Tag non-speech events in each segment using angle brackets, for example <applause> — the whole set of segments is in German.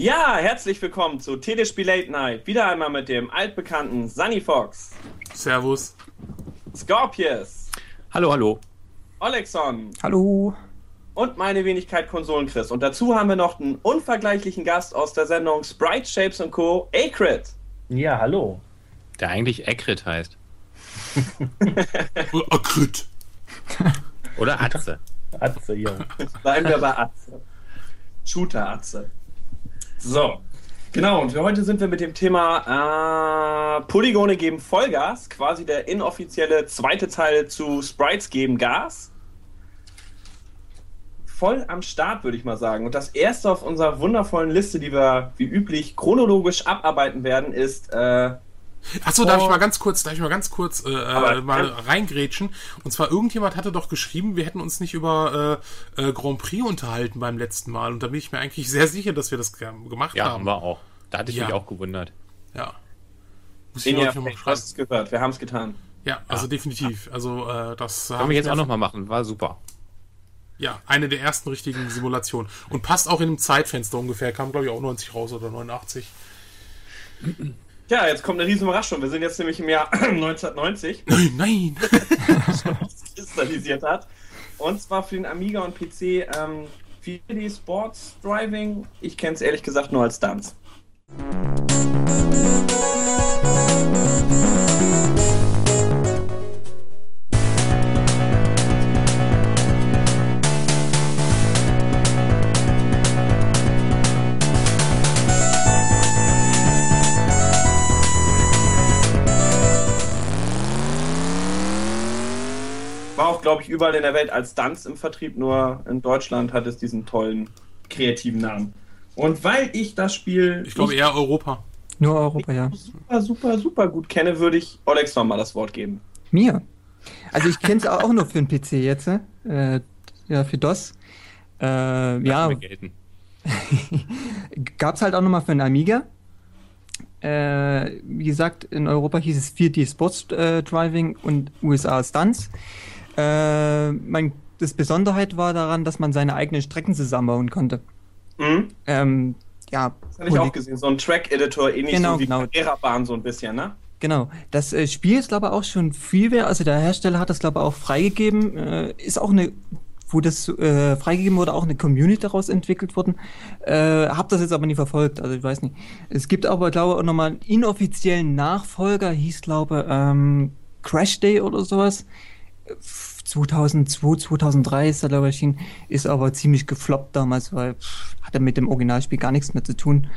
Ja, herzlich willkommen zu Telespiel Late Night. Wieder einmal mit dem altbekannten Sunny Fox. Servus. Scorpius. Hallo, hallo. Olexon. Hallo. Und meine Wenigkeit Konsolenchris. Und dazu haben wir noch einen unvergleichlichen Gast aus der Sendung Sprite Shapes Co. Acrit. Ja, hallo. Der eigentlich Ekrit heißt. <laughs> Akrit. Oder Atze. Atze, ja. Bleiben wir bei Atze. Shooter Atze. So. Genau, und für heute sind wir mit dem Thema äh, Polygone geben Vollgas, quasi der inoffizielle zweite Teil zu Sprites geben Gas. Voll am Start, würde ich mal sagen. Und das erste auf unserer wundervollen Liste, die wir wie üblich chronologisch abarbeiten werden, ist äh, Achso, darf ich Oh. mal ganz kurz, darf ich mal ganz kurz äh, Aber- äh, mal reingrätschen? Und zwar irgendjemand hatte doch geschrieben, wir hätten uns nicht über äh, äh, Grand Prix unterhalten beim letzten Mal. Und da bin ich mir eigentlich sehr sicher, dass wir das ge- gemacht Ja, haben. haben wir auch. Da hatte ich Ja. mich auch gewundert. Ja. Muss ich den ja, noch mal hast es gehört, wir haben es getan. Ja, also definitiv. Also äh, das Können wir jetzt auch nochmal machen. War super. Ja, eine der ersten richtigen Simulationen. Und passt auch in einem Zeitfenster ungefähr. Kam, glaube ich, auch 90 raus oder 89. Ja, jetzt kommt eine riesen Überraschung. Wir sind jetzt nämlich im Jahr <clears throat> 1990. Nein, nein. <laughs> kristallisiert hat. Und zwar für den Amiga und PC ähm, 4D Sports Driving. Ich kenne es ehrlich gesagt nur als Dance. Auch, glaube ich, überall in der Welt als Dance im Vertrieb, nur in Deutschland hat es diesen tollen, kreativen Namen. Und weil ich das Spiel Ich glaube eher Europa. Nur Europa, ja. super, super, super gut kenne, würde ich Olex nochmal das Wort geben. Mir. Also ich kenne es auch nur für den PC jetzt. Äh, ja, für DOS. Äh, Lassen ja, <laughs> gab es halt auch nochmal für den Amiga. Äh, wie gesagt, in Europa hieß es 4D Sports äh, Driving und USA Stunts. Äh, mein, das Besonderheit war daran, dass man seine eigenen Strecken zusammenbauen konnte. Mhm. Ähm, ja, Das habe ich auch gesehen. So ein Track-Editor, ähnlich Genau, so wie genau. Carrera-Bahn so ein bisschen, ne? Genau. Das äh, Spiel ist, glaube ich, auch schon Freeware. Also der Hersteller hat das, glaube ich, auch freigegeben. Äh, ist auch eine, wo das äh, freigegeben wurde, auch eine Community daraus entwickelt worden. Äh, hab das jetzt aber nie verfolgt. Also ich weiß nicht. Es gibt aber, glaube ich, auch nochmal einen inoffiziellen Nachfolger. Hieß, glaube ich, ähm, Crash Day oder sowas. Äh, 2002, 2003 ist er, glaube ich, erschienen. Ist aber ziemlich gefloppt damals, weil pff, hatte mit dem Originalspiel gar nichts mehr zu tun.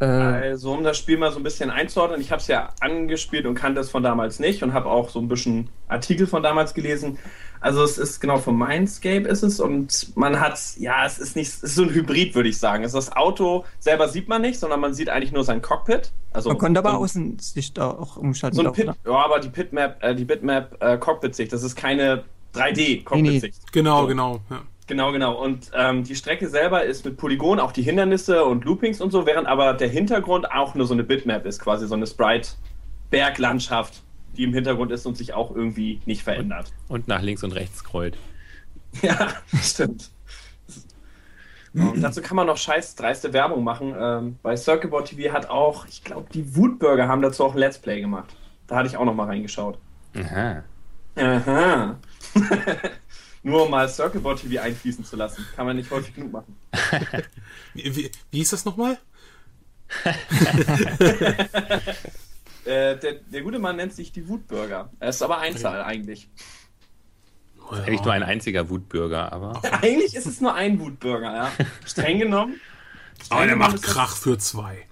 Äh, Also, um das Spiel mal so ein bisschen einzuordnen, ich habe es ja angespielt und kannte es von damals nicht und habe auch so ein bisschen Artikel von damals gelesen. Also es ist genau vom Mindscape ist es und man hat, ja, es ist nicht, es ist so ein Hybrid, würde ich sagen. Also das Auto selber sieht man nicht, sondern man sieht eigentlich nur sein Cockpit. Also man konnte aber so, Außensicht auch umschalten. so ein Pit, ja, aber die Pitmap, äh, die Bitmap äh, Cockpit-Sicht, das ist keine 3D-Cockpit-Sicht. Genau, So. genau. Ja. Genau, genau. Und ähm, die Strecke selber ist mit Polygon, auch die Hindernisse und Loopings und so, während aber der Hintergrund auch nur so eine Bitmap ist, quasi so eine Sprite-Berglandschaft, die im Hintergrund ist und sich auch irgendwie nicht verändert. Und nach links und rechts scrollt. <laughs> Ja, stimmt. Und dazu kann man noch scheiß dreiste Werbung machen. Ähm, bei Circuitboard TV hat auch, ich glaube, die Wutburger haben dazu auch ein Let's Play gemacht. Da hatte ich auch noch mal reingeschaut. Aha. Aha. <laughs> Nur um mal Circuitboard TV einfließen zu lassen. Kann man nicht häufig genug machen. <laughs> Wie, wie, wie hieß das nochmal? Äh, der, der gute Mann nennt sich die Wutbürger. Er ist aber Einzahl eigentlich. Oh, Ist eigentlich nur ein einziger Wutbürger, aber. <laughs> Eigentlich ist es nur ein Wutbürger, ja. <laughs> Streng genommen. streng Aber der genommen macht Krach für zwei.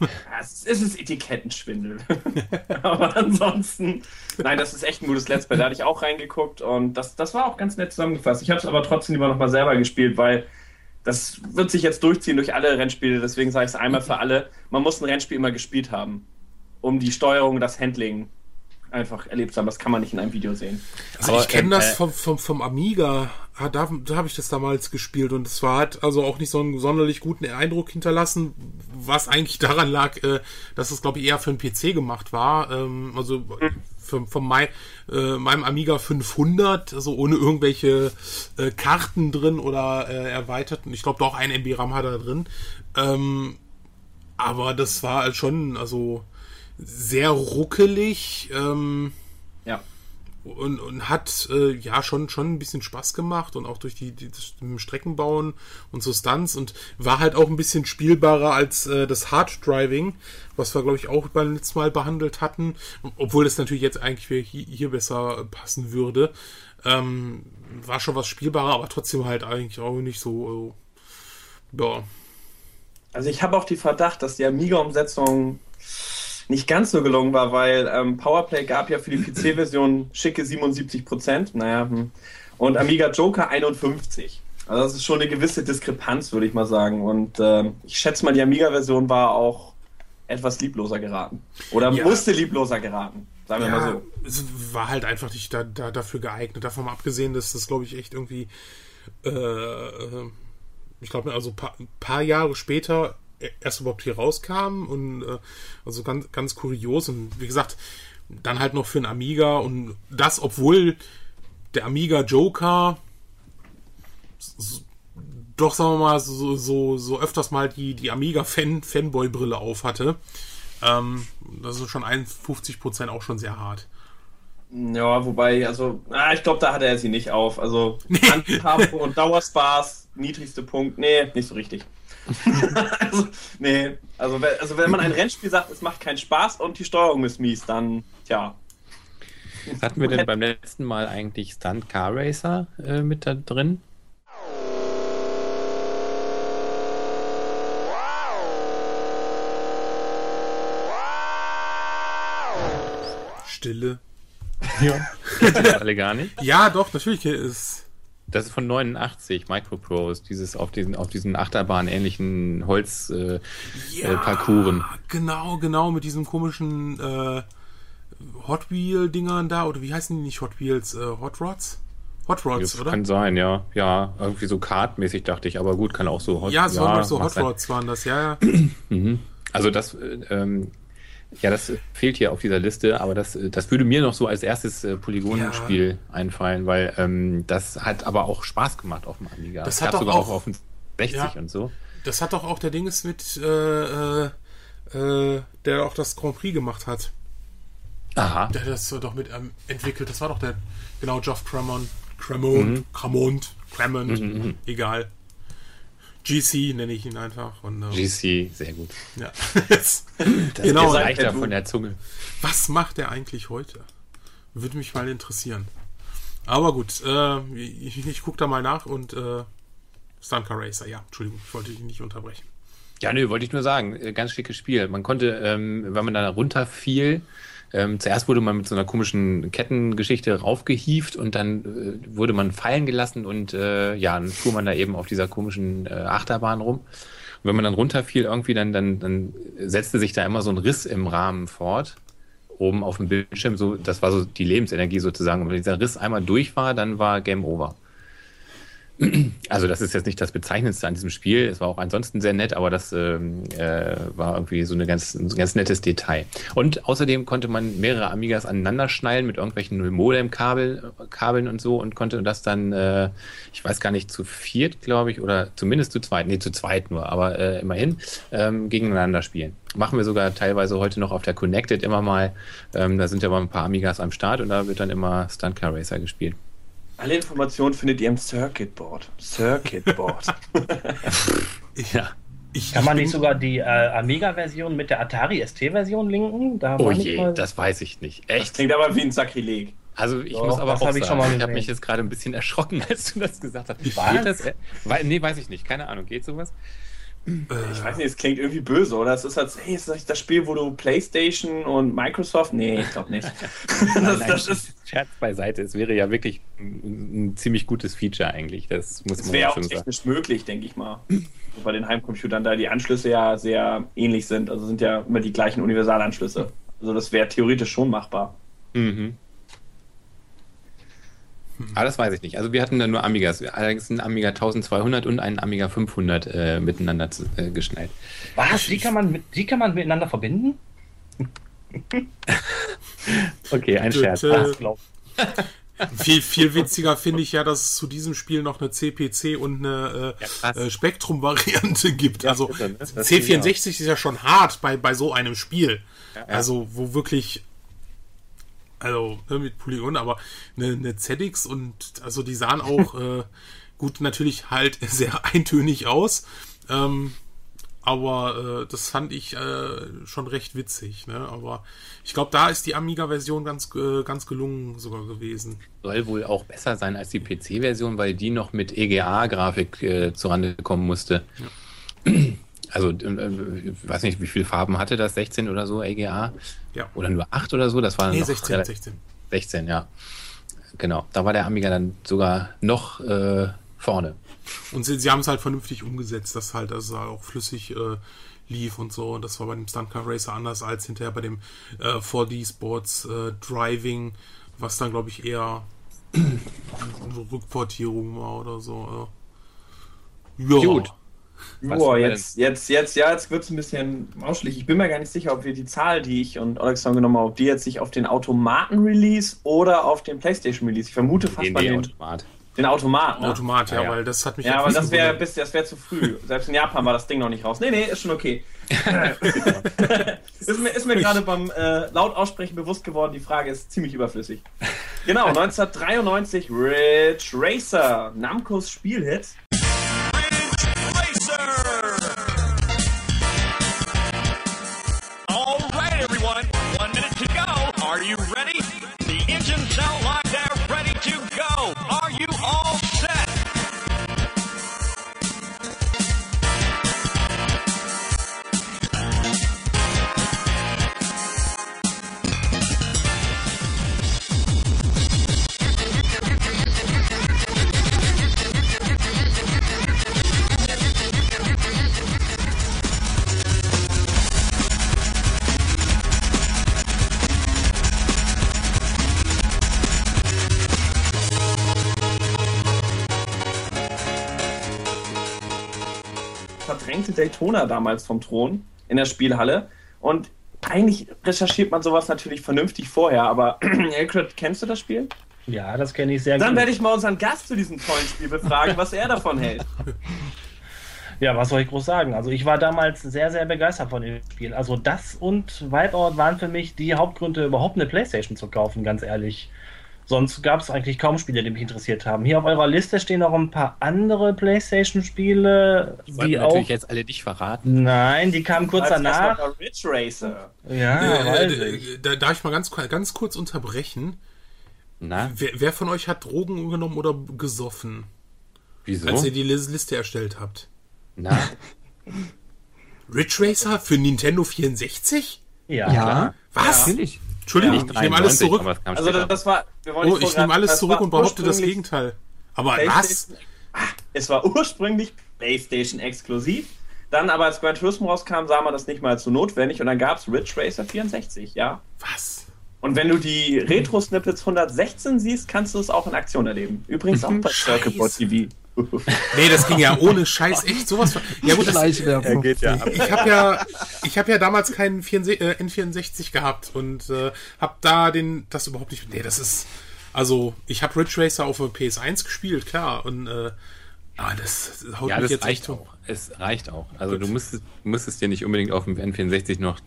Ja, es ist, es ist Etikettenschwindel. <laughs> aber ansonsten, nein, das ist echt ein gutes Let's Play. Da hatte ich auch reingeguckt und das, das war auch ganz nett zusammengefasst. Ich habe es aber trotzdem lieber nochmal selber gespielt, weil das wird sich jetzt durchziehen durch alle Rennspiele. Deswegen sage ich es einmal für alle. Man muss ein Rennspiel immer gespielt haben, um die Steuerung, das Handling einfach erlebt zu haben. Das kann man nicht in einem Video sehen. Also Aber, ich kenne das äh, vom, vom, vom Amiga, Ah, da, da habe ich das damals gespielt und es war hat also auch nicht so einen sonderlich guten Eindruck hinterlassen, was eigentlich daran lag, äh, dass es glaube ich eher für einen PC gemacht war. Ähm, also von, von mein, äh, meinem Amiga 500, also ohne irgendwelche äh, Karten drin oder äh, erweiterten. Ich glaube, doch ein MB RAM hat er drin. Ähm, aber das war halt schon, also sehr ruckelig. Ähm, Ja. und, und hat äh, ja schon schon ein bisschen Spaß gemacht und auch durch die, die das Streckenbauen und so Stunts und war halt auch ein bisschen spielbarer als äh, das Hard Driving, was wir glaube ich auch beim letzten Mal behandelt hatten, obwohl es natürlich jetzt eigentlich hier, hier besser passen würde. Ähm, war schon was spielbarer, aber trotzdem halt eigentlich auch nicht so äh, ja. Also ich habe auch die Verdacht, dass die Amiga-Umsetzung nicht ganz so gelungen war, weil ähm, Powerplay gab ja für die PC-Version schicke 77%, naja, hm. und Amiga Joker 51. Also das ist schon eine gewisse Diskrepanz, würde ich mal sagen. Und ähm, ich schätze mal, die Amiga-Version war auch etwas liebloser geraten. Oder Ja. musste liebloser geraten, sagen wir mal Ja, so. es war halt einfach nicht da, da, dafür geeignet. Davon mal abgesehen, dass das, glaube ich, echt irgendwie, äh, äh, ich glaube, also ein paar, ein paar Jahre später erst überhaupt hier rauskam und äh, also ganz, ganz kurios und wie gesagt, dann halt noch für einen Amiga und das, obwohl der Amiga Joker s- doch, sagen wir mal, so, so, so öfters mal die, die Amiga-Fan, Fanboy-Brille auf hatte. Ähm, das ist schon 51% auch schon sehr hart. Ja, wobei, also, ah, ich glaube, da hatte er sie nicht auf. Also, Handhabe und Dauerspaß, niedrigste Punkt, nee, nicht so richtig. <laughs> also, nee, also, wenn- also wenn man ein Rennspiel sagt, es macht keinen Spaß und die Steuerung ist mies, dann, tja. Hatten wir denn beim letzten Mal eigentlich Stunt Car Racer äh, mit da drin? Stille. Ja. <laughs> Kennt ihr alle gar nicht? Ja, doch, natürlich ist. Das ist von 89, Microprose, dieses auf diesen, auf diesen Achterbahn-ähnlichen Holz äh, äh, Parcouren. Genau, genau, mit diesem komischen äh, Hot Wheel-Dingern da, oder wie heißen die nicht Hot Wheels? Äh, Hot Rods? Hot Rods, Das oder? kann sein, ja. Ja, irgendwie so kartmäßig dachte ich, aber gut, kann auch so Hot ja, so, so mag Hot sein. Rods waren das, ja, ja. <clears throat> Mhm. Also das, äh, ähm, ja, das fehlt hier auf dieser Liste, aber das, äh, das würde mir noch so als erstes äh, Polygonspiel einfallen, weil ähm, das hat aber auch Spaß gemacht auf dem Amiga. Das hat doch sogar auch- auf dem 60 Ja. und so. Das hat doch auch der Dinges mit, äh, äh, äh, der auch das Grand Prix gemacht hat. Aha. Der hat das doch mit ähm, entwickelt. Das war doch der, genau, Geoff Cremont. Cremont, Mhm. Cremont, Cremont, egal. GC nenne ich ihn einfach. Und, äh, GC, sehr gut. ja. <laughs> Das genau. ist seid leichter von der Zunge. Was macht er eigentlich heute? Würde mich mal interessieren. Aber gut, äh, ich, ich gucke da mal nach und äh, Stunt Car Racer, ja, Entschuldigung, ich wollte dich nicht unterbrechen. Ja, nö, wollte ich nur sagen, äh, ganz schickes Spiel. Man konnte, ähm, wenn man da runterfiel, ähm, zuerst wurde man mit so einer komischen Kettengeschichte raufgehieft und dann äh, wurde man fallen gelassen und äh, ja, dann fuhr man da eben auf dieser komischen äh, Achterbahn rum. Und wenn man dann runterfiel irgendwie, dann, dann, dann setzte sich da immer so ein Riss im Rahmen fort. Oben auf dem Bildschirm, so, das war so die Lebensenergie sozusagen. Und wenn dieser Riss einmal durch war, dann war Game Over. Also das ist jetzt nicht das Bezeichnendste an diesem Spiel. Es war auch ansonsten sehr nett, aber das ähm, äh, war irgendwie so eine ganz, ein ganz nettes Detail. Und außerdem konnte man mehrere Amigas aneinander schnallen mit irgendwelchen Modem-Kabel, Kabeln und so und konnte das dann, äh, ich weiß gar nicht, zu viert, glaube ich, oder zumindest zu zweit, nee, zu zweit nur, aber äh, immerhin ähm, gegeneinander spielen. Machen wir sogar teilweise heute noch auf der Connected immer mal. Ähm, da sind ja mal ein paar Amigas am Start und da wird dann immer Stunt Car Racer gespielt. Alle Informationen findet ihr im Circuitboard. Circuitboard. <laughs> Ja. Ich, Kann ich man nicht sogar die äh, Amiga-Version mit der Atari ST-Version linken? Da Oh je, mal- das weiß ich nicht. Das Echt? klingt aber wie ein Sakrileg. Also ich Doch, muss aber das auch hab ich sagen, mal ich habe mich jetzt gerade ein bisschen <laughs> erschrocken, als du das gesagt hast. Was? Geht das? äh, Nee, weiß ich nicht. Keine Ahnung. Geht sowas? Ich weiß nicht, es klingt irgendwie böse, oder? Es ist halt, hey, ist das das Spiel, wo du PlayStation und Microsoft? Nee, ich glaube nicht. <laughs> <laughs> das, das ist, Scherz beiseite. Es wäre ja wirklich ein, ein ziemlich gutes Feature eigentlich. Das muss man wäre auch sagen. technisch möglich, denke ich mal. So bei den Heimcomputern, da die Anschlüsse ja sehr ähnlich sind. Also sind ja immer die gleichen Universalanschlüsse. Also das wäre theoretisch schon machbar. Mhm. Aber das weiß ich nicht. Also wir hatten da nur Amigas. Allerdings einen Amiga 1200 und einen Amiga 500 äh, miteinander zu, äh, geschnallt. Was? Die kann, man mit, die kann man miteinander verbinden? <laughs> Okay, ein Scherz. <laughs> Viel, viel witziger finde ich ja, dass es zu diesem Spiel noch eine CPC und eine Ja, äh, krass. äh, Spektrum-Variante gibt. Ja, also bitte, ne? Das ist C64 ist ja schon hart bei, bei so einem Spiel. ja. Also, wo wirklich, also ne, mit Polygon, aber eine, eine ZX und also die sahen auch <laughs> äh, gut natürlich halt <laughs> sehr eintönig aus. Ähm, aber äh, das fand ich äh, schon recht witzig. Ne? Aber ich glaube, da ist die Amiga-Version ganz, äh, ganz gelungen sogar gewesen. Soll wohl auch besser sein als die PC-Version, weil die noch mit EGA-Grafik äh, zurande kommen musste. <clears throat> Also, äh, ich weiß nicht, wie viele Farben hatte das? 16 oder so, EGA? Ja. Oder nur 8 oder so? Das war Nee, noch 16, relativ- 16. 16, ja. Genau. Da war der Amiga dann sogar noch äh, vorne. Und sie, sie haben es halt vernünftig umgesetzt, dass halt das auch flüssig äh, lief und so. Und das war bei dem Stunt Car Racer anders als hinterher bei dem äh, 4D Sports äh, Driving, was dann glaube ich eher <clears throat> eine Rückportierung war oder so. Ja. Gut. Boah, jetzt, jetzt, jetzt, ja, jetzt wird es ein bisschen mauschelig. Ich bin mir gar nicht sicher, ob wir die Zahl, die ich und Alexander genommen haben, ob die jetzt sich auf den Automaten-Release oder auf den PlayStation-Release. Ich vermute fast Nee, bei den, Automat. den Automaten. Ne? Automat, ja, Ja, weil das hat mich Ja, aber das wäre das wär zu früh. Selbst in Japan war das Ding noch nicht raus. Nee, nee, ist schon okay. <laughs> ist mir, ist mir gerade beim äh, laut aussprechen bewusst geworden, die Frage ist ziemlich überflüssig. Genau, <laughs> 1993 Ridge Racer, Namcos Spielhit. Are you ready? The engines out like they're ready to go. Are you all Daytona damals vom Thron in der Spielhalle. Und eigentlich recherchiert man sowas natürlich vernünftig vorher, aber <clears throat> Elcrit, kennst du das Spiel? Ja, das kenne ich sehr Dann gut. werde ich mal unseren Gast zu diesem tollen Spiel befragen, was er davon hält. <laughs> Ja, was soll ich groß sagen? Also ich war damals sehr, sehr begeistert von dem Spiel. Also das und Wipeout waren für mich die Hauptgründe, überhaupt eine Playstation zu kaufen, ganz ehrlich. Sonst gab es eigentlich kaum Spiele, die mich interessiert haben. Hier auf eurer Liste stehen noch ein paar andere Playstation-Spiele, Die auch... natürlich jetzt alle nicht verraten. Nein, die kamen kurz danach. erst noch Ridge Racer. Ja, Äh, weiß äh, ich. da darf ich mal ganz, ganz kurz unterbrechen. Na, Wer, wer von euch hat Drogen genommen oder gesoffen, wieso? als ihr die Lis- Liste erstellt habt? Na, <laughs> Ridge Racer für Nintendo 64? Ja, Ja. Was? natürlich. Entschuldigung, Ja, ich nehme alles 93, zurück. Also das, das war. Oh, ich nehme alles zurück und behaupte das Gegenteil. Aber was? Ah, Es war ursprünglich PlayStation exklusiv. Dann aber als Gran Turismo rauskam, sah man das nicht mal als so notwendig und dann gab es Ridge Racer 64, ja. Was? Und wenn du die Retro-Snippets 116 siehst, kannst du es auch in Aktion erleben. Übrigens auch bei Scheiße. Circuit TV. Nee, das ging ja ohne Scheiß echt sowas. von- Ja gut, das, Schleichwerbung. geht ja ab. ich habe ja, ich habe ja damals keinen 64, äh, N64 gehabt und äh, habe da den, das überhaupt nicht. Nee, das ist, also ich habe Ridge Racer auf der PS1 gespielt, klar. Und äh, ah, das haut Ja, mich das jetzt reicht auch. Es reicht auch. Also du müsstest, müsstest dir nicht unbedingt auf dem N64 noch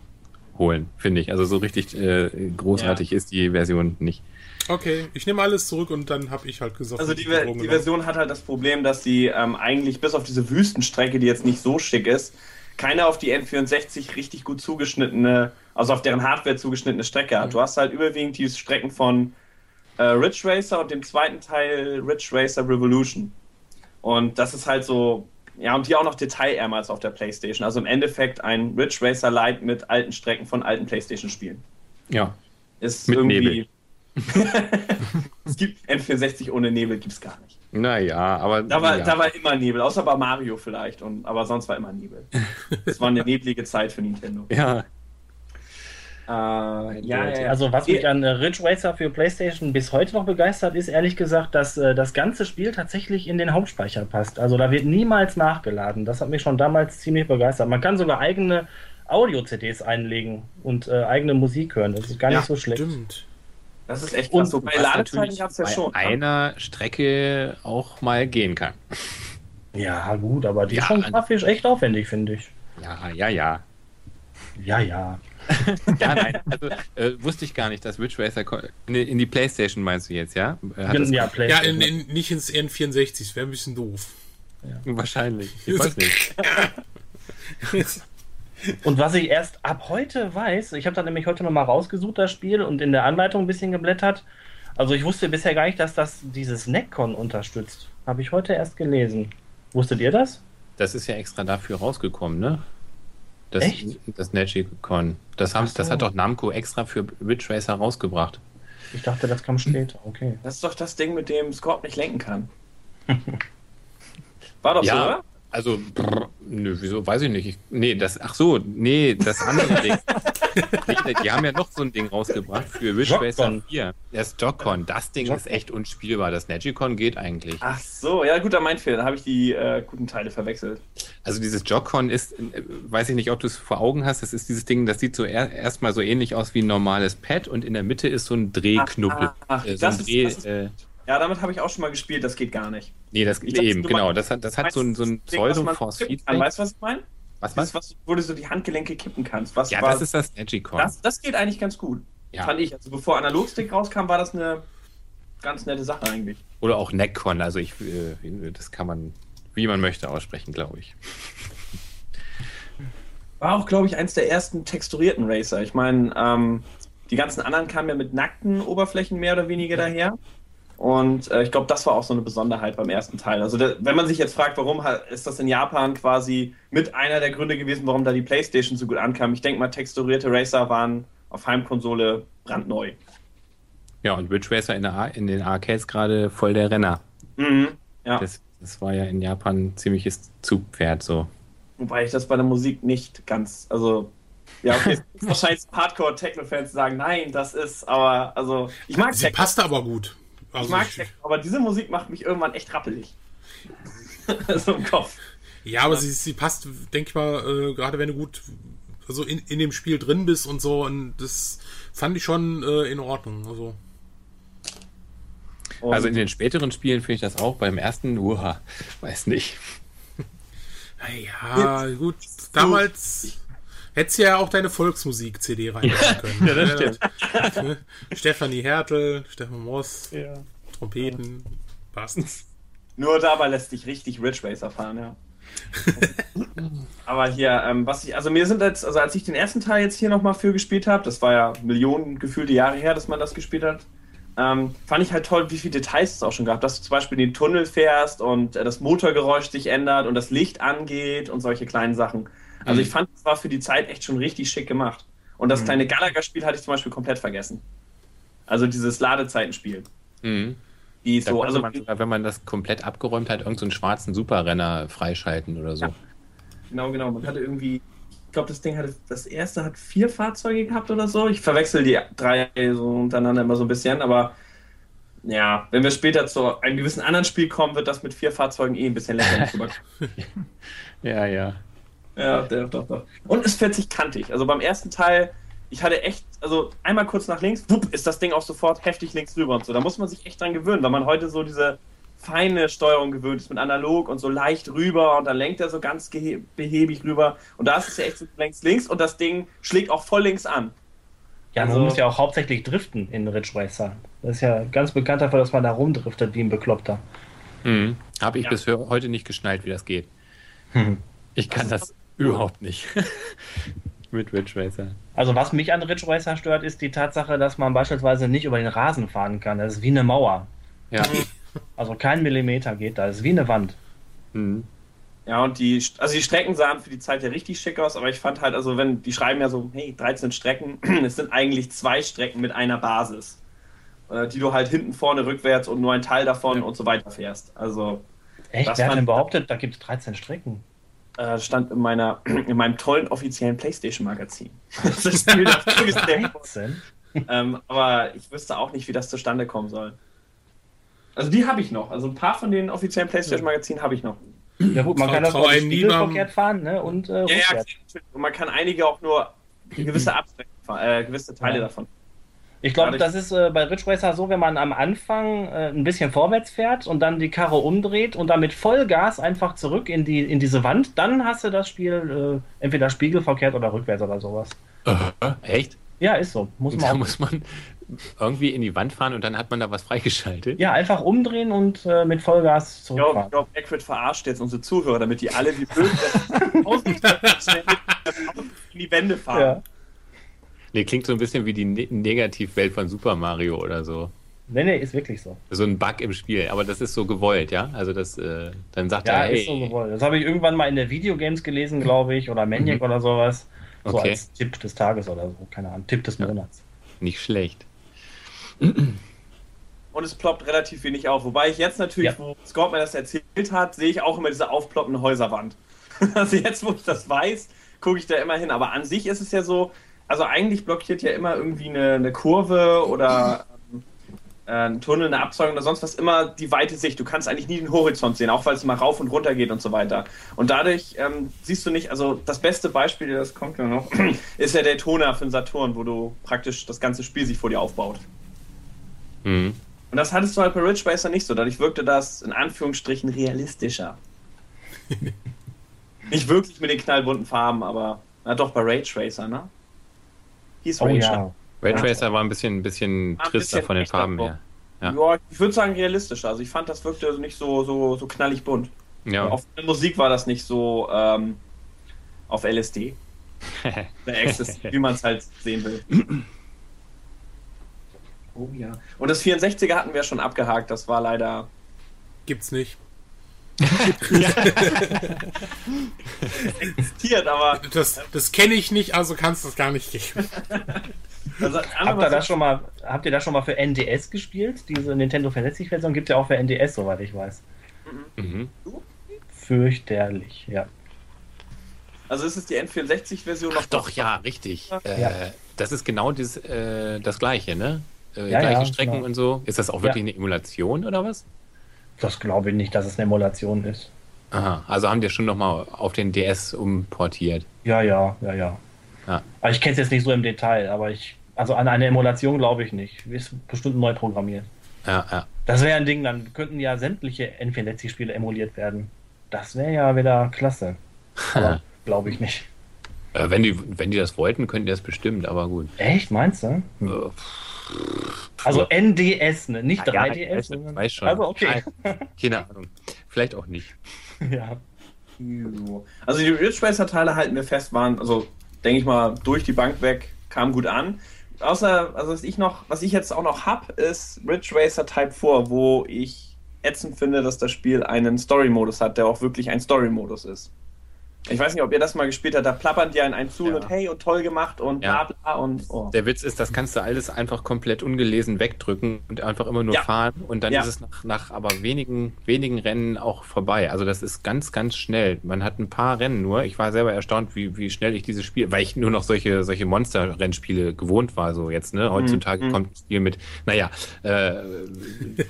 holen, finde ich. Also so richtig äh, großartig ist die Version nicht. Okay, ich nehme alles zurück und dann habe ich halt gesagt. Also die, Drogen die genommen. Version hat halt das Problem, dass sie ähm, eigentlich bis auf diese Wüstenstrecke, die jetzt nicht so schick ist, keine auf die N64 richtig gut zugeschnittene, also auf deren Hardware zugeschnittene Strecke hat. Du hast halt überwiegend die Strecken von äh, Ridge Racer und dem zweiten Teil Ridge Racer Revolution. Und das ist halt so, ja, und die auch noch detailärmer als auf der Playstation. Also im Endeffekt ein Ridge Racer Lite mit alten Strecken von alten Playstation-Spielen. Ja. Ist Mit irgendwie. Nebel. <laughs> es gibt N64 ohne Nebel gibt's gar nicht. Naja, aber. Da war, ja. da war immer Nebel, außer bei Mario vielleicht, und, aber sonst war immer Nebel. Es war eine <laughs> neblige Zeit für Nintendo. ja, Äh, ja, ja, ja. Also was mich an äh, Ridge Racer für PlayStation bis heute noch begeistert, ist ehrlich gesagt, dass äh, das ganze Spiel tatsächlich in den Hauptspeicher passt. Also da wird niemals nachgeladen. Das hat mich schon damals ziemlich begeistert. Man kann sogar eigene Audio-CDs einlegen und äh, eigene Musik hören. Das ist gar Ja, nicht so schlecht. Stimmt. Das ist echt Und krass. So, bei Ladezeiten gab es ja schon. ne? einer Strecke auch mal gehen kann. Ja, gut, aber die Ja, ist schon grafisch echt aufwendig, finde ich. Ja, ja, ja. Ja, ja. <laughs> Ja, nein, also äh, wusste ich gar nicht, dass Ridge Racer in, die- in die Playstation meinst du jetzt, ja? Hat ja, Ja, PlayStation. in, in, nicht ins N64, das wäre ein bisschen doof. Wahrscheinlich. Ich <laughs> weiß nicht. <laughs> Und was ich erst ab heute weiß, ich habe dann nämlich heute nochmal rausgesucht, das Spiel, und in der Anleitung ein bisschen geblättert. Also ich wusste bisher gar nicht, dass das dieses Neckcon unterstützt. Habe ich heute erst gelesen. Wusstet ihr das? Das ist ja extra dafür rausgekommen, ne? Das, Echt? Das Negicon. Das, haben, so. das hat doch Namco extra für Ridge Racer rausgebracht. Ich dachte, das kam später. Okay. Das ist doch das Ding, mit dem Scorp nicht lenken kann. <laughs> War doch so, Ja, oder? Also, brr, nö, wieso, weiß ich nicht. Ich, nee, das, ach so, nee, das andere Ding. <laughs> nee, die haben ja noch so ein Ding rausgebracht für Jock-Con. Racer 4. Das Jock-Con. Das Ding ist echt unspielbar. Das Negicon geht eigentlich. Ach so, ja, guter mein Fehler. Da habe ich die äh, guten Teile verwechselt. Also dieses Jock-Con ist, äh, weiß ich nicht, ob du es vor Augen hast, das ist dieses Ding, das sieht so er, erstmal so ähnlich aus wie ein normales Pad und in der Mitte ist so ein Drehknubbel. Ach, ach, äh, so das ein ist- Dreh, ist- äh, Ja, damit habe ich auch schon mal gespielt, das geht gar nicht. nee, das dachte, eben, genau, meinst- das hat, das hat so ein, so ein Ding, was man Pseudo-Force kippen kann. Feedback. Weißt du, was ich meine? Was, was? was, wo du so die Handgelenke kippen kannst. Was Ja, war, das ist das Negicon. das, das geht eigentlich ganz gut. Ja. Fand ich. Also bevor Analogstick rauskam, war das eine ganz nette Sache eigentlich. Oder auch Neckcon, also ich, äh, das kann man, wie man möchte, aussprechen, glaube ich. War auch, glaube ich, eins der ersten texturierten Racer. Ich meine, ähm, die ganzen anderen kamen ja mit nackten Oberflächen mehr oder weniger daher. Und äh, ich glaube, das war auch so eine Besonderheit beim ersten Teil. Also, der, wenn man sich jetzt fragt, warum ist das in Japan quasi mit einer der Gründe gewesen, warum da die PlayStation so gut ankam. Ich denke mal, texturierte Racer waren auf Heimkonsole brandneu. Ja, und Ridge Racer in, der, in den Arcades gerade voll der Renner. Mhm. Ja. Das, das war ja in Japan ein ziemliches Zugpferd so. Wobei ich das bei der Musik nicht ganz, also ja, okay, <laughs> wahrscheinlich Hardcore-Techno-Fans die sagen, nein, das ist, aber also ich mag Sie Techno, passte aber gut. Ich Also mag ich- Techno, aber diese Musik macht mich irgendwann echt rappelig. <laughs> so im Kopf. Ja, aber sie, sie passt, denke ich mal, äh, gerade wenn du gut also in, in dem Spiel drin bist und so, und das fand ich schon äh, in Ordnung. Also, Also in den späteren Spielen finde ich das auch. Beim ersten, uha, weiß nicht. ja, gut, damals hättest du ja auch deine Volksmusik-CD reinmachen <laughs> können. Ja, das stimmt. Ne? <laughs> Stefanie Hertel, Stefan Moss, Trompeten, passt. nur dabei lässt sich richtig Ridge Racer fahren, ja. <laughs> aber hier, ähm, was ich, also mir sind jetzt, also als ich den ersten Teil jetzt hier nochmal für gespielt habe, das war ja Millionen gefühlte Jahre her, dass man das gespielt hat, ähm, fand ich halt toll, wie viele Details es auch schon gab, dass du zum Beispiel in den Tunnel fährst und äh, das Motorgeräusch sich ändert und das Licht angeht und solche kleinen Sachen. Also Mhm. ich fand, es war für die Zeit echt schon richtig schick gemacht. Und das kleine Galaga-Spiel hatte ich zum Beispiel komplett vergessen. Also dieses Ladezeitenspiel. Mhm. Die Da so, also man sogar, wenn man das komplett abgeräumt hat, irgendeinen so einen schwarzen Superrenner freischalten oder so. Ja. Genau, genau. Man hatte irgendwie, ich glaube, das Ding hatte, das erste hat vier Fahrzeuge gehabt oder so. Ich verwechsel die drei so untereinander immer so ein bisschen, aber ja, wenn wir später zu einem gewissen anderen Spiel kommen, wird das mit vier Fahrzeugen eh ein bisschen rüberkommen. <laughs> Ja, ja. Ja, doch, doch, doch. Und es fährt sich kantig. Also beim ersten Teil, ich hatte echt, also einmal kurz nach links, wupp, ist das Ding auch sofort heftig links rüber und so. Da muss man sich echt dran gewöhnen, weil man heute so diese feine Steuerung gewöhnt ist mit analog und so leicht rüber und dann lenkt er so ganz behäbig rüber. Und da ist es ja echt so lenkst links und das Ding schlägt auch voll links an. Ja, Also- man muss ja auch hauptsächlich driften in Ridge Racer. Das ist ja ganz bekannt dafür, dass man da rumdriftet wie ein Bekloppter. Mhm. Habe ich Ja. bis für heute nicht geschnallt, wie das geht. Ich kann das überhaupt nicht. <laughs> Mit Ridge Racer. Also was mich an Ridge Racer stört, ist die Tatsache, dass man beispielsweise nicht über den Rasen fahren kann. Das ist wie eine Mauer. Ja. Also kein Millimeter geht da. Das ist wie eine Wand. Mhm. Ja, und die, also die Strecken sahen für die Zeit ja richtig schick aus, aber ich fand halt, also wenn, die schreiben ja so, hey, 13 Strecken, <clears throat> es sind eigentlich zwei Strecken mit einer Basis, äh, die du halt hinten, vorne, rückwärts und nur ein Teil davon und so weiter fährst. Also, Echt? Wer hat denn behauptet, da gibt es 13 Strecken? Äh, stand in meiner, <clears throat> in meinem tollen offiziellen Playstation-Magazin. <laughs> Das Spiel ist der- 13? ähm, aber ich wüsste auch nicht, wie das zustande kommen soll. Also die habe ich noch. Also ein paar von den offiziellen PlayStation-Magazinen habe ich noch. Ja gut, man Trau- kann das auch einem spiegelverkehrt fahren ne? und äh, Ja, ja, man kann einige auch nur gewisse <clears throat> äh, gewisse Teile Ja. davon. Ich glaube, das ist äh, bei Ridge Racer so, wenn man am Anfang äh, ein bisschen vorwärts fährt und dann die Karre umdreht und dann mit Vollgas einfach zurück in, die, in diese Wand, dann hast du das Spiel äh, entweder spiegelverkehrt oder rückwärts oder sowas. Echt? Ja, ist so. Muss man Da auch. muss man irgendwie in die Wand fahren und dann hat man da was freigeschaltet. Ja, einfach umdrehen und äh, mit Vollgas Ich zurückfahren. glaube, Eckford verarscht jetzt unsere Zuhörer, damit die alle wie blöd <laughs> schnell in die Wände fahren. Ja. Nee, klingt so ein bisschen wie die ne Negativwelt von Super Mario oder so. Nee, nee, ist wirklich so. So ein Bug im Spiel. Aber das ist so gewollt, ja? Also das, äh, dann sagt Ja, er, ist so gewollt. Das habe ich irgendwann mal in der Videogames gelesen, glaube ich, oder Maniac oder sowas. So Okay. als Tipp des Tages oder so, keine Ahnung, Tipp des Monats. nicht schlecht. <clears throat> Und es ploppt relativ wenig auf. Wobei ich jetzt natürlich, Ja. wo Scott mir das erzählt hat, sehe ich auch immer diese aufploppende Häuserwand. <laughs> Also jetzt, wo ich das weiß, gucke ich da immer hin. Aber an sich ist es ja so, also eigentlich blockiert ja immer irgendwie eine, eine Kurve oder ähm, äh, ein Tunnel, eine Abzeugung oder sonst was immer die weite Sicht. Du kannst eigentlich nie den Horizont sehen, auch weil es mal rauf und runter geht und so weiter. Und dadurch ähm, siehst du nicht, also das beste Beispiel, das kommt ja noch, <clears throat> ist ja Daytona für den Saturn, wo du praktisch das ganze Spiel sich vor dir aufbaut. Mhm. Und das hattest du halt bei Ridge Racer nicht so. Dadurch wirkte das in Anführungsstrichen realistischer. <laughs> nicht wirklich mit den knallbunten Farben, aber na doch bei Rage Racer, ne? Hieß Oh Rage. ja. Raytracer war ein bisschen, ein bisschen War ein trister bisschen von den Farben her. Ja. Ja. ich würde sagen realistischer. Also ich fand, das wirkte nicht so, so, so knallig bunt. Ja. Auf der Musik war das nicht so ähm, auf LSD. <laughs> Der Ecstasy, wie man es halt sehen will. Oh ja. Und das 64er hatten wir schon abgehakt. Das war leider Gibt's nicht. <laughs> existiert, aber Das, das kenne ich nicht, also kann es das gar nicht geben. also, Habt ihr das schon mal, habt ihr das schon mal für NDS gespielt? Diese Nintendo 64-Version gibt es ja auch für NDS, soweit ich weiß. Mhm. Fürchterlich, ja. Also ist es die N64-Version noch? Doch, ja, richtig. Ja. Äh, das ist genau das, äh, das Gleiche, ne? Äh, Ja, gleiche ja, Strecken genau. und so. Ist das auch wirklich Ja. eine Emulation oder was? Das glaube ich nicht, dass es eine Emulation ist. Aha, also haben die schon nochmal auf den DS umportiert. Ja, ja, ja, ja. Ja. Aber ich kenne es jetzt nicht so im Detail, aber ich, also an eine Emulation glaube ich nicht. Ist bestimmt neu programmiert. Ja, ja. Das wäre ein Ding, dann könnten ja sämtliche N64-Spiele emuliert werden. Das wäre ja wieder klasse. <laughs> Glaube ich nicht. Äh, wenn, die, wenn die das wollten, könnten die das bestimmt, aber gut. Echt, meinst du? Äh, Also NDS, ne? Nicht ja, 3DS. ich weiß, schon. Also okay. Keine Ahnung. Vielleicht auch nicht. <laughs> ja. Also die Ridge Racer Teile halten wir fest, waren, also denke ich mal, durch die Bank weg, kamen gut an. Außer, also was ich noch, was ich jetzt auch noch hab, ist Ridge Racer Type 4, wo ich ätzend finde, dass das Spiel einen Story-Modus hat, der auch wirklich ein Story-Modus ist. Ich weiß nicht, ob ihr das mal gespielt habt, da plappern die einen, einen zu Ja. und hey und toll gemacht und Ja. bla bla und oh. Der Witz ist, das kannst du alles einfach komplett ungelesen wegdrücken und einfach immer nur Ja. fahren und dann ist es nach, nach aber wenigen, wenigen Rennen auch vorbei. Also das ist ganz, ganz schnell. Man hat ein paar Rennen nur. Ich war selber erstaunt, wie, wie schnell ich dieses Spiel, weil ich nur noch solche, solche Monster-Rennspiele gewohnt war, so jetzt, ne? Heutzutage Mhm. kommt ein Spiel mit, naja, äh,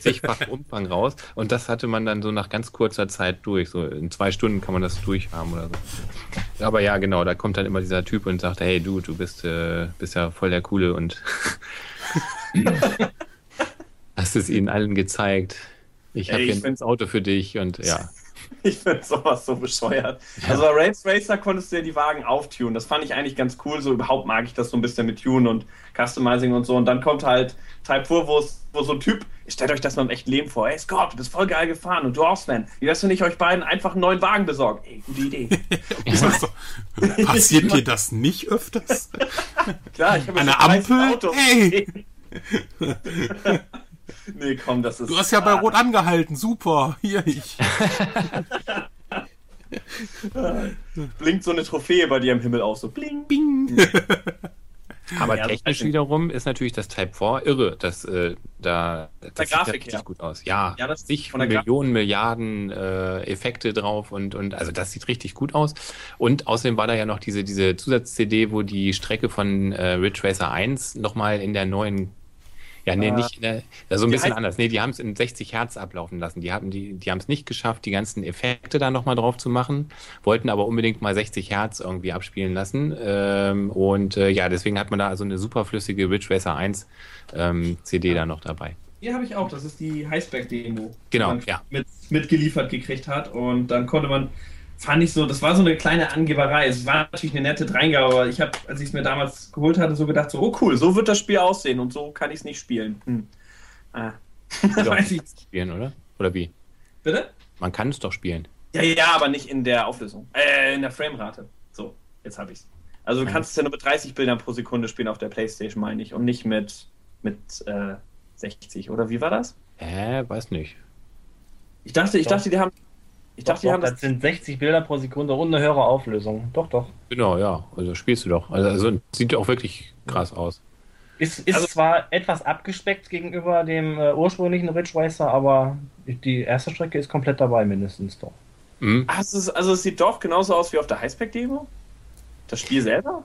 zigfach <laughs> Umfang raus und das hatte man dann so nach ganz kurzer Zeit durch. So in zwei Stunden kann man das durchhaben oder so. Aber ja, genau, da kommt dann immer dieser Typ und sagt, hey du, du bist, äh, bist ja voll der Coole und <laughs> hast es ihnen allen gezeigt. Ich habe hier ein Auto für dich und ja. <laughs> Ich finde sowas so bescheuert. Also bei Race Racer konntest du ja die Wagen auftunen. Das fand ich eigentlich ganz cool. So überhaupt mag ich das so ein bisschen mit Tune und Customizing und so. Und dann kommt halt Type 4, wo es- wo so ein Typ, stellt euch das mal im echten Leben vor. Hey Scott, du bist voll geil gefahren und du auch, Sven. Wie wärst du nicht euch beiden einfach einen neuen Wagen besorgt? Ey, gute Idee. <laughs> Also, passiert dir das nicht öfters? <laughs> Klar, ich habe Eine Ampel? Auto. Hey! <laughs> Nee, komm, das ist. Du hast ja bei Rot angehalten, super. Hier ich. Blinkt so eine Trophäe bei dir im Himmel auf, so bling. Bing. Aber Ja, technisch also- wiederum ist natürlich das Type 4 irre. Das, äh, da, das Der sieht ja Grafik richtig her. gut aus. Ja, Ja, das- zig von der Millionen, Milliarden äh, Effekte drauf und, und also das sieht richtig gut aus. Und außerdem war da ja noch diese, diese Zusatz-CD, wo die Strecke von äh, Ridge Racer 1 nochmal in der neuen Ja, nee, Äh, nicht, in der, also ein bisschen heißt- anders. Nee, die haben es in 60 Hertz ablaufen lassen. Die haben die, die haben es nicht geschafft, die ganzen Effekte da nochmal drauf zu machen, wollten aber unbedingt mal 60 Hertz irgendwie abspielen lassen. Ähm, und äh, ja, deswegen hat man da also eine superflüssige Ridge Racer 1 ähm, CD da noch dabei. Die habe ich auch, das ist die Highspec-Demo. Genau, die man ja. Mit, mitgeliefert gekriegt hat und dann konnte man, fand ich so, das war so eine kleine Angeberei. Es war natürlich eine nette Dreingabe, aber ich habe, als ich es mir damals geholt hatte, so gedacht, so, oh cool, so wird das Spiel aussehen und so kann ich es nicht spielen. Hm. Ah. <laughs> Weiß ich. spielen, oder? Oder wie? Bitte? Man kann es doch spielen. Ja, ja, aber nicht in der Auflösung. Äh, in der Framerate. So, jetzt habe ich's. Also du kannst es ja nur mit 30 Bildern pro Sekunde spielen auf der Playstation, meine ich, und nicht mit, mit äh, 60. Oder wie war das? Hä, weiß nicht. Ich dachte, ich dachte, die haben. Ich Doch, dachte, die doch, haben das das. sind 60 Bilder pro Sekunde und eine höhere Auflösung. Doch, doch. Genau, ja. Also spielst du doch. Also, also sieht auch wirklich krass aus. Ist, ist Also- zwar etwas abgespeckt gegenüber dem äh, ursprünglichen Ridge Racer, aber die erste Strecke ist komplett dabei, mindestens doch. Mhm. Ach, es ist, also es sieht doch genauso aus wie auf der Highspec-Demo? Das Spiel selber?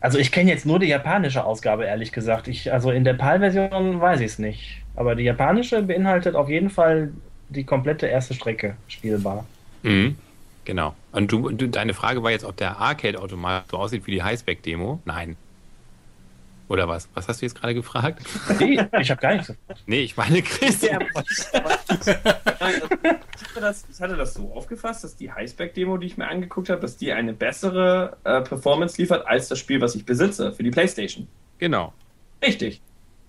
Also ich kenne jetzt nur die japanische Ausgabe, ehrlich gesagt. Ich, also in der PAL-Version weiß ich es nicht. Aber die japanische beinhaltet auf jeden Fall die komplette erste Strecke spielbar. Mhm. Genau. Und du, du, deine Frage war jetzt, ob der Arcade-Automat so aussieht wie die Highspec-Demo? Nein. Oder was? Was hast du jetzt gerade gefragt? Nee, ich habe gar nichts. <laughs> gefragt. Nee, ich meine Chris. Nein, ich, hatte das, ich hatte das so aufgefasst, dass die Highspec-Demo, die ich mir angeguckt habe, dass die eine bessere äh, Performance liefert als das Spiel, was ich besitze für die Playstation. Genau. Richtig.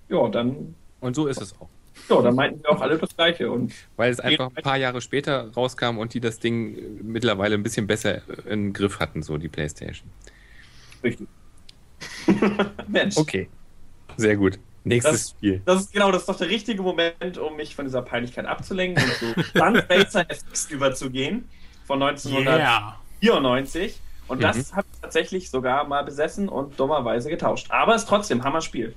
Ja, dann, Und so ist es auch. Ja, dann meinten wir auch alle das Gleiche. Und Weil es einfach ein paar Jahre später rauskam und die das Ding mittlerweile ein bisschen besser im Griff hatten, so die Playstation. richtig. <laughs> Mensch. Okay. Sehr gut. Nächstes Das- Spiel. Das ist genau, das ist doch der richtige Moment, um mich von dieser Peinlichkeit abzulenken und zu <laughs> Stunt Racer FX überzugehen von 1994. Yeah. Und Mhm. das habe ich tatsächlich sogar mal besessen und dummerweise getauscht. Aber es ist trotzdem Hammer-Spiel. Ja,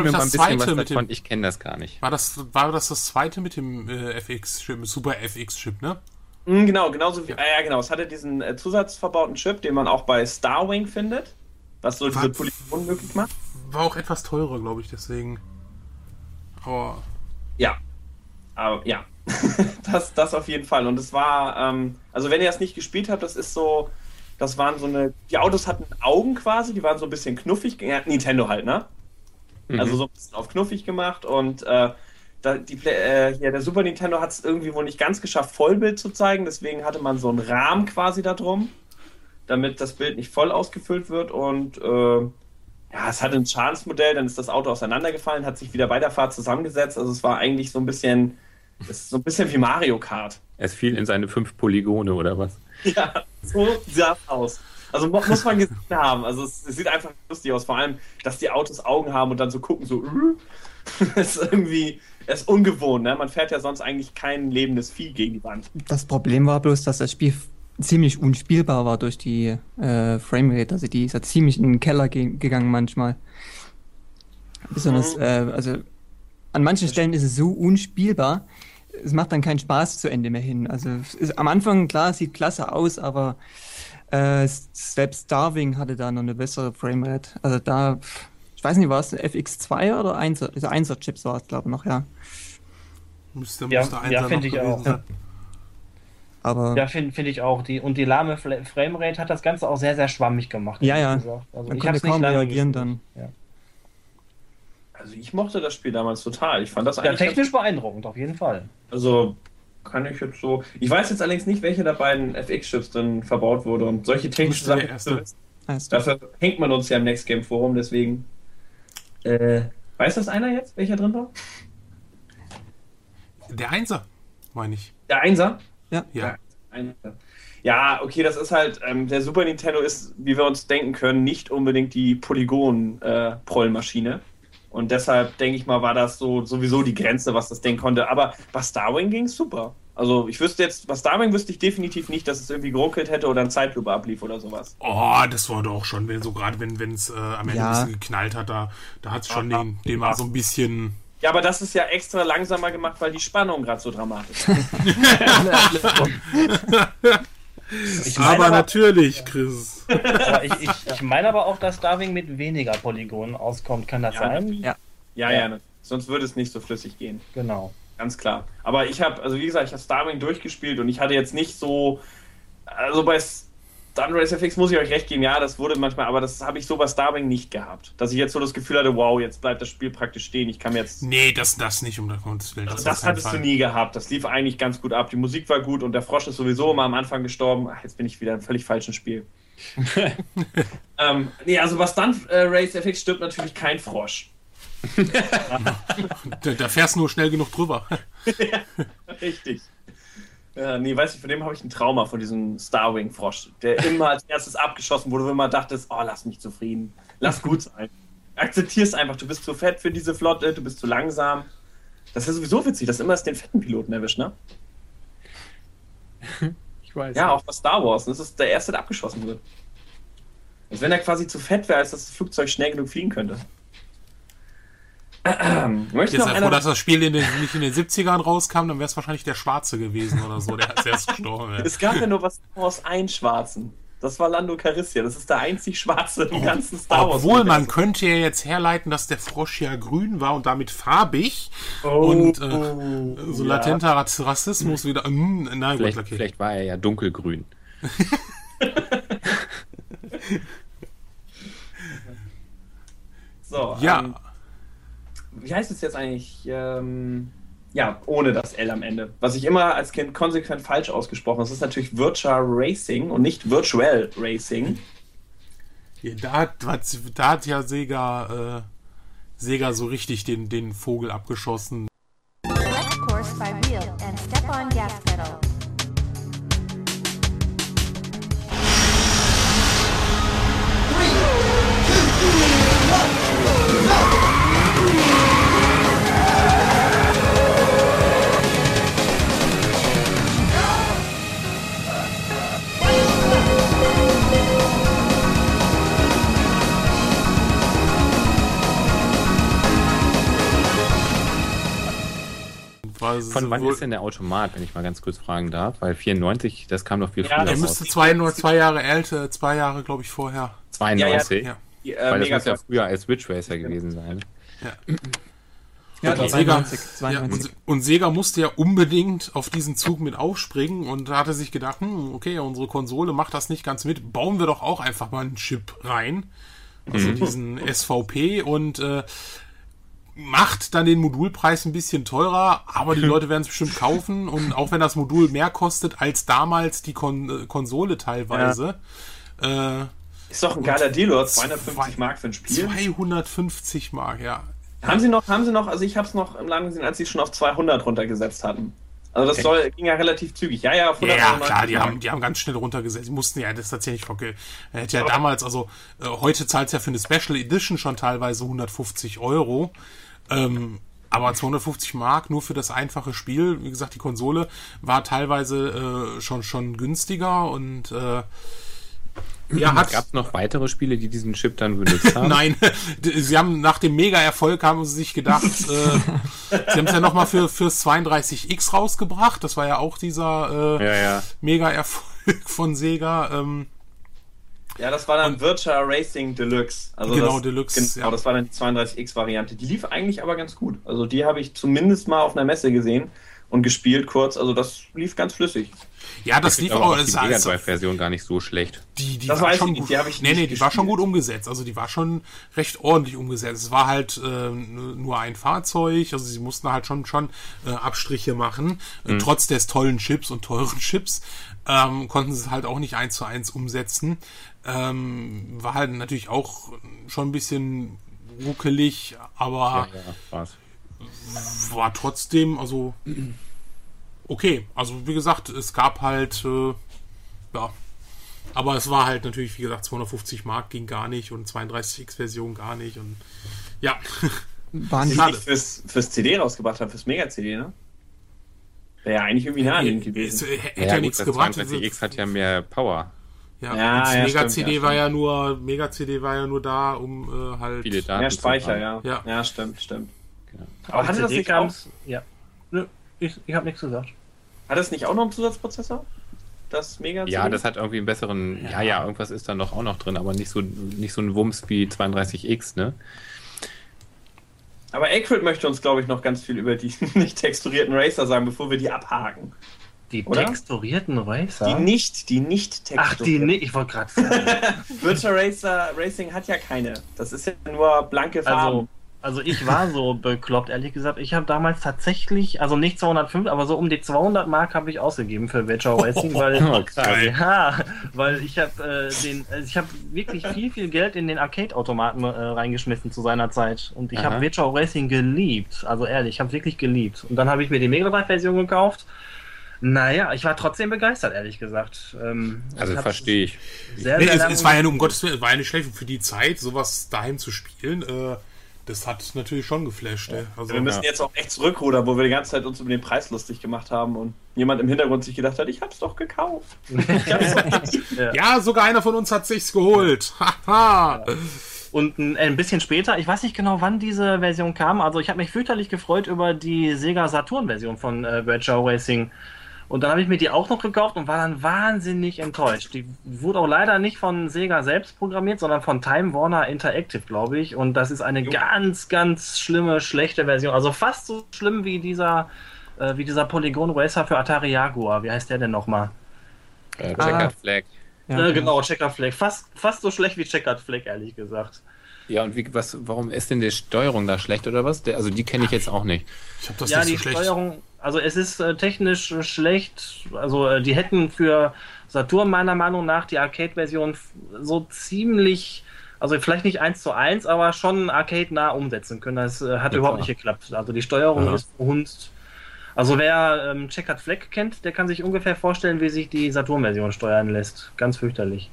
erzähl mir ich, mal ein das bisschen was zweite mit davon. dem, Ich kenne das gar nicht. war, das, war das das zweite mit dem äh, FX-Chip, Super FX-Chip, ne? Mhm, genau, genauso wie. Ah, ja, genau. Es hatte diesen äh, zusatzverbauten Chip, den man auch bei Starwing findet. Was so diese Was? Polygon möglich macht. War auch etwas teurer, glaube ich, deswegen. Aber Ja. Aber ja. <laughs> das, das auf jeden Fall. Und es war, ähm, also wenn ihr das nicht gespielt habt, das ist so, das waren so eine, die Autos hatten Augen quasi, die waren so ein bisschen knuffig, ja, Nintendo halt, ne? Also so ein bisschen auf knuffig gemacht und äh, da, die, äh, hier, der Super Nintendo hat es irgendwie wohl nicht ganz geschafft, Vollbild zu zeigen, deswegen hatte man so einen Rahmen quasi da drum, damit das Bild nicht voll ausgefüllt wird und äh, ja, es hatte ein Schadensmodell, dann ist das Auto auseinandergefallen, hat sich wieder bei der Fahrt zusammengesetzt, also es war eigentlich so ein bisschen, es ist so ein bisschen wie Mario Kart. Es fiel in seine fünf Polygone oder was? Ja, so sah es aus. Also mu- muss man gesehen haben. Also es, es sieht einfach lustig aus. Vor allem, dass die Autos Augen haben und dann so gucken, so. <laughs> ist irgendwie, ist ungewohnt. Ne? Man fährt ja sonst eigentlich kein lebendes Vieh gegen die Wand. Das Problem war bloß, dass das Spiel ziemlich unspielbar war durch die äh, Framerate. Also die ist ja ziemlich in den Keller ge gegangen manchmal. Besonders, Mhm. äh, also an manchen Stellen ist es so unspielbar, es macht dann keinen Spaß zu Ende mehr hin. Also ist, am Anfang, klar, sieht klasse aus, aber äh, selbst Starving hatte da noch eine bessere Framerate. Also da, ich weiß nicht, war es ein FX2 oder 1er? Also 1er Chips war es, glaube ich, noch, ja. müsste, Ja, müsste ja, finde ich auch. sein. Aber Ja, finde find ich auch. Die, und die lahme Framerate hat das Ganze auch sehr, sehr schwammig gemacht. Ja, ja. gesagt. Also man ich konnte kaum reagieren dann. Also ich mochte das Spiel damals total. Ich fand das Ja, eigentlich. technisch beeindruckend, auf jeden Fall. also kann ich jetzt so. Ich weiß jetzt allerdings nicht, welche der beiden FX-Chips drin verbaut wurde und solche technischen Sachen. Dafür hängt man uns ja im Next Game Forum, deswegen. Äh, weiß das einer jetzt, welcher drin war? Der Einser. meine ich. Der Einser? Ja. Einser. Ja, okay, das ist halt, ähm, der Super Nintendo ist, wie wir uns denken können, nicht unbedingt die Polygon-Prollmaschine. Und deshalb, denke ich mal, war das so sowieso die Grenze, was das Ding konnte. Aber bei Starwing ging es super. Also ich wüsste jetzt, bei Starwing wüsste ich definitiv nicht, dass es irgendwie geruckelt hätte oder ein Zeitlupe ablief oder sowas. Oh, das war doch schon, wenn so gerade wenn es äh, am Ende Ja. ein bisschen geknallt hat, da, da hat es schon Aha. den, den mal so ein bisschen. Ja, aber das ist ja extra langsamer gemacht, weil die Spannung gerade so dramatisch ist. <laughs> <laughs> <laughs> Ich meine Aber aber, natürlich, Chris. ich, ich, ich meine aber auch, dass Starwing mit weniger Polygonen auskommt. Kann das Ja, sein? Ja. Ja, ja, ne. sonst würde es nicht so flüssig gehen. Genau. Ganz klar. Aber ich habe, also wie gesagt, ich habe Starwing durchgespielt und ich hatte jetzt nicht so, also bei Stun Race FX muss ich euch recht geben, ja, das wurde manchmal, aber das habe ich so bei Starwing nicht gehabt. Dass ich jetzt so das Gefühl hatte, wow, jetzt bleibt das Spiel praktisch stehen. Ich kann jetzt. Nee, das, das nicht, um Gottes Willen. Also auf das hattest Fall. du nie gehabt. Das lief eigentlich ganz gut ab. Die Musik war gut und der Frosch ist sowieso immer am Anfang gestorben. Ach, jetzt bin ich wieder im völlig falschen Spiel. <laughs> ähm, nee, also was dann äh, Race FX stirbt natürlich kein Frosch. <laughs> Da, da fährst du nur schnell genug drüber. <laughs> Richtig. Ja, nee, weiß ich, von dem habe ich ein Trauma, von diesem Starwing-Frosch, der immer als erstes abgeschossen wurde, wo du immer dachtest, oh, lass mich zufrieden. Lass gut sein. Akzeptier's einfach, du bist zu fett für diese Flotte, du bist zu langsam. Das ist sowieso witzig, dass immer es den fetten Piloten erwischt, ne? <laughs> Ich weiß. Ja, auch bei Star Wars. Das ist der erste, der abgeschossen wird. Als wenn er quasi zu fett wäre, als dass das Flugzeug schnell genug fliegen könnte. <clears throat> Möchte Jetzt noch sei froh, dass das Spiel in den, nicht in den 70ern rauskam, dann wäre es wahrscheinlich der Schwarze gewesen oder so, der als erst gestorben wäre. Es gab ja nur was aus einen Schwarzen. Das war Lando Calrissian. Das ist der einzig Schwarze im ganzen Star Wars. Obwohl, man könnte ja jetzt herleiten, dass der Frosch ja grün war und damit farbig Oh, und äh, so ja. latenter Rass- Rassismus wieder. Mm, nein, gut, Vielleicht, okay. vielleicht war er ja dunkelgrün. <laughs> So, Ja, ähm, wie heißt es jetzt eigentlich? Ähm, ja, ohne das L am Ende. Was ich immer als Kind konsequent falsch ausgesprochen habe. Das ist natürlich Virtual Racing und nicht Virtual Racing. Ja, da, hat, da hat ja Sega, äh, Sega so richtig den, den Vogel abgeschossen. Select course by War Von wann ist denn der Automat, wenn ich mal ganz kurz fragen darf? Weil 94, das kam doch viel Ja, früher Der müsste zwei, nur zwei Jahre älter, zwei Jahre, glaube ich, vorher. 92? Ja. Die, äh, Weil das muss ja früher als Switch Racer gewesen sein. Ja, Okay. 92, Ja, 92. und, und Sega musste ja unbedingt auf diesen Zug mit aufspringen und da hatte sich gedacht, hm, okay, unsere Konsole macht das nicht ganz mit, bauen wir doch auch einfach mal einen Chip rein, also diesen SVP und äh, macht dann den Modulpreis ein bisschen teurer, aber die <laughs> Leute werden es bestimmt kaufen und auch wenn das Modul mehr kostet als damals die Kon äh, Konsole teilweise, äh, Ist doch ein geiler Deal, oder? 250 zwei- Mark für ein Spiel. 250 Mark, ja. Haben sie noch, haben sie noch, also ich habe es noch im Laden gesehen, als sie es schon auf 200 runtergesetzt hatten. Also das Okay. soll, ging ja relativ zügig. Ja, ja, auf Ja, 199 klar, die haben, die haben ganz schnell runtergesetzt. Die mussten ja das tatsächlich verke- Er hätte ja damals, also äh, heute zahlt ja für eine Special Edition schon teilweise 150 Euro. Ähm, aber 250 Mark nur für das einfache Spiel. Wie gesagt, die Konsole war teilweise äh, schon, schon günstiger und äh, ja, hat. Gab es noch weitere Spiele, die diesen Chip dann benutzt haben? <laughs> Nein, <laughs> sie haben nach dem Mega-Erfolg haben sie sich gedacht, äh, <laughs> sie haben es ja nochmal für, fürs 32X rausgebracht. Das war ja auch dieser äh, Ja, ja. Mega-Erfolg von Sega. Ähm, Ja, das war dann Virtual Racing Deluxe. Also Genau, das, Deluxe, Genau, ja. das war dann die 32X-Variante. Die lief eigentlich aber ganz gut. Also die habe ich zumindest mal auf einer Messe gesehen und gespielt kurz. Also das lief ganz flüssig. ja, das Ich lief auch. auch die Mega das- Drive-Version gar nicht so schlecht. die, die Das war weiß schon ich nicht, gut. die habe ich nee, nicht nee, die war schon gut umgesetzt. Also die war schon recht ordentlich umgesetzt. Es war halt äh, nur ein Fahrzeug. Also sie mussten halt schon schon äh, Abstriche machen. Äh, trotz des tollen Chips und teuren <laughs> Chips ähm, konnten sie es halt auch nicht eins zu eins umsetzen. Ähm, war halt natürlich auch schon ein bisschen ruckelig, aber Ja, ja, war trotzdem, also okay. Also wie gesagt, es gab halt, äh, ja. Aber es war halt natürlich, wie gesagt, 250 Mark ging gar nicht und 32X-Version gar nicht und ja. Waren Die <laughs> nicht fürs, fürs CD rausgebracht haben, fürs Mega-CD, ne? Wäre ja eigentlich irgendwie naheliegend Es gewesen. äh, hätte Ja, ja, gut, nichts das gebracht. 32X hat ja mehr Power. Ja, Ja, das ja, Mega-CD ja, war ja nur, Mega-CD war ja nur da, um äh, halt. Viele Daten. Mehr Speicher, ja. Ja. ja. stimmt, stimmt. Genau. Aber hatte das, nicht auch, Ja. Nö, ich, ich habe nichts gesagt. hat das nicht auch noch einen Zusatzprozessor? Das Mega-CD? Ja, das hat irgendwie einen besseren. Ja, ja, irgendwas ist da noch auch noch drin, aber nicht so, nicht so ein Wumms wie 32X, ne? Aber Acrid möchte uns, glaube ich, noch ganz viel über die <laughs> nicht texturierten Racer sagen, bevor wir die abhaken. Die Oder? texturierten Racer? Die nicht, die nicht Ach, die nicht. Ich wollte gerade sagen. <laughs> Virtual Racer Racing hat ja keine. Das ist ja nur blanke Farben. Also, also ich war so <laughs> bekloppt, ehrlich gesagt. Ich habe damals tatsächlich, also nicht 205, aber so um die 200 Mark habe ich ausgegeben für Virtual <laughs> Racing, weil, Oh, krass. ja, weil ich habe äh, den, also ich habe wirklich viel, viel Geld in den Arcade-Automaten äh, reingeschmissen zu seiner Zeit. Und ich habe Virtual Racing geliebt. Also ehrlich, ich habe wirklich geliebt. Und dann habe ich mir die Mega Drive-Version gekauft. Naja, ich war trotzdem begeistert, ehrlich gesagt. Ähm, Also verstehe ich. Sehr, Nee, sehr es, es war ja nur, um Gottes Willen, es war ja nicht schlecht für die Zeit, sowas daheim zu spielen. Äh, das hat natürlich schon geflasht. ey. Also, wir müssen jetzt auch echt zurückrudern, wo wir die ganze Zeit uns über den Preis lustig gemacht haben und jemand im Hintergrund sich gedacht hat, ich hab's doch gekauft. <laughs> Ich hab's doch gekauft. ja, sogar einer von uns hat sich's geholt. Haha. Und ein, ein bisschen später, ich weiß nicht genau, wann diese Version kam, also ich habe mich fürchterlich gefreut über die Sega Saturn-Version von äh, Virtual Racing. Und dann habe ich mir die auch noch gekauft und war dann wahnsinnig enttäuscht. Die wurde auch leider nicht von Sega selbst programmiert, sondern von Time Warner Interactive, glaube ich. Und das ist eine ganz, ganz schlimme, schlechte Version. Also fast so schlimm wie dieser, äh, wie dieser Polygon Racer für Atari Jaguar. Wie heißt der denn nochmal? Äh, Ah. Checkered Flag. ja, äh, genau, Checkered Flag. Fast, fast so schlecht wie Checkered Flag, ehrlich gesagt. Ja, und wie, was, warum ist denn die Steuerung da schlecht oder was? Der, also die kenne ich jetzt auch nicht. Ich hab das ja, nicht die so schlecht. Steuerung, also es ist äh, technisch schlecht. Also äh, die hätten für Saturn meiner Meinung nach die Arcade-Version so ziemlich, also vielleicht nicht eins zu eins, aber schon arcade-nah umsetzen können. Das äh, hat Ja, überhaupt klar. nicht geklappt. Also die Steuerung Aha. ist verhunzt. Also wer ähm, Checkered Flag kennt, der kann sich ungefähr vorstellen, wie sich die Saturn-Version steuern lässt. Ganz fürchterlich.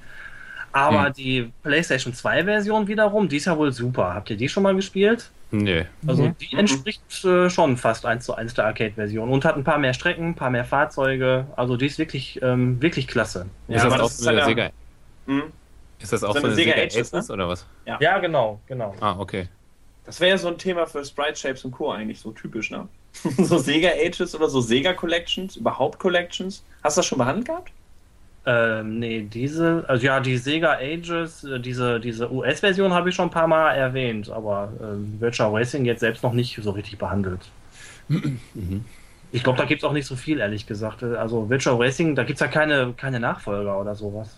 Aber Hm. die PlayStation 2-Version wiederum, die ist ja wohl super. Habt ihr die schon mal gespielt? Nö. Also Mhm. die entspricht äh, schon fast eins zu eins der Arcade-Version und hat ein paar mehr Strecken, ein paar mehr Fahrzeuge. Also die ist wirklich, ähm, wirklich klasse. ist aber das auch so eine ist ja- Sega? Hm. Ist das auch So so eine Sega Sega Ages, Aces oder was? Ja, genau, genau. Ah, okay. Das wäre ja so ein Thema für Sprite Shapes und Co. eigentlich so typisch, ne? <laughs> so Sega Ages oder so Sega Collections, überhaupt Collections. Hast du das schon behandelt gehabt? Ähm, nee, diese, also ja, die Sega Ages, äh, diese, diese US-Version habe ich schon ein paar Mal erwähnt, aber ähm, Virtual Racing jetzt selbst noch nicht so richtig behandelt. Ich glaube, da gibt es auch nicht so viel, ehrlich gesagt. Also Virtual Racing, da gibt es ja keine, keine Nachfolger oder sowas.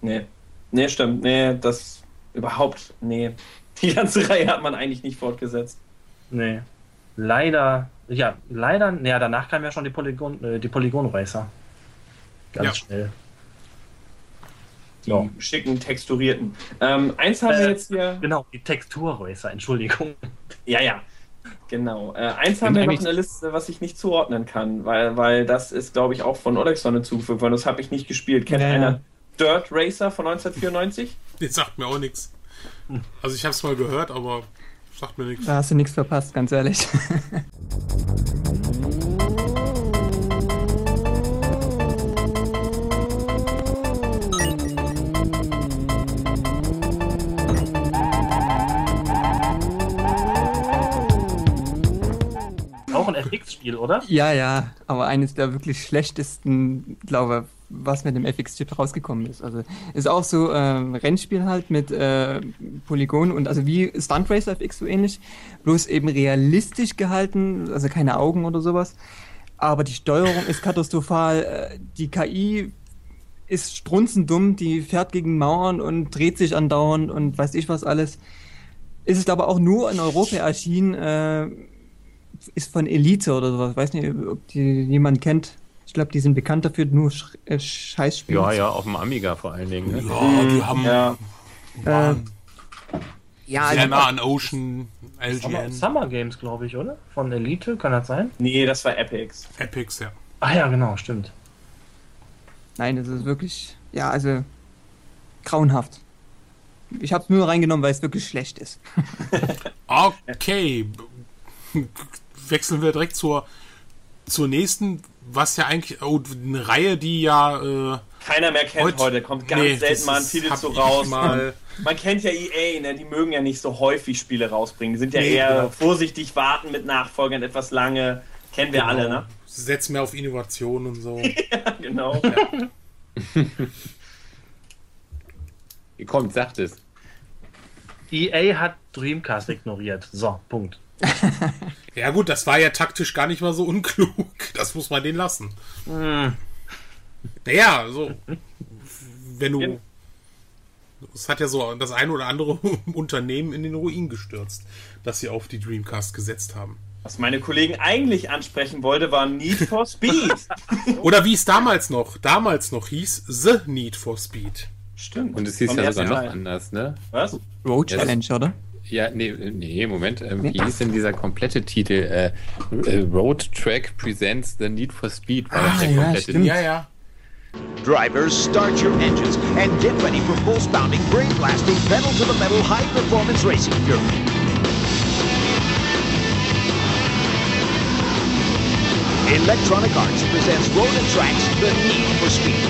Nee. Nee, stimmt. Nee, das überhaupt, nee. Die ganze Reihe hat man eigentlich nicht fortgesetzt. Nee. Leider, ja, leider, ja, danach kam ja schon die Polygon, äh, die Polygon Racer. Ganz Ja. schnell. Die Ja. schicken, texturierten. Ähm, eins haben wir Äh, jetzt hier. Genau, die Textur Racer, Entschuldigung. Ja, ja. Genau. Äh, eins haben wir noch der Liste, was ich nicht zuordnen kann, weil, weil das ist, glaube ich, auch von Olexon hinzugefügt worden. Das habe ich nicht gespielt. Kennt Ja, einer Dirt Racer von 1994? Das sagt mir auch nichts. Also ich hab's mal gehört, aber sagt mir nichts. Da hast du nichts verpasst, ganz ehrlich. <laughs> FX-Spiel, oder? ja, ja, aber eines der wirklich schlechtesten, glaube was mit dem FX-Chip rausgekommen ist. Also ist auch so ähm, Rennspiel halt mit äh, Polygonen und also wie Stunt Racer FX so ähnlich, bloß eben realistisch gehalten, also keine Augen oder sowas. Aber die Steuerung ist katastrophal. Äh, die KI ist strunzendumm, die fährt gegen Mauern und dreht sich andauernd und weiß ich was alles. Ist es aber auch nur in Europa erschienen, äh, ist von Elite oder sowas. Weiß nicht, ob die jemand kennt. Ich glaube, die sind bekannt dafür, nur Sch äh, Scheißspiele. Ja, ja, auf dem Amiga vor allen Dingen. Ne? Ja, die haben Ja. waren Ja, sehr also, nah an Ocean Summer, LGN, Summer Games, glaube ich, oder? Von Elite, kann das sein? Nee, das war Epics. Epics, ja. Ah ja, genau, stimmt. Nein, das ist wirklich, ja, also grauenhaft. Ich habe nur reingenommen, weil es wirklich schlecht ist. <laughs> Okay. Wechseln wir direkt zur, zur nächsten, was ja eigentlich oh, eine Reihe, die ja. Äh, Keiner mehr kennt Heute- heute, kommt ganz nee, selten mal ein Titel ich raus. mal- <laughs> Man kennt ja EA, ne? die mögen ja nicht so häufig Spiele rausbringen. Die sind ja Nee, eher genau. vorsichtig, warten mit Nachfolgern etwas lange. Kennen wir alle, ne? Setzt mehr auf Innovation und so. <laughs> genau. <laughs> Kommt, sagt es. EA hat Dreamcast ignoriert. So, Punkt. Ja gut, das war ja taktisch gar nicht mal so unklug. <laughs> Das muss man denen lassen. Naja, so. Wenn du. Es hat ja so das ein oder andere <laughs> Unternehmen in den Ruin gestürzt, dass sie auf die Dreamcast gesetzt haben. Was meine Kollegen eigentlich ansprechen wollte, war Need for Speed. <laughs> Oder wie es damals noch, damals noch hieß, The Need for Speed. Stimmt. Und es hieß Vom ja sogar noch anders, ne? Was? Road Challenge, oder? Ja, nee, nee, Moment. Ähm, wie hieß denn dieser komplette Titel? Äh, äh, Road Track Presents The Need for Speed. War Ah, das der ja, komplette stimmt. Ja, ja. Drivers, start your engines and get ready for pulse-pounding, brain-blasting, pedal-to-the-metal, high-performance racing fury. Electronic Arts presents Road and Tracks The Need for Speed.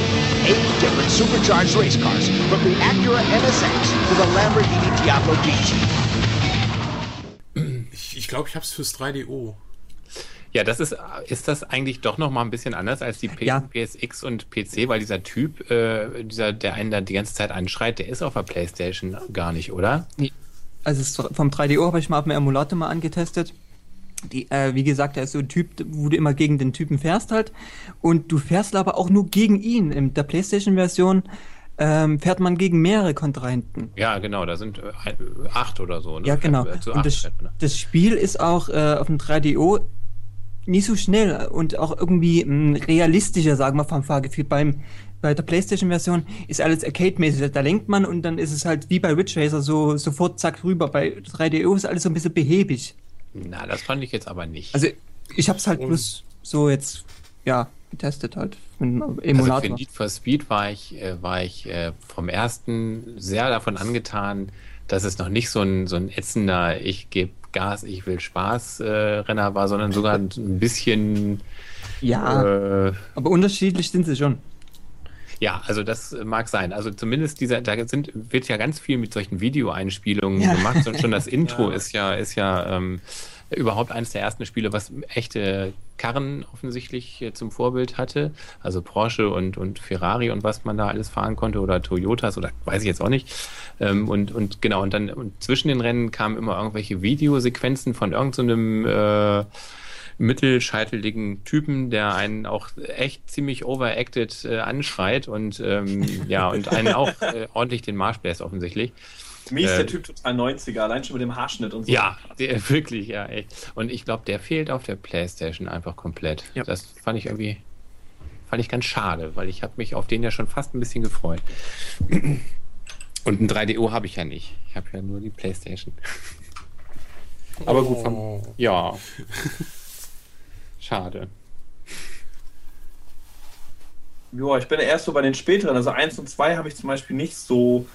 Eight different supercharged race cars, from the Acura NSX to the Lamborghini Diablo GT. Ich, glaube, ich habe es fürs 3DO. Ja, das ist, ist das eigentlich doch noch mal ein bisschen anders als die P Ja. PSX und PC, weil dieser Typ, äh, dieser, der einen da die ganze Zeit anschreit, der ist auf der Playstation gar nicht, oder? Also es, vom 3DO habe ich mal auf dem Emulator mal angetestet. Die, äh, wie gesagt, er ist so ein Typ, wo du immer gegen den Typen fährst halt. Und du fährst aber auch nur gegen ihn. In der PlayStation-Version ähm, fährt man gegen mehrere Kontrahenten. Ja, genau, da sind äh, acht oder so. Ne? Ja, genau. Äh, Zu Und das, ne? das Spiel ist auch äh, auf dem 3DO nicht so schnell und auch irgendwie mh, realistischer, sagen wir, vom Fahrgefühl. Beim, bei der PlayStation-Version ist alles Arcade-mäßig. Da lenkt man und dann ist es halt wie bei Ridge Racer so sofort zack rüber. Bei 3DO ist alles so ein bisschen behäbig. Na, das fand ich jetzt aber nicht. Also ich habe es halt Und- bloß so jetzt, ja, getestet halt. Einem Also Emulator. für Need for Speed war ich, äh, war ich äh, vom ersten sehr davon angetan, dass es noch nicht so ein, so ein ätzender, ich gebe Gas, ich will Spaß äh, Renner war, sondern sogar <laughs> ein bisschen ja, äh, aber unterschiedlich sind sie schon. Ja, also das mag sein. Also zumindest dieser, da sind, wird ja ganz viel mit solchen Videoeinspielungen Ja. gemacht und schon das <laughs> Intro ist ja, ist ja ähm, überhaupt eines der ersten Spiele, was echte Karren offensichtlich äh, zum Vorbild hatte. Also Porsche und, und Ferrari und was man da alles fahren konnte oder Toyotas oder weiß ich jetzt auch nicht. Ähm, und, und genau, und dann und zwischen den Rennen kamen immer irgendwelche Videosequenzen von irgendeinem so äh, mittelscheiteligen Typen, der einen auch echt ziemlich overacted äh, anschreit und ähm, <laughs> ja, und einen auch äh, ordentlich den Marsch bläst offensichtlich. Mir ist Äh, der Typ total 90er, allein schon mit dem Haarschnitt und so. Ja, der, <laughs> wirklich, ja, echt. Und ich glaube, der fehlt auf der Playstation einfach komplett. Ja. Das fand ich irgendwie, fand ich ganz schade, weil ich habe mich auf den ja schon fast ein bisschen gefreut. <clears throat> Und ein 3DO habe ich ja nicht. Ich habe ja nur die Playstation. Aber gut, Oh. ja. <laughs> Schade. Ja, ich bin erst so bei den späteren. Also 1 und 2 habe ich zum Beispiel nicht so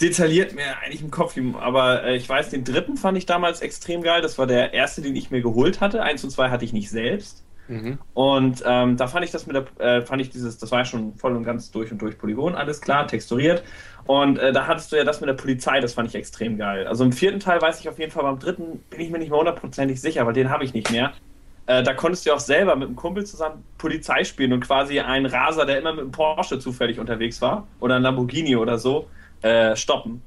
detailliert mehr eigentlich im Kopf. Aber äh, ich weiß, den dritten fand ich damals extrem geil. Das war der erste, den ich mir geholt hatte. 1 und 2 hatte ich nicht selbst. Mhm. Und ähm, da fand ich das mit der, äh, fand ich dieses, das war ja schon voll und ganz durch und durch Polygon, alles klar, texturiert. Und äh, da hattest du ja das mit der Polizei, das fand ich extrem geil. Also im vierten Teil weiß ich auf jeden Fall, beim dritten bin ich mir nicht mehr hundertprozentig sicher, weil den habe ich nicht mehr. Äh, da konntest du auch selber mit einem Kumpel zusammen Polizei spielen und quasi einen Raser, der immer mit einem Porsche zufällig unterwegs war, oder ein Lamborghini oder so, äh, stoppen.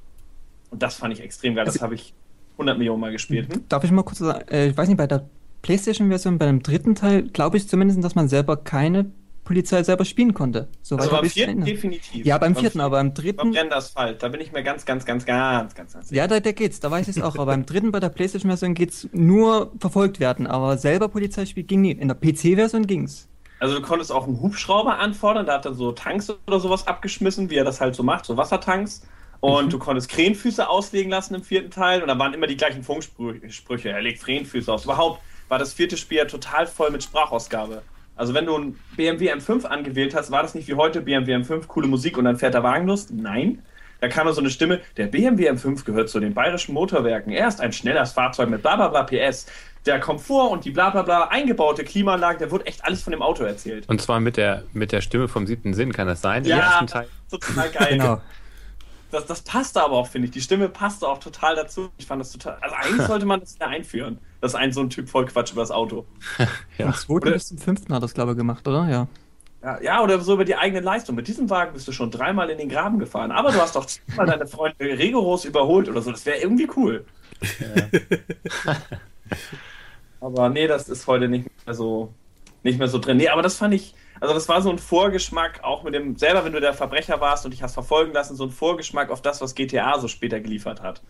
Und das fand ich extrem geil. Das habe ich 100 Millionen Mal gespielt. Hm? Darf ich mal kurz sagen, äh, ich weiß nicht, bei der PlayStation-Version, bei dem dritten Teil, glaube ich zumindest, dass man selber keine Polizei selber spielen konnte. Soweit Also beim vierten definitiv. Ja, beim vierten, aber beim dritten. Beim Brennersfalt, da bin ich mir ganz, ganz, ganz, ganz, ganz, ganz sicher. Ja, da, da geht's, da weiß ich es auch. Aber beim dritten bei der PlayStation-Version geht's nur verfolgt werden. Aber selber Polizeispiel ging nie. In der PC-Version ging's. Also du konntest auch einen Hubschrauber anfordern, da hat er so Tanks oder sowas abgeschmissen, wie er das halt so macht, so Wassertanks. Und du konntest Krähenfüße auslegen lassen im vierten Teil und da waren immer die gleichen Funksprüche. Er legt Krähenfüße aus. Überhaupt war das vierte Spiel ja total voll mit Sprachausgabe. Also wenn du ein BMW M5 angewählt hast, war das nicht wie heute BMW M5, coole Musik und dann fährt der Wagen los. Nein. Da kam so eine Stimme, der BMW M5 gehört zu den bayerischen Motorwerken. Er ist ein schnelles Fahrzeug mit bla bla bla PS. Der Komfort und die bla bla bla eingebaute Klimaanlage, da wird echt alles von dem Auto erzählt. Und zwar mit der, mit der Stimme vom siebten Sinn, kann das sein? Ja. ersten Teil. Total geil. Genau. Das, das passte aber auch, finde ich. Die Stimme passte auch total dazu. Ich fand das total. Also eigentlich <laughs> sollte man das wieder einführen. Das ist ein so ein Typ voll Quatsch über das Auto. <laughs> Vom zweiten Oder- bis zum fünften hat das, glaube ich, gemacht, oder? Ja. Ja, ja, oder so über die eigene Leistung. Mit diesem Wagen bist du schon dreimal in den Graben gefahren. Aber du hast doch mal deine Freunde rigoros überholt oder so. Das wäre irgendwie cool. <laughs> aber nee, das ist heute nicht mehr so nicht mehr so drin. Nee, aber das fand ich, also das war so ein Vorgeschmack, auch mit dem, selber wenn du der Verbrecher warst und dich hast verfolgen lassen, so ein Vorgeschmack auf das, was GTA so später geliefert hat.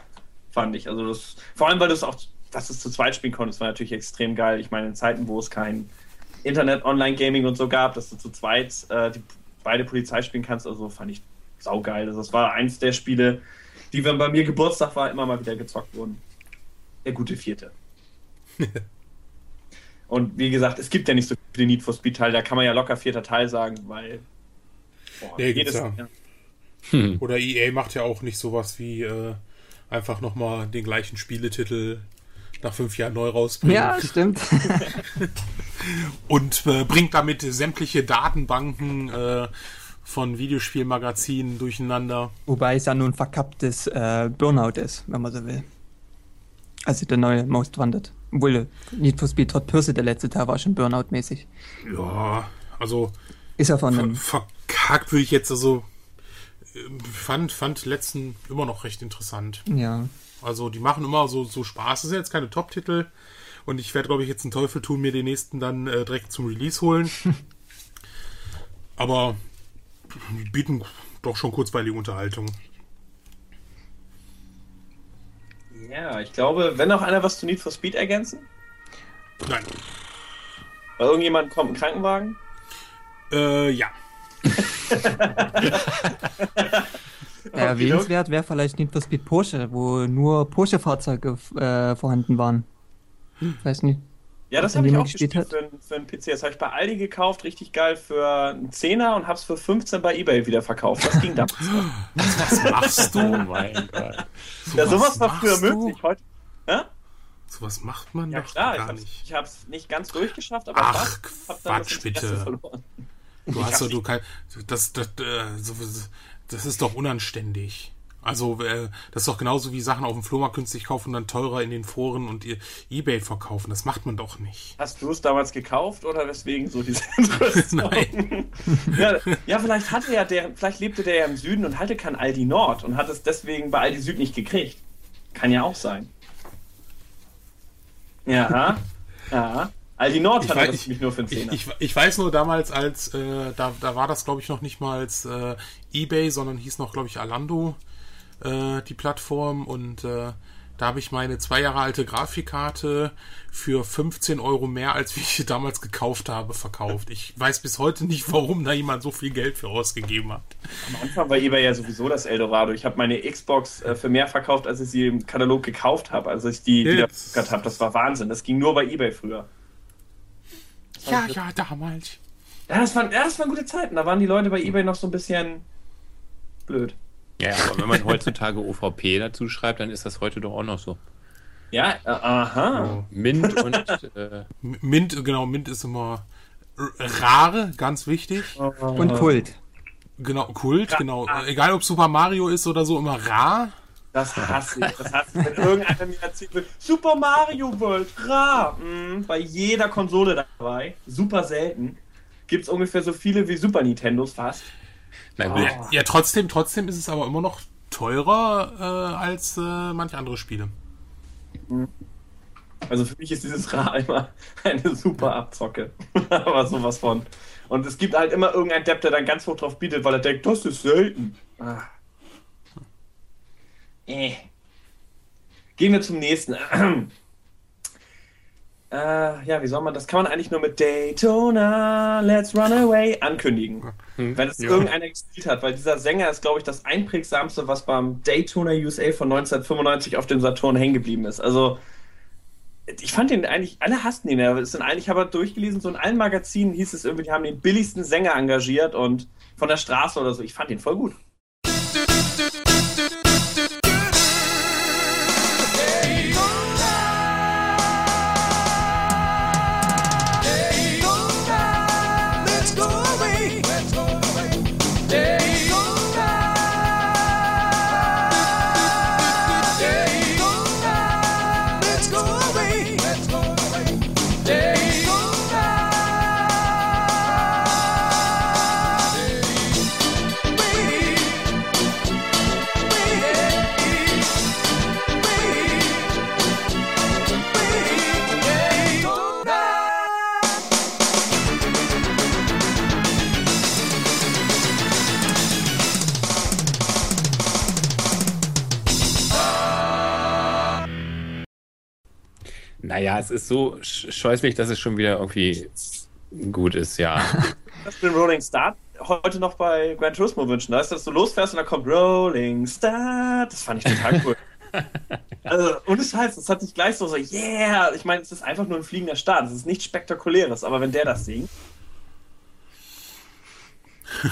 Fand ich. Also das, vor allem, weil du es auch, dass es zu zweit spielen konntest, war natürlich extrem geil. Ich meine, in Zeiten, wo es kein Internet, Online-Gaming und so gab, dass du zu zweit äh, die, beide Polizei spielen kannst, also fand ich saugeil. Also das war eins der Spiele, die, wenn bei mir Geburtstag war, immer mal wieder gezockt wurden. Der gute vierte. <laughs> Und wie gesagt, es gibt ja nicht so viele Need for Speed Teile, da kann man ja locker vierter Teil sagen, weil boah, Nee, ja. ja. Hm. Oder EA macht ja auch nicht sowas wie äh, einfach nochmal den gleichen Spieletitel nach fünf Jahren neu rausbringen. Ja, stimmt. <laughs> Und äh, bringt damit sämtliche Datenbanken äh, von Videospielmagazinen durcheinander. Wobei es ja nun ein verkapptes äh, Burnout ist, wenn man so will. Also der neue Most Wanted. Obwohl äh, Need for Speed Hot Pursuit, der letzte Teil, war schon Burnout-mäßig. Ja, also Ist ja von ver einem. verkackt würde ich jetzt also äh, fand fand letzten immer noch recht interessant. Ja. Also die machen immer so so Spaß. Das sind jetzt keine Top-Titel und ich werde glaube ich jetzt einen Teufel tun, mir den nächsten dann äh, direkt zum Release holen. <laughs> Aber die bieten doch schon kurzweilige Unterhaltung. ja, ich glaube, wenn noch einer was zu Need for Speed ergänzen, Nein. bei irgendjemand kommt ein Krankenwagen. Äh, ja. <laughs> <laughs> Erwähnenswert wäre vielleicht Need for Speed Porsche, wo nur Porsche-Fahrzeuge äh, vorhanden waren. Weiß nicht. Ja, das habe ich auch gespielt gespielt für, für einen PC. Das habe ich bei Aldi gekauft, richtig geil für einen Zehner und habe es für 15 bei Ebay wieder verkauft. Das ging damals. <laughs> Was machst Oh du? mein Gott. ja, sowas war früher du? möglich. Heute. Hä? Sowas macht man Ja doch klar, ich gar hab's, nicht. ich habe es nicht ganz durchgeschafft, aber Ach, was? Hab dann das Quatsch, bitte. verloren. Du hast hab's doch, du kein, das, das, äh, so- das ist doch unanständig. Also, äh, das ist doch genauso wie Sachen auf dem Flohmarkt künstlich kaufen und dann teurer in den Foren und ihr Ebay verkaufen. Das macht man doch nicht. Hast du es damals gekauft oder weswegen so diese <laughs> Interesse? Nein. ja, ja, vielleicht hatte ja der, vielleicht lebte der ja im Süden und hatte kein Aldi Nord und hat es deswegen bei Aldi Süd nicht gekriegt. Kann ja auch sein. Ja, ja. Aldi Nord Ich hatte weiß, das ich, nämlich nur für einen ich, Zehner. ich, ich weiß nur damals, als äh, da, da war das, glaube ich, noch nicht mal als äh, Ebay, sondern hieß noch, glaube ich, Alando äh, die Plattform und äh, da habe ich meine zwei Jahre alte Grafikkarte für 15 Euro mehr, als wie ich sie damals gekauft habe, verkauft. Ich weiß bis heute nicht, warum da jemand so viel Geld für ausgegeben hat. Am Anfang war eBay ja sowieso das Eldorado. Ich habe meine Xbox äh, für mehr verkauft, als ich sie im Katalog gekauft habe, als ich die Ja, wieder habe. Das war Wahnsinn. Das ging nur bei eBay früher. Ja, ja, damals. Ja das, waren, ja, das waren gute Zeiten. Da waren die Leute bei eBay noch so ein bisschen blöd. Ja, aber wenn man heutzutage OVP dazu schreibt, dann ist das heute doch auch noch so. Ja, äh, aha. Mint <laughs> und äh, Mint, genau, Mint ist immer rare, ganz wichtig. Und Kult. Genau, Kult, genau. Egal ob Super Mario ist oder so, immer rar. Das hasse ich. Das hasse ich, wenn irgendeiner mir erzählt wird, Super Mario World, rar. Mhm, bei jeder Konsole dabei. Super selten. Gibt es ungefähr so viele wie Super Nintendos fast. na gut. Ja, ja, trotzdem, trotzdem ist es aber immer noch teurer äh, als äh, manche andere Spiele. Also für mich ist dieses Ra immer eine super Abzocke. <laughs> Aber sowas von. Und es gibt halt immer irgendeinen Depp, der dann ganz hoch drauf bietet, weil er denkt, das ist selten. Ah. Äh. Gehen wir zum nächsten. <clears throat> äh, ja, wie soll man das? Kann man eigentlich nur mit Daytona, Let's Run Away ankündigen. Wenn es irgendeiner gespielt hat, weil dieser Sänger ist, glaube ich, das einprägsamste, was beim Daytona USA von 1995 auf dem Saturn hängen geblieben ist. Also, ich fand den eigentlich, alle hassten ihn. ja. Ich habe durchgelesen, so in allen Magazinen hieß es irgendwie, die haben den billigsten Sänger engagiert und von der Straße oder so. Ich fand den voll gut. Es ist so sch- scheußlich, dass es schon wieder irgendwie gut ist, ja. <laughs> Das den Rolling Start heute noch bei Gran Turismo wünschen. Da ist, dass du losfährst und dann kommt Rolling Start. Das fand ich total cool. <laughs> also, ohne Scheiß, das hat sich gleich so so, yeah. Ich meine, es ist einfach nur ein fliegender Start. Es ist nichts Spektakuläres, aber wenn der das singt. <laughs>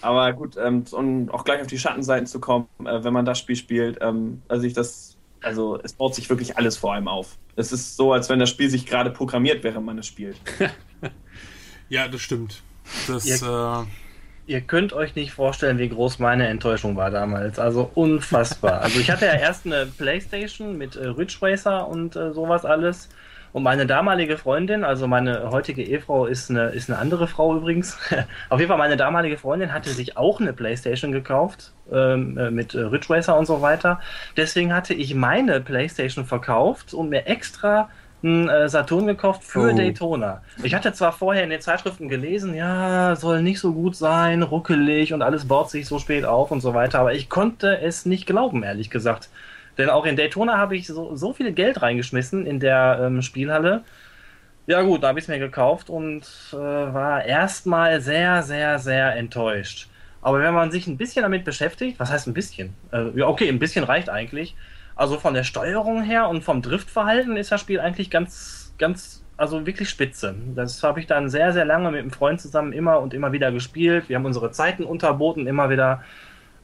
aber gut, ähm, und auch gleich auf die Schattenseiten zu kommen, äh, wenn man das Spiel spielt, ähm, also ich das, also es baut sich wirklich alles vor einem auf. Es ist so, als wenn das Spiel sich gerade programmiert, während man es spielt. <laughs> Ja, das stimmt. Das, Ja. äh, Ihr könnt euch nicht vorstellen, wie groß meine Enttäuschung war damals. Also unfassbar. Also ich hatte ja erst eine Playstation mit äh, Ridge Racer und äh, sowas alles. Und meine damalige Freundin, also meine heutige Ehefrau ist eine, ist eine andere Frau übrigens. <laughs> Auf jeden Fall meine damalige Freundin hatte sich auch eine Playstation gekauft ähm, äh, mit äh, Ridge Racer und so weiter. Deswegen hatte ich meine Playstation verkauft und mir extra einen äh, Saturn gekauft für Oh. Daytona. Ich hatte zwar vorher in den Zeitschriften gelesen, ja, soll nicht so gut sein, ruckelig und alles baut sich so spät auf und so weiter, aber ich konnte es nicht glauben, ehrlich gesagt. Denn auch in Daytona habe ich so, so viel Geld reingeschmissen in der ähm, Spielhalle. Ja gut, da habe ich es mir gekauft und äh, war erstmal sehr, sehr, sehr enttäuscht. Aber wenn man sich ein bisschen damit beschäftigt, was heißt ein bisschen? Äh, ja, okay, ein bisschen reicht eigentlich. Also von der Steuerung her und vom Driftverhalten ist das Spiel eigentlich ganz, ganz, also wirklich spitze. Das habe ich dann sehr, sehr lange mit einem Freund zusammen immer und immer wieder gespielt. Wir haben unsere Zeiten unterboten, immer wieder.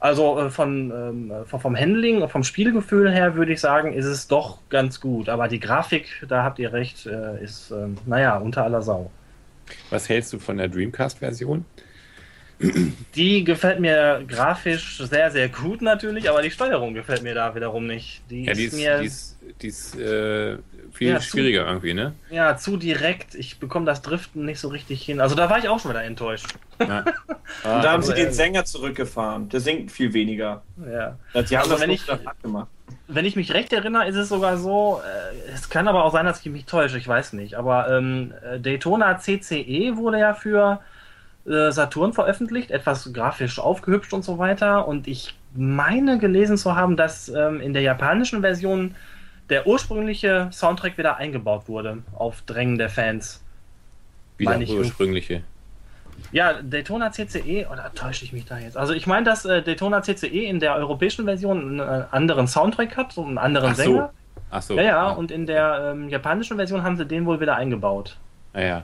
Also äh, von, ähm, vom, Handling und vom Spielgefühl her würde ich sagen, ist es doch ganz gut. Aber die Grafik, da habt ihr recht, äh, ist, ähm, naja, unter aller Sau. Was hältst du von der Dreamcast-Version? Die gefällt mir grafisch sehr, sehr gut natürlich, aber die Steuerung gefällt mir da wiederum nicht. Die Ja, die ist ist, mir die ist, die ist äh, viel Ja, zu- schwieriger irgendwie, ne? ja, zu direkt. Ich bekomme das Driften nicht so richtig hin. Also da war ich auch schon wieder enttäuscht. Ja. Und <laughs> da haben sie also, den äh, Sänger zurückgefahren. Der singt viel weniger. Ja. Die haben Also das wenn ich- abgemacht. Wenn ich mich recht erinnere, ist es sogar so, äh, es kann aber auch sein, dass ich mich täusche, ich weiß nicht. Aber ähm, äh, Daytona CCE wurde ja für äh, Saturn veröffentlicht, etwas grafisch aufgehübscht und so weiter. Und ich meine gelesen zu haben, dass ähm, in der japanischen Version der ursprüngliche Soundtrack wieder eingebaut wurde, auf Drängen der Fans. Wie der ich- ursprüngliche. Ja, Daytona CCE, oder täusche ich mich da jetzt? Also ich meine, dass äh, Daytona CCE in der europäischen Version einen äh, anderen Soundtrack hat, so einen anderen Ach so. Sänger. Ach so. Ja, ja, und in der ähm, japanischen Version haben sie den wohl wieder eingebaut. Ah, ja.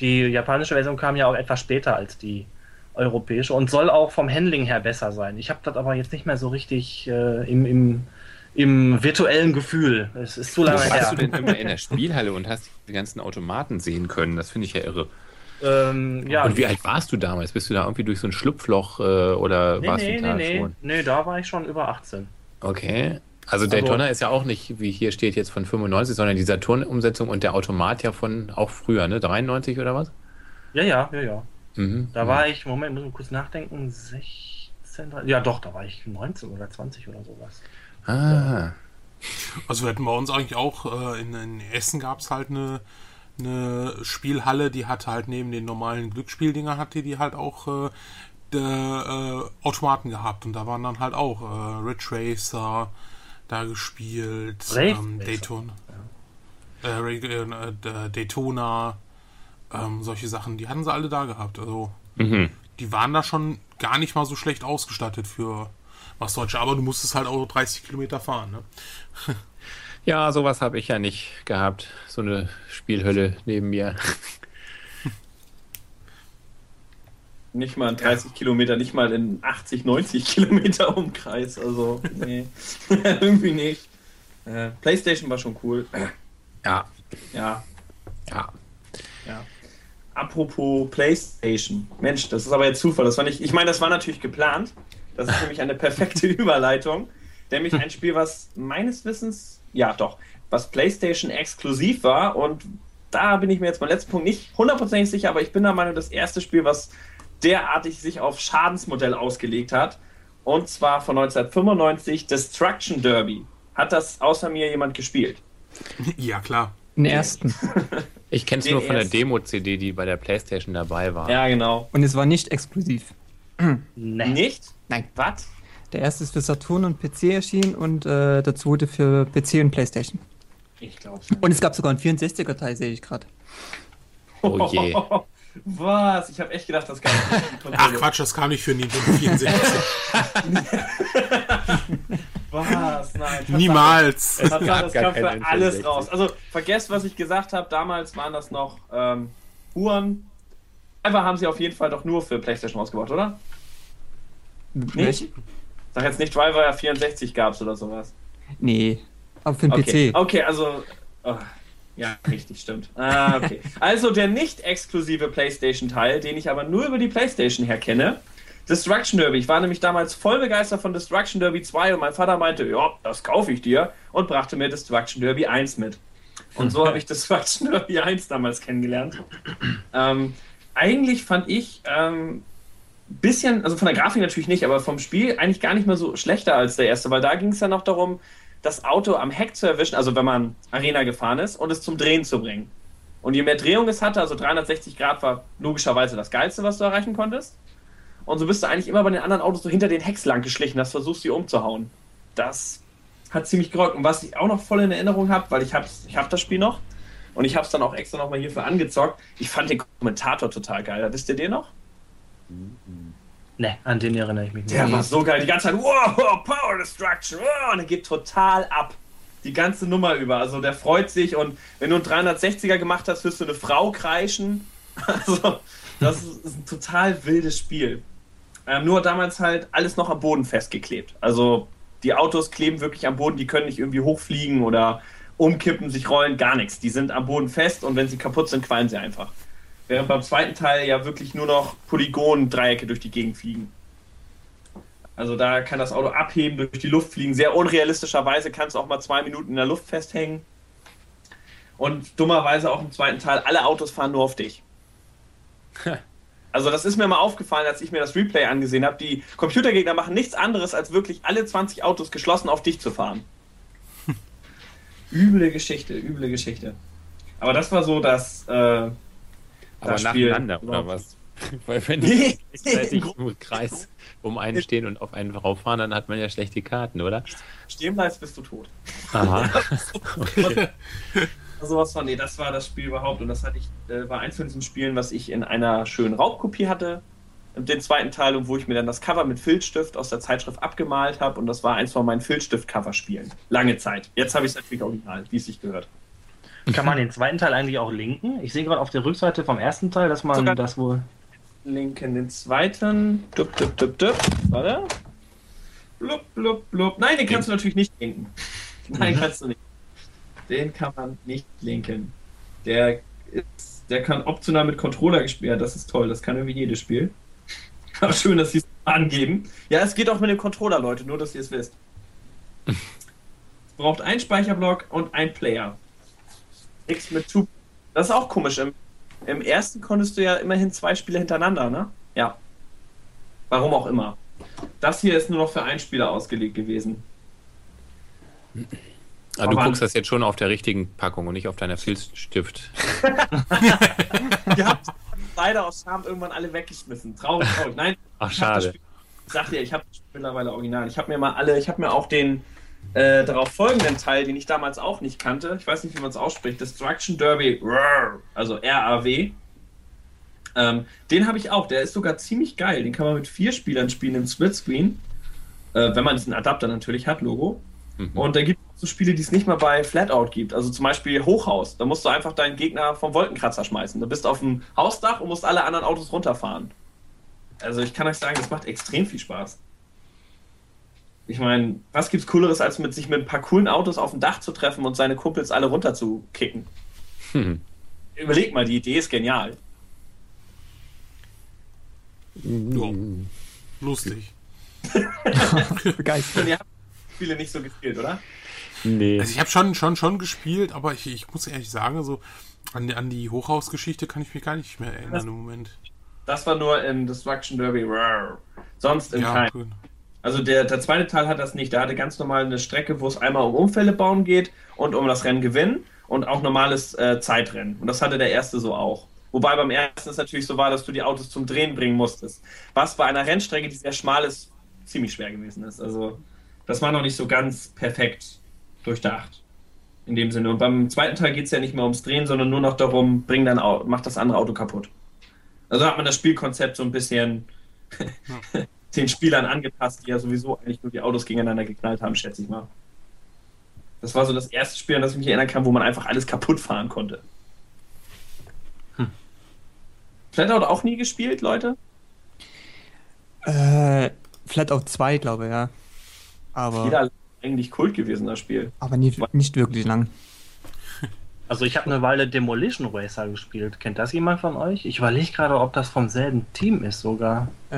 Die japanische Version kam ja auch etwas später als die europäische und soll auch vom Handling her besser sein. Ich habe das aber jetzt nicht mehr so richtig äh, im, im, im virtuellen Gefühl. Es ist zu lange Warst her. du denn immer in der Spielhalle und hast die ganzen Automaten sehen können? Das finde ich ja irre. Ähm, ja, und wie alt warst du damals? Bist du da irgendwie durch so ein Schlupfloch äh, oder nee, warst nee, du da nee, nee, schon? nee, da war ich schon über 18. Okay. Also Daytona ist ja auch nicht, wie hier steht jetzt von 95, sondern die Saturn-Umsetzung und der Automat ja von auch früher, ne? 93 oder was? Ja, ja, ja, ja. Mhm. Da war ich, Moment, muss ich kurz nachdenken, 16, ja doch, da war ich 19 oder 20 oder sowas. Ah. Also wir hatten bei uns eigentlich auch, äh, in, in Essen gab es halt eine, eine Spielhalle, die hatte halt neben den normalen Glücksspieldinger hatte die halt auch äh, der, äh, Automaten gehabt und da waren dann halt auch äh, Ridge Racer da gespielt, ähm. Daytona. äh, Ray- äh, Daytona, ähm, solche Sachen, die hatten sie alle da gehabt. Also Mhm. die waren da schon gar nicht mal so schlecht ausgestattet für was Deutsche, aber du musstest halt auch 30 Kilometer fahren. Ne? <laughs> Ja, sowas habe ich ja nicht gehabt. So eine Spielhölle neben mir. <laughs> Nicht mal in 30 Kilometer, nicht mal in 80, 90 Kilometer Umkreis. Also, nee. <laughs> Irgendwie nicht. Äh, PlayStation war schon cool. Ja, Ja, ja. ja. Apropos PlayStation. Mensch, das ist aber jetzt Zufall. Das war nicht. Ich meine, das war natürlich geplant. Das ist nämlich eine perfekte <laughs> Überleitung. Nämlich ein Spiel, was meines Wissens, ja doch, was PlayStation exklusiv war. Und da bin ich mir jetzt beim letzten Punkt nicht hundertprozentig sicher, aber ich bin der Meinung, das erste Spiel, was derartig sich auf Schadensmodell ausgelegt hat. Und zwar von 1995 Destruction Derby. Hat das außer mir jemand gespielt? <laughs> ja, klar. Den ersten. <laughs> Ich kenne es nur von der ersten. Demo-CD, die bei der PlayStation dabei war. Ja, genau. Und es war nicht exklusiv. Nee. Nicht? Nein. Was? Der erste ist für Saturn und PC erschienen und äh, der zweite für PC und Playstation. Ich glaube Und es gab sogar einen 64er-Teil, sehe ich gerade. Oh je. <laughs> Was? Ich habe echt gedacht, das kann Ach Quatsch, das kam nicht für Nintendo 64. <laughs> Was? Nein. Niemals. Gab das gar kam für alles N64. raus. Also vergesst, was ich gesagt habe. Damals waren das noch ähm, Uhren. Einfach haben sie auf jeden Fall doch nur für PlayStation rausgebracht, oder? Welche? Sag jetzt nicht, Driver ja 64 gab's oder sowas. Nee. Aber für den Okay, PC. okay also. oh, ja, richtig, stimmt. Ah, okay. <laughs> Also der nicht exklusive PlayStation-Teil, den ich aber nur über die PlayStation her kenne. Destruction Derby. Ich war nämlich damals voll begeistert von Destruction Derby 2 und mein Vater meinte, ja, das kaufe ich dir und brachte mir Destruction Derby 1 mit. Und so habe ich <laughs> Destruction Derby 1 damals kennengelernt. Ähm, eigentlich fand ich ähm, bisschen, also von der Grafik natürlich nicht, aber vom Spiel eigentlich gar nicht mehr so schlechter als der erste, weil da ging es ja noch darum, das Auto am Heck zu erwischen, also wenn man Arena gefahren ist, und es zum Drehen zu bringen. Und je mehr Drehung es hatte, also 360 Grad war logischerweise das Geilste, was du erreichen konntest. Und so bist du eigentlich immer bei den anderen Autos so hinter den Hecks lang geschlichen, hast versuchst, sie umzuhauen. Das hat ziemlich gerockt. Und was ich auch noch voll in Erinnerung habe, weil ich habe ich hab das Spiel noch und ich habe es dann auch extra nochmal hierfür angezockt, ich fand den Kommentator total geil. Wisst ihr den noch? Nee, an den erinnere ich mich nicht. Der war so geil. Die ganze Zeit, wow, Power Destruction, wow, und er geht total ab. Die ganze Nummer über. Also der freut sich und wenn du einen 360er gemacht hast, wirst du eine Frau kreischen. <laughs> Also, das ist, ist ein total wildes Spiel. Ähm, nur damals halt alles noch am Boden festgeklebt. Also die Autos kleben wirklich am Boden, die können nicht irgendwie hochfliegen oder umkippen, sich rollen, gar nichts. Die sind am Boden fest und wenn sie kaputt sind, qualmen sie einfach. Während beim zweiten Teil ja wirklich nur noch Polygon-Dreiecke durch die Gegend fliegen. Also da kann das Auto abheben, durch die Luft fliegen. Sehr unrealistischerweise kannst du auch mal zwei Minuten in der Luft festhängen. Und dummerweise auch im zweiten Teil, alle Autos fahren nur auf dich. Also das ist mir mal aufgefallen, als ich mir das Replay angesehen habe. Die Computergegner machen nichts anderes, als wirklich alle 20 Autos geschlossen auf dich zu fahren. <laughs> üble Geschichte, üble Geschichte. Aber das war so das, äh, Aber das Spiel. nacheinander, oder was? <laughs> Weil wenn <laughs> die gleichzeitig im Kreis um einen stehen und auf einen rauffahren, dann hat man ja schlechte Karten, oder? stehen bleibst, bist du tot. Aha. <laughs> Sowas von, nee, das war das Spiel überhaupt und das hatte ich, äh, war eins von diesen Spielen, was ich in einer schönen Raubkopie hatte. Den zweiten Teil, und wo ich mir dann das Cover mit Filzstift aus der Zeitschrift abgemalt habe und das war eins von meinen Filzstift-Cover-Spielen. Lange Zeit. Jetzt habe ich es natürlich original, wie es sich gehört. Kann man den zweiten Teil eigentlich auch linken? Ich sehe gerade auf der Rückseite vom ersten Teil, dass man Sogar- das wohl. Linken den zweiten. Dup, dup, dup, dup. Warte. Blub, blub, blub. Nein, den kannst du natürlich nicht linken. Nein, kannst du nicht. Den kann man nicht linken. Der ist, der kann optional mit Controller gespielt werden. Das ist toll. Das kann irgendwie jedes Spiel. <laughs> Aber schön, dass sie es angeben. Ja, es geht auch mit dem Controller, Leute. Nur, dass ihr es wisst. <laughs> Braucht einen Speicherblock und ein Player. X mit Two. Das ist auch komisch. Im, Im ersten konntest du ja immerhin zwei Spiele hintereinander, ne? Ja. Warum auch immer. Das hier ist nur noch für einen Spieler ausgelegt gewesen. Aber du guckst das jetzt schon auf der richtigen Packung und nicht auf deiner Filzstift. <laughs> Ihr habt leider aus Scham irgendwann alle weggeschmissen. Traurig, traurig. Nein, Ach, schade. Ich sag dir, ich habe mittlerweile original. Ich habe mir mal alle, ich habe mir auch den äh, darauf folgenden Teil, den ich damals auch nicht kannte, ich weiß nicht, wie man es ausspricht, Destruction Derby, also R-A-W. Ähm, den habe ich auch, der ist sogar ziemlich geil. Den kann man mit vier Spielern spielen im Splitscreen. Äh, wenn man diesen Adapter natürlich hat, Logo. Mhm. Und da gibt es so Spiele, die es nicht mal bei Flatout gibt. Also zum Beispiel Hochhaus. Da musst du einfach deinen Gegner vom Wolkenkratzer schmeißen. Du bist auf dem Hausdach und musst alle anderen Autos runterfahren. Also ich kann euch sagen, das macht extrem viel Spaß. Ich meine, was gibt's Cooleres, als mit sich mit ein paar coolen Autos auf dem Dach zu treffen und seine Kumpels alle runterzukicken? Hm. Überleg mal, die Idee ist genial. Ja. Lustig. <laughs> Begeistert. Und ihr habt Spiele nicht so gespielt, oder? Nee. Also ich habe schon, schon, schon gespielt, aber ich, ich muss ehrlich sagen, so an, die- an die Hochhausgeschichte kann ich mich gar nicht mehr erinnern im Moment. Das war nur in Destruction Derby. Rawr. Sonst in Ja, keinem. Also der, der zweite Teil hat das nicht. Der hatte ganz normal eine Strecke, wo es einmal um Unfälle bauen geht und um das Rennen gewinnen und auch normales äh, Zeitrennen. Und das hatte der erste so auch. Wobei beim ersten es natürlich so war, dass du die Autos zum Drehen bringen musstest. Was bei einer Rennstrecke, die sehr schmal ist, ziemlich schwer gewesen ist. Also das war noch nicht so ganz perfekt durchdacht. In dem Sinne. Und beim zweiten Teil geht es ja nicht mehr ums Drehen, sondern nur noch darum, bring dein Auto, mach das andere Auto kaputt. Also hat man das Spielkonzept so ein bisschen <laughs> den Spielern angepasst, die ja sowieso eigentlich nur die Autos gegeneinander geknallt haben, schätze ich mal. Das war so das erste Spiel, an das ich mich erinnern kann, wo man einfach alles kaputt fahren konnte. Flatout auch nie gespielt, Leute? Äh, Flatout 2, glaube ich, ja. Aber, Jeder eigentlich Kult gewesen, das Spiel. aber nicht, nicht wirklich lang. Also ich habe eine Weile Demolition Racer gespielt. Kennt das jemand von euch? Ich überlege gerade, ob das vom selben Team ist sogar. Äh,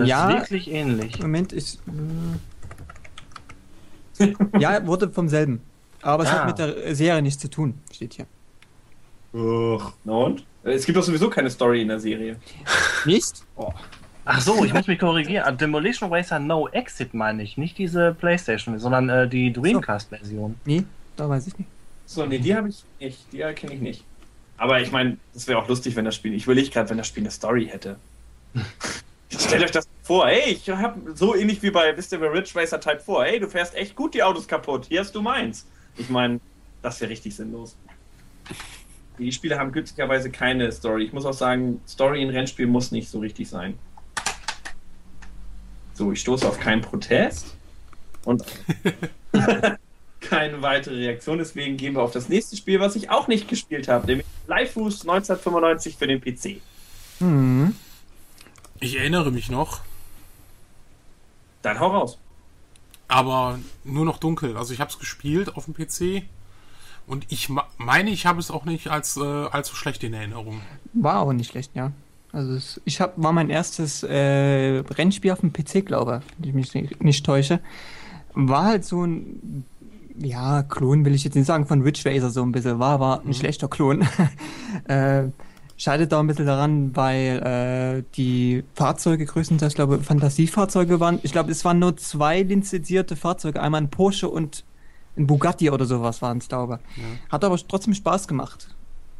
das ja, ist wirklich ähnlich. Moment, ich. Äh, ja, wurde vom selben. Aber es Ah. hat mit der Serie nichts zu tun, steht hier. Uch. Na und? Es gibt doch sowieso keine Story in der Serie. Nicht? Oh. Ach so, ich muss mich korrigieren. Ah, Demolition Racer No Exit meine ich. Nicht diese Playstation, sondern äh, die Dreamcast-Version. Nee, da weiß ich nicht. So, nee, die habe ich nicht. Die kenne ich nicht. Aber ich meine, das wäre auch lustig, wenn das Spiel. Ich überlege gerade, wenn das Spiel eine Story hätte. <laughs> Stellt euch das vor, hey, ich habe so ähnlich wie bei Wisst ihr, bei Ridge Racer Type 4, hey, du fährst echt gut die Autos kaputt, hier hast du meins. Ich meine, das wäre richtig sinnlos. Die Spiele haben glücklicherweise keine Story. Ich muss auch sagen, Story in Rennspielen muss nicht so richtig sein. So, ich stoße auf keinen Protest und <laughs> keine weitere Reaktion. Deswegen gehen wir auf das nächste Spiel, was ich auch nicht gespielt habe, nämlich Lifehouse 1995 für den PC. Hm. Ich erinnere mich noch, Dann hau raus. aber nur noch dunkel. Also ich habe es gespielt auf dem PC und ich meine, ich habe es auch nicht als äh, allzu schlecht in Erinnerung. War auch nicht schlecht, ja. Also es, ich hab, war mein erstes äh, Rennspiel auf dem PC, glaube ich, wenn ich mich nicht, nicht täusche. War halt so ein, ja, Klon will ich jetzt nicht sagen, von Ridge Racer so ein bisschen. War aber ein schlechter Klon. <laughs> äh, scheidet da ein bisschen daran, weil äh, die Fahrzeuge größtenteils, glaube ich, Fantasiefahrzeuge waren. Ich glaube, es waren nur zwei lizenzierte Fahrzeuge. Einmal ein Porsche und ein Bugatti oder sowas waren es, glaube ich. Hat aber trotzdem Spaß gemacht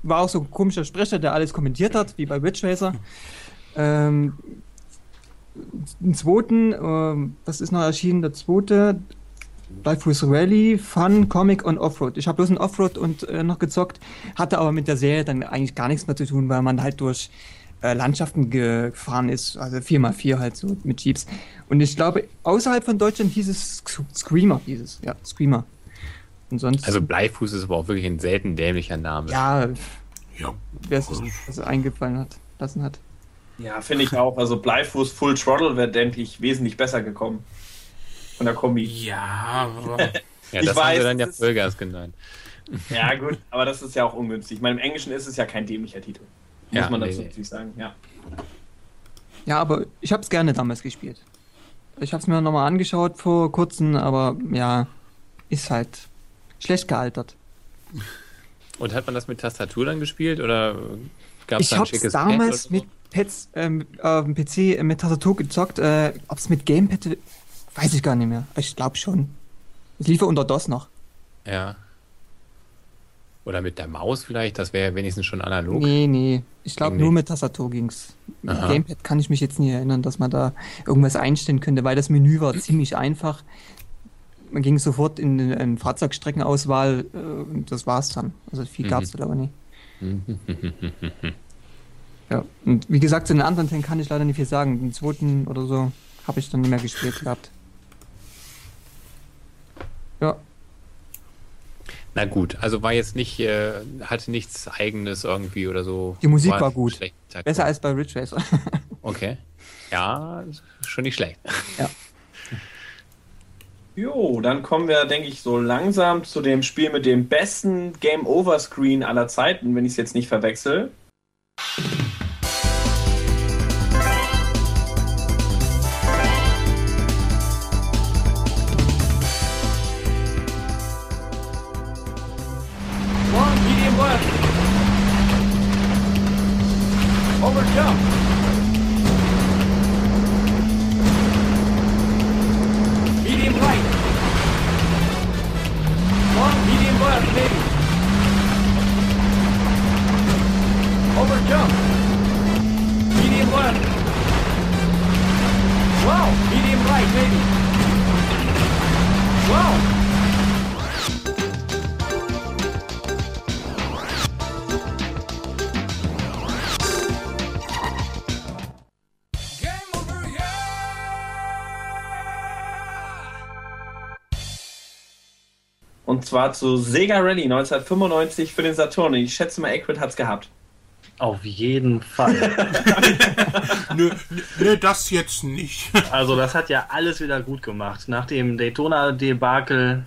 war auch so ein komischer Sprecher, der alles kommentiert hat, wie bei Ridge Racer. Ähm, einen zweiten, ähm, was ist noch erschienen? Der zweite, Lifehouse Rally, Fun, Comic und Offroad. Ich habe bloß ein Offroad und äh, noch gezockt, hatte aber mit der Serie dann eigentlich gar nichts mehr zu tun, weil man halt durch äh, Landschaften gefahren ist, also 4x4 halt so mit Jeeps. Und ich glaube, außerhalb von Deutschland hieß es Sc- Screamer, hieß es, ja, Screamer. Und sonst, Also Bleifuß ist aber auch wirklich ein selten dämlicher Name. ja, Ja, wer es sich was eingefallen hat, lassen hat. Ja, finde ich auch. Also Bleifuß Full Throttle wäre, denke ich, wesentlich besser gekommen. Von der Kombi. ja, aber <laughs> Ja, Ich das haben weiß, sie dann ja Vollgas genannt. Ja, gut, aber das ist ja auch ungünstig. Ich meine, im Englischen ist es ja kein dämlicher Titel. Muss Ja, man dazu nee. natürlich sagen, ja. Ja, aber ich habe es gerne damals gespielt. Ich habe es mir nochmal angeschaut vor kurzem, aber ja, ist halt schlecht gealtert. Und hat man das mit Tastatur dann gespielt oder gab es Ich da ein habe schickes es damals Pad oder mit Pads, ähm, auf dem PC mit Tastatur gezockt. Äh, Ob es mit Gamepad, weiß ich gar nicht mehr. Ich glaube schon. Es lief ja unter DOS noch. Ja. Oder mit der Maus vielleicht, das wäre wenigstens schon analog. Nee, nee. Ich glaube nur nicht. mit Tastatur ging's. Mit Aha. Gamepad kann ich mich jetzt nie erinnern, dass man da irgendwas einstellen könnte, weil das Menü war <clears throat> ziemlich einfach. man ging sofort in, in, in Fahrzeugstreckenauswahl äh, und das war's dann. Also viel Mhm. gab's da aber nicht. <laughs> Ja, und wie gesagt, zu den anderen Teilen kann ich leider nicht viel sagen. Den zweiten oder so habe ich dann nicht mehr gespielt gehabt. Ja, Na gut, also war jetzt nicht, äh, hatte nichts eigenes irgendwie oder so. Die Musik war gut. schlecht. besser als bei Ridge Racer. <laughs> Okay. Ja, schon nicht schlecht. Jo, dann kommen wir, denke ich, so langsam zu dem Spiel mit dem besten Game Over Screen aller Zeiten, wenn ich es jetzt nicht verwechsel. Zwar zu Sega Rally 1995 für den Saturn. Und ich schätze mal, Acrid hat's gehabt. Auf jeden Fall. <laughs> Nö, nö, das jetzt nicht. Also das hat ja alles wieder gut gemacht. Nach dem Daytona-Debakel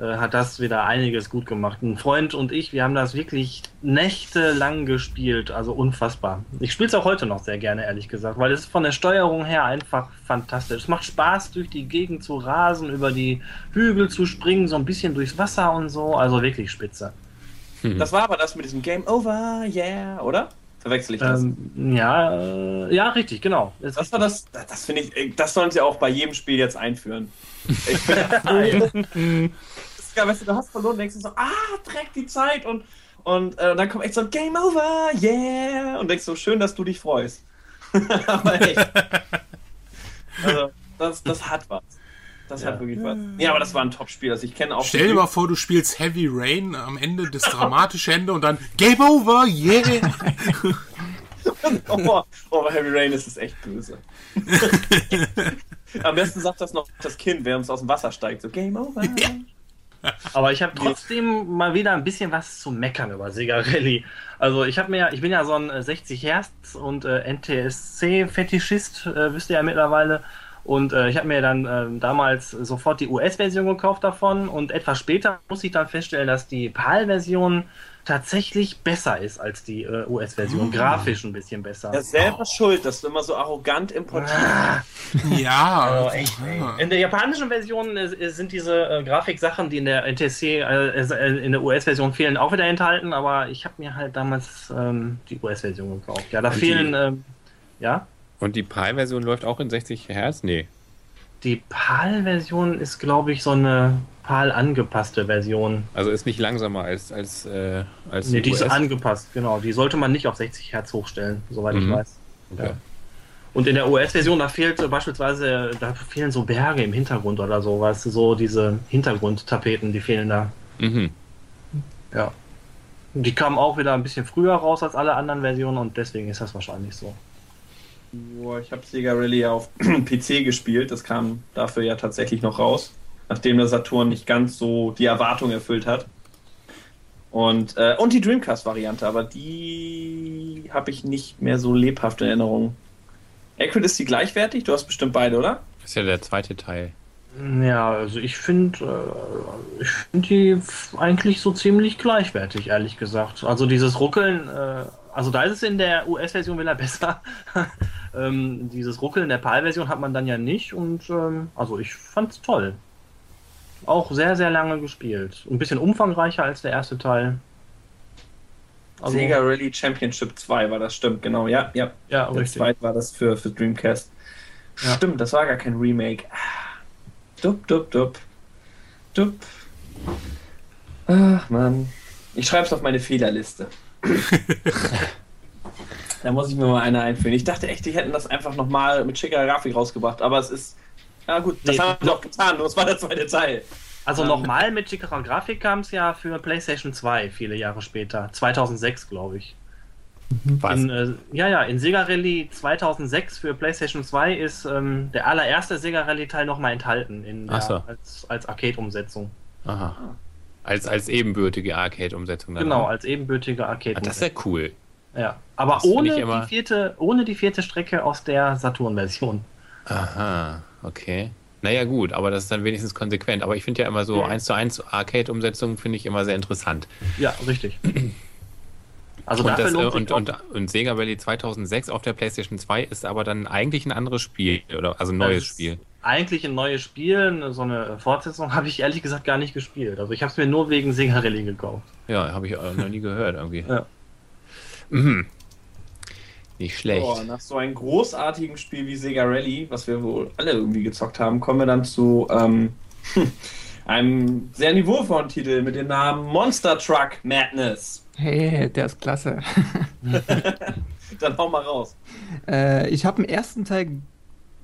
hat das wieder einiges gut gemacht. Ein Freund und ich, wir haben das wirklich nächtelang gespielt. Also unfassbar. Ich spiele es auch heute noch sehr gerne, ehrlich gesagt, weil es ist von der Steuerung her einfach fantastisch. Es macht Spaß, durch die Gegend zu rasen, über die Hügel zu springen, so ein bisschen durchs Wasser und so. Also wirklich spitze. Das war aber das mit diesem Game Over, yeah, oder? Verwechsel ich das? Ähm, ja, äh, ja, richtig, genau. Es Das war das, das finde ich, äh, das sollen sie auch bei jedem Spiel jetzt einführen. <laughs> Ich bin <laughs> geil, weißt du, du hast verloren, denkst du so, ah, Dreck, die Zeit und, und äh, dann kommt echt so ein Game Over, yeah, und denkst so, schön, dass du dich freust. <laughs> aber echt. <laughs> Also, das, das hat was. Das hat wirklich was. Ja, aber das war ein Top-Spiel. Also ich kenne auch. Stell dir mal vor, du spielst Heavy Rain am Ende, das dramatische Ende und dann Game Over, yeah! <laughs> Oh, oh, bei Heavy Rain ist es echt böse. Am besten sagt das noch das Kind, während es aus dem Wasser steigt. So, Game Over. Aber ich habe trotzdem mal wieder ein bisschen was zu meckern über Sega Rally. Also ich habe mir, ja- ich bin ja so ein äh, 60 Hertz und äh, NTSC-Fetischist, äh, wisst ihr ja mittlerweile. Und äh, ich habe mir dann ähm, damals sofort die US-Version gekauft davon und etwas später muss ich dann feststellen, dass die PAL-Version tatsächlich besser ist als die äh, US-Version. Grafisch ein bisschen besser. Ja, selber schuld, dass du immer so arrogant importierst. Ja, <laughs> Also echt. In der japanischen Version äh, sind diese äh, Grafiksachen, die in der NTSC, äh, äh, in der US-Version fehlen, auch wieder enthalten, aber ich habe mir halt damals ähm, die US-Version gekauft. Ja, da Und fehlen, die- ähm, ja, Und die Pi-Version läuft auch in 60 Hertz? Nee. die PAL-Version ist, glaube ich, so eine PAL-angepasste Version. Also ist nicht langsamer als, als, äh, als Nee, die ist US. angepasst, genau. Die sollte man nicht auf 60 Hertz hochstellen, soweit ich Mhm. weiß. Okay. Ja. Und in der US-Version, da fehlt äh, beispielsweise, da fehlen so Berge im Hintergrund oder so, weißt du, so diese Hintergrundtapeten, die fehlen da. Mhm. Ja. Die kamen auch wieder ein bisschen früher raus als alle anderen Versionen und deswegen ist das wahrscheinlich so. Boah, ich habe Sega Rally ja auf <clears throat> PC gespielt. Das kam dafür ja tatsächlich noch raus, nachdem der Saturn nicht ganz so die Erwartung erfüllt hat. Und, äh, und die Dreamcast-Variante, aber die habe ich nicht mehr so lebhaft in Erinnerung. Acrid ist die gleichwertig? Du hast bestimmt beide, oder? Das ist ja der zweite Teil. Ja, also ich finde äh, ich find die eigentlich so ziemlich gleichwertig, ehrlich gesagt. Also dieses Ruckeln, äh, also da ist es in der US-Version wieder besser. <laughs> ähm, dieses Ruckeln der PAL-Version hat man dann ja nicht und ähm, also ich fand's toll. Auch sehr, sehr lange gespielt. Ein bisschen umfangreicher als der erste Teil. Also, Sega Rally Championship 2 war das, stimmt, genau. Ja, ja. ja, Der richtig. zweite war das für, für Dreamcast. Ja. Stimmt, das war gar kein Remake. Ah. Dup, dup, dup. Dup. Ach, Mann. Ich schreibe es auf meine Fehlerliste. <laughs> da muss ich mir mal eine einführen. Ich dachte echt, die hätten das einfach nochmal mit schicker Grafik rausgebracht, aber es ist Ja gut, das Nee, haben wir doch getan, nur es war der zweite Teil. Also Ähm. nochmal mit schickerer Grafik kam es ja für PlayStation 2 viele Jahre später. 2006, glaube ich. Was? In, äh, ja, ja, in Sega Rally 2006 für PlayStation 2 ist ähm, der allererste Sega Rally-Teil nochmal enthalten in der, so. als, als Arcade-Umsetzung. Aha. Als, als ebenbürtige Arcade-Umsetzung. dann Genau, auch. als ebenbürtige Ah, Arcade-Umsetzung. das ist ja cool. Ja, aber Das ohne die, vierte, ohne die vierte Strecke aus der Saturn-Version. Aha, okay. Naja, gut, aber das ist dann wenigstens konsequent. Aber ich finde ja immer so 1 zu 1 Arcade-Umsetzungen finde ich immer sehr interessant. Ja, richtig. Also und, das, äh, und, und, und Sega Rally 2006 auf der PlayStation 2 ist aber dann eigentlich ein anderes Spiel, oder also ein neues Spiel. Eigentlich ein neues Spiel, so eine Fortsetzung habe ich ehrlich gesagt gar nicht gespielt. Also ich habe es mir nur wegen Sega Rally gekauft. Ja, habe ich auch noch nie gehört irgendwie. Ja. Mhm. Nicht schlecht. So, nach so einem großartigen Spiel wie Sega Rally, was wir wohl alle irgendwie gezockt haben, kommen wir dann zu ähm, <laughs> einem sehr niveauvollen Titel mit dem Namen Monster Truck Madness. Hey, der ist klasse. <laughs> <laughs> Dann hau mal raus. Äh, ich habe den ersten Teil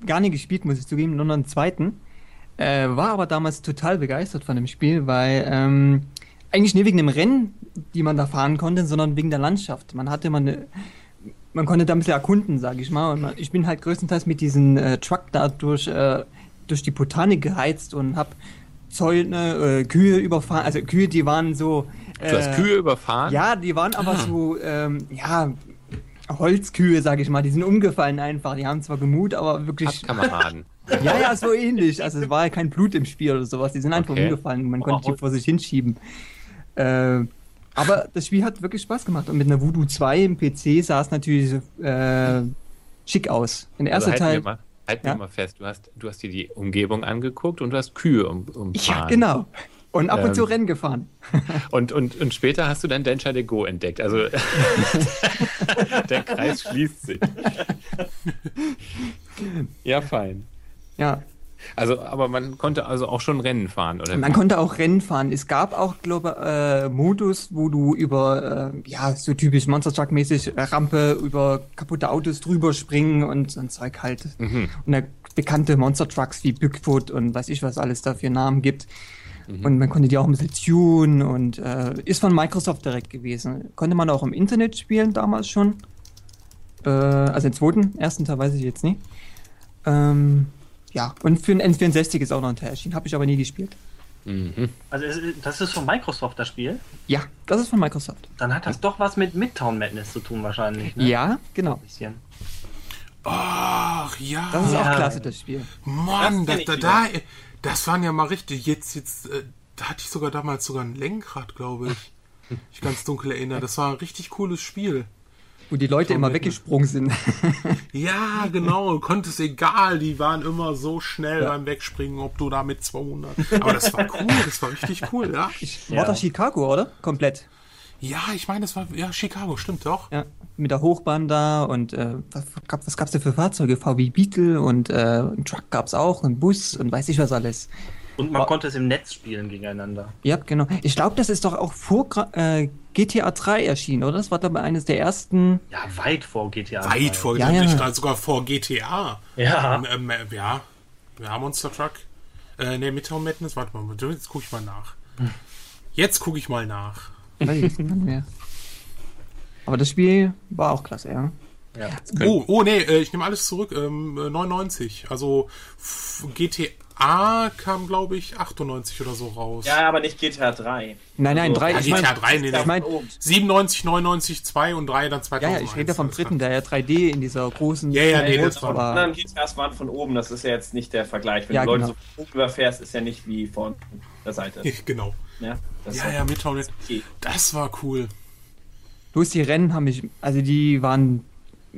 gar nicht gespielt, muss ich zugeben, nur noch den zweiten. Äh, war aber damals total begeistert von dem Spiel, weil ähm, eigentlich nicht wegen dem Rennen, die man da fahren konnte, sondern wegen der Landschaft. Man hatte immer eine, man konnte da ein bisschen erkunden, sage ich mal. Und man, ich bin halt größtenteils mit diesem äh, Truck da durch, äh, durch die Botanik geheizt und habe Zäune, äh, Kühe überfahren. Also Kühe, die waren so. Du hast äh, Kühe überfahren? ja, die waren aber so, ähm, ja, Holzkühe, sag ich mal. Die sind umgefallen einfach. Die haben zwar Gemut, aber wirklich. Kameraden. <laughs> Ja, ja, so ähnlich. Also es war ja kein Blut im Spiel oder sowas. Die sind einfach Okay. umgefallen. Man Oh, konnte die vor sich hinschieben. Äh, aber das Spiel hat wirklich Spaß gemacht. Und mit einer Voodoo 2 im PC sah es natürlich äh, schick aus. In der Also wir Teil. mal, halten Ja. wir mal fest, du hast, du hast dir die Umgebung angeguckt und du hast Kühe um, umfahren. Ja, genau. Und ab und Ähm, zu Rennen gefahren. <laughs> Und, und, und später hast du dann Densha de Go entdeckt. Also <laughs> der Kreis schließt sich. ja, fein. Ja. Also, aber man konnte also auch schon Rennen fahren, oder? Man konnte auch Rennen fahren. Es gab auch, glaube äh, Modus, wo du über, äh, ja, so typisch Monster Truck-mäßig äh, Rampe über kaputte Autos drüber springen und so ein Zeug halt. Mhm. Und da bekannte Monster Trucks wie Bigfoot und weiß ich, was alles da für Namen gibt. Und man konnte die auch ein bisschen tunen und äh, ist von Microsoft direkt gewesen. Konnte man auch im Internet spielen damals schon. Äh, also den zweiten, ersten Teil weiß ich jetzt nicht. Ähm, ja, und für den N64 ist auch noch ein Teil erschienen. Habe ich aber nie gespielt. Mhm. Also das ist von Microsoft das Spiel. Ja, das ist von Microsoft. Dann hat das doch was mit Midtown Madness zu tun wahrscheinlich. Ne? Ja, genau. Ein bisschen. Ach, ja. Das ist Ja. auch klasse, das Spiel. Mann, Das das, da, da, das waren ja mal richtig. Jetzt, jetzt, äh, da hatte ich sogar damals sogar ein Lenkrad, glaube ich. <laughs> Ich ganz dunkel erinnere. Das war ein richtig cooles Spiel. Wo die Leute immer weggesprungen sind. <laughs> Ja, genau. Konntest egal. Die waren immer so schnell beim Wegspringen, ob du da mit 200. Aber das war cool. Das war richtig cool, ja. War Ja. das Chicago, oder? Komplett. Ja, ich meine, das war, ja, Chicago, stimmt doch. Ja. Mit der Hochbahn da und äh, was, gab, was gab's da für Fahrzeuge? VW Beetle und äh, einen Truck gab's auch, einen Bus und weiß ich was alles. Und man Oh. konnte es im Netz spielen gegeneinander. Ja, genau. Ich glaube, das ist doch auch vor äh, GTA 3 erschienen, oder? Das war ich eines der ersten. Ja, weit vor GTA. Weit vor, Ja, ja. ich glaub, sogar vor GTA. Ja. Ähm, ähm, ja. Ja, Monster Truck. Äh, ne, Midtown Madness, warte mal, jetzt gucke ich mal nach. Jetzt gucke ich mal nach. Aber das Spiel war auch klasse, ja. ja. Oh, oh nee, äh, ich nehme alles zurück. Ähm, äh, 99. Also f- GTA kam, glaube ich, 98 oder so raus. Ja, aber nicht GTA 3. Nein, nein, Also, drei. Ja, ich GTA mein, 3, nee, nee. mein- oh, 97, 99, 2 und 3 dann ja, 2001. ja, ich rede vom dritten, der ja 3D in dieser großen. Ja, ja, nee, das aber die war- anderen GTAs waren von oben, das ist ja jetzt nicht der Vergleich. Wenn Ja, du Leute genau. so hoch überfährst, ist ja nicht wie von der Seite. <laughs> Genau. Ja, das Ja, ist ja, Midtown okay. Das war cool. Bloß die Rennen haben mich, also die waren,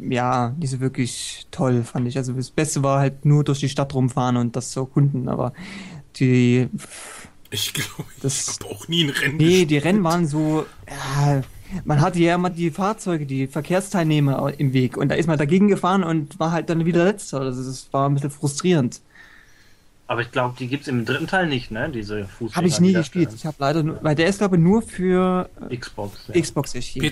ja, nicht so wirklich toll, fand ich. Also das Beste war halt nur durch die Stadt rumfahren und das zu erkunden, aber die, <laughs> Ich glaube, ich Das- habe auch nie ein Rennen nee, gespielt. die Rennen waren so, ja, man hatte ja immer die Fahrzeuge, die Verkehrsteilnehmer im Weg und da ist man dagegen gefahren und war halt dann wieder Letzter. Also das war ein bisschen frustrierend. Aber ich glaube, die gibt es im dritten Teil nicht, ne? Diese Fußgänger. Habe ich nie gespielt. Ich habe leider nur, weil der ist glaube ich nur für Xbox. Ja. Xbox erschienen.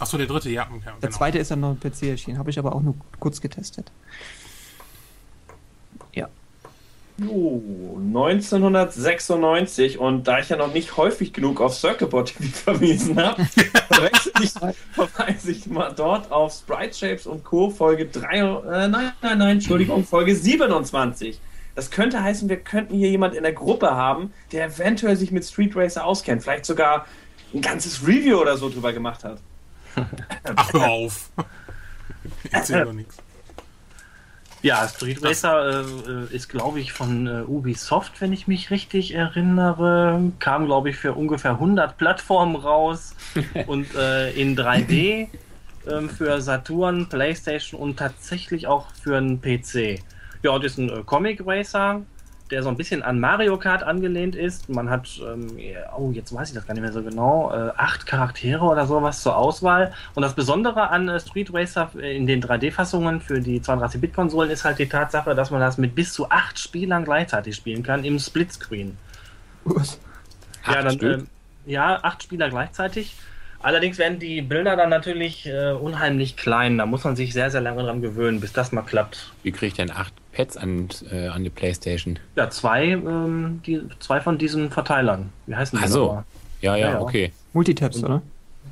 Achso, der dritte, ja. ja Der genau. zweite ist dann noch im PC erschienen, habe ich aber auch nur kurz getestet. Ja. Jo, 1996 und da ich ja noch nicht häufig genug auf Circuitboard TV <laughs> verwiesen habe, <laughs> verweise ich mal dort auf Sprite Shapes und Co. Folge 3, äh, nein, nein, nein, Entschuldigung, Folge 27. Das könnte heißen, wir könnten hier jemand in der Gruppe haben, der eventuell sich mit Street Racer auskennt, vielleicht sogar ein ganzes Review oder so drüber gemacht hat. <laughs> Ach, hör auf. Erzähl doch nichts. Ja, Street Racer äh, ist, glaube ich, von äh, Ubisoft, wenn ich mich richtig erinnere. Kam, glaube ich, für ungefähr 100 Plattformen raus <laughs> und äh, in 3D ähm, für Saturn, PlayStation und tatsächlich auch für einen PC. Ja, und ist ein äh, Comic Racer, der so ein bisschen an Mario Kart angelehnt ist. Man hat, ähm, oh, jetzt weiß ich das gar nicht mehr so genau, äh, acht Charaktere oder sowas zur Auswahl. Und das Besondere an äh, Street Racer in den 3D-Fassungen für die 32-Bit-Konsolen ist halt die Tatsache, dass man das mit bis zu acht Spielern gleichzeitig spielen kann im Splitscreen. Was? Ja, Acht dann, ähm, ja, acht Spieler gleichzeitig. Allerdings werden die Bilder dann natürlich äh, unheimlich klein. Da muss man sich sehr, sehr lange dran gewöhnen, bis das mal klappt. Wie kriege ich denn acht Pads an, äh, an die Playstation? Ja, zwei, ähm, die, zwei von diesen Verteilern. Wie heißen die? Ach so. Ja, ja, Ja, okay. Multitabs, oder?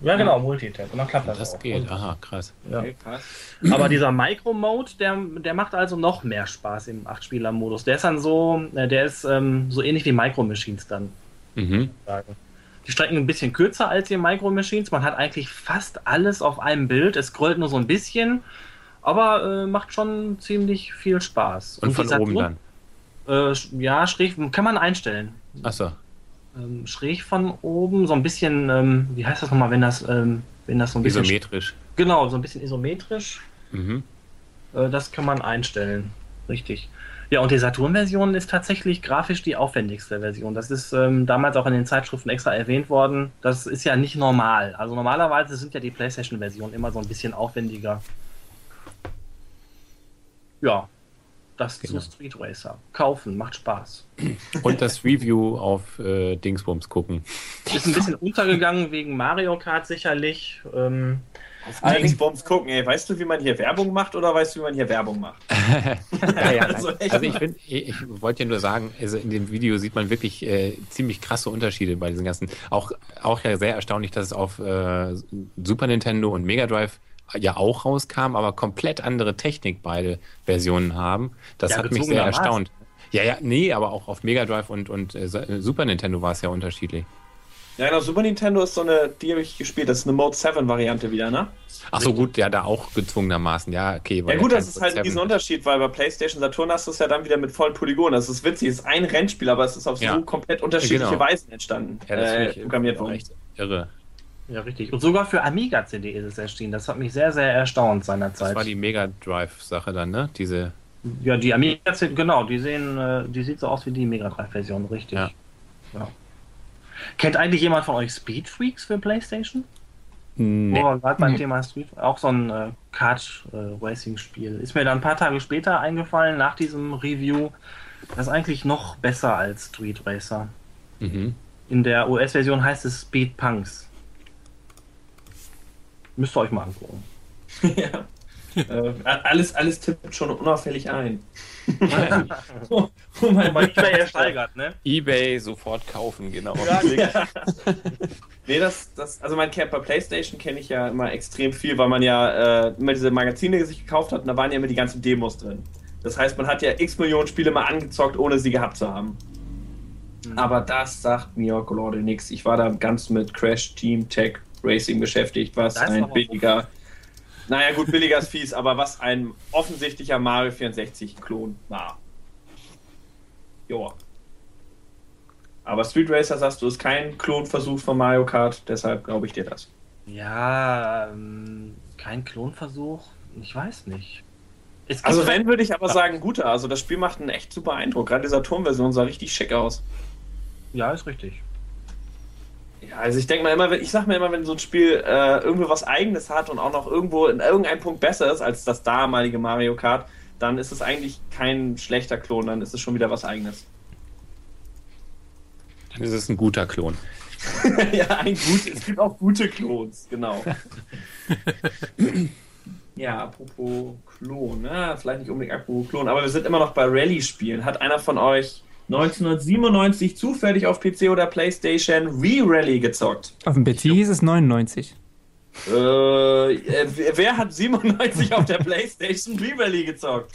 Ja, genau, Multitap. Und dann klappt das, Das auch. geht. Aha, krass. ja. krass. Aber dieser Micro-Mode, der, der macht also noch mehr Spaß im 8-Spieler-Modus. Der ist dann so, äh, der ist ähm, so ähnlich wie Micro-Machines dann. Mhm. Die Strecken ein bisschen kürzer als die Micro Machines. Man hat eigentlich fast alles auf einem Bild. Es scrollt nur so ein bisschen, aber äh, macht schon ziemlich viel Spaß. Und, von die oben Saturn- dann. Äh, ja, schräg kann man einstellen. Achso. Ähm, schräg von oben, so ein bisschen, ähm, wie heißt das nochmal, wenn das, ähm, wenn das so ein bisschen. Isometrisch. Genau, so ein bisschen isometrisch. Mhm. Äh, das kann man einstellen. Richtig. Ja, und die Saturn-Version ist tatsächlich grafisch die aufwendigste Version. Das ist ähm, damals auch in den Zeitschriften extra erwähnt worden. Das ist ja nicht normal. Also normalerweise sind ja die PlayStation-Versionen immer so ein bisschen aufwendiger. Ja, das Genau. zu Street Racer. Kaufen, macht Spaß. Und das Review auf äh, Dingsbums gucken. Ist ein bisschen untergegangen wegen Mario Kart sicherlich. Ähm, Auf Dingsbums gucken, ey. Weißt du, wie man hier Werbung macht oder weißt du, wie man hier Werbung macht? <laughs> Ja, ja, <laughs> Also also ich, find, ich, ich wollte ja nur sagen, also in dem Video sieht man wirklich äh, ziemlich krasse Unterschiede bei diesen ganzen. Auch, auch ja sehr erstaunlich, dass es auf äh, Super Nintendo und Mega Drive ja auch rauskam, aber komplett andere Technik beide Versionen haben. Das Ja, hat mich sehr erstaunt. Ja, ja, nee, aber auch auf Mega Drive und, und äh, Super Nintendo war es ja unterschiedlich. Ja, genau, Super Nintendo ist so eine, die habe ich gespielt, das ist eine Mode 7 Variante wieder, ne? Ach so, gut, ja, da auch gezwungenermaßen. Ja, okay. weil Ja gut, das ist halt ein kein Riesenunterschied, weil bei PlayStation Saturn hast du es ja dann wieder mit vollen Polygonen. Das ist witzig, es ist ein Rennspiel, aber es ist auf Ja. so komplett unterschiedliche Genau. Weisen entstanden, Ja, das äh, programmiert worden. echt irre. Ja, richtig. Und sogar für Amiga CD ist es erschienen. Das hat mich sehr, sehr erstaunt Das seinerzeit. war die Mega Drive-Sache dann, ne? Diese. Ja, die Amiga CD, genau, die sehen, äh, die sieht so aus wie die Mega Drive Version, richtig. Ja. Ja. Kennt eigentlich jemand von euch Speed Freaks für PlayStation? Nee. Wo gerade beim Thema Street, auch so ein äh, Kart äh, Racing Spiel. Ist mir dann ein paar Tage später eingefallen nach diesem Review. Das ist eigentlich noch besser als Street Racer. Mhm. In der US-Version heißt es Speed Punks. Müsst ihr euch mal angucken. <laughs> ja. äh, alles, alles tippt schon unauffällig ein. <laughs> oh, oh mein nicht mehr ersteigert, ne? Ebay sofort kaufen, genau. Nee, das, das, also mein Camp bei PlayStation kenne ich ja immer extrem viel, weil man ja äh, immer diese Magazine sich gekauft hat und da waren ja immer die ganzen Demos drin. Das heißt, man hat ja x Millionen Spiele mal angezockt, ohne sie gehabt zu haben. Aber das sagt mir Leute nichts. Ich war da ganz mit Crash Team Tech Racing beschäftigt, was ein billiger. Naja, gut, billiger ist fies, aber was ein offensichtlicher Mario 64-Klon war. Joa. Aber Street Racer, sagst du, ist kein Klonversuch von Mario Kart, deshalb glaube ich dir das. Ja, ähm, kein Klonversuch. Ich weiß nicht. Also wenn, würde ich aber sagen, guter. Also das Spiel macht einen echt super Eindruck. Gerade dieser Turmversion sah richtig schick aus. Ja, ist richtig. Ja, also ich denke mal immer, wenn- ich sag mir immer, wenn so ein Spiel äh, irgendwie was Eigenes hat und auch noch irgendwo in irgendeinem Punkt besser ist als das damalige Mario Kart, dann ist es eigentlich kein schlechter Klon, dann ist es schon wieder was Eigenes. Dann ist es ein guter Klon. <laughs> ja, ein gut, es gibt auch gute Klons, genau. <laughs> Ja, apropos Klon, ne? vielleicht nicht unbedingt apropos Klon, aber wir sind immer noch bei Rallye-Spielen. Hat einer von euch 1997 zufällig auf PC oder Playstation Re-Rally gezockt? Auf dem PC hieß es 99. Äh, äh, wer- hat 97 auf der <laughs> Playstation Re-Rally gezockt?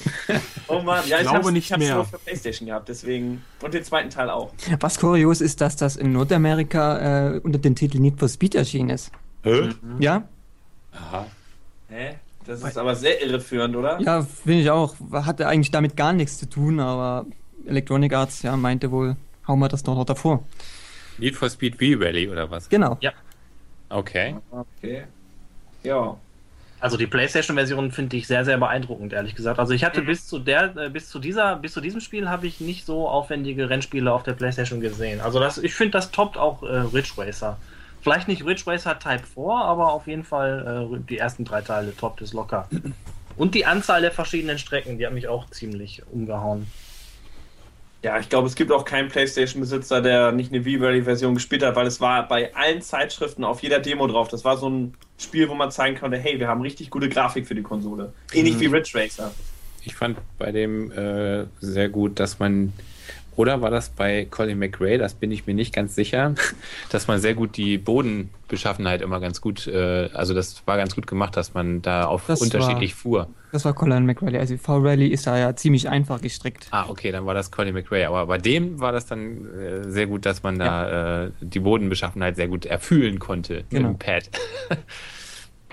Oh Mann, ja, ich, glaube hab's, nicht ich hab's mehr. nur für Playstation gehabt, deswegen. Und den zweiten Teil auch. Was kurios ist, dass das in Nordamerika äh, unter dem Titel Need for Speed erschienen ist. Hä? Ja? Aha. Hä? Das ist aber sehr irreführend, oder? Ja, finde ich auch. Hatte eigentlich damit gar nichts zu tun, aber Electronic Arts ja, meinte wohl, hauen wir das doch noch davor. Need for Speed V-Rally oder was? Genau. Okay. Okay. Ja. Also die PlayStation-Version finde ich sehr, sehr beeindruckend, ehrlich gesagt. Also ich hatte bis zu der, äh, bis zu dieser, bis zu diesem Spiel habe ich nicht so aufwendige Rennspiele auf der PlayStation gesehen. Also das, ich finde, das toppt auch äh, Ridge Racer. Vielleicht nicht Ridge Racer Type 4, aber auf jeden Fall äh, die ersten drei Teile toppt es locker. Und die Anzahl der verschiedenen Strecken, die hat mich auch ziemlich umgehauen. Ja, ich glaube, es gibt auch keinen PlayStation-Besitzer, der nicht eine V-Rally-Version gespielt hat, weil es war bei allen Zeitschriften auf jeder Demo drauf. Das war so ein Spiel, wo man zeigen konnte, hey, wir haben richtig gute Grafik für die Konsole. Ähnlich wie Ridge Racer. Ich fand bei dem äh, sehr gut, dass man, oder war das bei Colin McRae, das bin ich mir nicht ganz sicher, <laughs> dass man sehr gut die Bodenbeschaffenheit immer ganz gut, äh, also das war ganz gut gemacht, dass man da auf Das unterschiedlich fuhr. Das war Colin McRae. Also V-Rally ist da ja ziemlich einfach gestrickt. Ah, okay, dann war das Colin McRae. Aber bei dem war das dann äh, sehr gut, dass man da äh, die Bodenbeschaffenheit sehr gut erfühlen konnte Genau. mit dem Pad. <laughs>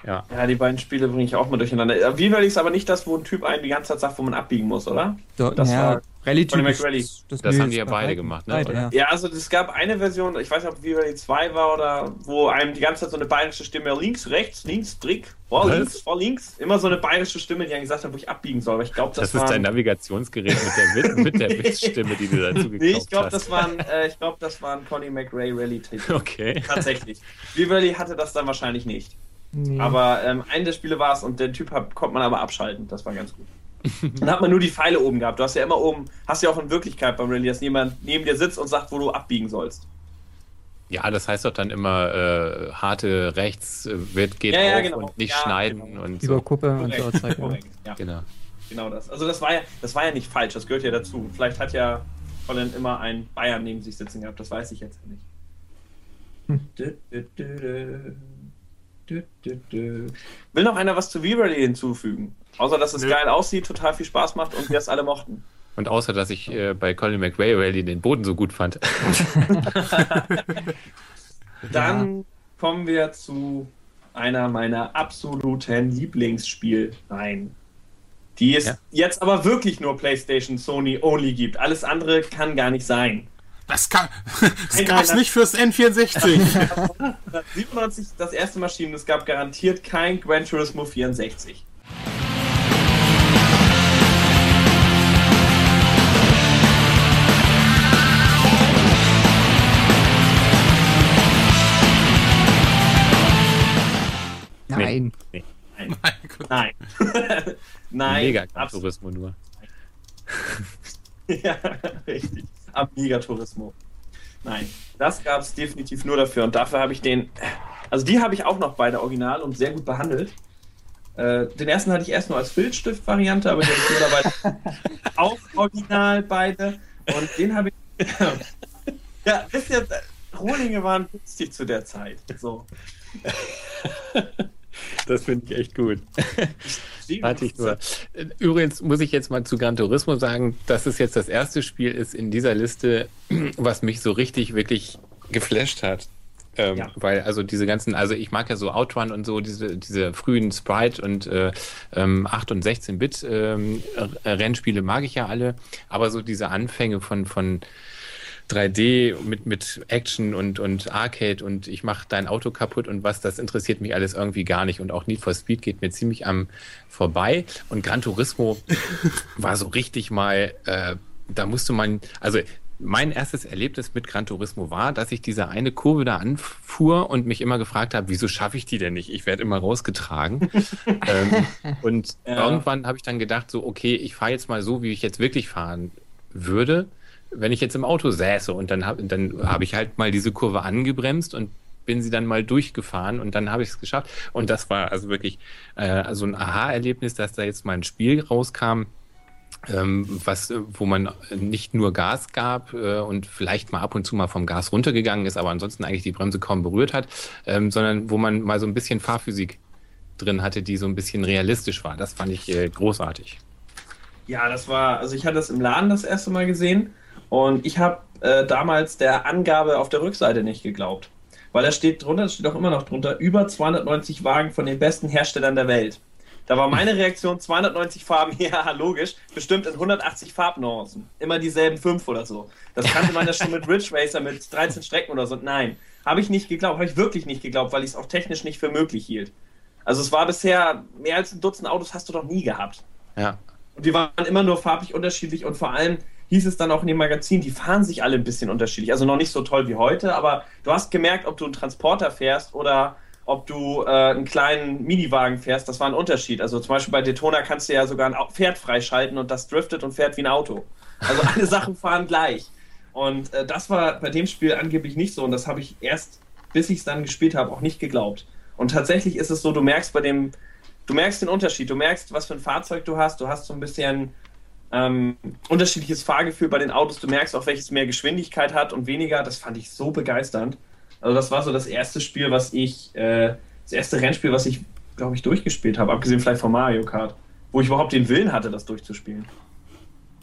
ja. Ja, die beiden Spiele bringe ich auch mal durcheinander. Äh, V-Rally ist aber nicht das, wo ein Typ einen die ganze Zeit sagt, wo man abbiegen muss, oder? Da, Das ja, war Rally-Typ Colin ist- McRae. Das nö, haben die ja bei beide gemacht, ne, Beide, oder? ja. Ja, also es gab eine Version, ich weiß nicht, ob V-Rally 2 war oder wo einem die ganze Zeit so eine bayerische Stimme links, rechts, links, Trick, vor Was? links, vor links, immer so eine bayerische Stimme, die einem gesagt hat, wo ich abbiegen soll. Aber ich glaube, das, Das, ist waren- dein Navigationsgerät mit der, mit der <laughs> Witzstimme, die du dazu gekauft Nee, ich glaube, hast. das waren, äh, ich glaube, das waren Conny McRae Rally-Titel. Okay. Tatsächlich. V-Rally hatte das dann wahrscheinlich nicht. Nee. Aber ähm, ein der Spiele war es und den Typ hat, konnte man aber abschalten. Das war ganz gut. Dann hat man nur die Pfeile oben gehabt. Du hast ja immer oben, hast ja auch in Wirklichkeit beim Rally, dass jemand neben dir sitzt und sagt, wo du abbiegen sollst. Ja, das heißt doch dann immer äh, harte rechts äh, wird geht Ja, ja, auf genau. und nicht Ja, schneiden genau. und Über so. Kuppe und so Korrekt, Zeug. Ja. Genau. genau das. Also das war ja, das war ja nicht falsch, das gehört ja dazu. Vielleicht hat ja Colin immer einen Bayern neben sich sitzen gehabt, das weiß ich jetzt nicht. Hm. Dü, dü, dü. Will noch einer was zu V-Rally hinzufügen? Außer, dass es Nö. geil aussieht, total viel Spaß macht und wir es alle mochten. Und außer, dass ich äh, bei Colin McRae Rally den Boden so gut fand. <laughs> Dann kommen wir zu einer meiner absoluten Lieblingsspielreihen. Die es Ja. jetzt aber wirklich nur PlayStation Sony Only gibt. Alles andere kann gar nicht sein. Das, kann, das Nein, gab's nein, nicht fürs N64. 97 <laughs> das erste Maschinen, es gab garantiert kein Gran Turismo 64. Nein. Nee. Nein. Nein. <laughs> Nein. Mega Gran. Turismo nur. <laughs> Ja, richtig. Amiga Turismo. Nein, das gab es definitiv nur dafür. Und dafür habe ich den. Also die habe ich auch noch beide original und sehr gut behandelt. Äh, den ersten hatte ich erst nur als Filzstift-Variante, aber die habe ich mittlerweile <laughs> auch original beide. Und den habe ich. <laughs> ja, wisst ihr, Rohlinge waren günstig zu der Zeit. So. <laughs> Das finde ich echt gut. <laughs> Warte ich nur. Übrigens muss ich jetzt mal zu Gran Turismo sagen, dass es jetzt das erste Spiel ist in dieser Liste, <clears throat> was mich so richtig, wirklich geflasht hat. Ähm, Ja. Weil also diese ganzen, also ich mag ja so Outrun und so, diese, diese frühen Sprite und äh, ähm, 8 und 16-Bit ähm, mag ich ja alle, aber so diese Anfänge von, von 3D mit, mit Action und, und Arcade und ich mache dein Auto kaputt und was, das interessiert mich alles irgendwie gar nicht. Und auch Need for Speed geht mir ziemlich am vorbei. Und Gran Turismo <laughs> war so richtig mal, äh, da musste man, also mein erstes Erlebnis mit Gran Turismo war, dass ich diese eine Kurve da anfuhr und mich immer gefragt habe, wieso schaffe ich die denn nicht? Ich werde immer rausgetragen. <laughs> ähm, und Ja. irgendwann habe ich dann gedacht, so, okay, ich fahre jetzt mal so, wie ich jetzt wirklich fahren würde wenn ich jetzt im Auto säße und dann habe dann hab ich halt mal diese Kurve angebremst und bin sie dann mal durchgefahren und dann habe ich es geschafft. Und das war also wirklich äh, so ein Aha-Erlebnis, dass da jetzt mal ein Spiel rauskam, ähm, was, äh, wo man nicht nur Gas gab äh, und vielleicht mal ab und zu mal vom Gas runtergegangen ist, aber ansonsten eigentlich die Bremse kaum berührt hat, ähm, sondern wo man mal so ein bisschen Fahrphysik drin hatte, die so ein bisschen realistisch war. Das fand ich äh, großartig. Ja, das war, also ich hatte das im Laden das erste Mal gesehen und ich habe äh, damals der Angabe auf der Rückseite nicht geglaubt. Weil da steht drunter, das steht auch immer noch drunter, über 290 Wagen von den besten Herstellern der Welt. Da war meine Reaktion 290 Farben, <laughs> ja, logisch, bestimmt in 180 Farbnuancen. Immer dieselben fünf oder so. Das kannte man ja schon mit Ridge Racer mit 13 Strecken oder so. Nein, habe ich nicht geglaubt, habe ich wirklich nicht geglaubt, weil ich es auch technisch nicht für möglich hielt. Also es war bisher, mehr als ein Dutzend Autos hast du doch nie gehabt. Ja. Und die waren immer nur farblich unterschiedlich und vor allem hieß es dann auch in dem Magazin, die fahren sich alle ein bisschen unterschiedlich. Also noch nicht so toll wie heute, aber du hast gemerkt, ob du einen Transporter fährst oder ob du äh, einen kleinen Miniwagen fährst, das war ein Unterschied. Also zum Beispiel bei Daytona kannst du ja sogar ein Pferd freischalten und das driftet und fährt wie ein Auto. Also alle <laughs> Sachen fahren gleich. Und äh, das war bei dem Spiel angeblich nicht so und das habe ich erst, bis ich es dann gespielt habe, auch nicht geglaubt. Und tatsächlich ist es so, du merkst bei dem, du merkst den Unterschied, du merkst, was für ein Fahrzeug du hast, du hast so ein bisschen ähm, unterschiedliches Fahrgefühl bei den Autos, du merkst auch, welches mehr Geschwindigkeit hat und weniger, das fand ich so begeisternd. Also das war so das erste Spiel, was ich, äh, das erste Rennspiel, was ich, glaube ich, durchgespielt habe, abgesehen vielleicht von Mario Kart, wo ich überhaupt den Willen hatte, das durchzuspielen.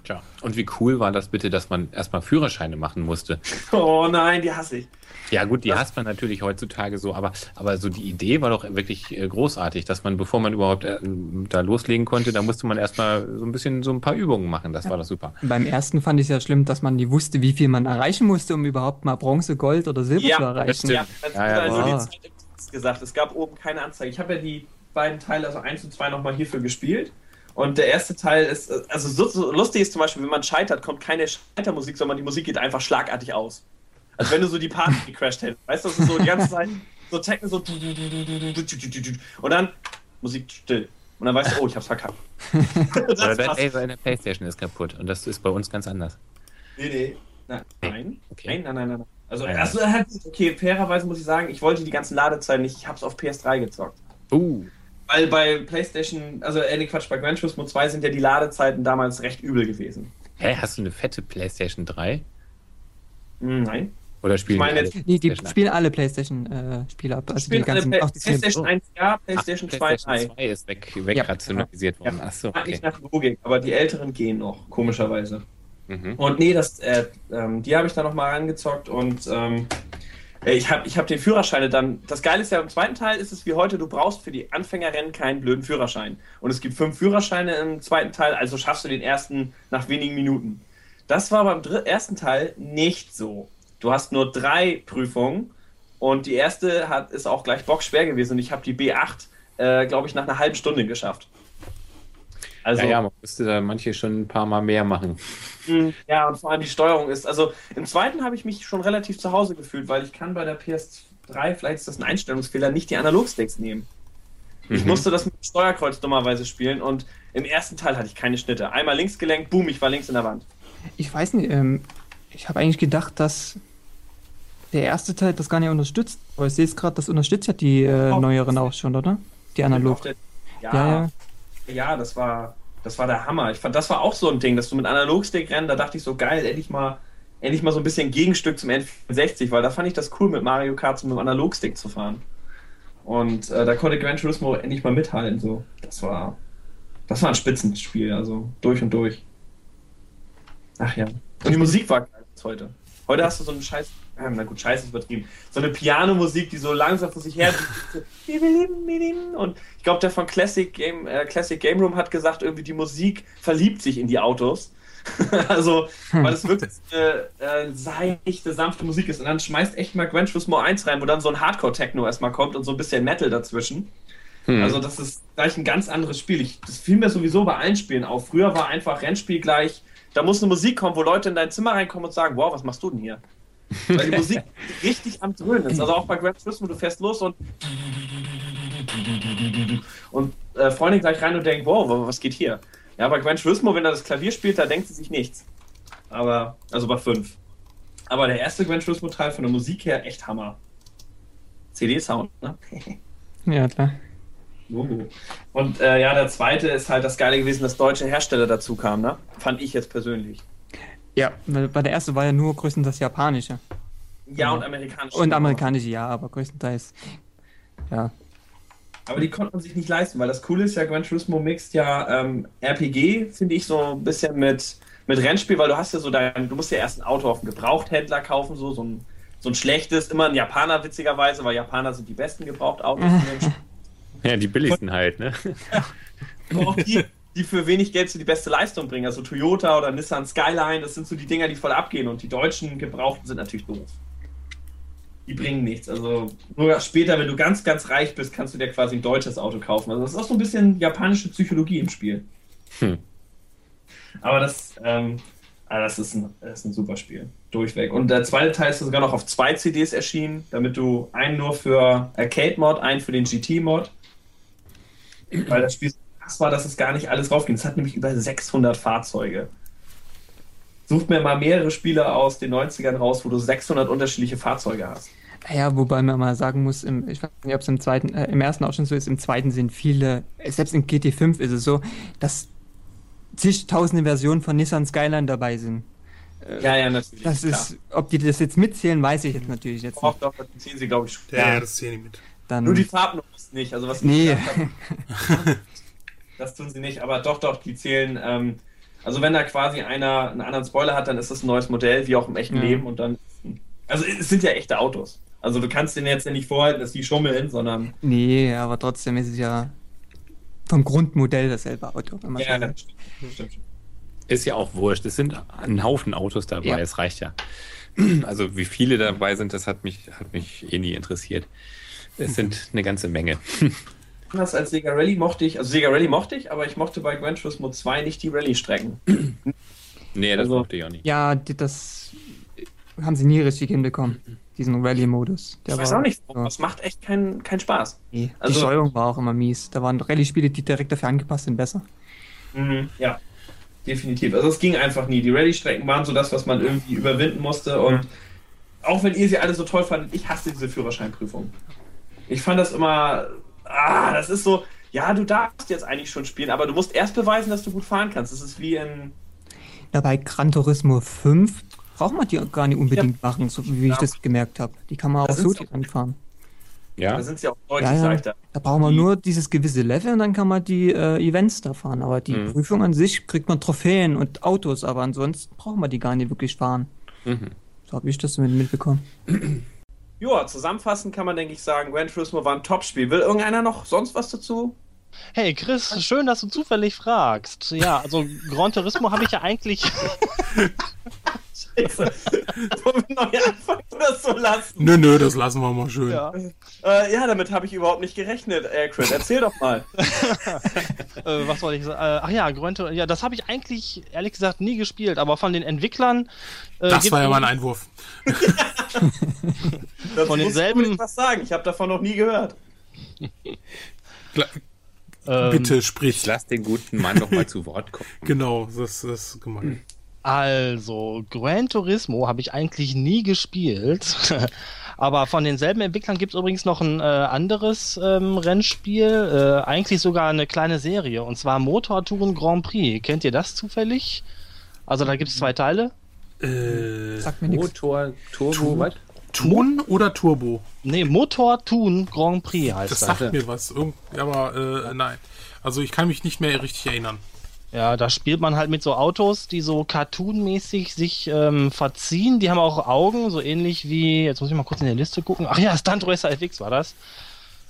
Tja. Und wie cool war das bitte, dass man erstmal Führerscheine machen musste? <laughs> Oh nein, die hasse ich. Ja, gut, die Das- hasst man natürlich heutzutage so, aber, aber so die Idee war doch wirklich äh, großartig, dass man, bevor man überhaupt äh, da loslegen konnte, da musste man erstmal so ein bisschen so ein paar Übungen machen. Das war doch super. Beim ersten fand ich es ja schlimm, dass man nie wusste, wie viel man erreichen musste, um überhaupt mal Bronze, Gold oder Silber Ja, zu erreichen. Ja, das Ja, ja, ja, nur wow. die Text gesagt. Es gab oben keine Anzeige. Ich habe ja die beiden Teile, also 1 und 2, nochmal hierfür gespielt. Und der erste Teil ist, äh, also so, so lustig ist zum Beispiel, wenn man scheitert, kommt keine Scheitermusik, sondern die Musik geht einfach schlagartig aus. Also wenn du so die Party gecrashed hättest. Weißt du, das ist so die ganze Zeit so Techno so und dann Musik still. Und dann weißt du, oh, ich hab's verkackt. Oder das dein passt. Laser in der Playstation ist kaputt und das ist bei uns ganz anders. Nee, nee. Nein, nein. Okay. Nein, nein, nein, nein. Also, Ah, ja. also halt, okay, fairerweise muss ich sagen, ich wollte die ganzen Ladezeiten nicht. Ich hab's auf PS3 gezockt. Uh, Weil bei PlayStation, also äh, nee, Quatsch, bei Gran Turismo 2 sind ja die Ladezeiten damals recht übel gewesen. hä, hast du eine fette Playstation 3? Hm, nein. Oder spielen Ich meine die alle jetzt- Nee, die PlayStation spielen alle PlayStation-Spiele ab. Also die Spielen alle ganzen, Play auch die PlayStation 1 ja, Ach, PlayStation 2 PlayStation nein. 2 ist weg, wegrationalisiert worden. Ja. Achso, okay. nicht nach Logik, aber die älteren gehen noch, komischerweise. Mhm. Und nee, das, äh, ähm, die habe ich dann nochmal angezockt und ähm, äh, ich habe ich hab den Führerschein dann. Das Geile ist ja, im zweiten Teil ist es wie heute, du brauchst für die Anfängerrennen keinen blöden Führerschein. Und es gibt fünf Führerscheine im zweiten Teil, also schaffst du den ersten nach wenigen Minuten. Das war beim ersten Teil nicht so. Du hast nur drei Prüfungen und die erste hat, ist auch gleich bockschwer gewesen und ich habe die B8, äh, glaube ich, nach einer halben Stunde geschafft. Also, ja, ja, man müsste da manche schon ein paar Mal mehr machen. Mm, Ja, und vor allem die Steuerung ist. Also im zweiten habe ich mich schon relativ zu Hause gefühlt, weil ich kann bei der PS3, vielleicht ist das ein Einstellungsfehler, nicht die Analogsticks nehmen. Ich Mhm. musste das mit dem Steuerkreuz dummerweise spielen und im ersten Teil hatte ich keine Schnitte. Einmal links gelenkt, boom, ich war links in der Wand. Ich weiß nicht, ähm, ich habe eigentlich gedacht, dass der erste Teil das gar nicht unterstützt. Aber ich sehe es gerade, das unterstützt ja die äh, Oh, neueren auch schon, oder? Die analog. Der- Ja, Ja, ja. ja, das war, das war der Hammer. Ich fand, das war auch so ein Ding, dass du mit Analogstick rennen, da dachte ich so geil, endlich mal, endlich mal so ein bisschen Gegenstück zum N64, weil da fand ich das cool, mit Mario Kart mit dem Analogstick zu fahren. Und äh, da konnte Gran Turismo endlich mal mithalten. So, das war, das war ein Spitzenspiel, also durch und durch. Ach ja. Und die Musik war geil bis heute. Heute hast du so einen Scheiß, äh, na gut, Scheiß ist übertrieben. So eine Pianomusik, die so langsam vor sich her. <laughs> und ich glaube, der von Classic Game, äh, Classic Game Room hat gesagt, irgendwie die Musik verliebt sich in die Autos. <laughs> also, weil es wirklich eine äh, seichte, sanfte Musik ist. Und dann schmeißt echt mal Gran Turismo 1 rein, wo dann so ein Hardcore-Techno erstmal kommt und so ein bisschen Metal dazwischen. Hm. Also das ist gleich ein ganz anderes Spiel. Ich, das fiel mir sowieso bei allen Spielen auf. Früher war einfach Rennspiel gleich, da muss eine Musik kommen, wo Leute in dein Zimmer reinkommen und sagen, wow, was machst du denn hier? Weil die Musik richtig am Dröhnen ist. Also auch bei Gran Turismo, du fährst los und und äh, Freundin gleich rein und denkt, wow, was geht hier? Ja, bei Gran Turismo, wenn er das Klavier spielt, da denkt sie sich nichts. Aber, also bei 5. Aber der erste Gran Turismo Teil von der Musik her echt Hammer. CD-Sound, ne? <laughs> Ja, klar. Und äh, ja, der zweite ist halt das Geile gewesen, dass deutsche Hersteller dazu kamen, ne? Fand ich jetzt persönlich. Ja, weil bei der erste war ja nur größtenteils japanische. Ja, und amerikanisch. Und amerikanische, ja, aber größtenteils. Ja. Aber die konnte man sich nicht leisten, weil das Coole ist ja, Gran Turismo mixt ja ähm, RPG, finde ich, so ein bisschen mit, mit Rennspiel, weil du hast ja so dein, du musst ja erst ein Auto auf dem Gebrauchthändler kaufen, so, so ein, so ein schlechtes, immer ein Japaner witzigerweise, weil Japaner sind die besten Gebrauchtautos. <laughs> Ja, die billigsten halt, ne? <laughs> Auch die, die für wenig Geld so die beste Leistung bringen. Also Toyota oder Nissan Skyline, das sind so die Dinger, die voll abgehen. Und die deutschen Gebrauchten sind natürlich doof. Die bringen nichts. Also nur später, wenn du ganz, ganz reich bist, kannst du dir quasi ein deutsches Auto kaufen. Also das ist auch so ein bisschen japanische Psychologie im Spiel. Hm. Aber das, ähm, ah, das, ist ein, das ist ein super Spiel. Durchweg. Und der zweite Teil ist sogar noch auf zwei CDs erschienen, damit du einen nur für Arcade-Mod, einen für den GT-Mod. Weil das Spiel war, dass es gar nicht alles raufging. Es hat nämlich über 600 Fahrzeuge. Sucht mir mal mehrere Spiele aus den 90ern raus, wo du 600 unterschiedliche Fahrzeuge hast. Ja, wobei man mal sagen muss, im, ich weiß nicht, ob es im zweiten, äh, im ersten auch schon so ist, im zweiten sind viele, äh, selbst in GT5 ist es so, dass zigtausende Versionen von Nissan Skyline dabei sind. Ja, ja, natürlich. Das klar. ist, ob die das jetzt mitzählen, weiß ich jetzt natürlich jetzt Doch, nicht. doch, das ziehen sie, glaube ich, schon. Ja, ja, das zähle ich mit. Dann, Nur die Farbnummers nicht. Also was Nee. <laughs> das tun sie nicht, aber doch, doch, die zählen. Ähm, also wenn da quasi einer einen anderen Spoiler hat, dann ist das ein neues Modell, wie auch im echten Ja. Leben und dann. Also es sind ja echte Autos. Also du kannst denen jetzt ja nicht vorhalten, dass die schummeln, sondern. nee, aber trotzdem ist es ja vom Grundmodell dasselbe Auto. Wenn man Ja, so stimmt, stimmt, stimmt. Ist ja auch wurscht. Es sind ein Haufen Autos dabei, Ja. es reicht ja. <clears throat> Also wie viele dabei sind, das hat mich, hat mich eh nie interessiert. Es <laughs> sind eine ganze Menge. <laughs> Anders als Sega Rally mochte ich, also Sega Rally mochte ich, aber ich mochte bei Gran Turismo 2 nicht die Rallye-Strecken. <clears throat> Nee, das Also- mochte ich auch nicht. Ja, das haben sie nie richtig hinbekommen, diesen Rallye-Modus. Der Ich weiß war- auch nicht, ja. das macht echt keinen keinen Spaß. Nee, Also- die Steuerung war auch immer mies. Da waren Rallye-Spiele, die direkt dafür angepasst sind, besser. Mhm, ja, definitiv. Also es ging einfach nie. Die Rallye-Strecken waren so das, was man irgendwie überwinden musste. Und auch wenn ihr sie alle so toll fandet, ich hasste diese Führerscheinprüfung. Ich fand das immer, ah, das ist so, ja, du darfst jetzt eigentlich schon spielen, aber du musst erst beweisen, dass du gut fahren kannst. Das ist wie in, Ja, bei Gran Turismo 5 braucht man die gar nicht unbedingt machen, so wie Ja. ich das gemerkt habe. Die kann man auch Da so auch- direkt fahren. Ja, da sind sie auch deutlich Ja, ja. leichter. Da braucht man Die- nur dieses gewisse Level und dann kann man die äh, Events da fahren. Aber die Mhm. Prüfung an sich kriegt man Trophäen und Autos, aber ansonsten braucht man die gar nicht wirklich fahren. Mhm. So habe ich das mit, mitbekommen. <clears throat> Ja, zusammenfassend kann man, denke ich, sagen, Gran Turismo war ein Top-Spiel. Will irgendeiner noch sonst was dazu? Hey Chris, schön, dass du zufällig fragst. Ja, also Gran Turismo habe ich ja eigentlich. <laughs> <laughs> Wollen wir neu anfangen oder das so lassen? Nö, nö, das lassen wir mal schön. Ja, Äh, ja, damit habe ich überhaupt nicht gerechnet, Aircrit. Erzähl doch mal. <laughs> äh, was soll ich sagen? Äh, ach ja, Turismo. Ja, das habe ich eigentlich ehrlich gesagt nie gespielt, aber von den Entwicklern. Äh, Das war ja es- mal ein Einwurf. <laughs> Das Von muss denselben- ich was sagen. Ich habe davon noch nie gehört. <laughs> Ähm, Bitte Ich sprich. lass den guten Mann noch mal zu Wort kommen. Genau, das ist gemein. Also, Gran Turismo habe ich eigentlich nie gespielt. <laughs> Aber von denselben Entwicklern gibt es übrigens noch ein äh, anderes ähm, Rennspiel, äh, eigentlich sogar eine kleine Serie, und zwar Motortouren Grand Prix. Kennt ihr das zufällig? Also da gibt es zwei Teile. Äh, Sagt mir nichts. Motor, Turbo, was? Tun oder Turbo? Nee, Motortun Grand Prix heißt Das das. sagt mir was. Irgend, aber äh, nein. Also ich kann mich nicht mehr richtig erinnern. Ja, da spielt man halt mit so Autos, die so cartoonmäßig sich ähm, verziehen. Die haben auch Augen, so ähnlich wie, jetzt muss ich mal kurz in der Liste gucken. Ach ja, Stunt Racer FX war das.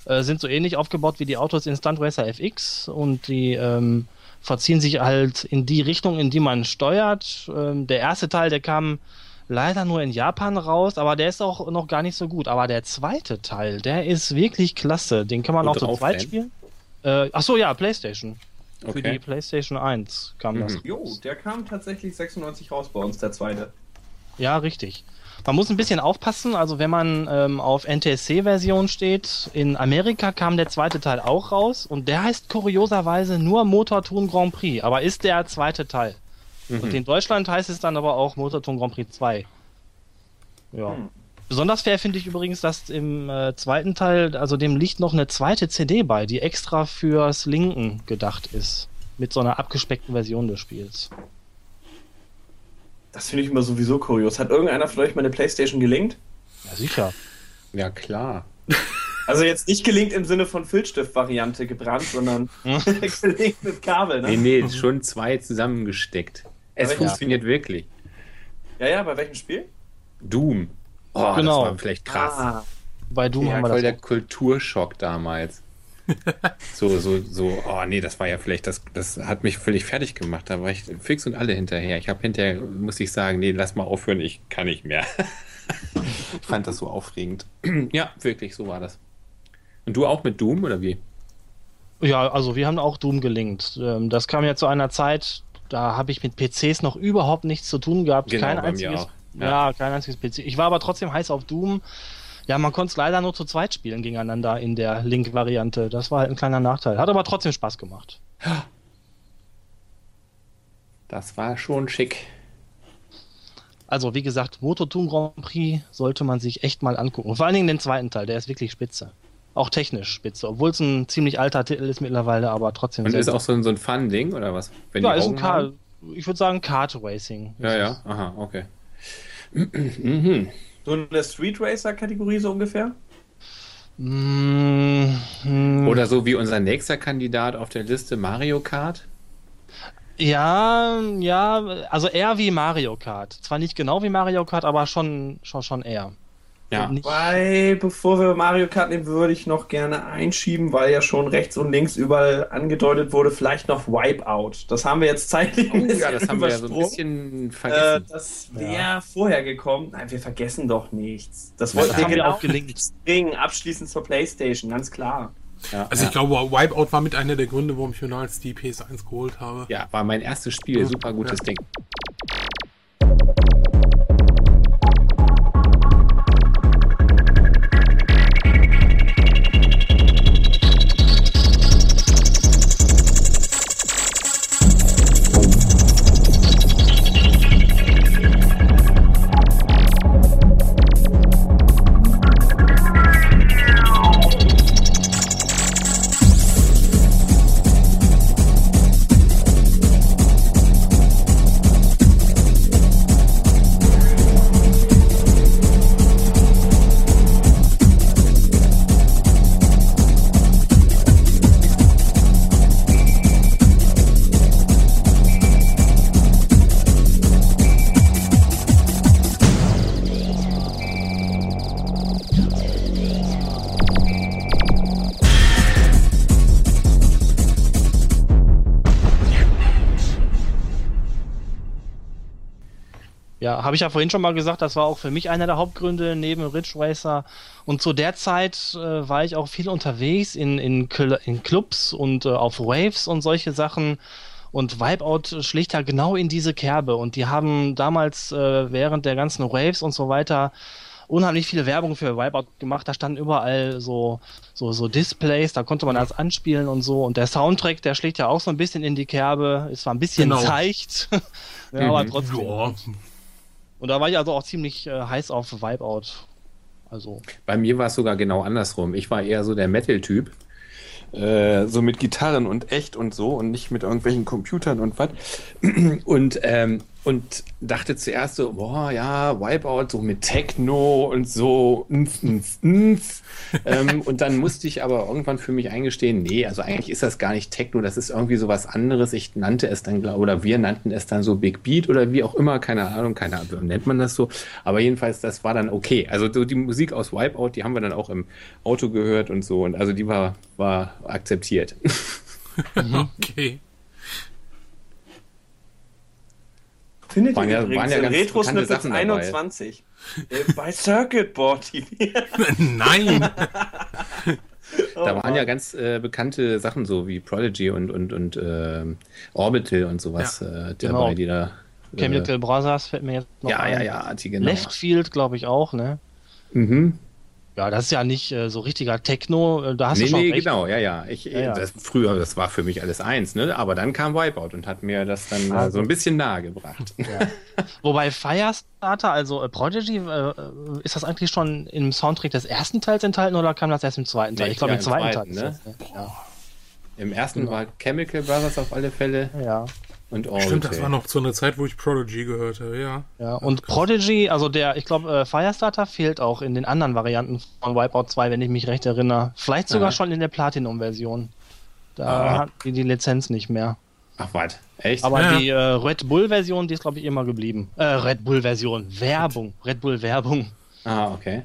Äh, sind so ähnlich aufgebaut wie die Autos in Stunt Racer FX und die ähm, verziehen sich halt in die Richtung, in die man steuert. Ähm, der erste Teil, der kam leider nur in Japan raus, aber der ist auch noch gar nicht so gut. Aber der zweite Teil, der ist wirklich klasse. Den kann man Und auch zu zweit spielen. Äh, ach so, ja, PlayStation. Für Okay. die PlayStation 1 kam das. Mhm. Jo, der kam tatsächlich 96 raus bei uns, der zweite. Ja, richtig. Man muss ein bisschen aufpassen, also wenn man ähm, auf NTSC-Version steht, in Amerika kam der zweite Teil auch raus und der heißt kurioserweise nur Motorton Grand Prix, aber ist der zweite Teil. Und in Deutschland heißt es dann aber auch Motorton Grand Prix 2. Ja. Hm. Besonders fair finde ich übrigens, dass im äh, zweiten Teil, also dem liegt noch eine zweite CD bei, die extra fürs Linken gedacht ist. Mit so einer abgespeckten Version des Spiels. Das finde ich immer sowieso kurios. Hat irgendeiner von euch meine Playstation gelingt? Ja, sicher. Ja, klar. Also jetzt nicht gelingt im Sinne von Filzstift-Variante gebrannt, sondern <laughs> <laughs> gelingt mit Kabel, ne? Nee, nee, schon zwei zusammengesteckt. Es Aber ja. funktioniert wirklich. Ja, ja, bei welchem Spiel? Doom. Oh, Genau. das war vielleicht krass. Ah, Bei Doom Ja, haben wir voll das. der Kulturschock damals. <laughs> so, so, so, oh nee, das war ja vielleicht, das, das hat mich völlig fertig gemacht. Da war ich fix und alle hinterher. Ich habe hinterher, muss ich sagen, nee, lass mal aufhören, ich kann nicht mehr. <laughs> ich fand das so aufregend. <clears throat> ja, wirklich, so war das. Und du auch mit Doom oder wie? Ja, also wir haben auch Doom gelingt. Ähm, Das kam ja zu einer Zeit, da habe ich mit PCs noch überhaupt nichts zu tun gehabt. Genau, kein bei mir einziges, auch. Ja. Ja. kein einziges PC. Ich war aber trotzdem heiß auf Doom. Ja, man konnte es leider nur zu zweit spielen gegeneinander in der Link-Variante. Das war halt ein kleiner Nachteil. Hat aber trotzdem Spaß gemacht. Das war schon schick. Also, wie gesagt, Moto Doom Grand Prix sollte man sich echt mal angucken. Und vor allen Dingen den zweiten Teil, der ist wirklich spitze. Auch technisch spitze, obwohl es ein ziemlich alter Titel ist mittlerweile, aber trotzdem Und ist auch so ein, so ein Fun-Ding oder was? Wenn ja, ist ein Kart, haben? ich würde sagen Kart Racing. Ja, ja, aha, okay. Mhm. so in der Street Racer-Kategorie so ungefähr? Mm, mm, Oder so wie unser nächster Kandidat auf der Liste Mario Kart. Ja, ja, also eher wie Mario Kart. Zwar nicht genau wie Mario Kart, aber schon, schon, schon eher. Ja. Nicht, Weil, bevor wir Mario Kart nehmen, würde ich noch gerne einschieben, weil ja schon rechts und links überall angedeutet wurde, vielleicht noch Wipeout. Das haben wir jetzt zeitlich ein Oh, bisschen ja, das haben wir ja so ein übersprungen. bisschen Äh, vergessen. das wäre vorher gekommen. Nein, wir vergessen doch nichts. Das das wollten wir haben wir genau auch gelingt. bringen, abschließend zur Playstation, ganz klar. ja, Also ja. ich glaube, Wipeout war mit einer der Gründe, warum ich mir damals die PS1 geholt habe. ja, war mein erstes Spiel, super gutes Ding. Habe ich ja vorhin schon mal gesagt, das war auch für mich einer der Hauptgründe neben Ridge Racer. Und zu der Zeit äh, war ich auch viel unterwegs in, in, Cl in Clubs und äh, auf Waves und solche Sachen. Und Wipeout schlägt ja genau in diese Kerbe. Und die haben damals äh, während der ganzen Waves und so weiter unheimlich viel Werbung für Wipeout gemacht. Da standen überall so, so, so Displays, da konnte man das anspielen und so. Und der Soundtrack, der schlägt ja auch so ein bisschen in die Kerbe. Ist zwar ein bisschen Genau. seicht, <laughs> ja, aber trotzdem. Ja, Und da war ich also auch ziemlich äh, heiß auf Wipeout. Also, Bei mir war es sogar genau andersrum. Ich war eher so der Metal-Typ. Äh, so mit Gitarren und echt und so und nicht mit irgendwelchen Computern und was. <clears throat> Und, ähm, und dachte zuerst so, boah, ja, Wipeout, so mit Techno und so. Nf, nf, nf. ähm, und dann musste ich aber irgendwann für mich eingestehen, nee, also eigentlich ist das gar nicht Techno, das ist irgendwie so was anderes. Ich nannte es dann, glaub- oder wir nannten es dann so Big Beat oder wie auch immer, keine Ahnung, keine Ahnung, nennt man das so. Aber jedenfalls, das war dann okay. Also so die Musik aus Wipeout, die haben wir dann auch im Auto gehört und so. Und also die war, war akzeptiert. <laughs> okay. Findet Waren ihr ja- übrigens waren ja Retro bekannte Snippets Sachen dabei. 21 äh, bei Circuit Board TV. <laughs> Nein. <laughs> Da waren ja ganz äh, bekannte Sachen so wie Prodigy und, und, und ähm, Orbital und sowas äh, dabei, Genau. die da. Äh, Chemical Brothers fällt mir jetzt noch ja, ein. ja, ja, die genau. Leftfield, glaube ich, auch, ne? Mhm. Ja, das ist ja nicht äh, so richtiger Techno. äh, Da hast nee, du schon nee, recht. genau, ja, ja. Ich, Ja, ja. Das, früher, das war für mich alles eins, ne? Aber dann kam Wipeout und hat mir das dann äh, Also. so ein bisschen nahe gebracht. Wobei Firestarter, also äh, Prodigy, äh, äh, ist das eigentlich schon im Soundtrack des ersten Teils enthalten oder kam das erst im zweiten Teil? Nee, ich glaube, ja, im zweiten, zweiten, Teil. ne? das? Im ersten Genau. war Chemical Brothers auf alle Fälle Ja. Ja. und All Stimmt, das war noch zu einer Zeit, wo ich Prodigy gehört habe, ja. Ja, und Prodigy, also der, ich glaube, äh, Firestarter fehlt auch in den anderen Varianten von Wipeout 2, wenn ich mich recht erinnere. Vielleicht sogar Ja. schon in der Platinum-Version. Da Ah. hat die die Lizenz nicht mehr. Ach, was? Echt? Aber Ja. die äh, Red Bull-Version, die ist, glaube ich, immer geblieben. Äh, Red Bull-Version. Werbung. Red Bull-Werbung. ah, okay.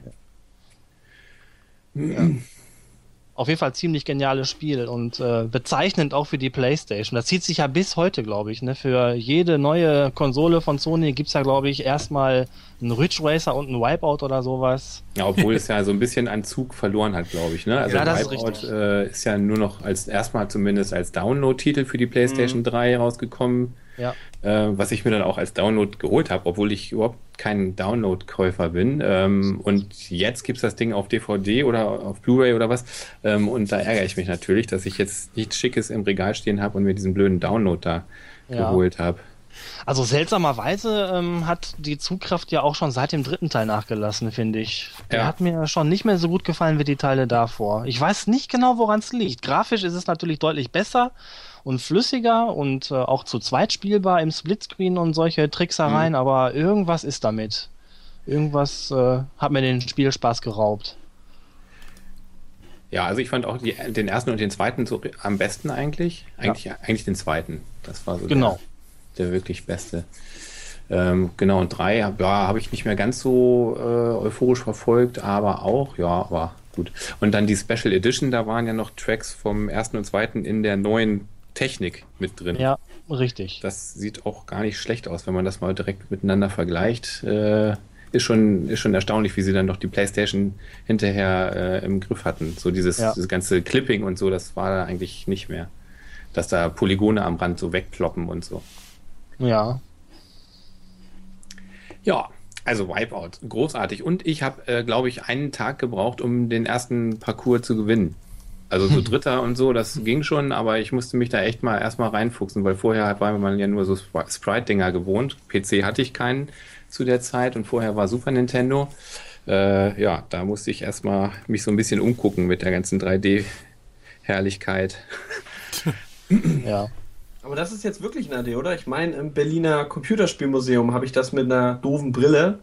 Auf jeden Fall ziemlich geniales Spiel und äh, bezeichnend auch für die PlayStation. Das zieht sich ja bis heute, glaube ich. Ne? Für jede neue Konsole von Sony gibt es ja, glaube ich, erstmal einen Ridge Racer und einen Wipeout oder sowas. Ja, obwohl <laughs> es ja so ein bisschen an Zug verloren hat, glaube ich. Ne? Also Ja, das ist Wipeout richtig. äh, ist ja nur noch als erstmal zumindest als Download-Titel für die PlayStation 3 rausgekommen. Ja. äh, was ich mir dann auch als Download geholt habe, obwohl ich überhaupt kein Download-Käufer bin. Ähm, und jetzt gibt's das Ding auf DVD oder auf Blu-ray oder was. Ähm, und da ärgere ich mich natürlich, dass ich jetzt nichts Schickes im Regal stehen habe und mir diesen blöden Download da Ja. geholt habe. Also seltsamerweise ähm, hat die Zugkraft ja auch schon seit dem dritten Teil nachgelassen, finde ich. Der Ja. hat mir schon nicht mehr so gut gefallen wie die Teile davor. Ich weiß nicht genau, woran es liegt. Grafisch ist es natürlich deutlich besser und flüssiger und äh, auch zu zweit spielbar im Splitscreen und solche Tricksereien, aber irgendwas ist damit. Irgendwas äh, hat mir den Spielspaß geraubt. Ja, also ich fand auch die, den ersten und den zweiten so am besten eigentlich. Eigentlich, eigentlich den zweiten. Das war so Genau. der, der wirklich beste. Ähm, genau, und drei ja, habe ich nicht mehr ganz so äh, euphorisch verfolgt, aber auch, ja, aber gut. Und dann die Special Edition, da waren ja noch Tracks vom ersten und zweiten in der neuen Technik mit drin. Ja, richtig. Das sieht auch gar nicht schlecht aus, wenn man das mal direkt miteinander vergleicht. Äh, ist, schon, ist schon erstaunlich, wie sie dann doch die PlayStation hinterher äh, im Griff hatten. So dieses, Ja. dieses ganze Clipping und so, das war da eigentlich nicht mehr. Dass da Polygone am Rand so wegploppen und so. Ja. Ja, also Wipeout, großartig. Und ich habe, äh, glaube ich, einen Tag gebraucht, um den ersten Parcours zu gewinnen. Also so Dritter und so, das ging schon, aber ich musste mich da echt mal erstmal reinfuchsen, weil vorher war man ja nur so Spri- Sprite-Dinger gewohnt. PC hatte ich keinen zu der Zeit und vorher war Super Nintendo. Äh, ja, da musste ich erstmal mich so ein bisschen umgucken mit der ganzen 3D-Herrlichkeit. <laughs> Ja. Aber das ist jetzt wirklich ein AD, oder? Ich meine, im Berliner Computerspielmuseum habe ich das mit einer doofen Brille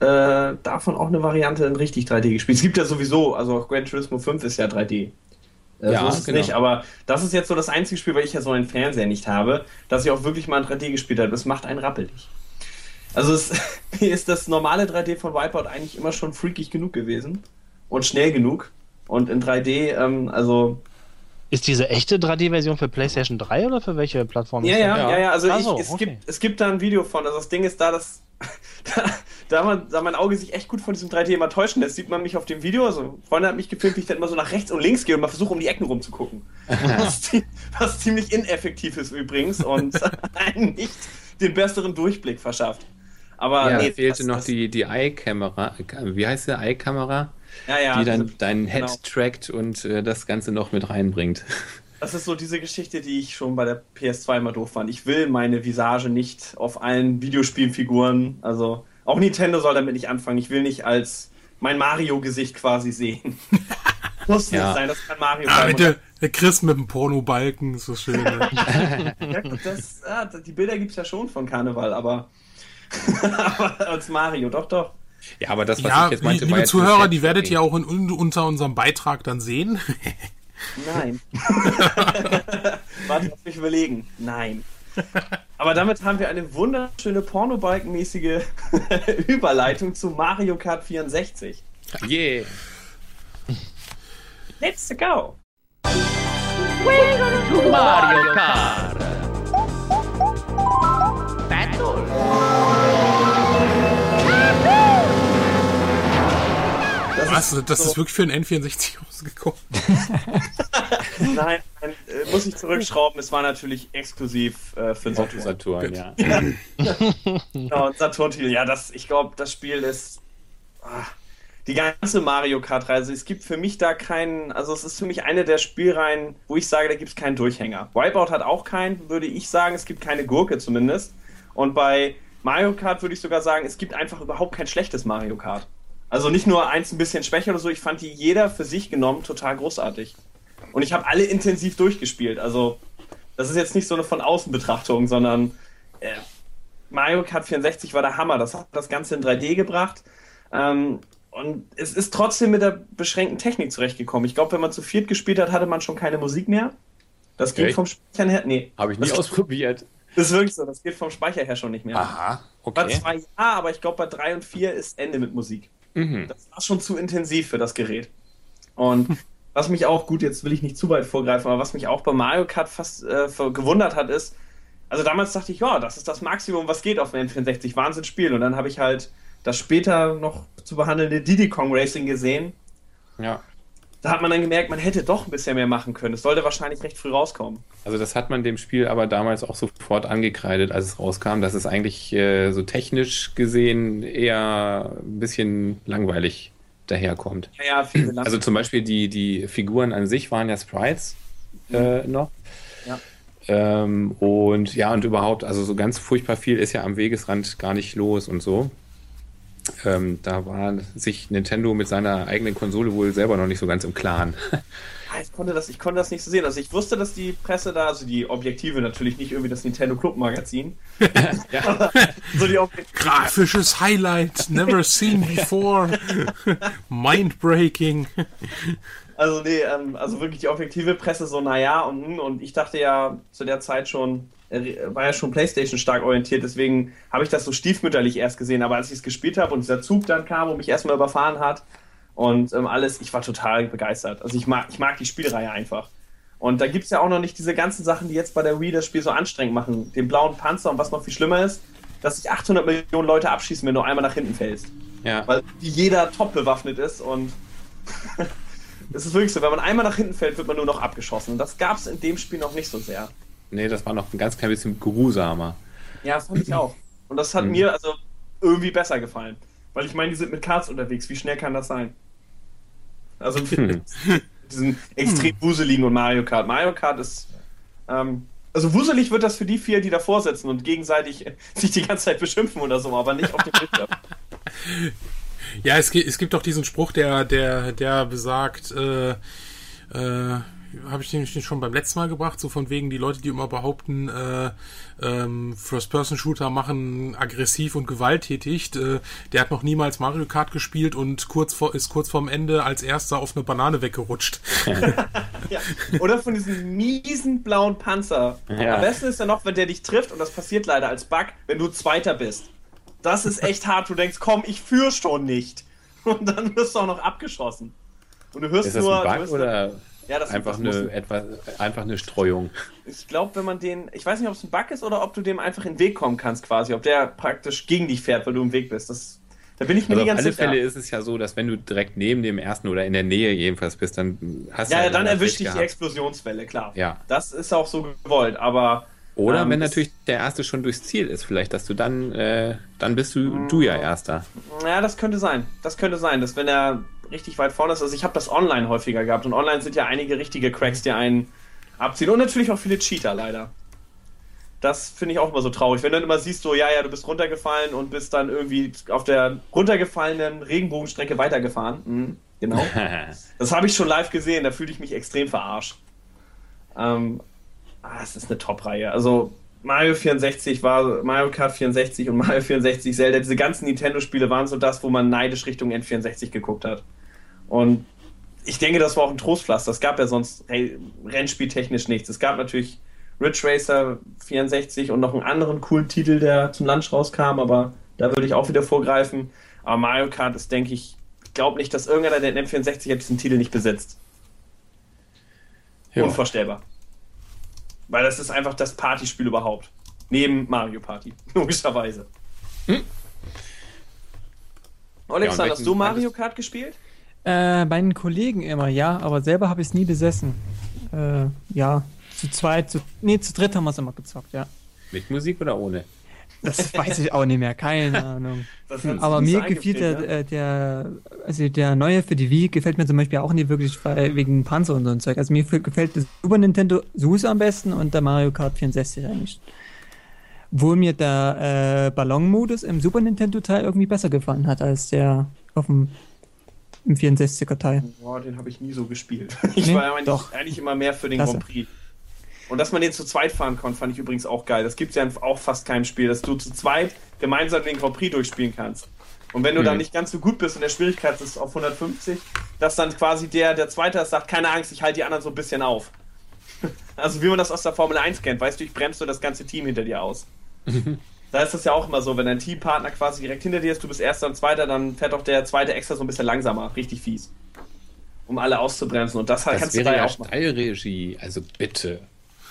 äh, davon auch eine Variante in richtig 3D gespielt. Es gibt ja sowieso, also auch Gran Turismo 5 ist ja 3D. Äh, Ja, so ist es genau. nicht, aber das ist jetzt so das einzige Spiel, weil ich ja so einen Fernseher nicht habe, dass ich auch wirklich mal in 3D gespielt habe. Das macht einen rappelig. Also es, <laughs> mir ist das normale 3D von Wipeout eigentlich immer schon freakig genug gewesen und schnell genug. Und in 3D, ähm, also Ist diese echte 3D-Version für PlayStation 3 oder für welche Plattform? Ja, ist ja, ja, ja, also Ach ich, so, es, okay. gibt, es gibt da ein Video von. Also das Ding ist da, dass <laughs> da, da, man, da mein Auge sich echt gut von diesem 3D immer täuschen lässt, sieht man mich auf dem Video. Also ein Freund hat mich gefilmt, wie ich dann immer so nach rechts und links gehe und mal versuche, um die Ecken rumzugucken. <laughs> was, was ziemlich ineffektiv ist übrigens und einen <laughs> nicht den besseren Durchblick verschafft. Aber Ja, nee, fehlte das- noch das- die, die Eye-Kamera. Wie heißt der Eye-Kamera? Ja, ja, die dann diese- deinen Head genau. trackt und äh, das Ganze noch mit reinbringt. <laughs> Das ist so diese Geschichte, die ich schon bei der PS2 immer doof fand. Ich will meine Visage nicht auf allen Videospielfiguren, also auch Nintendo soll damit nicht anfangen. Ich will nicht als mein Mario-Gesicht quasi sehen. <laughs> Muss nicht Ja. sein, das kann Mario Ah, sein. der, der Chris mit dem Pornobalken, ist so schön. Ne? <laughs> Ja, gut, das, ja, die Bilder gibt es ja schon von Karneval, aber, aber als Mario, doch, doch. Ja, aber das, was ja, ich jetzt meinte, liebe Zuhörer, die werdet ihr auch in, unter unserem Beitrag dann sehen. Nein. <laughs> <laughs> Warte, lass mich überlegen. Nein. Aber damit haben wir eine wunderschöne pornobalkenmäßige <laughs> Überleitung zu Mario Kart 64. Yeah. Let's go! Mario Kart. Was? Das ist wirklich für ein N64 rausgekommen. <laughs> Nein, nein äh, muss ich zurückschrauben. Es war natürlich exklusiv äh, für den Saturn. Saturn, ja. <laughs> <laughs> Genau, Saturn-Titel. Ja, das, ich glaube, das Spiel ist. Ah, die ganze Mario Kart-Reise, es gibt für mich da keinen, also es ist für mich eine der Spielreihen, wo ich sage, da gibt es keinen Durchhänger. Wipeout hat auch keinen, würde ich sagen, es gibt keine Gurke zumindest. Und bei Mario Kart würde ich sogar sagen, es gibt einfach überhaupt kein schlechtes Mario Kart. Also nicht nur eins ein bisschen schwächer oder so, ich fand die jeder für sich genommen total großartig. Und ich habe alle intensiv durchgespielt. Also das ist jetzt nicht so eine von außen Betrachtung, sondern äh, Mario Kart 64 war der Hammer. Das hat das Ganze in 3D gebracht. Ähm, und es ist trotzdem mit der beschränkten Technik zurechtgekommen. Ich glaube, wenn man zu viert gespielt hat, hatte man schon keine Musik mehr. Das geht Echt? vom Speichern her. Nee. Habe ich nie das, ausprobiert. Das ist wirklich so. Das geht vom Speicher her schon nicht mehr. Aha, Bei okay. zwei ja, aber ich glaube, bei drei und vier ist Ende mit Musik. Mhm. Das war schon zu intensiv für das Gerät. Und <laughs> was mich auch, gut, jetzt will ich nicht zu weit vorgreifen, aber was mich auch bei Mario Kart fast äh, gewundert hat, ist, also damals dachte ich, ja, das ist das Maximum, was geht auf dem N64, Wahnsinnsspiel. Und dann habe ich halt das später noch zu behandelnde Diddy Kong Racing gesehen. Ja. Da hat man dann gemerkt, man hätte doch ein bisschen mehr machen können. Es sollte wahrscheinlich recht früh rauskommen. Also das hat man dem Spiel aber damals auch sofort angekreidet, als es rauskam, dass es eigentlich äh, so technisch gesehen eher ein bisschen langweilig daherkommt. Ja, ja, viele Also zum Beispiel die, die Figuren an sich waren ja Sprites äh, noch. Ja. Ähm, und ja, und überhaupt, also so ganz furchtbar viel ist ja am Wegesrand gar nicht los und so. Ähm, da war sich Nintendo mit seiner eigenen Konsole wohl selber noch nicht so ganz im Klaren. <laughs> Ah, ich konnte, das, ich konnte das nicht so sehen. Also ich wusste, dass die Presse da, also die Objektive natürlich nicht irgendwie das Nintendo Club Magazin. <laughs> ja. <laughs> So die Objektive. Grafisches Highlight, never seen before. Mindbreaking. Also nee, ähm, also wirklich die objektive Presse so, naja, und, und ich dachte ja zu der Zeit schon, war ja schon Playstation stark orientiert, deswegen habe ich das so stiefmütterlich erst gesehen, aber als ich es gespielt habe und dieser Zug dann kam und mich erstmal überfahren hat und ähm, alles, ich war total begeistert. Also ich mag, ich mag die Spielreihe einfach. Und da gibt es ja auch noch nicht diese ganzen Sachen, die jetzt bei der Wii das Spiel so anstrengend machen. Den blauen Panzer und was noch viel schlimmer ist, dass sich 800 Millionen Leute abschießen, wenn du einmal nach hinten fällst ja. weil jeder top bewaffnet ist und <laughs> es ist wirklich so, wenn man einmal nach hinten fällt, wird man nur noch abgeschossen. Und das gab es in dem Spiel noch nicht so sehr. Nee, das war noch ein ganz klein bisschen grusamer. Ja, das fand ich auch. Und das hat Mhm. mir also irgendwie besser gefallen. Weil ich meine, die sind mit Karts unterwegs. Wie schnell kann das sein? Also mit Hm. <laughs> diesen extrem wuseligen und Mario Kart. Mario Kart ist. Ähm, also wuselig wird das für die vier, die davor sitzen und gegenseitig <laughs> sich die ganze Zeit beschimpfen oder so, aber nicht auf dem Bildschirm. <laughs> Ja, es, gi- es gibt doch diesen Spruch, der, der, der besagt, äh, äh, habe ich den schon beim letzten Mal gebracht, so von wegen die Leute, die immer behaupten, äh, ähm, First-Person-Shooter machen aggressiv und gewalttätig. Äh, der hat noch niemals Mario Kart gespielt und kurz vor, ist kurz vorm Ende als erster auf eine Banane weggerutscht. <laughs> Ja. Oder von diesem miesen blauen Panzer. Ja. Am besten ist ja noch, wenn der dich trifft, und das passiert leider als Bug, wenn du Zweiter bist. Das ist echt hart. Du denkst, komm, ich führe schon nicht. Und dann wirst du auch noch abgeschossen. Und du hörst Ist das nur. ein du Bug hörst oder ja, das, einfach das muss- eine, etwa, einfach eine Streuung? Ich glaube, wenn man den. Ich weiß nicht, ob es ein Bug ist oder ob du dem einfach in den Weg kommen kannst, quasi. Ob der praktisch gegen dich fährt, weil du im Weg bist. Das, da bin ich mir Also nicht auf ganz alle sicher. Fälle ist es ja so, dass wenn du direkt neben dem ersten oder in der Nähe jedenfalls bist, dann hast ja, du ja, dann halt erwischt Pech dich die. Explosionswelle, klar. Ja. Das ist auch so gewollt, aber. Oder Ähm, wenn natürlich der erste schon durchs Ziel ist, vielleicht, dass du dann, äh, dann bist du, du ja Erster. Ja, das könnte sein. Das könnte sein, dass wenn er richtig weit vorne ist. Also ich habe das online häufiger gehabt und online sind ja einige richtige Cracks, die einen abziehen und natürlich auch viele Cheater leider. Das finde ich auch immer so traurig, wenn du dann immer siehst, so ja, ja, du bist runtergefallen und bist dann irgendwie auf der runtergefallenen Regenbogenstrecke weitergefahren. Mhm, genau. <laughs> Das habe ich schon live gesehen, da fühle ich mich extrem verarscht. Ähm, ah, es ist eine Top-Reihe. Also Mario 64 war Mario Kart 64 und <laughs> Mario 64 Zelda. Diese ganzen Nintendo-Spiele waren so das, wo man neidisch Richtung N64 geguckt hat. Und ich denke, das war auch ein Trostpflaster. Es gab ja sonst hey, rennspieltechnisch nichts. Es gab natürlich Ridge Racer 64 und noch einen anderen coolen Titel, der zum Lunch rauskam, aber da würde ich auch wieder vorgreifen. Aber Mario Kart ist, denke ich, ich glaube nicht, dass irgendeiner der N64 hat diesen Titel nicht besitzt. Ja. Unvorstellbar. Weil das ist einfach das Partyspiel überhaupt. Neben Mario Party, <laughs> logischerweise. Hm? Alexander, Ja, hast du Mario Kart gespielt? Äh, bei den Kollegen immer, ja, aber selber habe ich es nie besessen. Äh, ja, zu zweit, zu, nee, zu dritt haben wir es immer gezockt, ja. Mit Musik oder ohne? Das weiß ich auch nicht mehr, keine Ahnung. <laughs> Aber mir gefiel der, ne? der, also der neue für die Wii gefällt mir zum Beispiel auch nicht wirklich weil- wegen Panzer und so ein Zeug. Also mir gefällt das Super Nintendo SUSE am besten und der Mario Kart 64 eigentlich. Obwohl mir der äh, Ballon-Modus im Super Nintendo-Teil irgendwie besser gefallen hat als der auf dem im 64er-Teil. Boah, den habe ich nie so gespielt. <laughs> Ich Nee? war eigentlich, Doch. eigentlich immer mehr für den Klasse. Grand Prix. Und dass man den zu zweit fahren konnte, fand ich übrigens auch geil. Das gibt es ja auch fast keinem Spiel, dass du zu zweit gemeinsam den Grand Prix durchspielen kannst. Und wenn du dann Mhm. nicht ganz so gut bist und der Schwierigkeit ist auf 150, dass dann quasi der, der Zweite sagt, keine Angst, ich halte die anderen so ein bisschen auf. <laughs> Also wie man das aus der Formel 1 kennt, weißt du, ich bremse so das ganze Team hinter dir aus. <laughs> Da ist das ja auch immer so, wenn dein Teampartner quasi direkt hinter dir ist, du bist Erster und Zweiter, dann fährt doch der Zweite extra so ein bisschen langsamer, richtig fies. Um alle auszubremsen. Und das, Das kannst du wäre da ja auch machen. Steilregie, also bitte.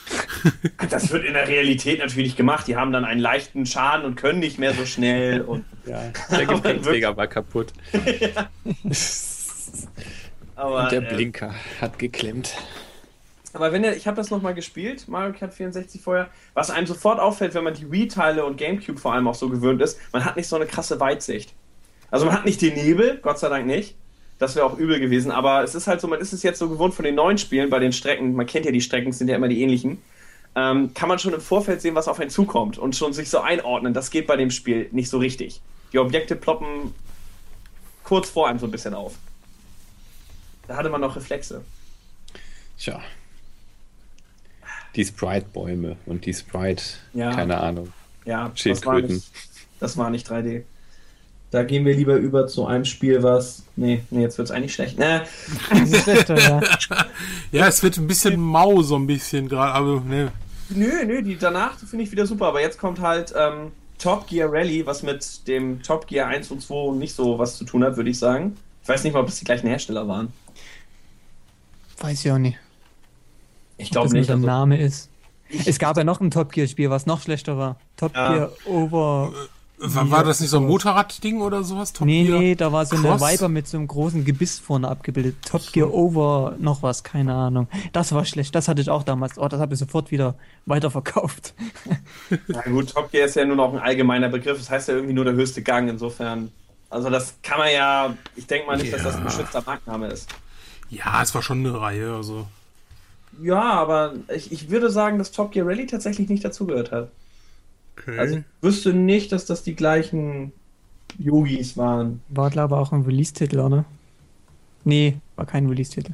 <laughs> Das wird in der Realität natürlich nicht gemacht. Die haben dann einen leichten Schaden und können nicht mehr so schnell. Und, <laughs> Ja, der Gepäckträger war kaputt <laughs> aber, und der äh, Blinker hat geklemmt. Aber wenn ihr, ich habe das nochmal gespielt, Mario Kart 64 vorher, was einem sofort auffällt, wenn man die Wii-Teile und Gamecube vor allem auch so gewöhnt ist, man hat nicht so eine krasse Weitsicht. Also man hat nicht den Nebel, Gott sei Dank nicht. Das wäre auch übel gewesen, aber es ist halt so, man ist es jetzt so gewohnt von den neuen Spielen, bei den Strecken, man kennt ja die Strecken, sind ja immer die ähnlichen, ähm, kann man schon im Vorfeld sehen, was auf einen zukommt und schon sich so einordnen. Das geht bei dem Spiel nicht so richtig. Die Objekte ploppen kurz vor einem so ein bisschen auf. Da hatte man noch Reflexe. Tja. Die Sprite-Bäume und die Sprite, Ja. keine Ahnung. Ja, das war, nicht, das war nicht 3D. Da gehen wir lieber über zu einem Spiel, was. Nee, nee jetzt wird es eigentlich schlecht. Äh, ist schlechter, ja. <laughs> Ja, es wird ein bisschen mau, so ein bisschen gerade, aber ne. nö, nö, die danach finde ich wieder super. Aber jetzt kommt halt ähm, Top Gear Rally, was mit dem Top Gear 1 und 2 nicht so was zu tun hat, würde ich sagen. Ich weiß nicht mal, ob es die gleichen Hersteller waren. Weiß ich auch nicht. Ich glaube nicht. der Also, Name ist. Es gab ja noch ein Top Gear Spiel, was noch schlechter war. Top Ja. Gear Over. War, war das nicht so ein Motorradding oder sowas? Top Nee, Gear? nee, da war so eine Cross? Viper mit so einem großen Gebiss vorne abgebildet. Top Gear Over, noch was, keine Ahnung. Das war schlecht, das hatte ich auch damals. Oh, das habe ich sofort wieder weiterverkauft. <laughs> na gut, Top Gear ist ja nur noch ein allgemeiner Begriff. Das heißt ja irgendwie nur der höchste Gang. Insofern. Also, das kann man ja. Ich denke mal nicht, dass das ein geschützter Markenname ist. Ja, es war schon eine Reihe, also. Ja, aber ich, ich würde sagen, dass Top Gear Rally tatsächlich nicht dazugehört hat. Okay. Also ich wüsste nicht, dass das die gleichen Yogis waren. War, glaube ich, auch ein Release-Titel, oder? Nee, war kein Release-Titel.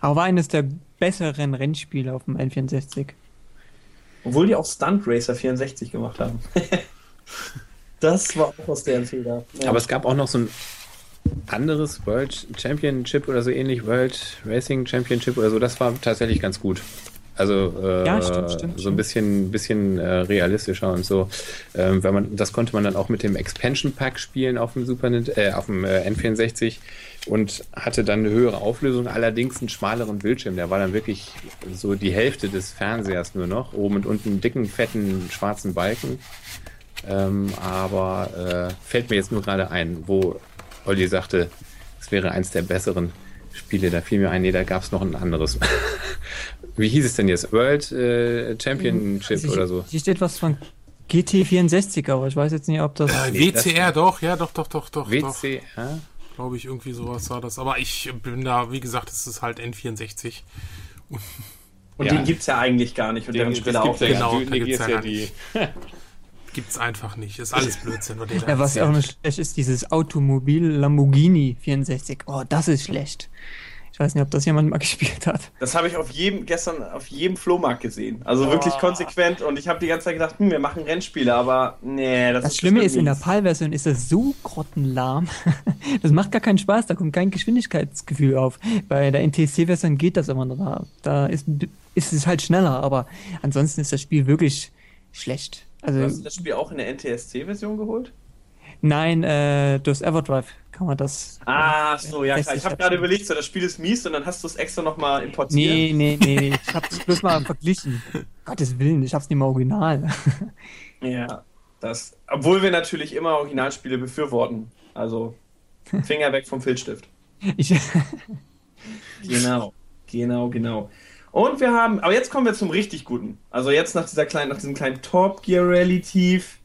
Aber war eines der besseren Rennspiele auf dem N64. Obwohl die auch Stunt Racer 64 gemacht haben. <laughs> das war auch aus deren Fehler. Ja. Aber es gab auch noch so ein anderes World Championship oder so ähnlich, World Racing Championship oder so, das war tatsächlich ganz gut. Also äh, Ja, stimmt, stimmt, so ein bisschen, bisschen äh, realistischer und so. Ähm, weil man, das konnte man dann auch mit dem Expansion Pack spielen auf dem Super äh, auf dem äh, N64 und hatte dann eine höhere Auflösung, allerdings einen schmaleren Bildschirm. Der war dann wirklich so die Hälfte des Fernsehers nur noch, oben und unten einen dicken, fetten, schwarzen Balken. Ähm, aber äh, fällt mir jetzt nur gerade ein, wo Olli sagte, es wäre eins der besseren Spiele. Da fiel mir ein, nee, da gab es noch ein anderes. <laughs> Wie hieß es denn jetzt? World äh, Championship Also oder so? Hier steht was von GT64, aber ich weiß jetzt nicht, ob das. Äh, nee, das- WCR, doch, ja, doch, doch, doch, doch. doch. WCR? Glaube ich, irgendwie sowas war das. Aber ich bin da, wie gesagt, es ist halt N64. <laughs> Und Ja. den gibt's ja eigentlich gar nicht. Und deren Spiele auch ja nicht. genau, da gibt's negierst ja ja die. <laughs> Gibt's einfach nicht. Ist alles Blödsinn, Ja, was auch nicht schlecht ist, dieses Automobil Lamborghini 64. Oh, das ist schlecht. Ich weiß nicht, ob das jemand mal <laughs> gespielt hat. Das habe ich auf jedem, gestern auf jedem Flohmarkt gesehen. Also wirklich konsequent. Und ich habe die ganze Zeit gedacht, hm, wir machen Rennspiele, aber nee, das, Das Schlimme bestimmt ist, in der. PAL-Version ist das so grottenlahm. <laughs> Das macht gar keinen Spaß, da kommt kein Geschwindigkeitsgefühl auf. Bei der NTSC-Version geht das immer noch. Da, da ist, ist es halt schneller, aber ansonsten ist das Spiel wirklich schlecht. Du hast Also, das Spiel auch in der NTSC-Version geholt? nein, äh, durchs Everdrive kann man das. Ah, so, ja klar. Ich habe gerade überlegt, so, das Spiel ist mies und dann hast du es extra nochmal importiert. Nee, nee, nee, nee. Ich hab's bloß mal verglichen. <laughs> Gottes Willen, ich hab's nicht mal original. <laughs> Ja, das. Obwohl wir natürlich immer Originalspiele befürworten. Also <laughs> Finger weg vom Filzstift. Ich, Genau, genau, genau. Und wir haben, aber jetzt kommen wir zum richtig guten. Also jetzt nach dieser kleinen, nach diesem kleinen Top Gear Rally Tief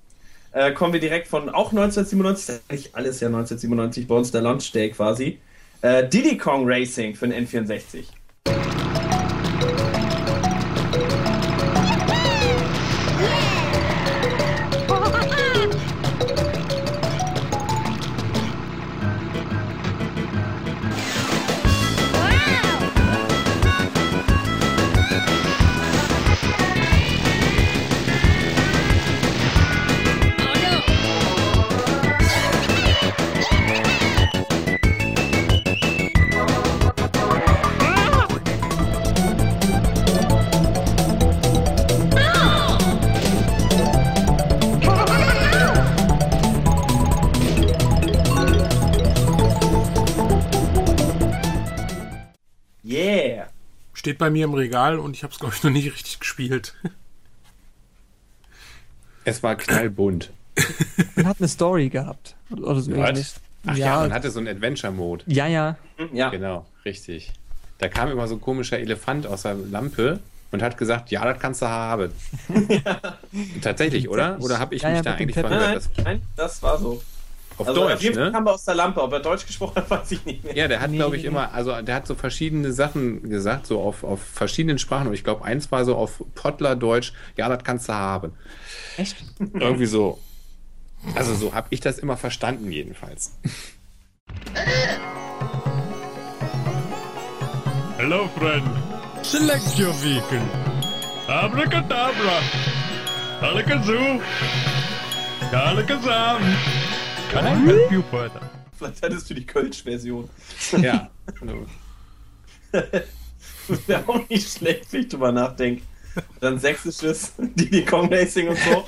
äh, kommen wir direkt von auch 1997, das ist eigentlich alles ja 1997 bei uns der Launch Day quasi. Äh, Diddy Kong Racing für den N64. Bei mir im Regal und ich habe es, glaube ich, noch nicht richtig gespielt. Es war knallbunt. Man hat eine Story gehabt. Oder so ähnlich. Ach ja, ja, man hatte so einen Adventure-Mode. ja, ja. Hm, Ja. Genau, richtig. Da kam immer so ein komischer Elefant aus der Lampe und hat gesagt, ja, das kannst du haben. <laughs> Tatsächlich, oder? Oder habe ich Ja, mich ja, da eigentlich verhört? nein, nein, das war so. Auf Also auf Deutsch, jeden Fall ne? kam er aus der Lampe. Ob er Deutsch gesprochen hat, <laughs> weiß ich nicht mehr. Ja, der hat, Nee, glaube ich, immer, also der hat so verschiedene Sachen gesagt, so auf, auf verschiedenen Sprachen. Und ich glaube, eins war so auf Pottlerdeutsch, ja, das kannst du haben. Echt? <laughs> Irgendwie so. Also so habe ich das immer verstanden, jedenfalls. Hello, friend. Select your vehicle. Abracadabra. Alakazoo. Alakazam. Help you further? Vielleicht hattest du die Kölsch-Version. <laughs> Ja. <laughs> Wäre auch nicht schlecht, wenn ich drüber nachdenke. Dann sächsisches <laughs> Diddy Kong Racing und so.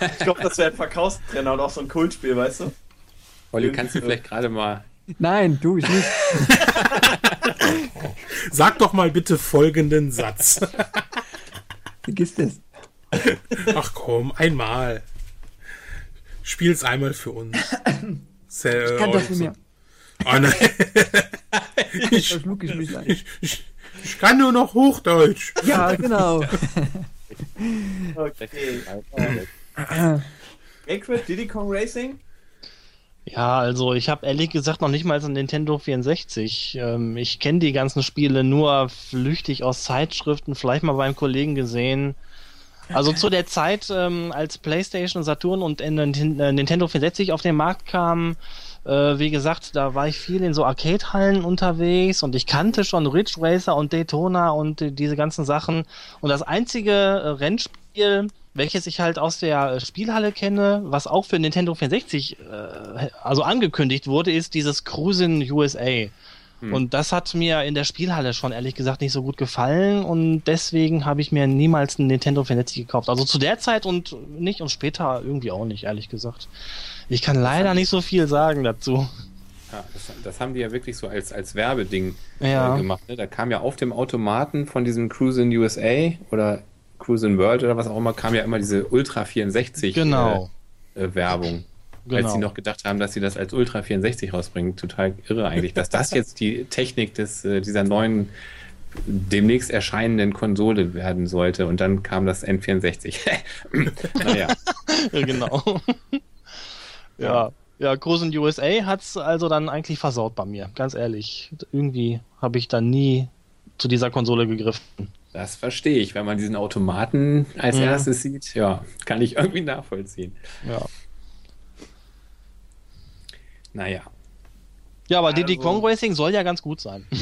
Ich glaube, das wäre ein Verkaufstrainer und auch so ein Kultspiel, weißt du? Olli, kannst du vielleicht gerade mal. Nein, du, ich nicht. Sag doch mal bitte folgenden Satz. Vergiss das. Ach komm, einmal. Spiel's einmal für uns. <laughs> Sehr, Ich kann das nicht mehr. Oh nein. <laughs> ich, ich ich, ich, ich kann nur noch Hochdeutsch. Ja, <laughs> genau. Okay. <clears throat> Gacred, Diddy Kong Racing? Ja, also ich habe ehrlich gesagt noch nicht mal so ein Nintendo 64. Ähm, ich kenne die ganzen Spiele nur flüchtig aus Zeitschriften, vielleicht mal beim Kollegen gesehen. Also zu der Zeit, ähm, als PlayStation, Saturn und äh, äh, Nintendo 64 auf den Markt kamen, äh, wie gesagt, da war ich viel in so Arcade-Hallen unterwegs und ich kannte schon Ridge Racer und Daytona und äh, diese ganzen Sachen. Und das einzige äh, Rennspiel, welches ich halt aus der Spielhalle kenne, was auch für Nintendo 64 äh, also angekündigt wurde, ist dieses Cruisin' USA. Und das hat mir in der Spielhalle schon ehrlich gesagt nicht so gut gefallen und deswegen habe ich mir niemals ein Nintendo 64 gekauft. Also zu der Zeit und nicht und später irgendwie auch nicht, ehrlich gesagt. Ich kann leider nicht so viel sagen dazu. Ja, das, das haben die ja wirklich so als, als Werbeding Ja. äh, gemacht. Ne? Da kam ja auf dem Automaten von diesem Cruise in USA oder Cruise in World oder was auch immer, kam ja immer diese Ultra 64 Genau. äh, äh, Werbung. Genau. Als sie noch gedacht haben, dass sie das als Ultra 64 rausbringen. Total irre eigentlich, dass das jetzt die Technik des, äh, dieser neuen demnächst erscheinenden Konsole werden sollte. Und dann kam das N64. <laughs> naja. <laughs> Ja, genau. <laughs> ja. Ja, Cruisin' USA hat's also dann eigentlich versaut bei mir, ganz ehrlich. Irgendwie habe ich dann nie zu dieser Konsole gegriffen. Das verstehe ich, wenn man diesen Automaten als Ja. erstes sieht. Ja, kann ich irgendwie nachvollziehen. Ja. Naja. Ja, aber Diddy Also- Kong Racing soll ja ganz gut sein. <laughs>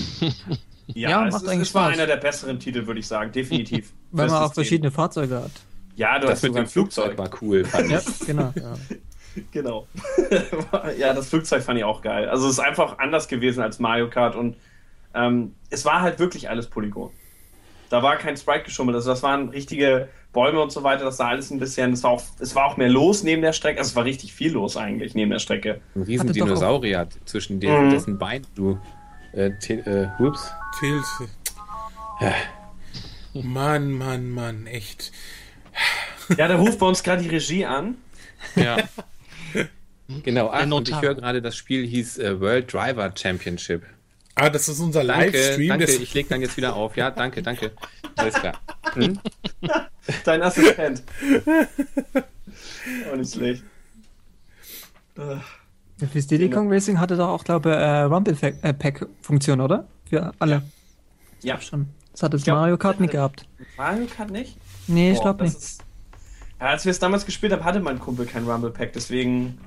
Ja, Ja, es, macht ist, eigentlich es war Spaß. einer der besseren Titel, würde ich sagen, definitiv. <laughs> Weil man auch verschiedene Fahrzeuge hat. Ja, du Das hast mit sogar dem Flugzeug Flugzeug. war cool, fand Ja, ich. <laughs> genau. Ja. Genau. ja, das Flugzeug fand ich auch geil. Also es ist einfach anders gewesen als Mario Kart und ähm, es war halt wirklich alles Polygon. Da war kein Sprite geschummelt, also das waren richtige Bäume und so weiter, das sah alles ein bisschen, es war auch, es war auch mehr los neben der Strecke, also es war richtig viel los eigentlich neben der Strecke. Ein riesen Hatte doch auch- Dinosaurier zwischen den, Mhm. dessen Beinen du. Äh, äh, ups. Tilt. Mann, Mann, Mann, echt. Ja, da ruft bei uns gerade die Regie an. Ja. <laughs> genau, ach, und ich höre gerade, das Spiel hieß äh, World Driver Championship. Ah, das ist unser Danke, Livestream. danke, das- ich leg dann jetzt wieder auf. Ja, danke, danke. Alles klar. Hm? <laughs> Dein Assistent. Auch nicht schlecht. Fürs Diddy Kong Racing hatte doch auch, glaube ich, äh, Rumble-Pack-Funktion, oder? Für alle. Ja. Schon. Das hat das glaub, Mario Kart äh, gehabt. Mario Kart nicht? Nee, ich glaube nicht. ist- Ja, als wir es damals gespielt haben, hatte mein Kumpel kein Rumble Pack, deswegen.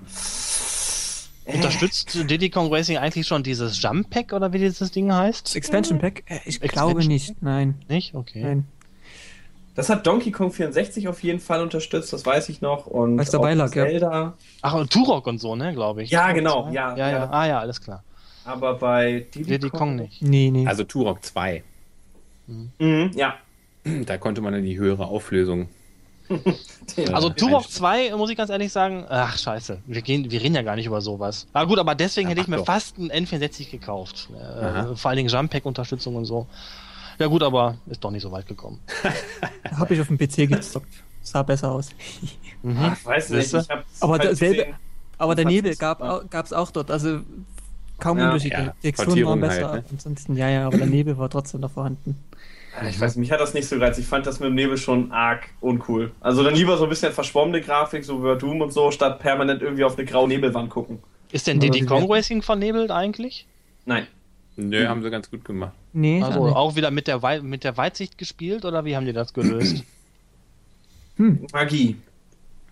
Äh, Unterstützt Diddy Kong Racing eigentlich schon dieses Jump Pack oder wie dieses Ding heißt? Das Expansion Pack? Äh, ich Expansion glaube nicht. Nein. Nicht? Okay. Nein. Das hat Donkey Kong 64 auf jeden Fall unterstützt, das weiß ich noch. Und Weil's dabei auch lag, ja. Zelda. Ach, und Turok und so, ne, glaube ich. Ja, genau, ja, Ja, ja. ja. Ah, ja, alles klar. Aber bei Diddy, Diddy Kong nicht. Nee, nee. Also Turok 2. Mhm, ja. Da konnte man dann die höhere Auflösung. Also Turok einstellen. 2, muss ich ganz ehrlich sagen, ach scheiße, wir, gehen, wir reden ja gar nicht über sowas. Ah gut, aber deswegen Ja, hätte ich mir doch. fast ein N64 gekauft. Äh, Aha. vor allen Dingen Jump Pack Unterstützung und so. Ja gut, aber ist doch nicht so weit gekommen. <laughs> Habe ich auf dem PC gezockt. Sah besser aus. <laughs> Ach, ich weiß nicht, ich hab's Aber halt. Aber der Nebel gab es auch dort. Also kaum Ja. Unterschiede. Ja, Die Texturen waren besser. halt, ne? Ansonsten, ja, ja, aber der Nebel war trotzdem noch vorhanden. Ja, Ich weiß, mich hat das nicht so gereizt. Ich fand das mit dem Nebel schon arg uncool. Also dann lieber so ein bisschen verschwommene Grafik, so wie bei Doom und so, statt permanent irgendwie auf eine graue Nebelwand gucken. Ist denn Diddy Kong Racing vernebelt eigentlich? Nein. Nö, haben sie ganz gut gemacht. Nee, Also auch wieder mit der, Wei mit der Weitsicht gespielt oder wie haben die das gelöst? Magie.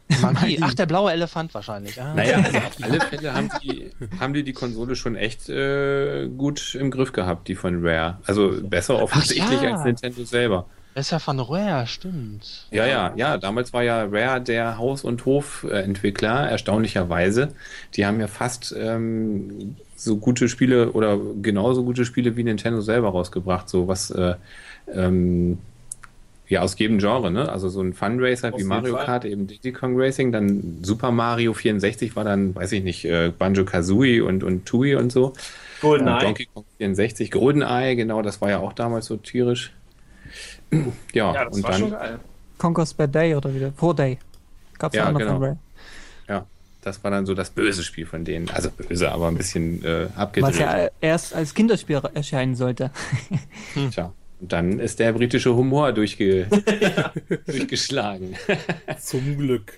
<laughs> Magie. Ach, der blaue Elefant wahrscheinlich. Ah. Naja, <laughs> also auf alle Fälle haben die, haben die die Konsole schon echt äh, gut im Griff gehabt, die von Rare. Also besser offensichtlich ja. als Nintendo selber. Ja von Rare, stimmt. Ja, ja, ja. Damals war ja Rare der Haus- und Hofentwickler, erstaunlicherweise. Die haben ja fast ähm, so gute Spiele oder genauso gute Spiele wie Nintendo selber rausgebracht. So was, äh, ähm, ja, aus jedem Genre, ne? Also so ein Funracer wie Mario Fall. Kart, eben Diddy Kong Racing, dann Super Mario 64 war dann, weiß ich nicht, äh, Banjo Kazooie und, und Tui und so. Und GoldenEye. Donkey Kong 64, GoldenEye, genau, das war ja auch damals so tierisch. <clears throat> Ja, Ja, das und war dann schon geil. Conquest by Day oder wieder. Pro Day. Gab's Ja, ja, auch noch genau. Ray. Ja, das war dann so das böse Spiel von denen. Also böse, aber ein bisschen äh, Was abgedreht. ja erst als Kinderspiel erscheinen sollte. <laughs> Tja, dann ist der britische Humor durchge <laughs> durchgeschlagen. Zum Glück.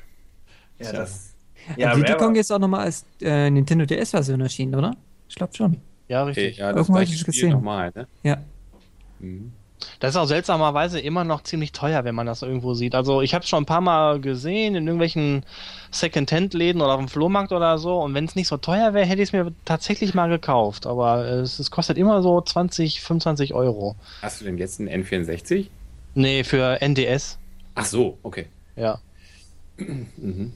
Ja, das. Ja, Ja, Diddy Kong ist auch nochmal als äh, Nintendo DS-Version erschienen, oder? Ich glaube schon. Ja, Okay, richtig. ja, das Irgendwo ich gesehen. nochmal, ne? Ja. Mhm. Das ist auch seltsamerweise immer noch ziemlich teuer, wenn man das irgendwo sieht. Also ich habe es schon ein paar Mal gesehen in irgendwelchen Second-Hand-Läden oder auf dem Flohmarkt oder so. Und wenn es nicht so teuer wäre, hätte ich es mir tatsächlich mal gekauft. Aber es, es kostet immer so 20, 25 Euro. Hast du denn jetzt einen N64? Nee, für NDS. Ach so, okay. Ja. Mhm.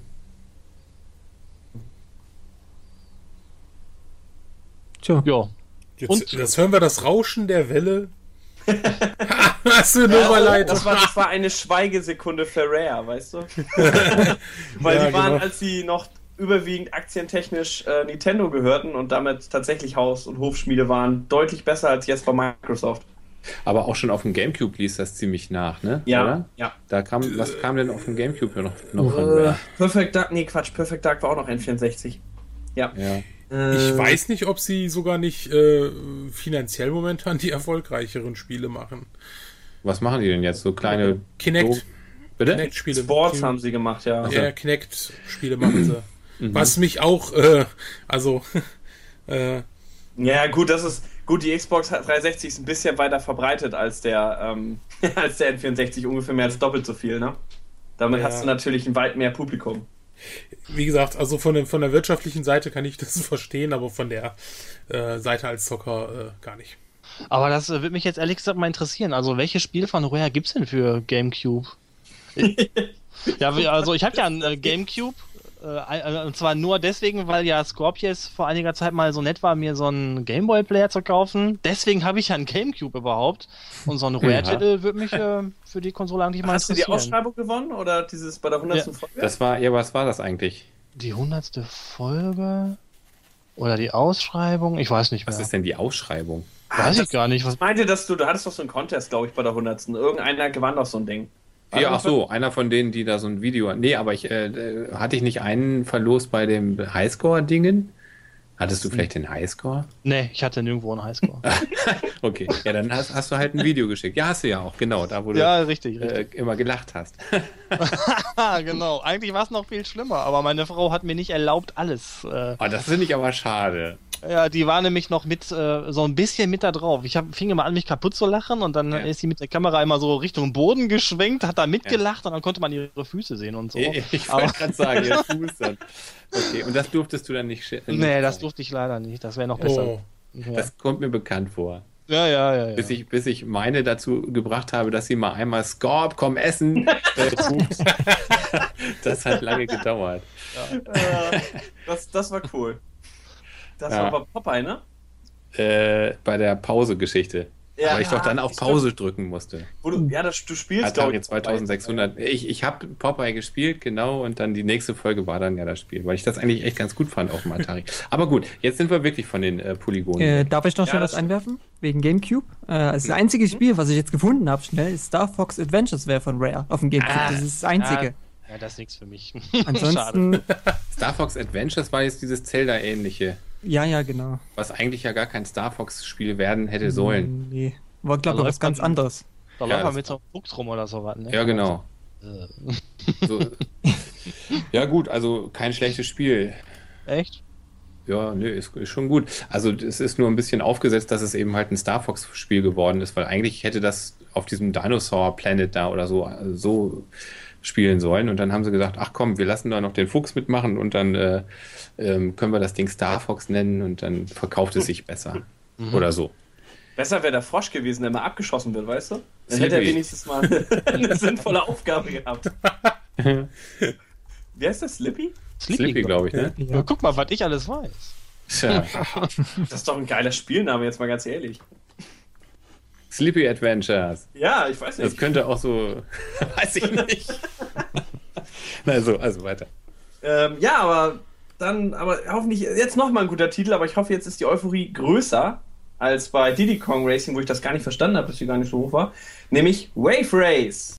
Tja. Ja. Jetzt, Und- das hören wir das Rauschen der Welle. <laughs> Hast du eine Ja, Überleitung? das, war, das war eine Schweigesekunde für Rare, weißt du? <laughs> Weil Ja, die waren, genau. als sie noch überwiegend aktientechnisch äh, Nintendo gehörten und damit tatsächlich Haus- und Hofschmiede waren, deutlich besser als jetzt bei Microsoft. Aber auch schon auf dem Gamecube liest das ziemlich nach, ne? Ja, Oder? ja. Da kam, was kam denn auf dem Gamecube noch, noch von Äh, Rare? Perfect Dark, nee, Quatsch, Perfect Dark war auch noch N64. Ja. Ja. Äh, Ich weiß nicht, ob sie sogar nicht äh, finanziell momentan die erfolgreicheren Spiele machen. Was machen die denn jetzt? So kleine. Kinect, bitte? Kinect-Spiele. Sports haben sie gemacht, ja. Ja, Kinect-Spiele machen sie. <clears throat> Was mich auch, äh, also, <laughs> äh, Ja, gut, das ist. Gut, die Xbox 360 ist ein bisschen weiter verbreitet als der, ähm, <laughs> als der N64, ungefähr mehr als doppelt so viel, ne? Damit Ja. hast du natürlich ein weit mehr Publikum. Wie gesagt, also von, der- von der wirtschaftlichen Seite kann ich das <laughs> verstehen, aber von der äh, Seite als Zocker äh, gar nicht. Aber das äh, würde mich jetzt ehrlich gesagt mal interessieren. Also welches Spiel von Rare gibt es denn für GameCube? <laughs> ja, also ich habe ja ein äh, GameCube. Äh, ein- und zwar nur deswegen, weil ja Scorpius vor einiger Zeit mal so nett war, mir so einen Gameboy-Player zu kaufen. Deswegen habe ich ja einen GameCube überhaupt. Und so ein Rare-Titel würde mich äh, für die Konsole eigentlich mal Hast du die. Ausschreibung gewonnen oder dieses bei der 100. Ja. Folge? Das war, ja, was war das eigentlich? Die hundertste Folge? Oder die Ausschreibung? Ich weiß nicht mehr. Was ist denn die Ausschreibung? weiß ich gar nicht. Was, Ich meinte, dass du, du hattest doch so einen Contest, glaube ich, bei der 100. Irgendeiner gewann doch so ein Ding. Ja, ach so, einer von denen, die da so ein Video. Nee, aber ich äh, äh, hatte ich nicht einen verlost bei dem Highscore-Dingen? Hattest du vielleicht den Highscore? Nee, ich hatte nirgendwo einen Highscore. <laughs> Okay, ja, dann hast, hast du halt ein Video geschickt. Ja, hast du ja auch, genau, da wo ja, du richtig, richtig. äh, immer gelacht hast. <laughs> Genau. Eigentlich war es noch viel schlimmer, aber meine Frau hat mir nicht erlaubt, alles. Äh, Oh, das finde ich aber schade. Ja, die war nämlich noch mit äh, so ein bisschen mit da drauf. Ich hab, fing immer an, mich kaputt zu lachen und dann Ja. ist sie mit der Kamera immer so Richtung Boden geschwenkt, hat da mitgelacht und dann konnte man ihre Füße sehen und so. Ich, ich wollte gerade sagen, ihr <laughs> Fuß dann. Okay, und das durftest du dann nicht sch- Nee, das durfte ich leider nicht. Das wäre noch besser. Oh. Ja. Das kommt mir bekannt vor. ja, ja, ja. ja. Bis ich, bis ich meine dazu gebracht habe, dass sie mal einmal Scorp, komm essen, <laughs> äh, <laughs> das hat lange gedauert. Äh, das, das war cool. Das Ja. war aber Popeye, ne? Äh, bei der Pause-Geschichte. Ja. Weil ich doch dann auf Pause drücken musste. Wo du, ja, das, du spielst, glaub Atari ich, 2600. Ich, ich habe Popeye gespielt, genau, und dann die nächste Folge war dann ja das Spiel, weil ich das eigentlich echt ganz gut fand auf dem Atari. <laughs> Aber gut, jetzt sind wir wirklich von den äh, Polygonen. Äh, darf ich noch Ja, schnell das was einwerfen? Wegen Gamecube? Äh, also das einzige Spiel, was ich jetzt gefunden habe, schnell, ist Star Fox Adventures wäre von Rare auf dem Gamecube. Ah, das ist das einzige. Ja, das ist nichts für mich. <laughs> Ansonsten, Star Fox Adventures war jetzt dieses Zelda-ähnliche, ja, ja, genau. was eigentlich ja gar kein Star Fox-Spiel werden hätte sollen. Nee. War, glaube ich, was ganz man- anderes. Da Ja, läuft man mit so einem Fuchs rum oder sowas, ne? Ja, genau. Äh, So. <laughs> ja, gut, also kein schlechtes Spiel. Echt? Ja, nö, ist, ist schon gut. Also es ist nur ein bisschen aufgesetzt, dass es eben halt ein Star Fox-Spiel geworden ist, weil eigentlich hätte das auf diesem Dinosaur Planet da oder so, so spielen sollen. Und dann haben sie gesagt, ach komm, wir lassen da noch den Fuchs mitmachen und dann äh, ähm, können wir das Ding Star Fox nennen und dann verkauft es sich besser. Oder so. Besser wäre der Frosch gewesen, der mal abgeschossen wird, weißt du? Dann hätte er Slippy. wenigstens mal eine <laughs> sinnvolle Aufgabe gehabt. Wie heißt das? Slippy? Sleepy, glaube ich, ne? Ja. Guck mal, was ich alles weiß. Tja. Das ist doch ein geiler Spielname, jetzt mal ganz ehrlich. Sleepy Adventures. Ja, ich weiß Das nicht. könnte auch so, <laughs> weiß ich nicht. <laughs> Na so, also weiter. Ähm, ja, aber dann, aber hoffentlich, jetzt nochmal ein guter Titel, aber ich hoffe, jetzt ist die Euphorie größer als bei Diddy Kong Racing, wo ich das gar nicht verstanden habe, dass sie gar nicht so hoch war. Nämlich Wave Race.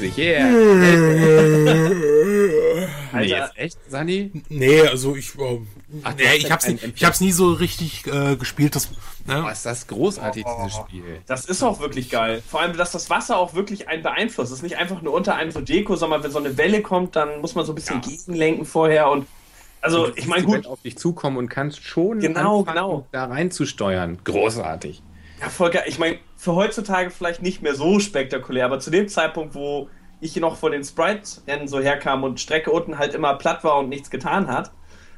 Riesig. Yeah! <laughs> nee, Alter. jetzt echt, Sani? Nee, also ich, äh, Ach, nee, ich ja hab's, nie, ich hab's nie so richtig äh, gespielt. Das, Oh, ne? ist das großartig, dieses Spiel. Das ist auch wirklich geil. Vor allem, dass das Wasser auch wirklich einen beeinflusst. Es ist nicht einfach nur unter einem so Deko, sondern wenn so eine Welle kommt, dann muss man so ein bisschen gegenlenken vorher und also ich meine gut, auf dich zukommen und kannst schon Genau, anfangen, genau. da reinzusteuern. Großartig. Ja, voll geil. Ich meine, für heutzutage vielleicht nicht mehr so spektakulär, aber zu dem Zeitpunkt, wo ich noch vor den Sprite-Rennen so herkam und Strecke unten halt immer platt war und nichts getan hat,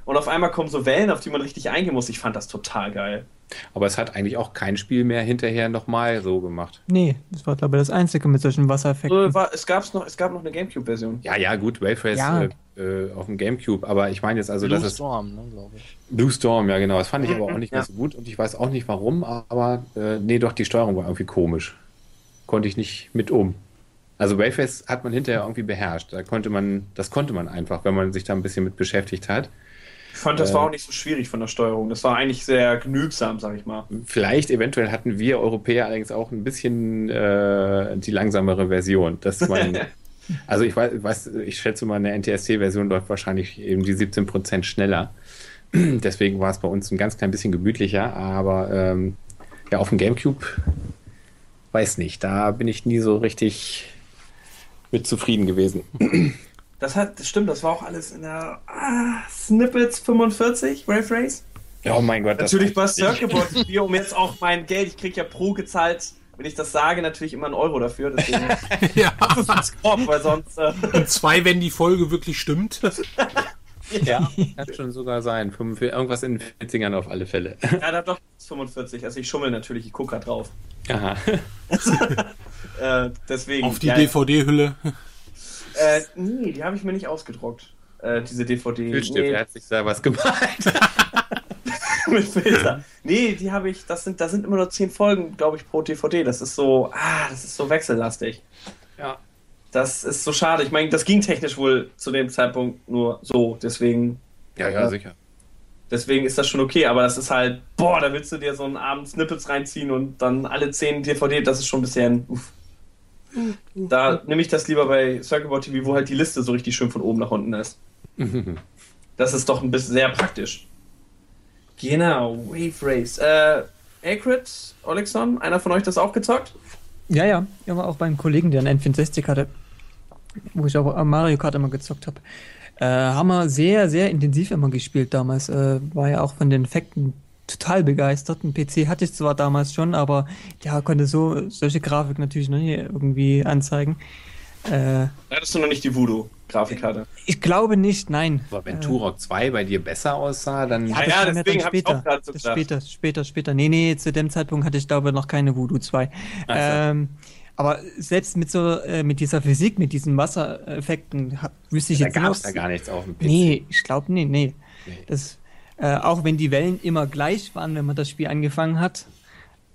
und auf einmal kommen so Wellen, auf die man richtig eingehen muss, ich fand das total geil. Aber es hat eigentlich auch kein Spiel mehr hinterher nochmal so gemacht. Nee, das war, glaube ich, das einzige mit solchen Wassereffekten. So, war, es, gab's noch, es gab noch eine Gamecube-Version. Ja, ja, gut, Wave Race Ja. äh, äh, auf dem Gamecube, aber ich meine jetzt also, Blue dass es Storm, ne, glaube ich. Blue Storm, ja genau, das fand ich aber auch nicht Ja. mehr so gut und ich weiß auch nicht warum, aber äh, nee, doch, die Steuerung war irgendwie komisch. Konnte ich nicht mit um. Also Wave Race hat man hinterher irgendwie beherrscht. Da konnte man, das konnte man einfach, wenn man sich da ein bisschen mit beschäftigt hat. Ich fand, das Äh. war auch nicht so schwierig von der Steuerung. Das war eigentlich sehr genügsam, sag ich mal. Vielleicht, eventuell hatten wir Europäer allerdings auch ein bisschen äh, die langsamere Version, dass man <laughs> Also ich weiß, weiß, ich schätze mal, eine NTSC-Version läuft wahrscheinlich eben die 17% schneller. <clears throat> Deswegen war es bei uns ein ganz klein bisschen gemütlicher, aber ähm, ja, auf dem Gamecube weiß nicht, da bin ich nie so richtig mit zufrieden gewesen. <clears throat> Das hat, das stimmt, das war auch alles in der ah, Snippets 45, Wave Race. Oh mein Gott. das Natürlich bei weiß ich nicht. Circuit Spiel, um jetzt auch mein Geld, ich krieg ja pro gezahlt, wenn ich das sage, natürlich immer einen Euro dafür. Deswegen <laughs> ja. das ist das Korb, weil sonst. Äh, Und zwei, wenn die Folge wirklich stimmt. <laughs> Ja, kann schon sogar sein. 45, irgendwas in den 40ern auf alle Fälle. ja, dann doch 45. Also ich schummel natürlich, ich gucke gerade drauf. Aha. <laughs> Äh, deswegen. Auf die ja, DVD-Hülle. Äh, nee, die habe ich mir nicht ausgedruckt. Äh, diese DVD. Filzstift, Nee, er hat sich da was gemalt. <laughs> mit Filter. Nee, die habe ich, das sind, da sind immer nur 10 Folgen, glaube ich, pro DVD. Das ist so, ah, das ist so wechsellastig. Ja. Das ist so schade. Ich meine, das ging technisch wohl zu dem Zeitpunkt nur so, deswegen, Ja, ja, sicher. deswegen ist das schon okay, aber das ist halt, boah, da willst du dir so einen Abend Snippets reinziehen und dann alle 10 DVD, das ist schon ein bisschen, uff. <laughs> Da nehme ich das lieber bei Circuit TV, wo halt die Liste so richtig schön von oben nach unten ist. <laughs> Das ist doch ein bisschen sehr praktisch. Genau, Wave Race. Äh, Acrid, Olexon, einer von euch das auch gezockt? Ja, ja. Immer auch beim Kollegen, der einen N64 hatte, wo ich auch Mario Kart immer gezockt habe. Äh, haben wir sehr, sehr intensiv immer gespielt damals. Äh, war ja auch von den Effekten total begeistert. Ein PC hatte ich zwar damals schon, aber der konnte so solche Grafik natürlich noch nie irgendwie anzeigen. Äh, Da hattest du noch nicht die Voodoo-Grafikkarte. ich glaube nicht, nein. Aber wenn Turok 2 bei dir besser aussah, dann. Ja, das ja, deswegen dann hab ich auch gerade so Das gedacht. später, später, später. Nee, nee, zu dem Zeitpunkt hatte ich glaube noch keine Voodoo 2. Ach so. Ähm, aber selbst mit so, äh, mit dieser Physik, mit diesen Wassereffekten, hab, wüsste ich Da jetzt gab es nicht. da gar nichts auf dem PC. Nee, ich glaube nee, nee. Nee. Das, äh, auch wenn die Wellen immer gleich waren, wenn man das Spiel angefangen hat,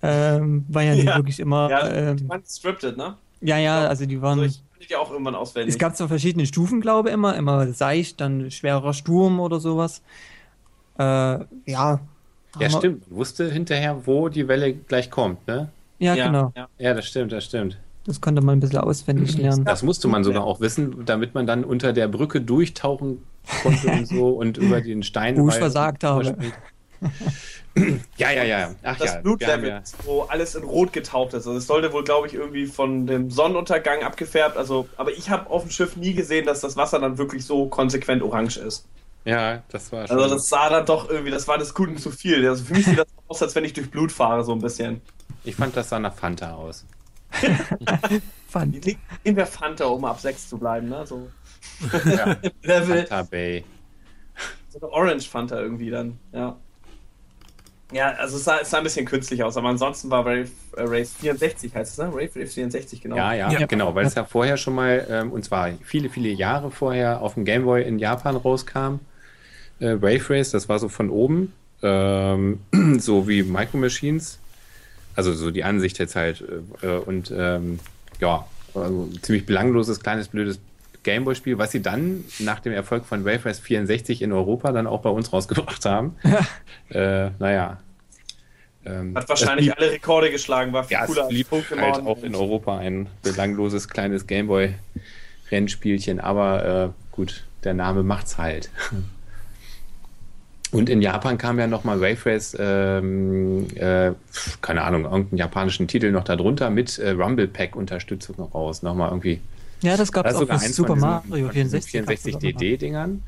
ähm, war ja, nicht <laughs> Ja. wirklich immer. Ja, Ja, ähm, die waren scripted, ne? ja, ja, also die waren. Also ich die auch irgendwann auswendig. es gab zwar verschiedene Stufen, glaube ich, immer, immer seicht, dann schwerer Sturm oder sowas. Äh, ja. Ja, stimmt. Man wusste hinterher, wo die Welle gleich kommt, ne? Ja, genau. Ja. Ja, das stimmt, das stimmt. Das konnte man ein bisschen auswendig lernen. Das musste man sogar auch wissen, damit man dann unter der Brücke durchtauchen konnte und so und über den Stein. Wo ich versagt habe. <clears throat> Ja, ja, ja. Ach das ja, Blutlevel, ja. wo alles in Rot getaucht ist. Also es sollte wohl, glaube ich, irgendwie von dem Sonnenuntergang abgefärbt. Also, aber ich habe auf dem Schiff nie gesehen, dass das Wasser dann wirklich so konsequent orange ist. Ja, das war schon. Also das sah dann doch irgendwie, das war des Guten zu viel. Also für mich sieht das aus, als wenn ich durch Blut fahre, so ein bisschen. ich fand, das sah nach Fanta aus. Fand. Nehmen wir Fanta, um ab 6 zu bleiben, ne? So Ja, <laughs> Level, Fanta Bay. so eine Orange Fanta irgendwie dann, ja. Ja, also es sah, es sah ein bisschen künstlich aus, aber ansonsten war Rave äh, Race 64 heißt es, ne? Rave, Rave 64, genau. Ja, ja, Ja. genau, weil es ja vorher schon mal, ähm, und zwar viele, viele Jahre vorher auf dem Game Boy in Japan rauskam. Äh, Wave Race, das war so von oben, ähm, <clears throat> so wie Micro Machines. Also so die Ansicht jetzt halt. Äh, äh, und ähm, ja, also ziemlich belangloses, kleines, blödes Gameboy-Spiel, was sie dann nach dem Erfolg von Wave Race 64 in Europa dann auch bei uns rausgebracht haben. <laughs> äh, naja. Ähm, Hat wahrscheinlich blieb- alle Rekorde geschlagen, war viel ja, cooler es blieb als Pokémon. halt auch in Europa ein belangloses kleines Gameboy-Rennspielchen, aber äh, gut, der Name macht's halt. Und in Japan kam ja nochmal Wave Race, ähm, äh, keine Ahnung, irgendeinen japanischen Titel noch darunter mit äh, Rumble Pack Unterstützung noch raus. Nochmal irgendwie. Ja, das gab es auch sogar für Super von diesen, Mario von diesen 64. 64 gab's das auch noch. DD-Dingern.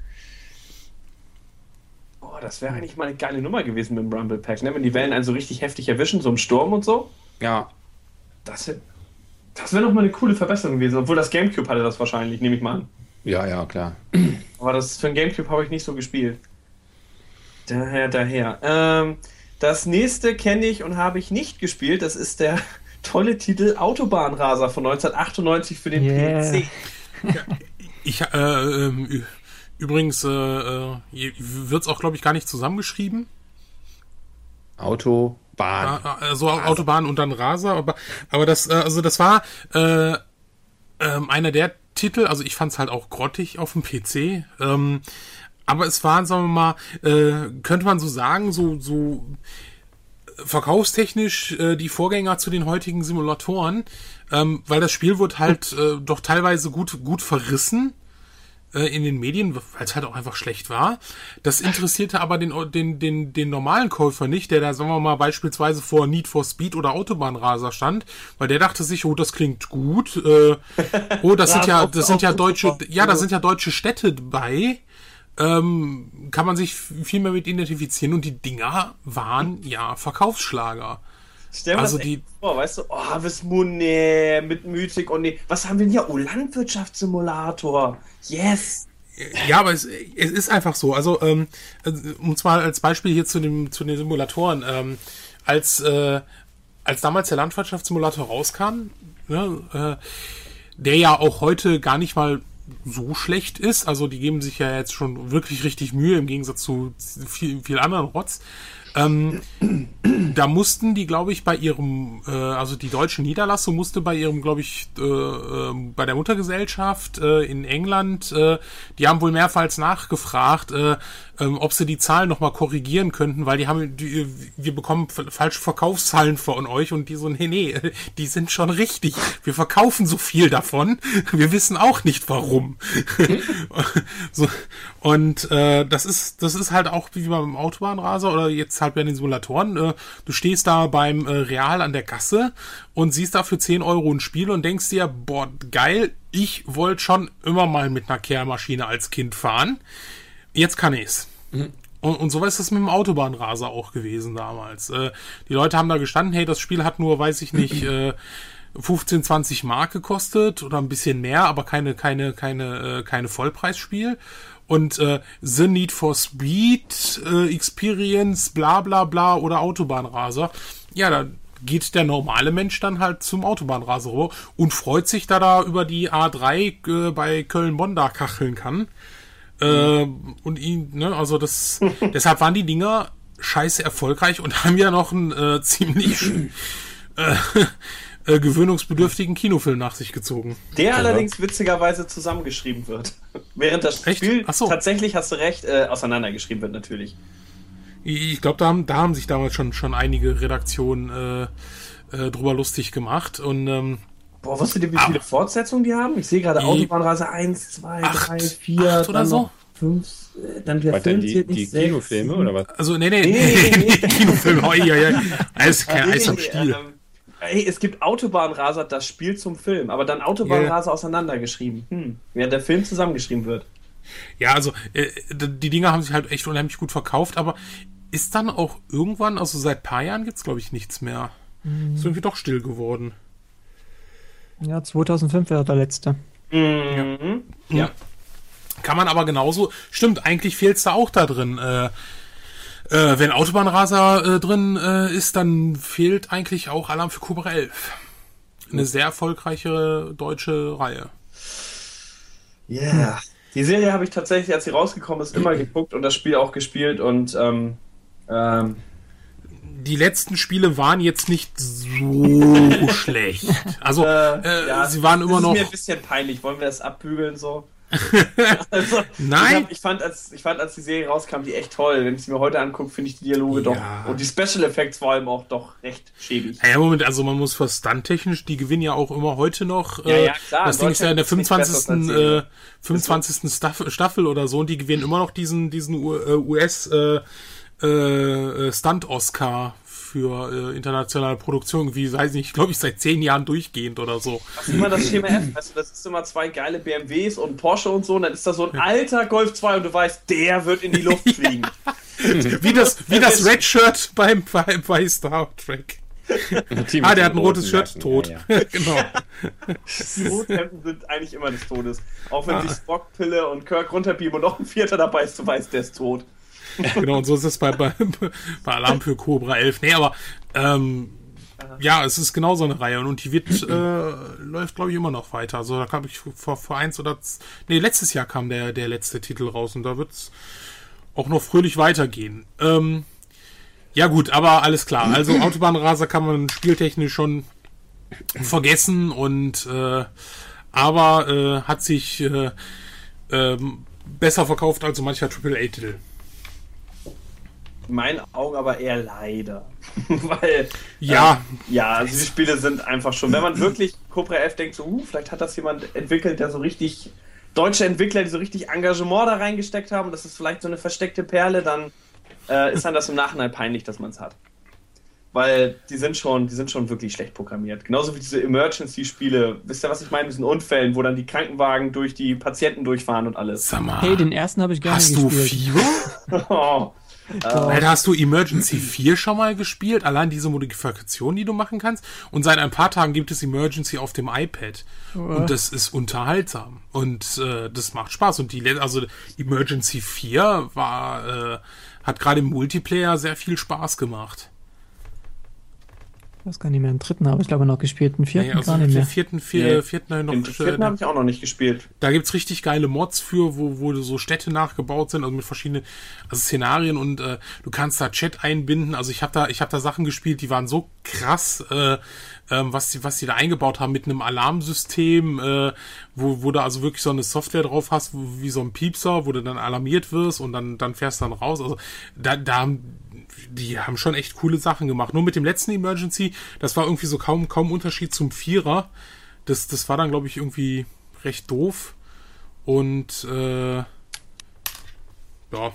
Boah, das wäre eigentlich mal eine geile Nummer gewesen mit dem Rumble Pack, ne? Wenn die Wellen einen so richtig heftig erwischen, so im Sturm und so. Ja, Das, das wäre noch mal eine coole Verbesserung gewesen, obwohl das Gamecube hatte das wahrscheinlich, nehme ich mal an. ja, ja, klar. Aber das für ein Gamecube habe ich nicht so gespielt. Daher, daher. Ähm, das nächste kenne ich und habe ich nicht gespielt. Das ist der <laughs> tolle Titel Autobahnraser von 1998 für den Yeah. PC. <laughs> Ich, äh, ähm, übrigens, äh, äh, wird es auch, glaube ich, gar nicht zusammengeschrieben. Autobahn. Ja, Also Autobahn und dann Raser, aber, aber das, äh, also das war äh, ähm, einer der Titel, also ich fand's halt auch grottig auf dem PC, ähm, aber es war, sagen wir mal, äh, könnte man so sagen, so, so verkaufstechnisch äh, die Vorgänger zu den heutigen Simulatoren, ähm, weil das Spiel wird halt äh, doch teilweise gut, gut verrissen. äh, in den Medien, weil es halt auch einfach schlecht war. Das interessierte aber den, den, den, den normalen Käufer nicht, der da, sagen wir mal, beispielsweise vor Need for Speed oder Autobahnraser stand, weil der dachte sich, oh, das klingt gut. Äh, oh, das <laughs> sind ja, das sind ja deutsche, ja, da sind ja deutsche Städte bei. Ähm, kann man sich viel mehr mit identifizieren und die Dinger waren ja Verkaufsschlager. Stell dir Also das die- vor, weißt du, oh, Moon, nee, mit Mythic und nee. Was haben wir denn hier? Oh, Landwirtschaftssimulator. Yes. Ja, aber es, es ist einfach so. Also, ähm, um zwar als Beispiel hier zu, dem, zu den Simulatoren, ähm, als, äh, als damals der Landwirtschaftssimulator rauskam, ne, äh, der ja auch heute gar nicht mal so schlecht ist, also die geben sich ja jetzt schon wirklich richtig Mühe im Gegensatz zu viel, viel anderen Rotz. Ähm, da mussten die, glaube ich, bei ihrem, äh, also die deutsche Niederlassung musste bei ihrem, glaube ich, äh, äh, bei der Muttergesellschaft äh, in England, äh, die haben wohl mehrfach nachgefragt, äh, ähm, ob sie die Zahlen nochmal korrigieren könnten, weil die haben, die, wir bekommen falsche Verkaufszahlen von euch und die so, nee, nee, <laughs> die sind schon richtig. Wir verkaufen so viel davon. <laughs> Wir wissen auch nicht warum. <laughs> so, und äh, das ist, das ist halt auch wie beim Autobahnraser oder jetzt halt bei den Simulatoren. Äh, du stehst da beim äh, Real an der Kasse und siehst da für 10 Euro ein Spiel und denkst dir, boah, geil, ich wollte schon immer mal mit einer Kehrmaschine als Kind fahren. Jetzt kann ich's. Und, und so ist es mit dem Autobahnraser auch gewesen damals. Äh, die Leute haben da gestanden, hey, das Spiel hat nur, weiß ich nicht, <clears throat> äh, 15, 20 Mark gekostet oder ein bisschen mehr, aber keine, keine, keine, äh, keine Vollpreisspiel. Und äh, The Need for Speed, äh, Experience, bla bla bla oder Autobahnraser. Ja, da geht der normale Mensch dann halt zum Autobahnraser rüber und freut sich, da da über die A3 äh, bei Köln-Bonn da kacheln kann. Äh, und ihn, ne, also das, <laughs> deshalb waren die Dinger scheiße erfolgreich und haben ja noch einen äh, ziemlich <laughs> äh, <laughs> äh, gewöhnungsbedürftigen Kinofilm nach sich gezogen. Der allerdings witzigerweise zusammengeschrieben wird. Während das Echt? Spiel Ach so. tatsächlich, hast du recht, äh, auseinandergeschrieben wird natürlich. Ich glaube, da haben, da haben sich damals schon, schon einige Redaktionen äh, äh, drüber lustig gemacht und ähm, Boah, wusstet ihr, wie viele Fortsetzungen die haben? Ich sehe gerade Die- Autobahnreise 1, 2, Acht. 3, 4, Acht oder dann so? noch 5, äh, dann der Was denn, Film die, zählt die nicht sechs, Kinofilme oder was? also nee, nee, Nee, nee, <laughs> nee, nee. Kinofilm, oi, oi, oi. Eis, kein <laughs> Nee, Eis am nee, Stiel. Hey, es gibt Autobahnraser, das Spiel zum Film, aber dann Autobahnraser auseinandergeschrieben. Hm. Während der Film zusammengeschrieben wird. Ja, also äh, die Dinger haben sich halt echt unheimlich gut verkauft, aber ist dann auch irgendwann, also seit paar Jahren gibt's glaube ich nichts mehr. Ist irgendwie doch still geworden. Ja, 2005 wäre der letzte. Mhm. Ja. Kann man aber genauso, stimmt, eigentlich fehlt's da auch da drin. Äh, äh, wenn Autobahnraser äh, drin äh, ist, dann fehlt eigentlich auch Alarm für Cobra 11. Eine sehr erfolgreiche deutsche Reihe. Yeah. Die Serie habe ich tatsächlich, als sie rausgekommen ist, immer geguckt und das Spiel auch gespielt und ähm, ähm, Die letzten Spiele waren jetzt nicht so <laughs> schlecht. Also, äh, ja, sie waren das immer ist noch. mir ein bisschen peinlich. Wollen wir das abbügeln so? <laughs> also, Nein. Ich, hab, ich, fand, als, ich fand, als die Serie rauskam, die echt toll. Wenn ich sie mir heute angucke, finde ich die Dialoge Ja. doch und die Special Effects vor allem auch doch recht schäbig. Ja, Moment, also man muss was stunt-technisch, die gewinnen ja auch immer heute noch. Ja, äh, ja, klar, Das in Ding ist ja in der Deutschland ist nichts 25. besseres als Äh, 25. Staffel, Staffel oder so und die gewinnen immer noch diesen, diesen U- äh, US äh, äh, Stunt-Oscar für äh, internationale Produktion, wie weiß nicht, glaube ich, seit zehn Jahren durchgehend oder so. Das ist immer das Schema F. Weißt du, das ist immer zwei geile BMWs und Porsche und so. Und dann ist da so ein alter Golf 2 und du weißt, der wird in die Luft <laughs> fliegen. Wie das, wie das Red Shirt beim, bei, bei Star Trek. Team Ah, der hat ein rotes Shirt, tot. Ja, <laughs> ja. genau. Die Rothemden sind eigentlich immer des Todes. Auch wenn sich Spock, Pille und Kirk runterbeamen und noch ein Vierter dabei ist, du weißt, der ist tot. <laughs> Genau, und so ist es bei, bei, bei Alarm für Cobra 11. Nee, aber ähm, ja, es ist genau so eine Reihe und die wird, äh, läuft, glaube ich, immer noch weiter. Also da kam ich vor, vor eins oder nee, letztes Jahr kam der, der letzte Titel raus und da wird's auch noch fröhlich weitergehen. Ähm, ja gut, aber alles klar. Also <clears throat> Autobahnraser kann man spieltechnisch schon vergessen und äh, aber äh, hat sich äh, ähm, besser verkauft als so mancher AAA-Titel. In meinen Augen aber eher leider. <laughs> Weil, Ja. äh, ja, also die Spiele sind einfach schon, wenn man wirklich Cobra 11 denkt, so, uh, vielleicht hat das jemand entwickelt, der so richtig deutsche Entwickler, die so richtig Engagement da reingesteckt haben, das ist vielleicht so eine versteckte Perle, dann äh, ist dann das im Nachhinein peinlich, dass man es hat. Weil die sind schon, die sind schon wirklich schlecht programmiert. Genauso wie diese Emergency-Spiele. Wisst ihr, was ich meine? Mit diesen Unfällen, wo dann die Krankenwagen durch die Patienten durchfahren und alles. Sag mal, Hey, den ersten habe ich gerne hast du gespielt. Fieber? <laughs> <laughs> Oh. Alter, hast du Emergency 4 schon mal gespielt? Allein diese Modifikation, die du machen kannst. Und seit ein paar Tagen gibt es Emergency auf dem iPad. Und das ist unterhaltsam. Und äh, das macht Spaß. Und die, also Emergency 4 war, äh, hat gerade im Multiplayer sehr viel Spaß gemacht. Ich weiß gar nicht mehr, im dritten habe ich glaube noch gespielt, im vierten Ja, also gar nicht den mehr. vierten, vier, Nee. vierten ich noch, Den vierten habe ich auch noch nicht gespielt. Da gibt's richtig geile Mods für, wo, wo so Städte nachgebaut sind, also mit verschiedenen also Szenarien und äh, du kannst da Chat einbinden. Also ich habe da, ich habe da Sachen gespielt, die waren so krass, äh, ähm, was die, was die da eingebaut haben mit einem Alarmsystem, äh, wo, wo du also wirklich so eine Software drauf hast, wo, wie so ein Piepser, wo du dann alarmiert wirst und dann, dann fährst du dann raus. Also da, da haben die haben schon echt coole Sachen gemacht. Nur mit dem letzten Emergency, das war irgendwie so kaum, kaum Unterschied zum Vierer. Das, das war dann, glaube ich, irgendwie recht doof. Und äh, ja,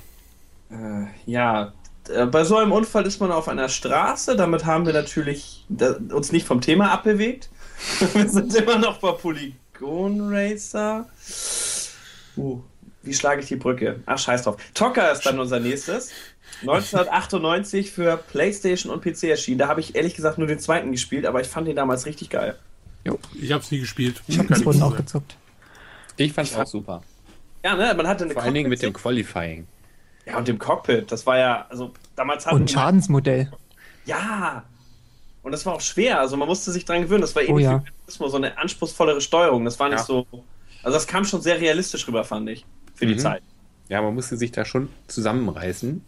Äh, ja, äh, bei so einem Unfall ist man auf einer Straße. Damit haben wir natürlich uns nicht vom Thema abbewegt. <laughs> wir sind immer noch bei Polygon Racer. Uh, wie schlage ich die Brücke? Ach, scheiß drauf. Tocker ist dann unser nächstes. 1998 für PlayStation und PC erschienen. Da habe ich ehrlich gesagt nur den zweiten gespielt, aber ich fand ihn damals richtig geil. ich habe es nie gespielt. Ich habe das wurden auch gezockt. Ich fand's auch super. Ja, ne, man hatte eine Vor allen Dingen mit dem Qualifying. Ja, und dem Cockpit. Das war ja, also damals hatten Und Schadensmodell. Ja. Und das war auch schwer. Also man musste sich dran gewöhnen. Das war ähnlich Oh ja. wie so eine anspruchsvollere Steuerung. Das war nicht Ja. so. Also das kam schon sehr realistisch rüber, fand ich. Für die Mhm. Zeit. Ja, man musste sich da schon zusammenreißen,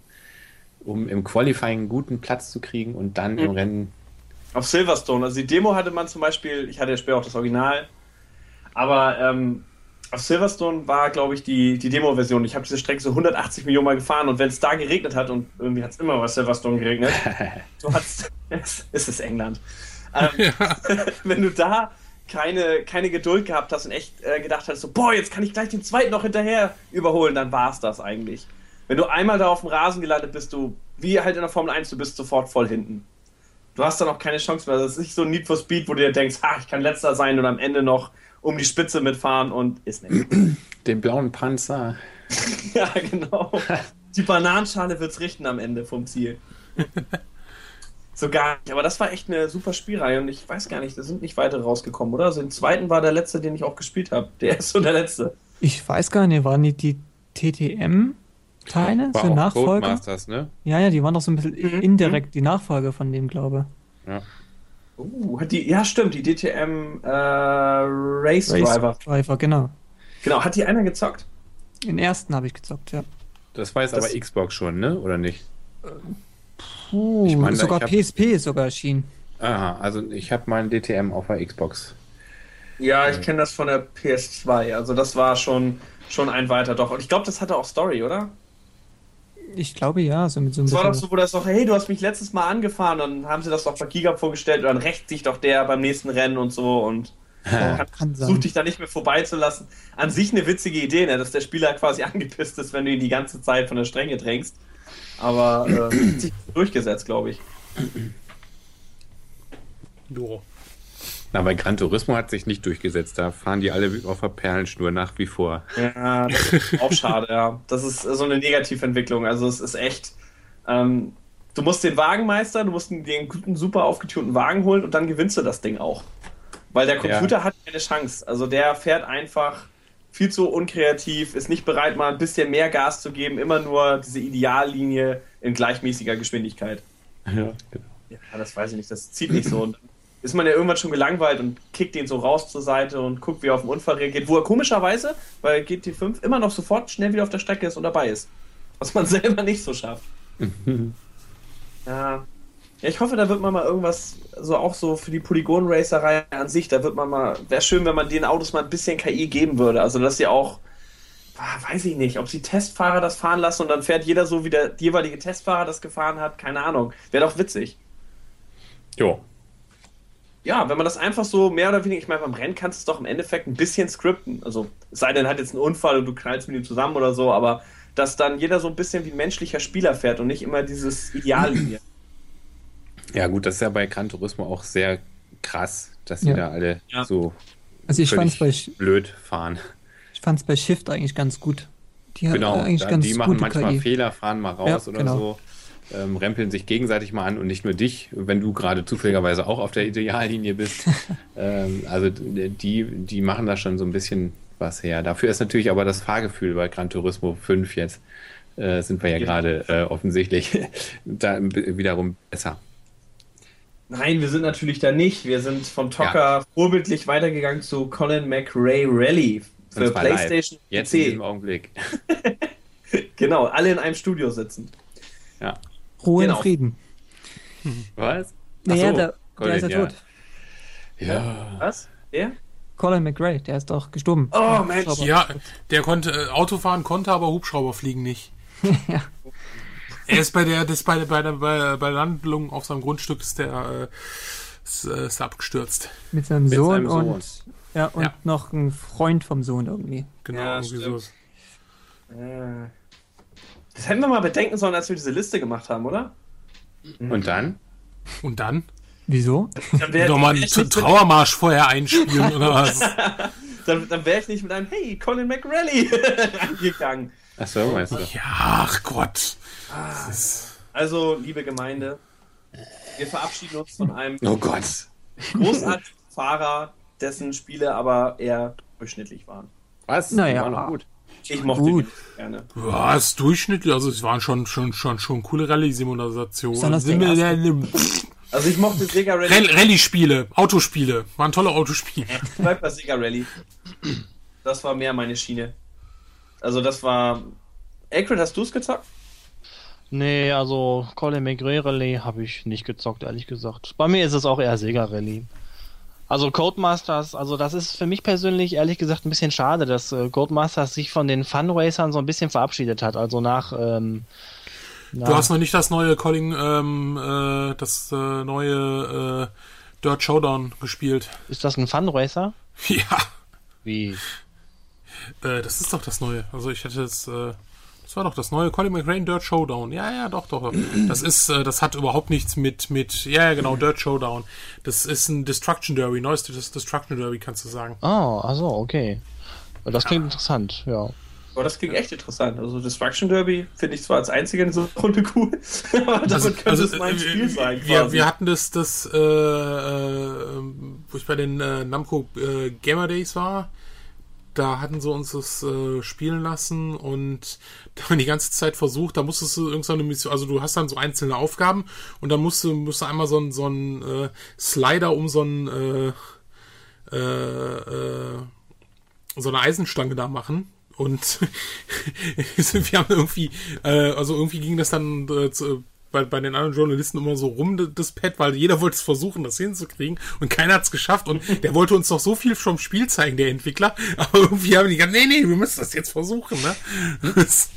um im Qualifying einen guten Platz zu kriegen und dann im Mhm. Rennen. Auf Silverstone. Also die Demo hatte man zum Beispiel, ich hatte ja später auch das Original. Aber ähm, auf Silverstone war, glaube ich, die, die Demo-Version. Ich habe diese Strecke so 180 Millionen Mal gefahren und wenn es da geregnet hat, und irgendwie hat es immer bei Silverstone geregnet, <laughs> so hat's, es ist es England. <laughs> Ähm, <laughs> wenn du da keine, keine Geduld gehabt hast und echt äh, gedacht hast, so, boah, jetzt kann ich gleich den zweiten noch hinterher überholen, dann war es das eigentlich. Wenn du einmal da auf dem Rasen gelandet bist, du, wie halt in der Formel 1, du bist sofort voll hinten. Du hast dann auch keine Chance mehr. Das ist nicht so ein Need for Speed, wo du dir denkst, ha, ich kann letzter sein und am Ende noch um die Spitze mitfahren und ist nicht. <clears throat> Den blauen Panzer. <laughs> ja, genau. Die Bananenschale wird's richten am Ende vom Ziel. <laughs> So gar nicht. Aber das war echt eine super Spielreihe und ich weiß gar nicht, da sind nicht weitere rausgekommen, oder? Also den zweiten war der letzte, den ich auch gespielt habe. Der erste und der letzte. Ich weiß gar nicht, waren die, die War So Nachfolger? Codemasters, ne? Ja, ja, die waren doch so ein bisschen Mhm. indirekt die Nachfolger von dem, glaube Ja. Uh, hat die, ja, stimmt, die DTM äh, Race, ich. Driver. Driver, genau. Genau, hat die einer gezockt? Den ersten habe ich gezockt, ja. Das war jetzt Das- aber Xbox schon, ne? Oder nicht? Puh, Ich meine, sogar ich hab- PSP ist sogar erschienen. Aha, also ich habe meinen DTM auf der Xbox. Ja, ich kenne das von der PS2. Also das war schon, schon ein weiter doch. Und ich glaube, das hatte auch Story, oder? Ich glaube ja, so mit so ein Das war doch so, wo das doch, hey, du hast mich letztes Mal angefahren, dann haben sie das doch bei Giga vorgestellt und dann rächt sich doch der beim nächsten Rennen und so und sein. versucht dich da nicht mehr vorbeizulassen. An sich eine witzige Idee, ne, dass der Spieler quasi <laughs> angepisst ist, wenn du ihn die ganze Zeit von der Strenge drängst. Aber äh, hat <clears throat> sich durchgesetzt, glaube ich. Jo. Na, bei Gran Turismo hat sich nicht durchgesetzt. Da fahren die alle auf der Perlenschnur nach wie vor. Ja, das ist auch schade, ja. Das ist so eine Negativentwicklung. Also es ist echt. Ähm, du musst den Wagen meistern, du musst den guten, super aufgetunten Wagen holen und dann gewinnst du das Ding auch. Weil der Computer hat keine Chance. Also der fährt einfach viel zu unkreativ, ist nicht bereit, mal ein bisschen mehr Gas zu geben, immer nur diese Ideallinie in gleichmäßiger Geschwindigkeit. Ja, genau. Ja, das weiß ich nicht, das zieht nicht so. Und ist man ja irgendwann schon gelangweilt und kickt den so raus zur Seite und guckt, wie er auf den Unfall reagiert, wo er komischerweise bei GT5 immer noch sofort schnell wieder auf der Strecke ist und dabei ist. Was man <laughs> selber nicht so schafft. <laughs> ja. Ja, ich hoffe, da wird man mal irgendwas, so auch so für die Polygon-Racerei an sich, da wird man mal, wäre schön, wenn man den Autos mal ein bisschen KI geben würde. Also, dass sie auch, ah, weiß ich nicht, ob sie Testfahrer das fahren lassen und dann fährt jeder so, wie der jeweilige Testfahrer das gefahren hat, keine Ahnung. Wäre doch witzig. Jo. Ja, wenn man das einfach so mehr oder weniger, ich meine, beim Rennen kannst du es doch im Endeffekt ein bisschen skripten. Also, es sei denn, hat jetzt einen Unfall und du knallst mit ihm zusammen oder so, aber dass dann jeder so ein bisschen wie ein menschlicher Spieler fährt und nicht immer dieses Ideallinie. <clears throat> Ja, gut, das ist ja bei Gran Turismo auch sehr krass, dass die Ja. da alle Ja. so Also ich fand's bei, blöd fahren. ich fand's bei Shift eigentlich ganz gut. Die Genau, eigentlich da, ganz die machen gute manchmal KI. Fehler, fahren mal raus Ja, oder genau. so, ähm, rempeln sich gegenseitig mal an und nicht nur dich, wenn du gerade zufälligerweise auch auf der Ideallinie bist. <laughs> ähm, also die, die machen da schon so ein bisschen was her. Dafür ist natürlich aber das Fahrgefühl bei Gran Turismo 5 jetzt, äh, sind wir ja, Ja. gerade äh, offensichtlich <laughs> da wiederum besser. Nein, wir sind natürlich da nicht. Wir sind vom Tocker vorbildlich weitergegangen zu Colin McRae Rally für zwar live. PlayStation Jetzt in diesem PC. Augenblick. <laughs> Genau, alle in einem Studio sitzend. Ja. Ruhe Genau. in Frieden. Was? Naja, so, der, der Colin, ist ja, ja. tot. Ja. Was? Der? Colin McRae, der ist doch gestorben. Oh, Mensch. Ja, der konnte äh, Autofahren konnte, aber Hubschrauber fliegen nicht. <laughs> Ja. Er ist bei der, das bei der, bei der, bei, bei Landung auf seinem Grundstück ist der, äh, ist, äh, ist abgestürzt. Mit seinem Mit Sohn seinem Sohn. und ja und Ja. noch ein Freund vom Sohn irgendwie. Genau, Ja, irgendwie stimmt. so. Äh, Das hätten wir mal bedenken sollen, als wir diese Liste gemacht haben, oder? Und dann? Und dann? Wieso? Dann wäre Nochmal einen wär ich, nicht mit- Trauermarsch vorher einspielen oder was? <laughs> dann, dann wär ich nicht mit einem Hey, Colin McRae <laughs> reingegangen. Ach so, meinst du? Ja, ach Gott. Ist, Also, liebe Gemeinde, wir verabschieden uns von einem Oh Gott. großartigen Fahrer, dessen Spiele aber eher durchschnittlich waren. Was? Naja. War noch gut. Ich mochte Gut. gerne. ja, ist durchschnittlich, also es waren schon, schon, schon, schon coole Rallye-Simulationen. Also ich mochte Sega Rally. Rall- Rallye-Spiele, Autospiele, waren tolle Autospiele. Ich <laughs> bleib bei Sega Rally. Das war mehr meine Schiene. Also das war. Acrid, hast du es gezockt? Nee, also Colin McRae Rally habe ich nicht gezockt, ehrlich gesagt. Bei mir ist es auch eher Sega Rally. Also Codemasters, also das ist für mich persönlich ehrlich gesagt ein bisschen schade, dass äh, Codemasters sich von den Funracern so ein bisschen verabschiedet hat. Also nach, ähm, Du nach hast noch nicht das neue Calling, ähm, äh, das äh, neue äh, Dirt Showdown gespielt. ist das ein Funracer? <laughs> Ja, Wie? äh, das ist doch das neue. Also ich hätte es, äh, das war doch das neue Colin McRae Dirt Showdown. Ja, ja, doch, doch. Das ist, äh, das hat überhaupt nichts mit, mit, ja, ja, genau, Dirt Showdown. Das ist ein Destruction Derby, neues Destruction Derby, kannst du sagen. Oh, also okay. Das klingt interessant, ja. Aber das klingt echt interessant. Also Destruction Derby finde ich zwar als einziger in so einer <laughs> Runde cool, aber damit könnte es mein äh, Spiel sein. Wir, quasi. wir hatten das, das äh, äh, wo ich bei den äh, Namco äh, Gamer Days war, da hatten sie uns das äh, spielen lassen und <laughs> da haben die ganze Zeit versucht, da musstest du irgendeine Mission, also du hast dann so einzelne Aufgaben und dann musst du, musst du einmal so einen so äh, Slider um so einen äh, äh, äh, so eine Eisenstange da machen. Und <laughs> wir haben irgendwie, äh, also irgendwie ging das dann äh, zu, bei, bei den anderen Journalisten immer so rum, das Pad, weil jeder wollte es versuchen, das hinzukriegen und keiner hat es geschafft und <laughs> der wollte uns doch so viel vom Spiel zeigen, der Entwickler, <laughs> aber irgendwie haben die gesagt, nee, nee, wir müssen das jetzt versuchen, ne? <laughs> Das,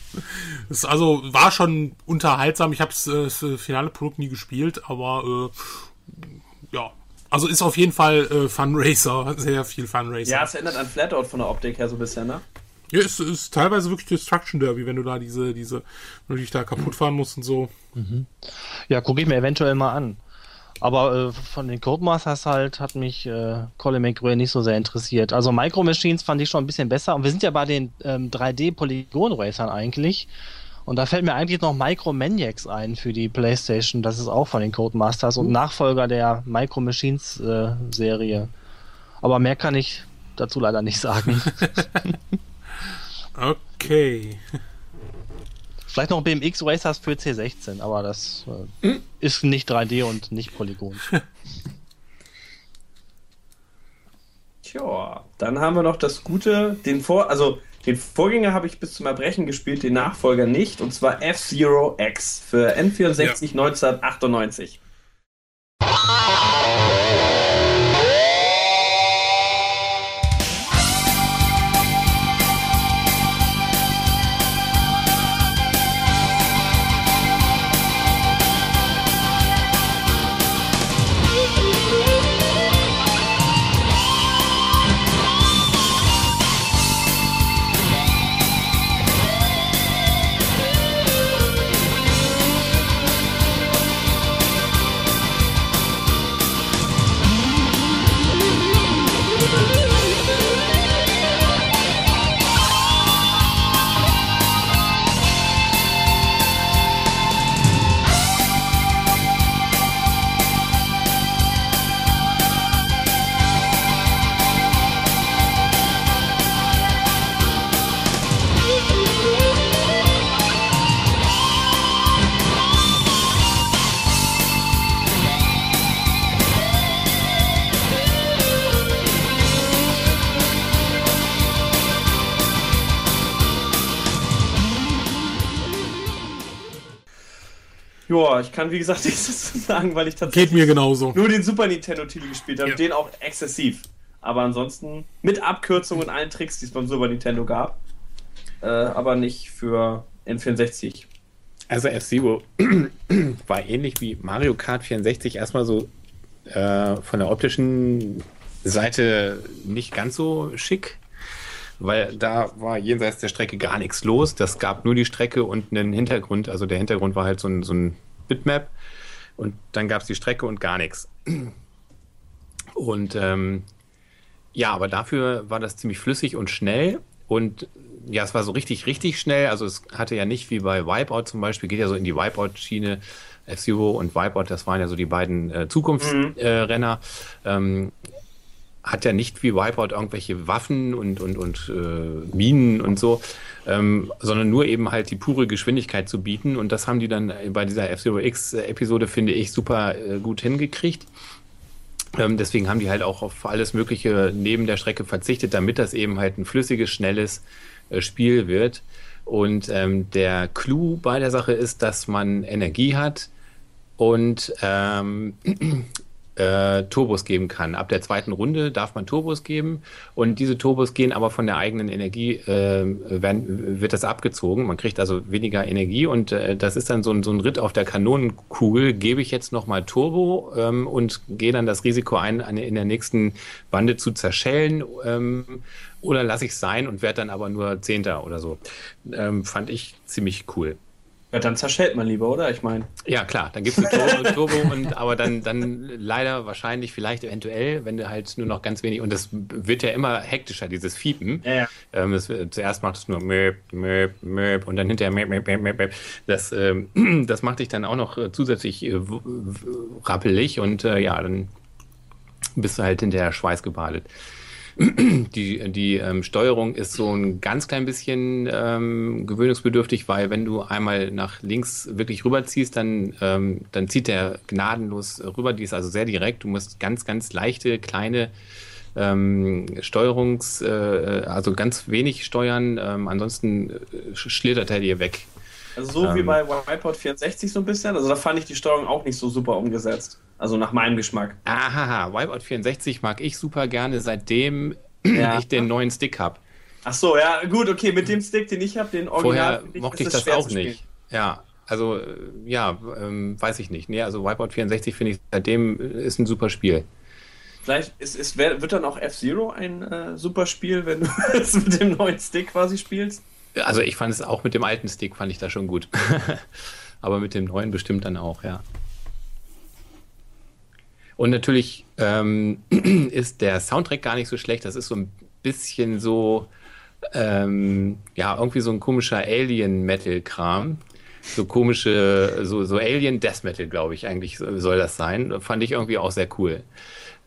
das also war schon unterhaltsam, ich habe äh, das äh, finale Produkt nie gespielt, aber äh, ja, also ist auf jeden Fall äh, Funracer, sehr viel Funracer. ja, es erinnert an Flatout von der Optik her so ein bisschen, ne? Ja, es ist teilweise wirklich Destruction Derby, wenn du da diese, diese, wenn du dich da kaputt fahren musst und so. Ja, gucke ich mir eventuell mal an. Aber äh, von den Codemasters halt hat mich äh, Colin McRae nicht so sehr interessiert. Also Micro Machines fand ich schon ein bisschen besser. Und wir sind ja bei den ähm, 3D-Polygon-Racern eigentlich. Und da fällt mir eigentlich noch Micro Maniacs ein für die PlayStation. Das ist auch von den Codemasters und Nachfolger der Micro Machines äh, Serie. Aber mehr kann ich dazu leider nicht sagen. <laughs> <laughs> Okay. Vielleicht noch BMX Racers für C16, aber das äh, ist nicht 3D und nicht Polygon. <laughs> Tja, dann haben wir noch das Gute, den Vor, also den Vorgänger habe ich bis zum Erbrechen gespielt, den Nachfolger nicht, und zwar F-Zero X für N64 1998. Ja, ich kann wie gesagt <laughs> nichts dazu sagen, weil ich tatsächlich Geht mir genauso. nur den Super Nintendo-Titel gespielt habe, Ja. den auch exzessiv. Aber ansonsten mit Abkürzungen und allen Tricks, die es beim Super Nintendo gab. Äh, aber nicht für N64. Also F-Zero <clears throat> war ähnlich wie Mario Kart 64 erstmal so äh, von der optischen Seite nicht ganz so schick, weil da war jenseits der Strecke gar nichts los. Das gab nur die Strecke und einen Hintergrund. Also der Hintergrund war halt so ein, so ein Bitmap und dann gab es die Strecke und gar nichts. Und ähm, ja, aber dafür war das ziemlich flüssig und schnell und ja, es war so richtig, richtig schnell. Also es hatte ja nicht wie bei Wipeout zum Beispiel, geht ja so in die Wipeout-Schiene. F-Zero und Wipeout, das waren ja so die beiden äh, Zukunftsrenner. Äh, Renner. ähm, hat ja nicht wie Wipeout irgendwelche Waffen und, und, und äh, Minen und so, ähm, sondern nur eben halt die pure Geschwindigkeit zu bieten. Und das haben die dann bei dieser F-Zero X-Episode, finde ich, super äh, gut hingekriegt. Ähm, deswegen haben die halt auch auf alles Mögliche neben der Strecke verzichtet, damit das eben halt ein flüssiges, schnelles äh, Spiel wird. Und ähm, der Clou bei der Sache ist, dass man Energie hat und ähm, äh, Turbos geben kann. Ab der zweiten Runde darf man Turbos geben und diese Turbos gehen aber von der eigenen Energie, äh, werden, wird das abgezogen. Man kriegt also weniger Energie und äh, das ist dann so ein, so ein Ritt auf der Kanonenkugel. Gebe ich jetzt nochmal Turbo ähm, und gehe dann das Risiko ein, eine, in der nächsten Bande zu zerschellen ähm, oder lasse ich es sein und werde dann aber nur Zehnter oder so. Ähm, fand ich ziemlich cool. Ja, dann zerschellt man lieber, oder? Ich meine. Ja, klar, dann gibst du Turbo, Turbo und aber dann, dann leider wahrscheinlich, vielleicht eventuell, wenn du halt nur noch ganz wenig, und das wird ja immer hektischer, dieses Fiepen. Ja, ja. Ähm, das, zuerst macht es nur Möp, Möp, Möp und dann hinterher Möp, Möp, Möp, Möp. Das, ähm, <clears throat> das macht dich dann auch noch äh, zusätzlich äh, rappelig und äh, ja, dann bist du halt hinterher schweißgebadet. Die, die ähm, Steuerung ist so ein ganz klein bisschen ähm, gewöhnungsbedürftig, weil wenn du einmal nach links wirklich rüberziehst, dann, ähm, dann zieht der gnadenlos rüber. Die ist also sehr direkt. Du musst ganz, ganz leichte, kleine ähm, Steuerungs, äh, also ganz wenig steuern. Ähm, ansonsten äh, sch- schlittert er dir weg. Also so wie Ähm. bei Wipeout 64 so ein bisschen. Also da fand ich die Steuerung auch nicht so super umgesetzt. Also nach meinem Geschmack. Ahaha, Wipeout 64 mag ich super gerne, seitdem Ja. ich den neuen Stick habe. Ach so, ja, gut, okay, mit dem Stick, den ich habe, den Original, Vorher finde mochte ich das auch nicht. Ja, also ja, ähm, weiß ich nicht. Nee, also Wipeout 64 finde ich seitdem äh, ist ein super Spiel. Vielleicht ist, ist, wird dann auch F-Zero ein äh, super Spiel, wenn du <laughs> es mit dem neuen Stick quasi spielst? Also ich fand es auch mit dem alten Stick fand ich das schon gut. <laughs> Aber mit dem neuen bestimmt dann auch, ja. Und natürlich ähm, <clears throat> ist der Soundtrack gar nicht so schlecht. Das ist so ein bisschen so, ähm, ja, irgendwie so ein komischer Alien-Metal-Kram. So komische, so, so Alien-Death Metal, glaube ich, eigentlich so- soll das sein. Fand ich irgendwie auch sehr cool.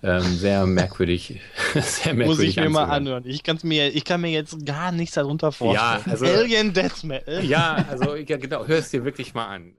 Ähm, sehr merkwürdig. <laughs> sehr merkwürdig. Muss ich mir mal anzuhören. anhören. Ich, kann's mir, ich kann mir jetzt gar nichts darunter vorstellen. Ja, also- Alien Death Metal. Ja, also ja, genau, hör es dir wirklich mal an.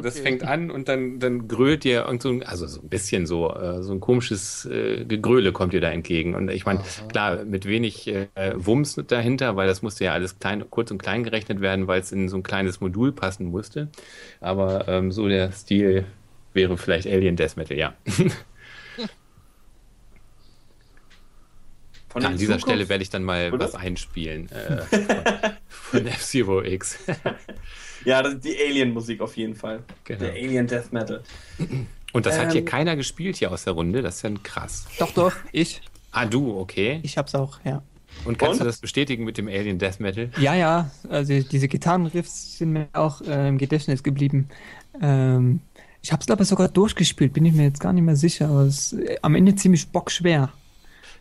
Ja, das okay. fängt an und dann, dann grölt dir irgend so ein, also so ein bisschen so, äh, so ein komisches äh, Gegröle kommt dir da entgegen. Und ich meine, klar, mit wenig äh, Wumms dahinter, weil das musste ja alles klein, kurz und klein gerechnet werden, weil es in so ein kleines Modul passen musste. Aber ähm, so der Stil wäre vielleicht Alien Death Metal, ja. <laughs> Von An dieser Zukunft- Stelle werde ich dann mal Oder? was einspielen äh, von, von F-Zero X. <laughs> Ja, das, die Alien-Musik auf jeden Fall. Genau. Der Alien Death Metal. <clears throat> Und das hat hier Ähm. keiner gespielt hier aus der Runde, das ist ja krass. Doch, doch, ich. Ah, du, okay. Ich hab's auch, ja. Und kannst Und? du das bestätigen mit dem Alien Death Metal? Ja, ja, also diese Gitarrenriffs sind mir auch äh, im Gedächtnis geblieben. Ähm, Ich habe es aber sogar durchgespielt, bin ich mir jetzt gar nicht mehr sicher, aber es ist äh, am Ende ziemlich bockschwer.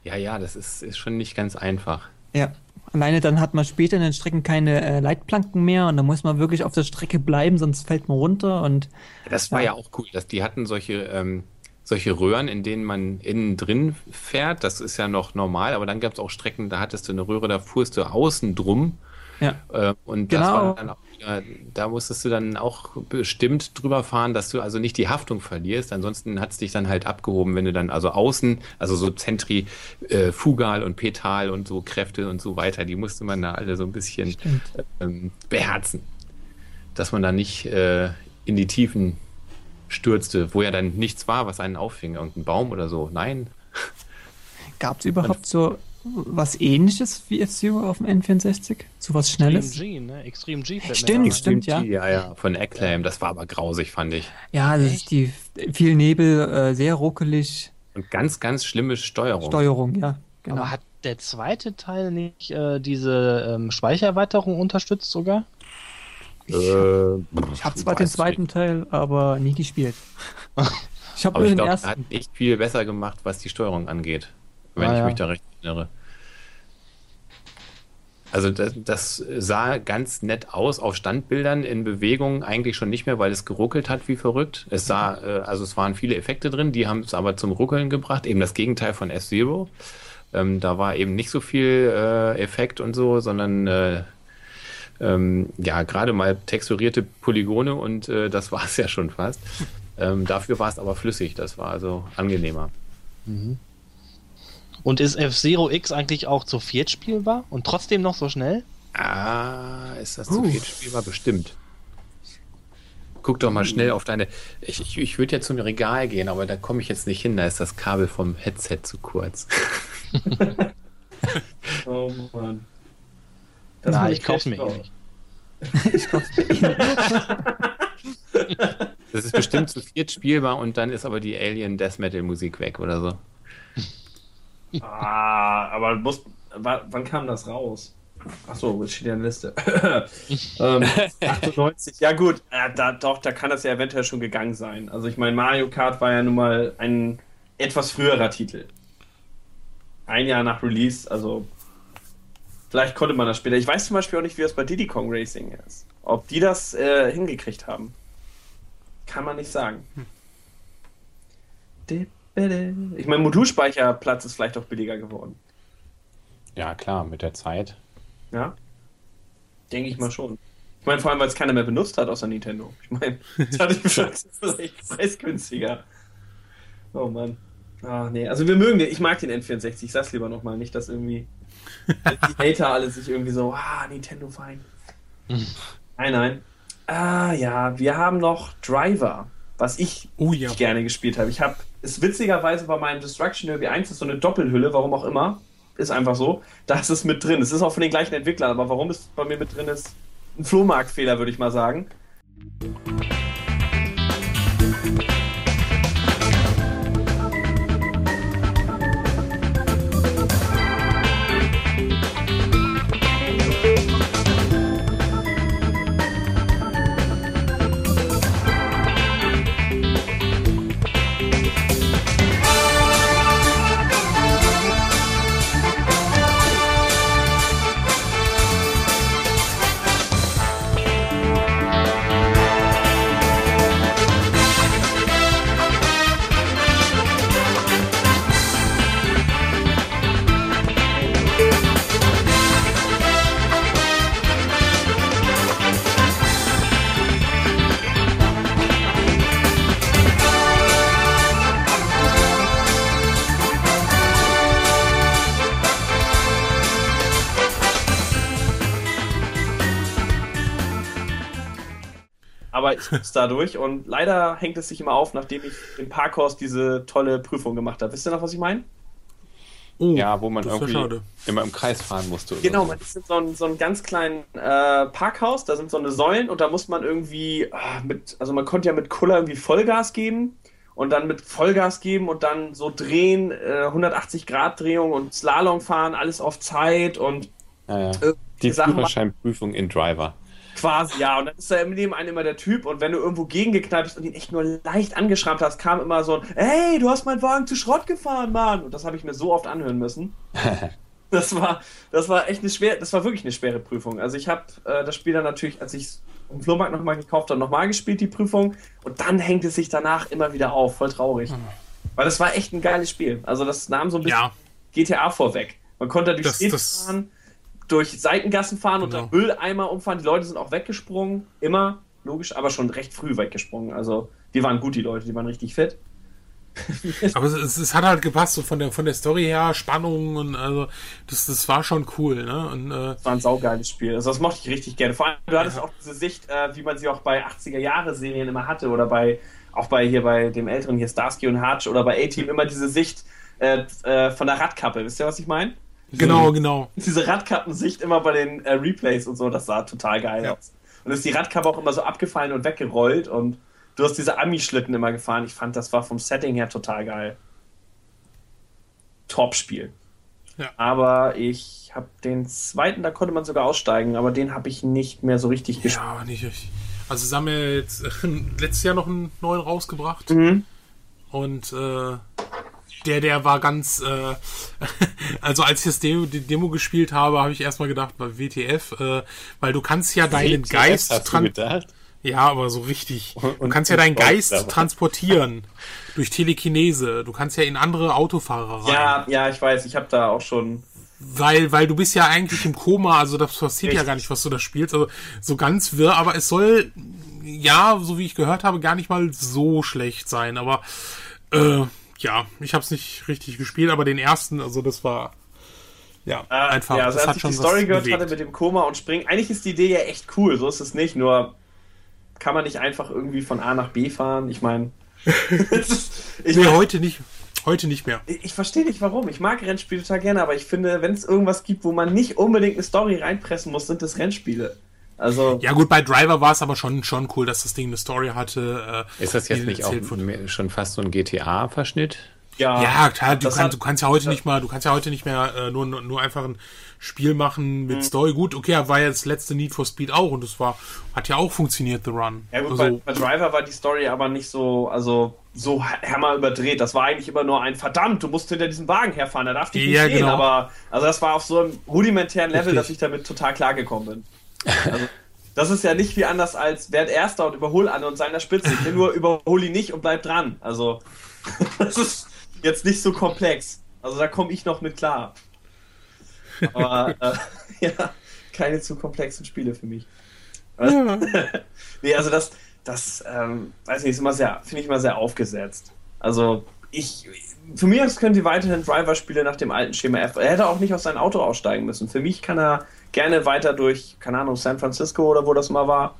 Ja, ja, das ist, ist schon nicht ganz einfach. Ja. Alleine dann hat man später in den Strecken keine äh, Leitplanken mehr und dann muss man wirklich auf der Strecke bleiben, sonst fällt man runter und Das war Ja. ja, auch cool, dass die hatten solche, ähm, solche Röhren, in denen man innen drin fährt. Das ist ja noch normal, aber dann gab es auch Strecken, da hattest du eine Röhre, da fuhrst du außen drum. ja. Äh, und das Genau. war dann auch wieder, da musstest du dann auch bestimmt drüber fahren, dass du also nicht die Haftung verlierst. Ansonsten hat es dich dann halt abgehoben, wenn du dann also außen, also so Zentrifugal und Petal und so Kräfte und so weiter, die musste man da alle so ein bisschen ähm, beherzen. Dass man da nicht äh, in die Tiefen stürzte, wo ja dann nichts war, was einen auffing, irgendein Baum oder so. Nein. Gab es überhaupt so was ähnliches wie F-Zero auf dem N64? So was Schnelles? Extreme G, ne? Extreme G mir Stimmt, ein. stimmt, ja. Ja, ja, von Acclaim. Das war aber grausig, fand ich. Ja, das ist die viel Nebel, äh, sehr ruckelig. Und ganz, ganz schlimme Steuerung. Steuerung, ja. Genau. Aber hat der zweite Teil nicht äh, diese ähm, Speichererweiterung unterstützt sogar? Äh, ich habe zwar den zweiten Teil, aber nie gespielt. <laughs> Ich habe nur ich den glaube, er hat ersten. nicht viel besser gemacht, was die Steuerung angeht. Wenn Ah, ich ja. mich da recht erinnere. Also das, das sah ganz nett aus auf Standbildern in Bewegung, eigentlich schon nicht mehr, weil es geruckelt hat wie verrückt. Es sah, äh, also es waren viele Effekte drin, die haben es aber zum Ruckeln gebracht, eben das Gegenteil von F-Zero. Ähm, da war eben nicht so viel äh, Effekt und so, sondern äh, ähm, ja, gerade mal texturierte Polygone und äh, das war es <laughs> ja schon fast. Ähm, dafür war es aber flüssig, das war also angenehmer. Und ist F-Zero X eigentlich auch zu viert spielbar und trotzdem noch so schnell? Ah, ist das zu viel spielbar? Bestimmt. Guck doch mal schnell auf deine. Ich, ich, ich würde jetzt zum Regal gehen, aber da komme ich jetzt nicht hin. Da ist das Kabel vom Headset zu kurz. <laughs> Oh Mann. Na, muss ich kauf's mir echt <laughs> eh nicht. Das ist bestimmt zu viert spielbar und dann ist aber die Alien Death Metal Musik weg oder so. Ah, aber muss, wa- wann kam das raus? Achso, es steht ja in der Liste. <laughs> ähm, 98. Ja gut, äh, da, doch, da kann das ja eventuell schon gegangen sein. Also ich meine, Mario Kart war ja nun mal ein etwas früherer Titel. Ein Jahr nach Release, also vielleicht konnte man das später. Ich weiß zum Beispiel auch nicht, wie das bei Diddy Kong Racing ist. Ob die das äh, hingekriegt haben. Kann man nicht sagen. Ich meine, Modulspeicherplatz ist vielleicht auch billiger geworden. Ja, klar, mit der Zeit. Ja. Denke ich mal schon. Ich meine, vor allem, weil es keiner mehr benutzt hat außer Nintendo. Ich meine, das hatte ich <laughs> das ist echt preisgünstiger. Oh Mann. Ah, nee. Also wir mögen den, ich mag den N64, ich sag's lieber nochmal, nicht, dass irgendwie <laughs> die Hater alle sich irgendwie so, ah, Nintendo fein. Nein, nein. Ah ja, wir haben noch Driver, was ich Oh ja. gerne gespielt habe. Ich habe es witzigerweise bei meinem Destruction Derby 1 ist so eine Doppelhülle, warum auch immer. Ist einfach so. Da ist es mit drin. Es ist auch von den gleichen Entwicklern, aber warum es bei mir mit drin ist, ein Flohmarktfehler, würde ich mal sagen. Muss dadurch und leider hängt es sich immer auf, nachdem ich im Parkhaus diese tolle Prüfung gemacht habe. Wisst ihr noch, was ich meine? Oh, Ja, wo man irgendwie immer im Kreis fahren musste. oder Genau, so. man ist in so einem, so ganz kleinen äh, Parkhaus, da sind so eine Säulen und da muss man irgendwie ah, mit, also man konnte ja mit Kuller irgendwie Vollgas geben und dann mit Vollgas geben und dann so drehen, äh, 180 Grad Drehung und Slalom fahren, alles auf Zeit und Ja, ja. Die. Führerscheinprüfung in Driver. Quasi, ja. Und dann ist da neben einem immer der Typ und wenn du irgendwo gegengeknallt bist und ihn echt nur leicht angeschrammt hast, kam immer so ein Hey, du hast meinen Wagen zu Schrott gefahren, Mann! Und das habe ich mir so oft anhören müssen. <laughs> Das war, das war echt eine schwere, das war wirklich eine schwere Prüfung. Also ich habe äh, das Spiel dann natürlich, als ich es im Flohmarkt nochmal gekauft habe, nochmal gespielt, die Prüfung. Und dann hängt es sich danach immer wieder auf. Voll traurig. Weil das war echt ein geiles Spiel. Also das nahm so ein bisschen Ja. GTA vorweg. Man konnte durch Das- das- fahren, durch Seitengassen fahren und Genau. dann Mülleimer umfahren. Die Leute sind auch weggesprungen. Immer, logisch, aber schon recht früh weggesprungen. Also die waren gut, die Leute, die waren richtig fit. <laughs> Aber es, es, es hat halt gepasst, so von der, von der Story her, Spannung und also, das, das war schon cool, ne? Und, äh, Das war ein saugeiles Spiel. Also das mochte ich richtig gerne. Vor allem, du hattest auch diese Sicht, äh, wie man sie auch bei 80er-Jahre-Serien immer hatte oder bei, auch bei hier bei dem älteren hier Starsky und Hutch oder bei A-Team immer diese Sicht äh, äh, von der Radkappe. Wisst ihr, was ich meine? Genau, genau. Diese Radkappensicht immer bei den äh, Replays und so, das sah total geil Ja. aus. Und ist die Radkappe auch immer so abgefallen und weggerollt und du hast diese Ami-Schlitten immer gefahren. Ich fand, das war vom Setting her total geil. Top-Spiel. Ja. Aber ich habe den zweiten, da konnte man sogar aussteigen, aber den habe ich nicht mehr so richtig gespielt. Ja, nicht richtig. Also sie haben ja jetzt äh, <laughs> letztes Jahr noch einen neuen rausgebracht. Mhm. Und äh, der, der war ganz, äh, <laughs> also als ich das Demo, die Demo gespielt habe, habe ich erstmal gedacht, bei WTF, äh, weil du kannst ja deinen WTF Geist hast du tran- gedacht? Ja, aber so richtig. Du Und- kannst ja deinen Geist dabei. transportieren <laughs> durch Telekinese. Du kannst ja in andere Autofahrer rein. Ja, ja, ich weiß, ich habe da auch schon. Weil, weil du bist ja eigentlich im Koma, also das passiert ja Richtig. gar nicht, was du da spielst. Also so ganz wirr, aber es soll, ja, so wie ich gehört habe, gar nicht mal so schlecht sein. Aber äh, ja, ich habe es nicht richtig gespielt, aber den ersten, also das war ja Äh, einfach. ja, also das als hat ich schon die Story gehört bewegt. hatte mit dem Koma und Springen, eigentlich ist die Idee ja echt cool, so ist es nicht, nur kann man nicht einfach irgendwie von A nach B fahren. Ich meine, <laughs> ich, Nee, mein, heute nicht. Heute nicht mehr. ich, ich verstehe nicht warum. Ich mag Rennspiele total gerne, aber ich finde, wenn es irgendwas gibt, wo man nicht unbedingt eine Story reinpressen muss, sind das Rennspiele. Also, Ja gut, bei Driver war es aber schon, schon cool, dass das Ding eine Story hatte. Äh, Ist das jetzt nicht auch wurde. mehr- schon fast so ein GTA-Verschnitt? ja, Ja, klar, du, das kannst, hat- du kannst ja heute nicht mal, du kannst ja heute nicht mehr äh, nur, nur einfach ein Spiel machen Mhm. mit Story. Gut, okay, war ja das letzte Need for Speed auch und das war, hat ja auch funktioniert, The Run. Ja gut, also, bei, bei Driver war die Story aber nicht so, also so hammer überdreht. Das war eigentlich immer nur ein verdammt, du musst hinter diesem Wagen herfahren, da darf dich nicht Ja, sehen. genau. Aber also das war auf so einem rudimentären Level, Richtig. dass ich damit total klar gekommen bin. Also, das ist ja nicht wie anders als werd Erster und überhol an und sei an der Spitze. Ich will nur überhol ihn nicht und bleib dran. Also <laughs> das ist jetzt nicht so komplex. Also da komme ich noch mit klar. Aber äh, <laughs> ja, keine zu komplexen Spiele für mich. <laughs> nee, also das, das, ähm, weiß nicht, ist immer sehr, finde ich immer sehr aufgesetzt. Also ich, für mich aus können sie weiterhin Driver-Spiele nach dem alten Schema F. Er hätte auch nicht aus sein Auto aussteigen müssen. Für mich kann er gerne weiter durch, keine Ahnung, San Francisco oder wo das mal war.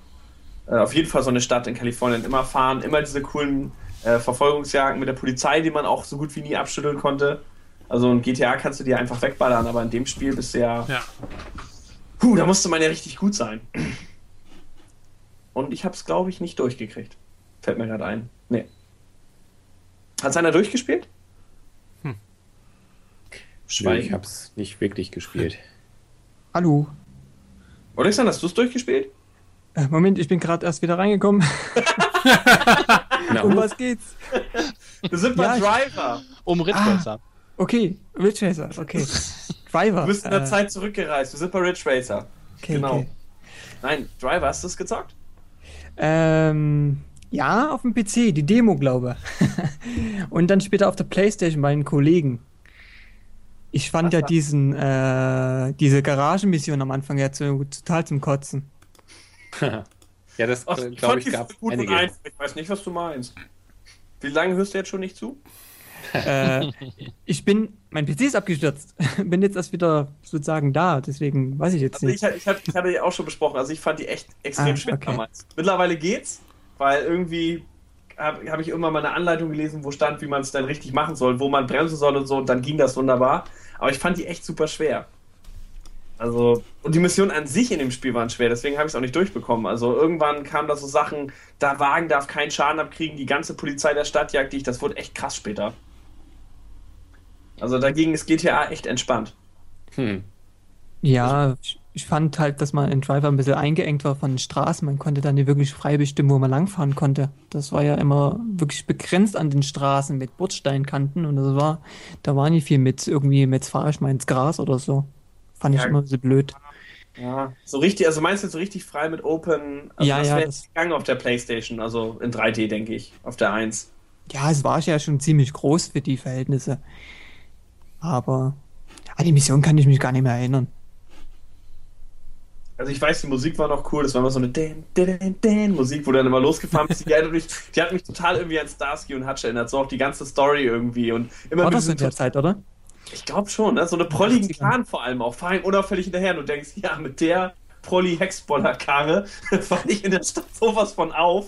Äh, auf jeden Fall so eine Stadt in Kalifornien immer fahren, immer diese coolen äh, Verfolgungsjagden mit der Polizei, die man auch so gut wie nie abschütteln konnte. Also in GTA kannst du dir einfach wegballern, aber in dem Spiel bist du ja. ja. Puh, da musste man ja richtig gut sein. Und ich habe es, glaube ich, nicht durchgekriegt. Fällt mir gerade ein. Nee. Hat einer durchgespielt? Hm. Nö, ich es nicht wirklich gespielt. <laughs> Hallo. Alexander, hast du es durchgespielt? Äh, Moment, ich bin gerade erst wieder reingekommen. <laughs> Um was geht's? Wir sind bei Ja, Driver. Um Ridge Ah. Racer. Okay, Ridge Racer, okay. Driver. Du bist in der äh, Zeit zurückgereist. Wir sind bei Ridge Racer. Okay, genau. okay. Nein, Driver, hast du es gezockt? Ähm, ja, auf dem PC, die Demo, glaube ich. <laughs> Und dann später auf der Playstation bei den Kollegen. Ich fand ja diesen, äh, diese Garagenmission am Anfang ja zu, total zum Kotzen. <laughs> ja, das Ach, äh, ich glaube fand ich gab gut und einige. einfach. Ich weiß nicht, was du meinst. Wie lange hörst du jetzt schon nicht zu? äh, ich bin, mein PC ist abgestürzt. <laughs> bin jetzt erst wieder sozusagen da, deswegen weiß ich jetzt Also nicht. ich, ich, hatte, ich hatte ja auch schon besprochen, also ich fand die echt extrem Ah, schwer okay. damals. Mittlerweile geht's, weil irgendwie habe hab ich irgendwann mal eine Anleitung gelesen, wo stand, wie man es dann richtig machen soll, wo man bremsen soll und so, und dann ging das wunderbar. Aber ich fand die echt super schwer. Also, und die Missionen an sich in dem Spiel waren schwer, deswegen habe ich es auch nicht durchbekommen. Also irgendwann kamen da so Sachen, der Wagen darf keinen Schaden abkriegen, die ganze Polizei der Stadt jagt dich, das wurde echt krass später. Also dagegen ist GTA echt entspannt. Hm. Ja, ich, ich fand halt, dass man in Driver ein bisschen eingeengt war von den Straßen. Man konnte dann nicht wirklich frei bestimmen, wo man langfahren konnte. Das war ja immer wirklich begrenzt an den Straßen mit Bordsteinkanten und das war, da war nicht viel mit irgendwie, mit fahre ich mal ins Gras oder so. Fand ich Ja. immer so blöd. Ja, so richtig, also meinst du jetzt so richtig frei mit Open? Also Ja, das ja, das- gegangen auf der Playstation, also in 3D, denke ich, auf der 1. Ja, es war ja schon ziemlich groß für die Verhältnisse. Aber an die Mission kann ich mich gar nicht mehr erinnern. Also ich weiß, die Musik war noch cool, das war immer so eine Dan, Dan, Dan Musik, wo dann immer losgefahren bist. Die, mich, die hat mich total irgendwie an Starsky und Hutch erinnert, so auch die ganze Story irgendwie und immer War das in der Zeit, oder? Ich glaube schon, ne? so eine prolligen 80ern. Karren vor allem auch, fahren unauffällig hinterher und du denkst, ja, mit der Prolli-Hexboller-Karre <laughs> fahre ich in der Stadt sowas von auf.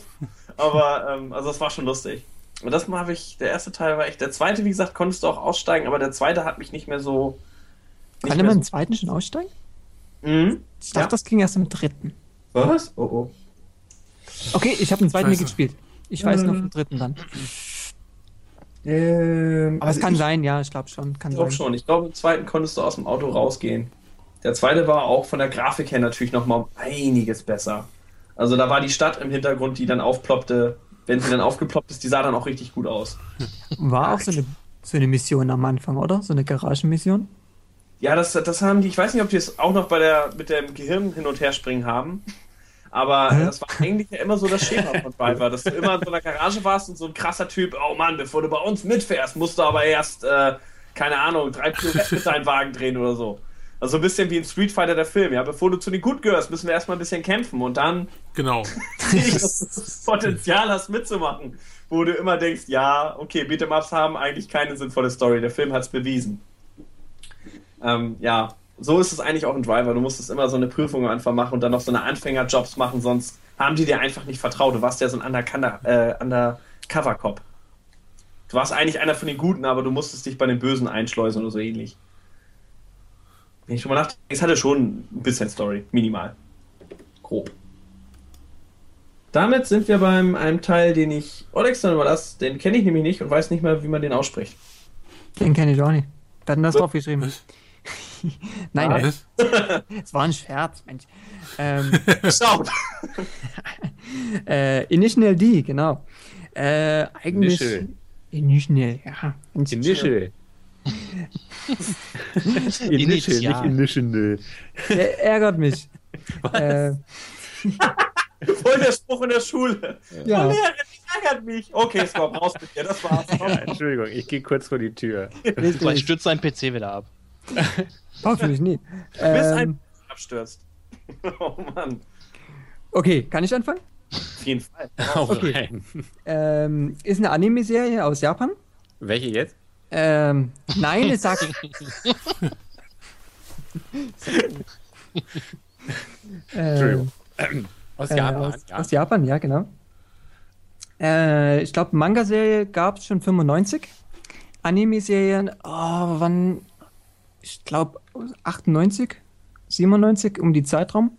Aber, ähm, also das war schon lustig. Und das habe ich, der erste Teil war echt, der zweite, wie gesagt, konntest du auch aussteigen, aber der zweite hat mich nicht mehr so... nicht mehr man im so- zweiten schon aussteigen? Mhm. Ich dachte, Ja. das ging erst im dritten. Was? Oh, oh. Okay, ich habe den zweiten nicht gespielt. Ich weiß nur Mhm. vom dritten dann. Ähm, Aber es also kann ich sein, ja, ich glaube schon. Kann glaube sein. schon. Ich glaube, im zweiten konntest du aus dem Auto rausgehen. Der zweite war auch von der Grafik her natürlich noch mal um einiges besser. Also da war die Stadt im Hintergrund, die dann aufploppte. Wenn sie dann aufgeploppt ist, die sah dann auch richtig gut aus. War auch so eine, so eine Mission am Anfang, oder? So eine Garagenmission? Ja, das, das haben die, ich weiß nicht, ob die es auch noch bei der, mit dem Gehirn hin und her springen haben. Aber Hä? äh, das war eigentlich ja immer so das Schema von Driver, dass du immer in so einer Garage warst und so ein krasser Typ, oh Mann, bevor du bei uns mitfährst, musst du aber erst, äh, keine Ahnung, drei Pirouetten mit deinem Wagen drehen oder so. Also ein bisschen wie in Street Fighter der Film, ja. Bevor du zu den Gut gehörst, müssen wir erstmal ein bisschen kämpfen und dann Genau. sehe ich, dass du das Potenzial hast mitzumachen. Wo du immer denkst, ja, okay, Beat'em-Ups haben eigentlich keine sinnvolle Story. Der Film hat es bewiesen. Ähm, ja, so ist es eigentlich auch ein Driver. Du musstest immer so eine Prüfung einfach machen und dann noch so eine Anfängerjobs machen, sonst haben die dir einfach nicht vertraut. Du warst ja so ein Undercover- äh, Undercover-Cop. Du warst eigentlich einer von den Guten, aber du musstest dich bei den Bösen einschleusen oder so ähnlich. Wenn ich schon mal nachdenke, es hatte schon ein bisschen Story, minimal. Grob. Damit sind wir beim einem Teil, den ich Alex dann überlasse. Den kenne ich nämlich nicht und weiß nicht mehr, wie man den ausspricht. Den kenne ich auch nicht. Wer hat denn das draufgeschrieben? Was? <laughs> Nein, Was? <laughs> es war ein Scherz, Mensch. Ähm, <laughs> Schau! äh, Initial D, genau. Äh, eigentlich. Initial. Initial, ja. Initial. Initial, Initial. nicht Initial. Der ärgert mich. äh, Voll der Spruch in der Schule. ja. Oh, Lehrerin, ärgert mich. Okay, Scott, raus mit dir, das war's. Ja, Entschuldigung, ich gehe kurz vor die Tür. Vielleicht Richtig. stürzt sein PC wieder ab. Hoffentlich nie. Bis ein Ähm, abstürzt. <laughs> Oh Mann. okay, kann ich anfangen? Auf jeden Fall. Hau <laughs> Okay. Ähm, ist eine Anime-Serie aus Japan. Welche jetzt? Ähm, nein, es sagt. <laughs> Entschuldigung. Ähm, Aus äh, Japan. aus, ja. aus Japan, ja, genau. Äh, ich glaube, Manga-Serie gab es schon 95. Anime-Serien, oh, wann? Ich glaube, 98, 97, um die Zeitraum.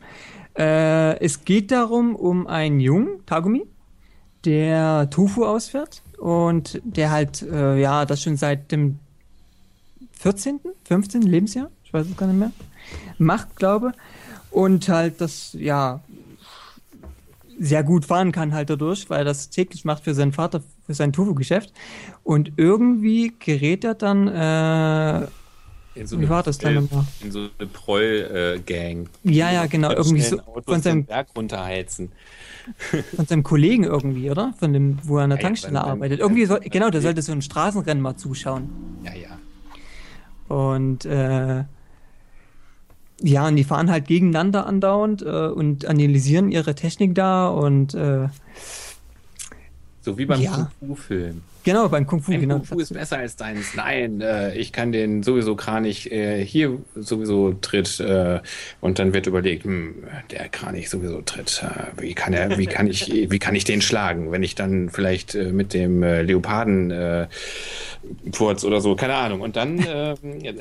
Äh, es geht darum, um einen Jungen, Tagumi, der Tofu ausfährt und der halt, äh, ja, das schon seit dem 14., 15. Lebensjahr, ich weiß es gar nicht mehr, macht, glaube Und halt das, ja, sehr gut fahren kann halt dadurch, weil er das täglich macht für seinen Vater, für sein Tofu-Geschäft. Und irgendwie gerät er dann, äh, so wie war das dann nochmal? In so eine Proll-Gang. Ja, ja, genau, irgendwie so von seinem, Berg runterheizen. <laughs> von seinem Kollegen irgendwie, oder? Von dem, wo er an der Ja, ja, Tankstelle beim- arbeitet. Irgendwie so, beim- genau, der sollte so ein Straßenrennen mal zuschauen. Ja, ja. Und äh, ja, und die fahren halt gegeneinander andauernd äh, und analysieren ihre Technik da und äh, So wie beim Ja. Kung-Fu-Film. Genau, beim Kung Fu, Mein genau. Kung Fu ist besser als deins. Nein, äh, ich kann den sowieso Kranich äh, hier sowieso tritt äh, und dann wird überlegt, hm, der Kranich sowieso tritt. Äh, wie kann er, wie kann ich, wie kann ich den schlagen, wenn ich dann vielleicht äh, mit dem äh, Leoparden äh, Furz oder so, keine Ahnung. Und dann <laughs> äh,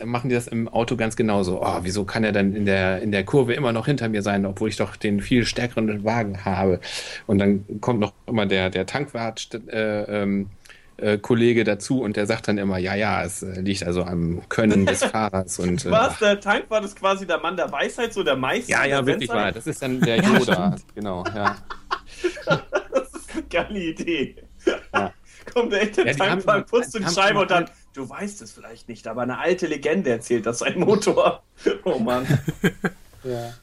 machen die das im Auto ganz genauso. Oh, wieso kann er dann in der in der Kurve immer noch hinter mir sein, obwohl ich doch den viel stärkeren Wagen habe? Und dann kommt noch immer der der Tankwart äh, ähm, äh, Kollege dazu und der sagt dann immer, ja, ja, es äh, liegt also am Können des <laughs> Fahrers und äh, Was? Der Tank war das quasi der Mann der Weisheit, so der Meister? ja, ja, wirklich wahr. Das ist dann der Yoda, genau, ja. <laughs> Das ist eine geile Idee. Ja. Kommt der echte Ja, Tankwagen, putzt die haben Scheibe und dann, du weißt es vielleicht nicht, aber eine alte Legende erzählt das ein Motor. <laughs> Oh Mann. ja.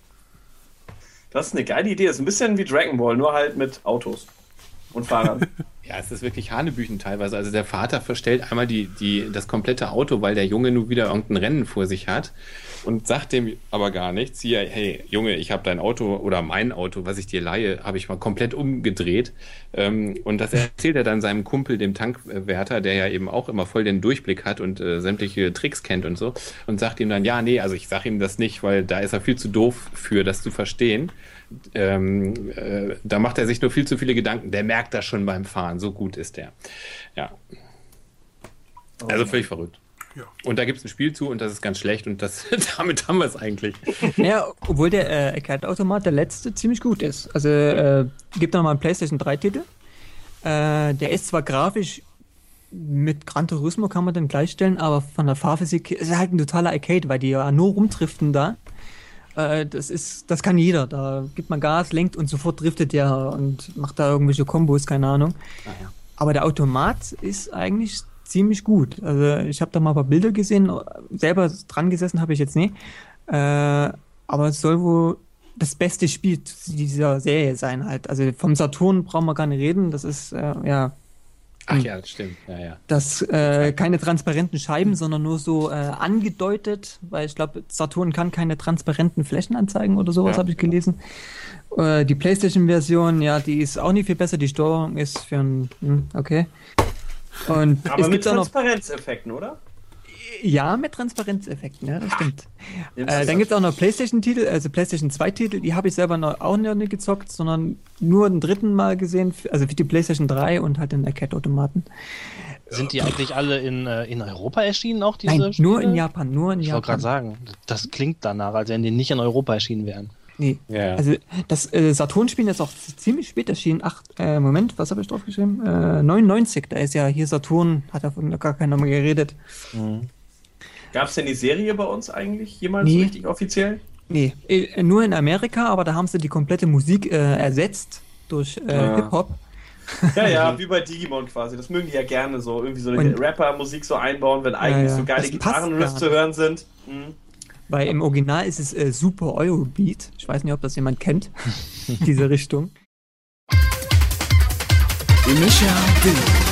Das ist eine geile Idee. Das ist ein bisschen wie Dragon Ball, nur halt mit Autos und Fahrern. Ja, es ist wirklich Hanebüchen teilweise. Also der Vater verstellt einmal die, die, das komplette Auto, weil der Junge nur wieder irgendein Rennen vor sich hat und sagt dem aber gar nichts. Hier, hey, Junge, ich habe dein Auto oder mein Auto, was ich dir leihe, habe ich mal komplett umgedreht. Ähm, und das erzählt er dann seinem Kumpel, dem Tankwärter, der ja eben auch immer voll den Durchblick hat und äh, sämtliche Tricks kennt und so. Und sagt ihm dann, ja, nee, also ich sage ihm das nicht, weil da ist er viel zu doof für, das zu verstehen. Ähm, äh, da macht er sich nur viel zu viele Gedanken. Der merkt das schon beim Fahren. So gut ist der. Ja. Also völlig verrückt. Ja. Und da gibt es ein Spiel zu und das ist ganz schlecht und das, <laughs> damit haben wir es eigentlich. Ja, obwohl der äh, Arcade-Automat, der letzte, ziemlich gut ist. Also, äh, gibt noch mal einen PlayStation 3-Titel. Äh, der ist zwar grafisch mit Gran Turismo kann man den gleichstellen, aber von der Fahrphysik ist er halt ein totaler Arcade, weil die ja nur rumdriften da. Äh, das ist, das kann jeder. Da gibt man Gas, lenkt und sofort driftet der und macht da irgendwelche Kombos, keine Ahnung. Aber der Automat ist eigentlich ziemlich gut. Also ich habe da mal ein paar Bilder gesehen, selber dran gesessen habe ich jetzt nie. Äh, aber es soll wohl das beste Spiel dieser Serie sein halt. Also vom Saturn brauchen wir gar nicht reden. Das ist äh, ja Ach ja, das stimmt. Ja, ja. das äh, keine transparenten Scheiben, sondern nur so äh, angedeutet, weil ich glaube, Saturn kann keine transparenten Flächen anzeigen oder sowas, Ja. habe ich gelesen. Äh, die PlayStation-Version, ja, die ist auch nicht viel besser. Die Steuerung ist für ein, hm, okay. Und Aber es mit gibt auch noch, Transparenzeffekten, oder? Ja, mit Transparenzeffekten, ja, das stimmt. <laughs> Äh, dann gibt es auch noch PlayStation-Titel, also PlayStation 2-Titel, die habe ich selber noch, auch noch nicht gezockt, sondern nur ein dritten Mal gesehen, also für die PlayStation 3 und halt den Arcade-Automaten. Sind die eigentlich alle in, äh, in Europa erschienen, auch diese Nein, Spiele? nur in Japan, nur in Ich wollte Japan. gerade sagen, das klingt danach, als wenn die nicht in Europa erschienen wären. Nee. Ja. Also das äh, Saturn-Spiel ist auch ziemlich spät erschienen. Ach, äh, Moment, was habe ich drauf geschrieben? Äh, 99, da ist ja hier Saturn, hat davon gar keiner mehr geredet. Gab es denn die Serie bei uns eigentlich jemals Nee. so richtig offiziell? Nee, äh, nur in Amerika, aber da haben sie die komplette Musik äh, ersetzt durch äh, Ah. Hip-Hop. Ja, ja, <laughs> wie bei Digimon quasi. Das mögen die ja gerne so. Irgendwie so eine Rapper-Musik so einbauen, wenn eigentlich ja. so geile Gitarrenriffs zu hören sind. Mhm. Weil im Original ist es äh, Super Eurobeat. Ich weiß nicht, ob das jemand kennt, <laughs> diese Richtung. äh,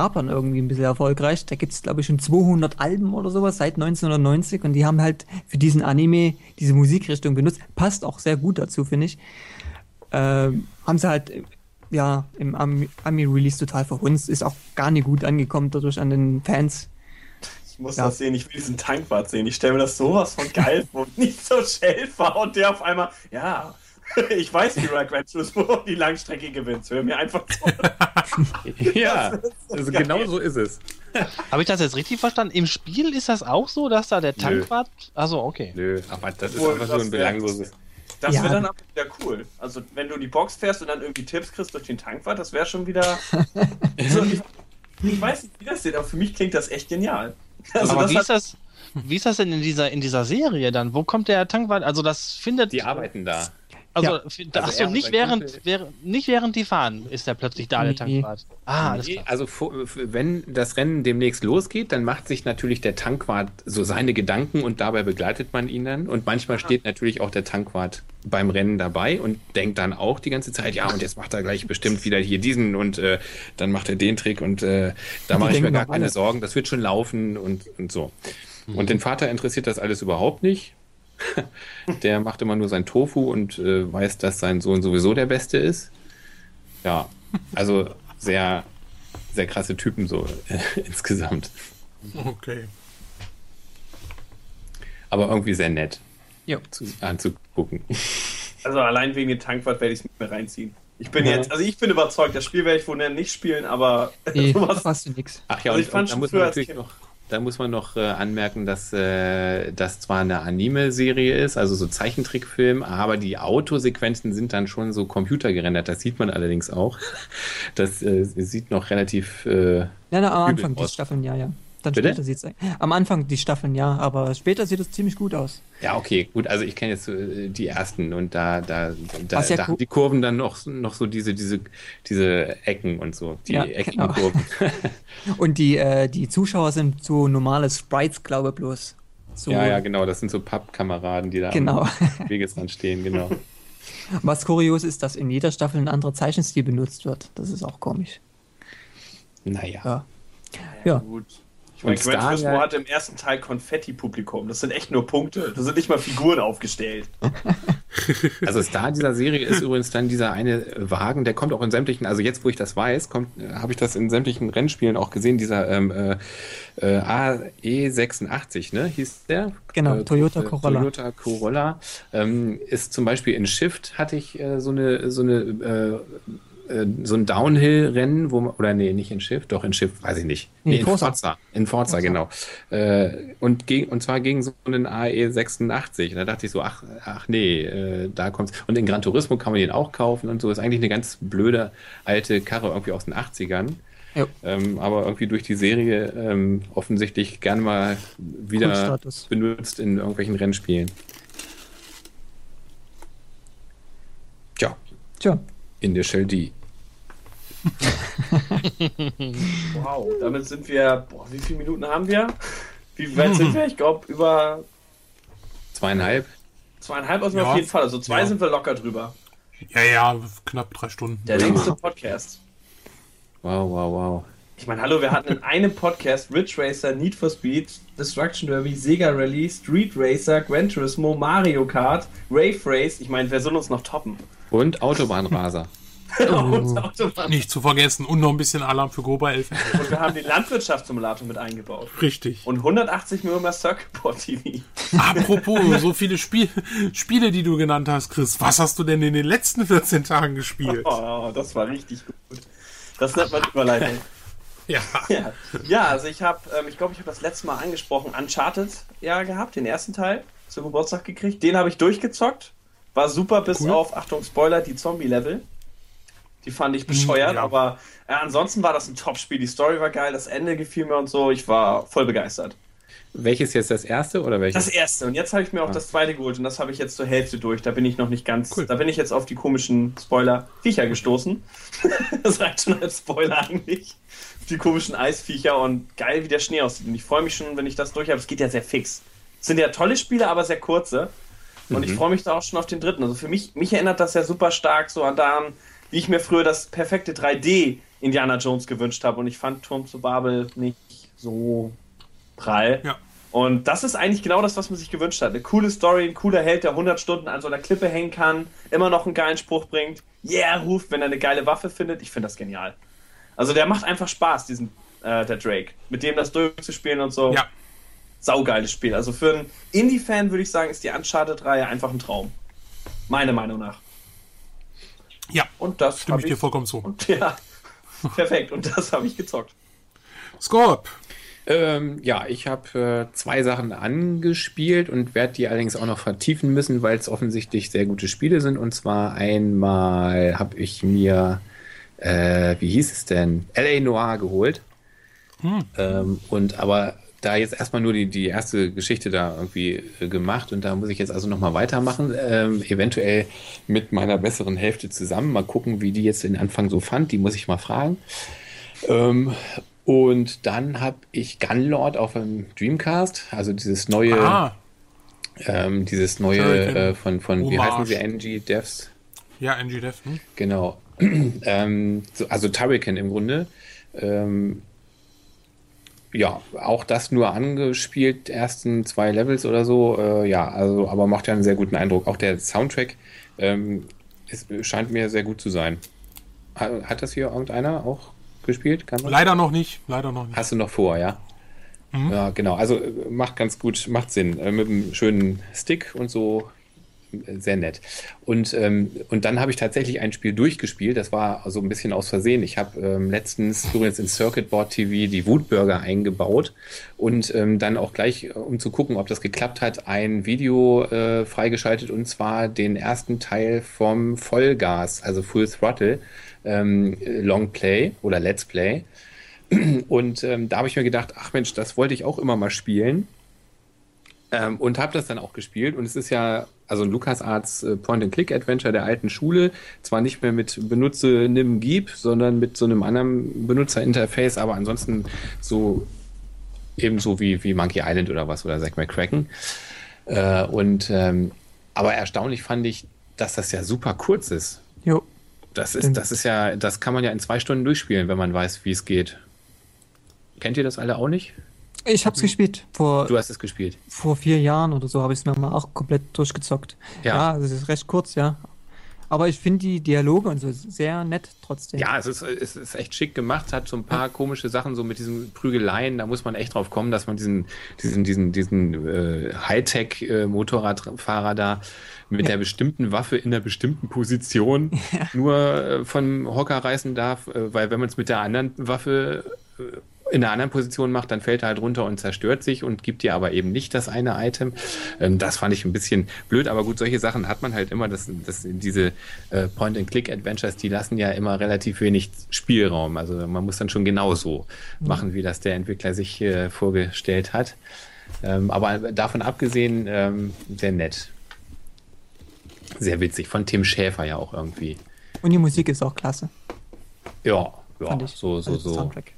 Japan irgendwie ein bisschen erfolgreich. Da gibt es, glaube ich, schon 200 Alben oder sowas seit 1990 und die haben halt für diesen Anime diese Musikrichtung benutzt. Passt auch sehr gut dazu, finde ich. Ähm, haben sie halt ja im Ami- Ami-Release total verhunzt. Ist auch gar nicht gut angekommen dadurch an den Fans. Ich muss Ja. das sehen, ich will diesen Tankwart sehen. Ich stelle mir das sowas von geil <laughs> vor. Nicht so Shell war und der auf einmal, ja. <laughs> Ich weiß, wie Gran Turismo die Langstrecke gewinnt. Hör mir einfach zu. <laughs> Ja, so also geil. genau so ist es. Habe ich das jetzt richtig verstanden? Im Spiel ist das auch so, dass da der. Tankwart. Achso, okay. Nö, aber das ist einfach so ein belangloses. Das Ja. wäre dann aber wieder cool. Also, wenn du in die Box fährst und dann irgendwie Tipps kriegst durch den Tankwart, das wäre schon wieder. <laughs> so, ich, ich weiß nicht, wie das geht, aber für mich klingt das echt genial. Also, Aber das wie ist das? Wie ist das denn in dieser, in dieser Serie dann? Wo kommt der Tankwart? Also das findet. Die arbeiten da. Also, Ja. Also achso, nicht während, während, nicht während die fahren ist er plötzlich da, der Nee. Tankwart. Ah, alles klar. also wenn das Rennen demnächst losgeht, dann macht sich natürlich der Tankwart so seine Gedanken und dabei begleitet man ihn dann. Und manchmal steht natürlich auch der Tankwart beim Rennen dabei und denkt dann auch die ganze Zeit, ja, und jetzt macht er gleich bestimmt <laughs> wieder hier diesen und äh, dann macht er den Trick und äh, da mache ich mir gar keine alles. Sorgen, das wird schon laufen und, und so. Und den Vater interessiert das alles überhaupt nicht. <laughs> Der macht immer nur sein Tofu und äh, weiß, dass sein Sohn sowieso der Beste ist. Ja, also sehr, sehr krasse Typen so äh, <laughs> insgesamt. Okay. Aber irgendwie sehr nett Ja. zu, anzugucken. <laughs> Also allein wegen dem Tankwart werde ich es mir reinziehen. Ich bin Ja. jetzt, also ich bin überzeugt, das Spiel werde ich wohl nicht spielen, aber Nee, sowas. hast du nix. Ach ja, Also und, ich fand und da schon muss früher man als natürlich Kind- noch, da muss man noch äh, anmerken, dass äh, das zwar eine Anime-Serie ist, also so Zeichentrickfilm, aber die Autosequenzen sind dann schon so computergerendert. Das sieht man allerdings auch. Das äh, sieht noch relativ äh, Ja, na, am Anfang die aus. Staffeln, ja, ja. Dann Bitte? später sieht's am Anfang die Staffeln ja, aber später sieht es ziemlich gut aus. Ja, okay, gut. Also ich kenne jetzt äh, die ersten und da, da, da, ja da haben die Kurven dann noch, noch so diese, diese, diese Ecken und so. Die Ja, eckigen genau. Kurven. <laughs> <laughs> Und die, äh, die Zuschauer sind so normale Sprites, glaube ich bloß. So, ja, ja, genau. Das sind so Pappkameraden, die da Genau. am <laughs> Wegesrand stehen, genau. Was kurios ist, dass in jeder Staffel ein anderer Zeichenstil benutzt wird. Das ist auch komisch. Naja. Ja. Ja. Gut. Ich meine, Gran Turismo hatte im ersten Teil Konfetti-Publikum. Das sind echt nur Punkte. Da sind nicht mal Figuren aufgestellt. <laughs> Also Star dieser Serie ist übrigens dann dieser eine Wagen, der kommt auch in sämtlichen, also jetzt wo ich das weiß, kommt, äh, habe ich das in sämtlichen Rennspielen auch gesehen, dieser ähm, äh, äh, AE86, ne, hieß der? Genau, Toyota äh, Corolla. Toyota Corolla ähm, ist zum Beispiel in Shift hatte ich äh, so eine so eine äh, so ein Downhill-Rennen, wo man, oder nee, nicht in Shift, doch in Shift, weiß ich nicht. Nee, in Forza. Forza. In Forza, Forza. genau. Äh, und, gegen, und zwar gegen so einen AE 86. Und da dachte ich so, ach, ach nee, äh, da kommt's. Und in Gran Turismo kann man den auch kaufen und so. Ist eigentlich eine ganz blöde alte Karre irgendwie aus den 80ern. Jo. Ähm, aber irgendwie durch die Serie ähm, offensichtlich gern mal wieder benutzt in irgendwelchen Rennspielen. Tja, Tja, Initial D. <laughs> Wow. Damit sind wir, boah, wie viele Minuten haben wir? Wie weit sind wir? Ich glaube, über Zweieinhalb. zweieinhalb wir Ja. auf jeden Fall. Also zwei Ja. sind wir locker drüber. Ja, ja, knapp drei Stunden. Der längste Podcast. Wow, wow, wow. Ich meine, hallo, wir hatten in einem Podcast Ridge Racer, Need for Speed, Destruction Derby, Sega Rally, Street Racer, Gran Turismo, Mario Kart, Rave Race. Ich meine, wer soll uns noch toppen? Und Autobahnraser. <laughs> Autobahn. Nicht zu vergessen. Und noch ein bisschen Alarm für Goba 11. Und wir haben den Landwirtschaftssimulator mit eingebaut. Richtig. Und 180 Millionen mehr Circuit TV. Apropos, so viele Spiel Spiele, die du genannt hast, Chris. Was hast du denn in den letzten 14 Tagen gespielt? Oh, das war richtig gut. Das nennt man Überleitung. Ja. Ja, ja also ich habe, ähm, ich glaube, ich habe das letzte Mal angesprochen, Uncharted ja gehabt, den ersten Teil zum Geburtstag gekriegt. Den habe ich durchgezockt. War super, bis Cool. auf, Achtung, Spoiler, die Zombie-Level. Die fand ich bescheuert, ja. aber äh, ansonsten war das ein Top-Spiel. Die Story war geil, das Ende gefiel mir und so. Ich war voll begeistert. Welches jetzt das erste oder welches? Das erste. Und jetzt habe ich mir auch Ah. das zweite geholt und das habe ich jetzt zur Hälfte durch. Da bin ich noch nicht ganz. Cool. Da bin ich jetzt auf die komischen Spoiler-Viecher gestoßen. <laughs> das reicht schon als Spoiler eigentlich. Die komischen Eisviecher und geil, wie der Schnee aussieht. Und ich freue mich schon, wenn ich das durch habe. Es geht ja sehr fix. Es sind ja tolle Spiele, aber sehr kurze. Und ich freue mich da auch schon auf den dritten. Also für mich, mich erinnert das ja super stark so an daran, wie ich mir früher das perfekte 3D Indiana Jones gewünscht habe. Und ich fand Turm zu Babel nicht so prall. Ja. Und das ist eigentlich genau das, was man sich gewünscht hat. Eine coole Story, ein cooler Held, der 100 Stunden an so einer Klippe hängen kann, immer noch einen geilen Spruch bringt, yeah, ruft, wenn er eine geile Waffe findet. Ich finde das genial. Also der macht einfach Spaß, diesen, äh, der Drake. Mit dem das durchzuspielen und so. Ja. Saugeiles Spiel. Also für einen Indie-Fan würde ich sagen, ist die Uncharted-Reihe einfach ein Traum. Meiner Meinung nach. Ja, Und das stimme habe ich dir ich. vollkommen zu. Und <laughs> ja, perfekt. Und das habe ich gezockt. Scorp. Ähm, ja, ich habe äh, zwei Sachen angespielt und werde die allerdings auch noch vertiefen müssen, weil es offensichtlich sehr gute Spiele sind. Und zwar einmal habe ich mir, äh, wie hieß es denn, L.A. Noir geholt. Ähm, und aber da jetzt erstmal nur die, die erste Geschichte da irgendwie äh, gemacht und da muss ich jetzt also nochmal weitermachen. Ähm, eventuell mit meiner besseren Hälfte zusammen. Mal gucken, wie die jetzt den Anfang so fand. Die muss ich mal fragen. Ähm, und dann habe ich Gunlord auf dem Dreamcast, also dieses neue, Ah, ähm, dieses neue äh, von, von wie heißen sie, NG Devs? ja, NG Dev. Hm? Genau. <clears throat> ähm, so, also Turrican im Grunde. Ähm, ja, auch das nur angespielt, ersten zwei Levels oder so. Äh, ja, also, aber macht ja einen sehr guten Eindruck. Auch der Soundtrack ähm, ist, scheint mir sehr gut zu sein. Hat, hat das hier irgendeiner auch gespielt? Leider noch nicht. Leider noch nicht. Hast du noch vor, ja? Ja, genau. Also äh, macht ganz gut, macht Sinn. Äh, mit einem schönen Stick und so. Sehr nett. Und, ähm, und dann habe ich tatsächlich ein Spiel durchgespielt. Das war so ein bisschen aus Versehen. Ich habe ähm, letztens übrigens in Circuit Board TV die Wutburger eingebaut und ähm, dann auch gleich, äh, um zu gucken, ob das geklappt hat, ein Video äh, freigeschaltet und zwar den ersten Teil vom Vollgas, also Full Throttle ähm, Long Play oder Let's Play. Und ähm, da habe ich mir gedacht, ach Mensch, das wollte ich auch immer mal spielen. Ähm, und habe das dann auch gespielt. Und es ist ja also ein LucasArts äh, Point-and-Click-Adventure der alten Schule. Zwar nicht mehr mit Benutze Nimm Gib, sondern mit so einem anderen Benutzerinterface, aber ansonsten so ebenso wie, wie Monkey Island oder was oder Zack McCracken. Äh, und ähm, aber erstaunlich fand ich, dass das ja super kurz ist. Jo. Das ist, das ist ja, das kann man ja in zwei Stunden durchspielen, wenn man weiß, wie es geht. Kennt ihr das alle auch nicht? Ich hab's gespielt. Vor, Du hast es gespielt. vor vier Jahren oder so habe ich es mir mal auch komplett durchgezockt. Ja. Ja, es ist recht kurz, ja. Aber ich finde die Dialoge und so sehr nett trotzdem. Ja, es ist, es ist echt schick gemacht, hat so ein paar komische Sachen, so mit diesen Prügeleien, da muss man echt drauf kommen, dass man diesen, diesen, diesen, diesen äh, Hightech-Motorradfahrer da mit der bestimmten Waffe in der bestimmten Position <laughs> nur äh, vom Hocker reißen darf, äh, weil wenn man es mit der anderen Waffe äh, in einer anderen Position macht, dann fällt er halt runter und zerstört sich und gibt dir aber eben nicht das eine Item. Ähm, das fand ich ein bisschen blöd, aber gut, solche Sachen hat man halt immer, dass, dass diese äh, Point-and-Click-Adventures, die lassen ja immer relativ wenig Spielraum. Also man muss dann schon genauso machen, wie das der Entwickler sich äh, vorgestellt hat. Ähm, aber davon abgesehen, ähm, sehr nett. Sehr witzig. Von Tim Schäfer ja auch irgendwie. Und die Musik ist auch klasse. Ja, ja, so, so, Also so. Soundtrack.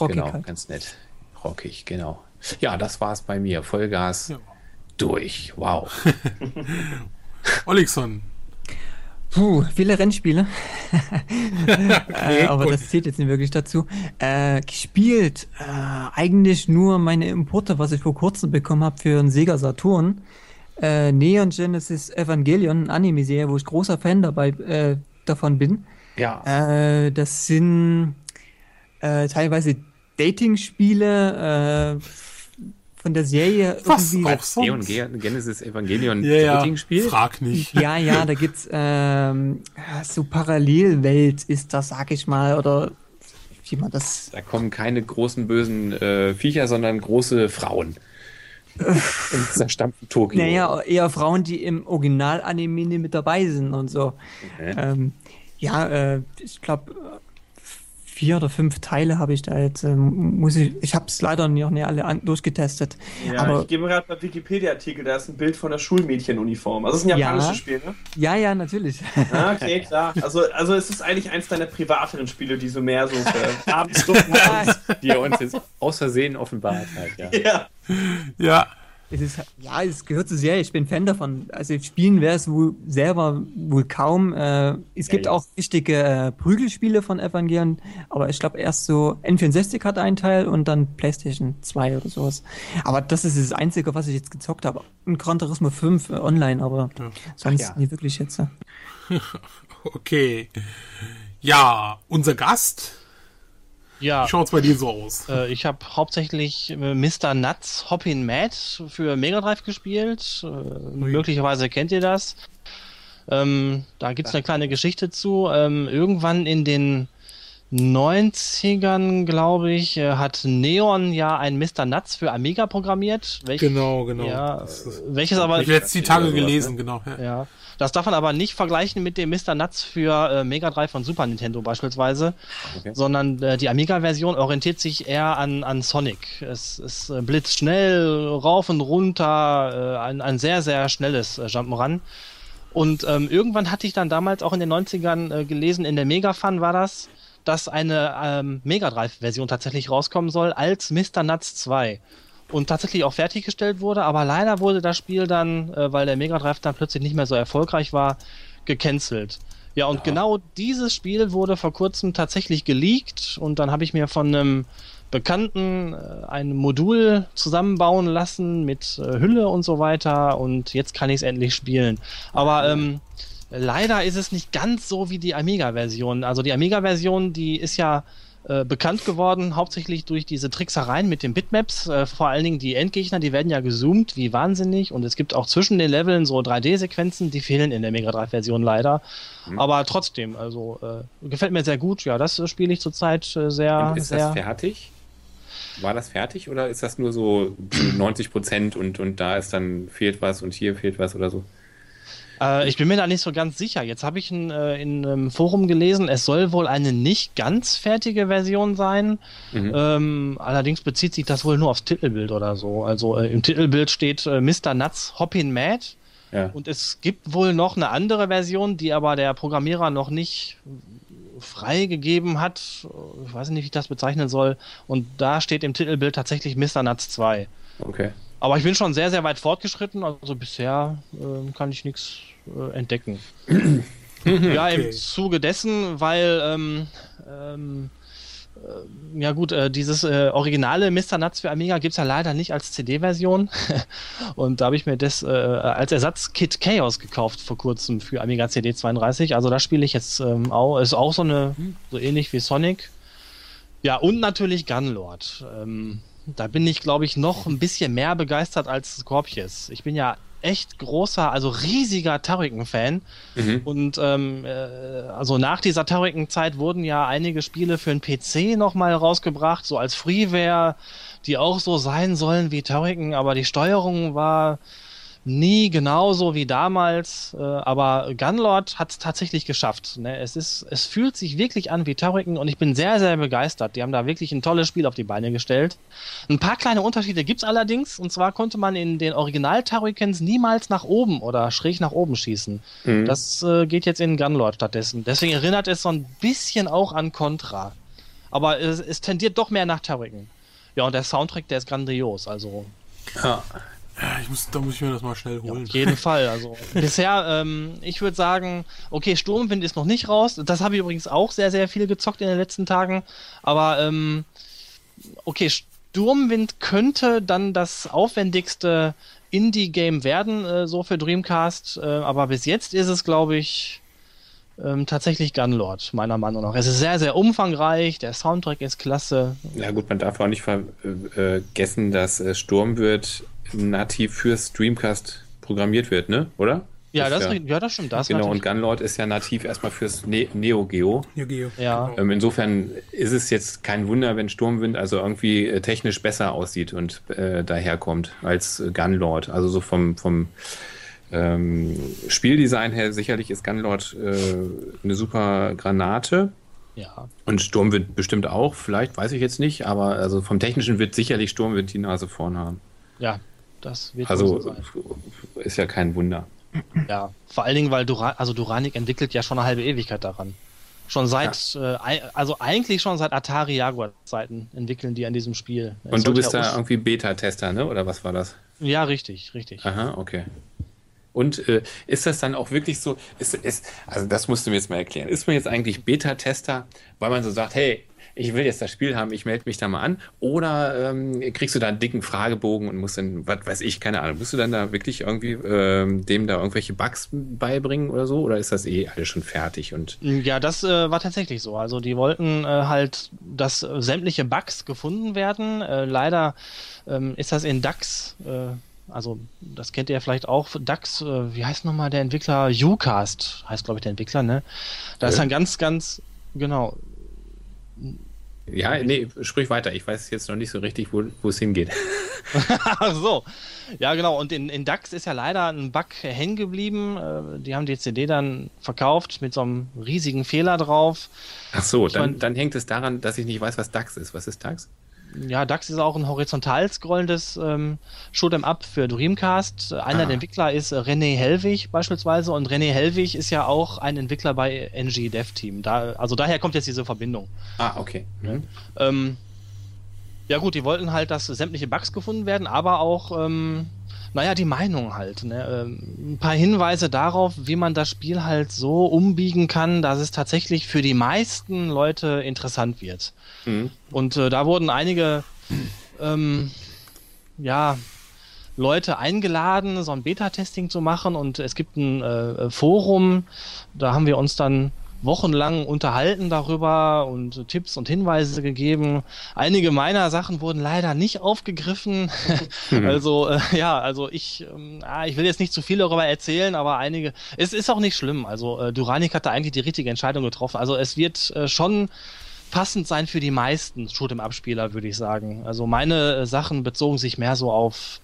Rockig genau, halt. ganz nett. Rockig, genau. Ja, das war's bei mir. Vollgas Ja. durch. Wow. <laughs> Olixon. Puh, viele Rennspiele. <laughs> äh, aber gut. das zählt jetzt nicht wirklich dazu. Äh, gespielt äh, eigentlich nur meine Importe, was ich vor kurzem bekommen habe für einen Sega Saturn. Äh, Neon Genesis Evangelion, eine Anime-Serie, wo ich großer Fan dabei äh, davon bin. Ja. Äh, das sind äh, teilweise Dating-Spiele äh, von der Serie. Was irgendwie- auch Neon Genesis Evangelion Ja, ja. Dating-Spiel. Frag nicht. Ja, ja, da gibt's ähm, so Parallelwelt ist das, sag ich mal, oder wie man das. Da kommen keine großen bösen äh, Viecher, sondern große Frauen. Und zerstampfen Tokio. Naja, eher Frauen, die im Original-Anime nicht mit dabei sind und so. Okay. Ähm, ja, äh, ich glaube, vier oder fünf Teile habe ich da jetzt. Ähm, muss ich, ich habe es leider noch nicht alle an, durchgetestet. Ja, aber ich gebe gerade bei Wikipedia-Artikel, da ist ein Bild von der Schulmädchenuniform. Also, es ist ein Ja. japanisches Spiel, ne? ja, ja, natürlich. Ah, okay, klar. Also, also es ist eigentlich eins deiner privateren Spiele, die so mehr so für <laughs> Abendstunden. Die er uns jetzt aus Versehen offenbart hat. Ja. Ja. Ja. Es ist, ja, es gehört zur Serie. Ich bin Fan davon. Also spielen wäre es wohl selber wohl kaum. Äh, es gibt ja. auch richtige äh, Prügelspiele von Evangelion, aber ich glaube erst so N64 hat einen Teil und dann PlayStation 2 oder sowas. Aber das ist das Einzige, was ich jetzt gezockt habe. Und Gran Turismo 5 äh, online, aber sonst Ach ja. nie wirklich jetzt. <laughs> Okay. Ja, unser Gast. Ja, Wie schaut's bei dir so aus? äh, ich habe hauptsächlich äh, Mr. Nuts Hoppin' Mad für Mega Drive gespielt. Äh, möglicherweise kennt ihr das. Ähm, da gibt es eine kleine Geschichte zu. Ähm, irgendwann in den 90ern, glaube ich, äh, hat Neon ja ein Mr. Nuts für Amiga programmiert. Welch, Genau, genau. Ja, welches aber. Ich habe jetzt die Tage sowas, gelesen, genau. Ja. Ja. Das darf man aber nicht vergleichen mit dem Mr. Nuts für äh, Mega Drive von Super Nintendo beispielsweise, Okay. sondern äh, die Amiga-Version orientiert sich eher an, an Sonic. Es ist äh, blitzschnell, rauf und runter, äh, ein, ein sehr, sehr schnelles äh, Jump'n'Run. Und ähm, irgendwann hatte ich dann damals auch in den 90ern äh, gelesen, in der Mega Fun war das, dass eine ähm, Mega Drive-Version tatsächlich rauskommen soll als Mr. Nuts 2 und tatsächlich auch fertiggestellt wurde, aber leider wurde das Spiel dann, äh, weil der Mega Drive dann plötzlich nicht mehr so erfolgreich war, gecancelt. Ja, und genau dieses Spiel wurde vor kurzem tatsächlich geleakt und dann habe ich mir von einem Bekannten äh, ein Modul zusammenbauen lassen mit äh, Hülle und so weiter und jetzt kann ich es endlich spielen. Aber ähm, leider ist es nicht ganz so wie die Amiga-Version. Also die Amiga-Version, die ist ja äh, bekannt geworden, hauptsächlich durch diese Tricksereien mit den Bitmaps. Äh, vor allen Dingen die Endgegner, die werden ja gezoomt wie wahnsinnig und es gibt auch zwischen den Leveln so 3D-Sequenzen, die fehlen in der Mega Drive-Version leider. Aber trotzdem, also äh, gefällt mir sehr gut. Ja, das äh, spiele ich zurzeit äh, sehr, Und ist sehr. das fertig? War das fertig oder ist das nur so <clears throat> 90 Prozent und, und da ist dann fehlt was und hier fehlt was oder so? Äh, ich bin mir da nicht so ganz sicher. Jetzt habe ich in, äh, in einem Forum gelesen, es soll wohl eine nicht ganz fertige Version sein. Mhm. Ähm, allerdings bezieht sich das wohl nur aufs Titelbild oder so. Also äh, im Titelbild steht äh, Mr. Nuts Hoppin' Mad. Ja. Und es gibt wohl noch eine andere Version, die aber der Programmierer noch nicht freigegeben hat. Ich weiß nicht, wie ich das bezeichnen soll. Und da steht im Titelbild tatsächlich Mr. Nuts 2. Okay. Aber ich bin schon sehr, sehr weit fortgeschritten. Also bisher ähm, kann ich nichts äh, entdecken. ja, im Okay. Zuge dessen, weil ähm, ähm, äh, ja gut, äh, dieses äh, originale Mr. Nuts für Amiga gibt es ja leider nicht als CD-Version. <laughs> Und da habe ich mir das äh, als Ersatz Kid Chaos gekauft vor kurzem für Amiga CD32. Also da spiele ich jetzt ähm, auch, ist auch so eine, so ähnlich wie Sonic. Ja, und natürlich Gunlord. Ähm, da bin ich, glaube ich, noch ein bisschen mehr begeistert als Scorpius. Ich bin ja echt großer, also riesiger Turrican-Fan. Mhm. Und ähm, äh, also nach dieser Turrican-Zeit wurden ja einige Spiele für den PC nochmal rausgebracht, so als Freeware, die auch so sein sollen wie Turrican, aber die Steuerung war nie genauso wie damals, äh, aber Gunlord hat es tatsächlich geschafft. Ne? Es, ist, es fühlt sich wirklich an wie Turrican und ich bin sehr, sehr begeistert. Die haben da wirklich ein tolles Spiel auf die Beine gestellt. Ein paar kleine Unterschiede gibt es allerdings, und zwar konnte man in den Original-Turricans niemals nach oben oder schräg nach oben schießen. Mhm. Das äh, geht jetzt in Gunlord stattdessen. Deswegen erinnert es so ein bisschen auch an Contra. Aber es, es tendiert doch mehr nach Turrican. Ja, und der Soundtrack, der ist grandios. Also Ja. Ja, ich muss, da muss ich mir das mal schnell ja, holen. auf jeden Fall. Also <laughs> bisher, ähm, ich würde sagen, okay, Sturmwind ist noch nicht raus. Das habe ich übrigens auch sehr, sehr viel gezockt in den letzten Tagen. Aber ähm, okay, Sturmwind könnte dann das aufwendigste Indie-Game werden, äh, so für Dreamcast. Äh, aber bis jetzt ist es, glaube ich, ähm, tatsächlich Gunlord, meiner Meinung nach. Es ist sehr, sehr umfangreich, der Soundtrack ist klasse. Ja gut, man darf auch nicht vergessen, dass äh, Sturmwind nativ fürs Dreamcast programmiert wird, ne? Oder? Ja, Ist das, ja- ja, das stimmt. Das genau, und natürlich- Gunlord ist ja nativ erstmal fürs ne Neo Geo. Hier, Geo. Ja. Ähm, insofern ist es jetzt kein Wunder, wenn Sturmwind also irgendwie äh, technisch besser aussieht und äh, daherkommt als Gunlord. Also so vom, vom ähm, Spieldesign her sicherlich ist Gunlord äh, eine super Granate. ja. Und Sturmwind bestimmt auch, vielleicht, weiß ich jetzt nicht, aber also vom Technischen wird sicherlich Sturmwind die Nase vorn haben. Ja, das wird Also so sein. ist ja kein Wunder. Ja, vor allen Dingen, weil Dura also Duranik entwickelt ja schon eine halbe Ewigkeit daran. Schon seit, äh, ei- also eigentlich schon seit Atari Jaguar Zeiten entwickeln die an diesem Spiel. Es Und du bist ja da irgendwie Beta-Tester, ne? Oder was war das? Ja, richtig, richtig. Aha, okay. Und äh, ist das dann auch wirklich so, ist, ist, also das musst du mir jetzt mal erklären, ist man jetzt eigentlich Beta-Tester, weil man so sagt, hey, ich will jetzt das Spiel haben, ich melde mich da mal an, oder ähm, kriegst du da einen dicken Fragebogen und musst dann, was weiß ich, keine Ahnung, musst du dann da wirklich irgendwie ähm, dem da irgendwelche Bugs beibringen oder so, oder ist das eh alles schon fertig und Ja, das äh, war tatsächlich so. Also die wollten äh, halt, dass sämtliche Bugs gefunden werden. Äh, leider ähm, ist das in DAX äh, Also, das kennt ihr vielleicht auch. DAX, äh, wie heißt nochmal der Entwickler? Ucast heißt, glaube ich, der Entwickler, ne? Da ist Ja. ein ganz, ganz, genau. Ja, nee, sprich weiter. Ich weiß jetzt noch nicht so richtig, wo wo es hingeht. <laughs> Ach so. Ja, genau. Und in, in DAX ist ja leider ein Bug hängen geblieben. Äh, Die haben die CD dann verkauft mit so einem riesigen Fehler drauf. Ach so, Ich dann, mein- dann hängt es daran, dass ich nicht weiß, was DAX ist. Was ist DAX? Ja, DAX ist auch ein horizontal scrollendes ähm, Shoot'em Up für Dreamcast. Äh, Einer Ah. der Entwickler ist äh, René Hellwig beispielsweise und René Hellwig ist ja auch ein Entwickler bei NG Dev Team. Da, also daher kommt jetzt diese Verbindung. Ah, okay. Mhm. Ähm, ja gut, die wollten halt, dass sämtliche Bugs gefunden werden, aber auch, ähm, naja, die Meinung halt. Ne? Ähm, ein paar Hinweise darauf, wie man das Spiel halt so umbiegen kann, dass es tatsächlich für die meisten Leute interessant wird. Mhm. Und äh, da wurden einige, ähm, ja, Leute eingeladen, so ein Beta-Testing zu machen und es gibt ein äh, Forum, da haben wir uns dann wochenlang unterhalten darüber und Tipps und Hinweise gegeben. Einige meiner Sachen wurden leider nicht aufgegriffen. <laughs> also äh, ja, also ich, ah, ich will jetzt nicht zu viel darüber erzählen, aber einige, es ist auch nicht schlimm. Also äh, Duranik hat da eigentlich die richtige Entscheidung getroffen. Also es wird äh, schon passend sein für die meisten Shoot'em-Up-Spieler, würde ich sagen. Also meine äh, Sachen bezogen sich mehr so auf,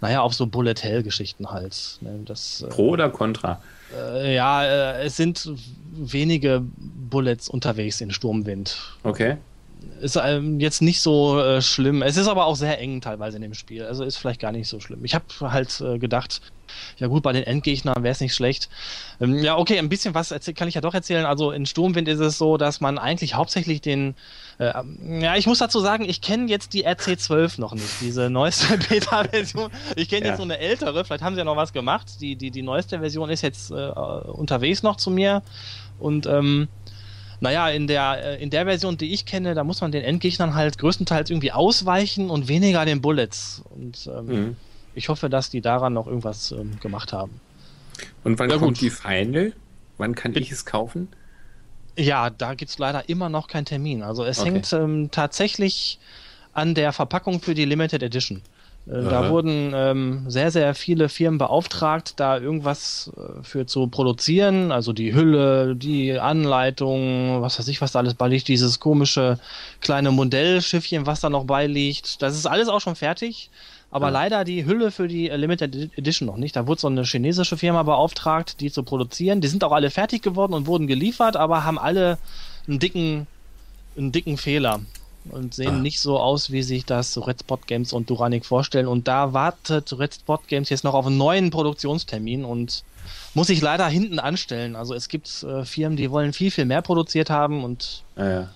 naja, auf so Bullet-Hell-Geschichten halt. Ne? Das, äh, Pro oder Contra? Äh, ja, äh, es sind wenige Bullets unterwegs in Sturmwind. Okay. Ist ähm, jetzt nicht so äh, schlimm. Es ist aber auch sehr eng teilweise in dem Spiel. Also ist vielleicht gar nicht so schlimm. Ich habe halt äh, gedacht, ja gut, bei den Endgegnern wäre es nicht schlecht. Ähm, ja, okay, ein bisschen was kann ich ja doch erzählen. Also in Sturmwind ist es so, dass man eigentlich hauptsächlich den äh, ja, ich muss dazu sagen, ich kenne jetzt die RC12 noch nicht, diese neueste <laughs> Beta-Version. Ich kenne Ja. jetzt so eine ältere, vielleicht haben sie ja noch was gemacht. Die, die, die neueste Version ist jetzt äh, unterwegs noch zu mir. Und ähm, naja, in der, äh, in der Version, die ich kenne, da muss man den Endgegnern halt größtenteils irgendwie ausweichen und weniger den Bullets. Und ähm, Mhm. Ich hoffe, dass die daran noch irgendwas ähm, gemacht haben. Und wann Ja, kommt gut. die Final? Wann kann ich es kaufen? Ja, da gibt's leider immer noch keinen Termin. Also es Okay. hängt ähm, tatsächlich an der Verpackung für die Limited Edition. Äh, da wurden ähm, sehr, sehr viele Firmen beauftragt, da irgendwas äh, für zu produzieren. Also die Hülle, die Anleitung, was weiß ich, was da alles beiliegt, dieses komische kleine Modellschiffchen, was da noch beiliegt. Das ist alles auch schon fertig. Aber Ja. leider die Hülle für die äh, Limited Edi- Edition noch nicht. Da wurde so eine chinesische Firma beauftragt, die zu produzieren. Die sind auch alle fertig geworden und wurden geliefert, aber haben alle einen dicken, einen dicken Fehler und sehen Ah. nicht so aus, wie sich das Red Spot Games und Duranic vorstellen. Und da wartet Red Spot Games jetzt noch auf einen neuen Produktionstermin und muss sich leider hinten anstellen. Also es gibt äh, Firmen, die wollen viel, viel mehr produziert haben und ja.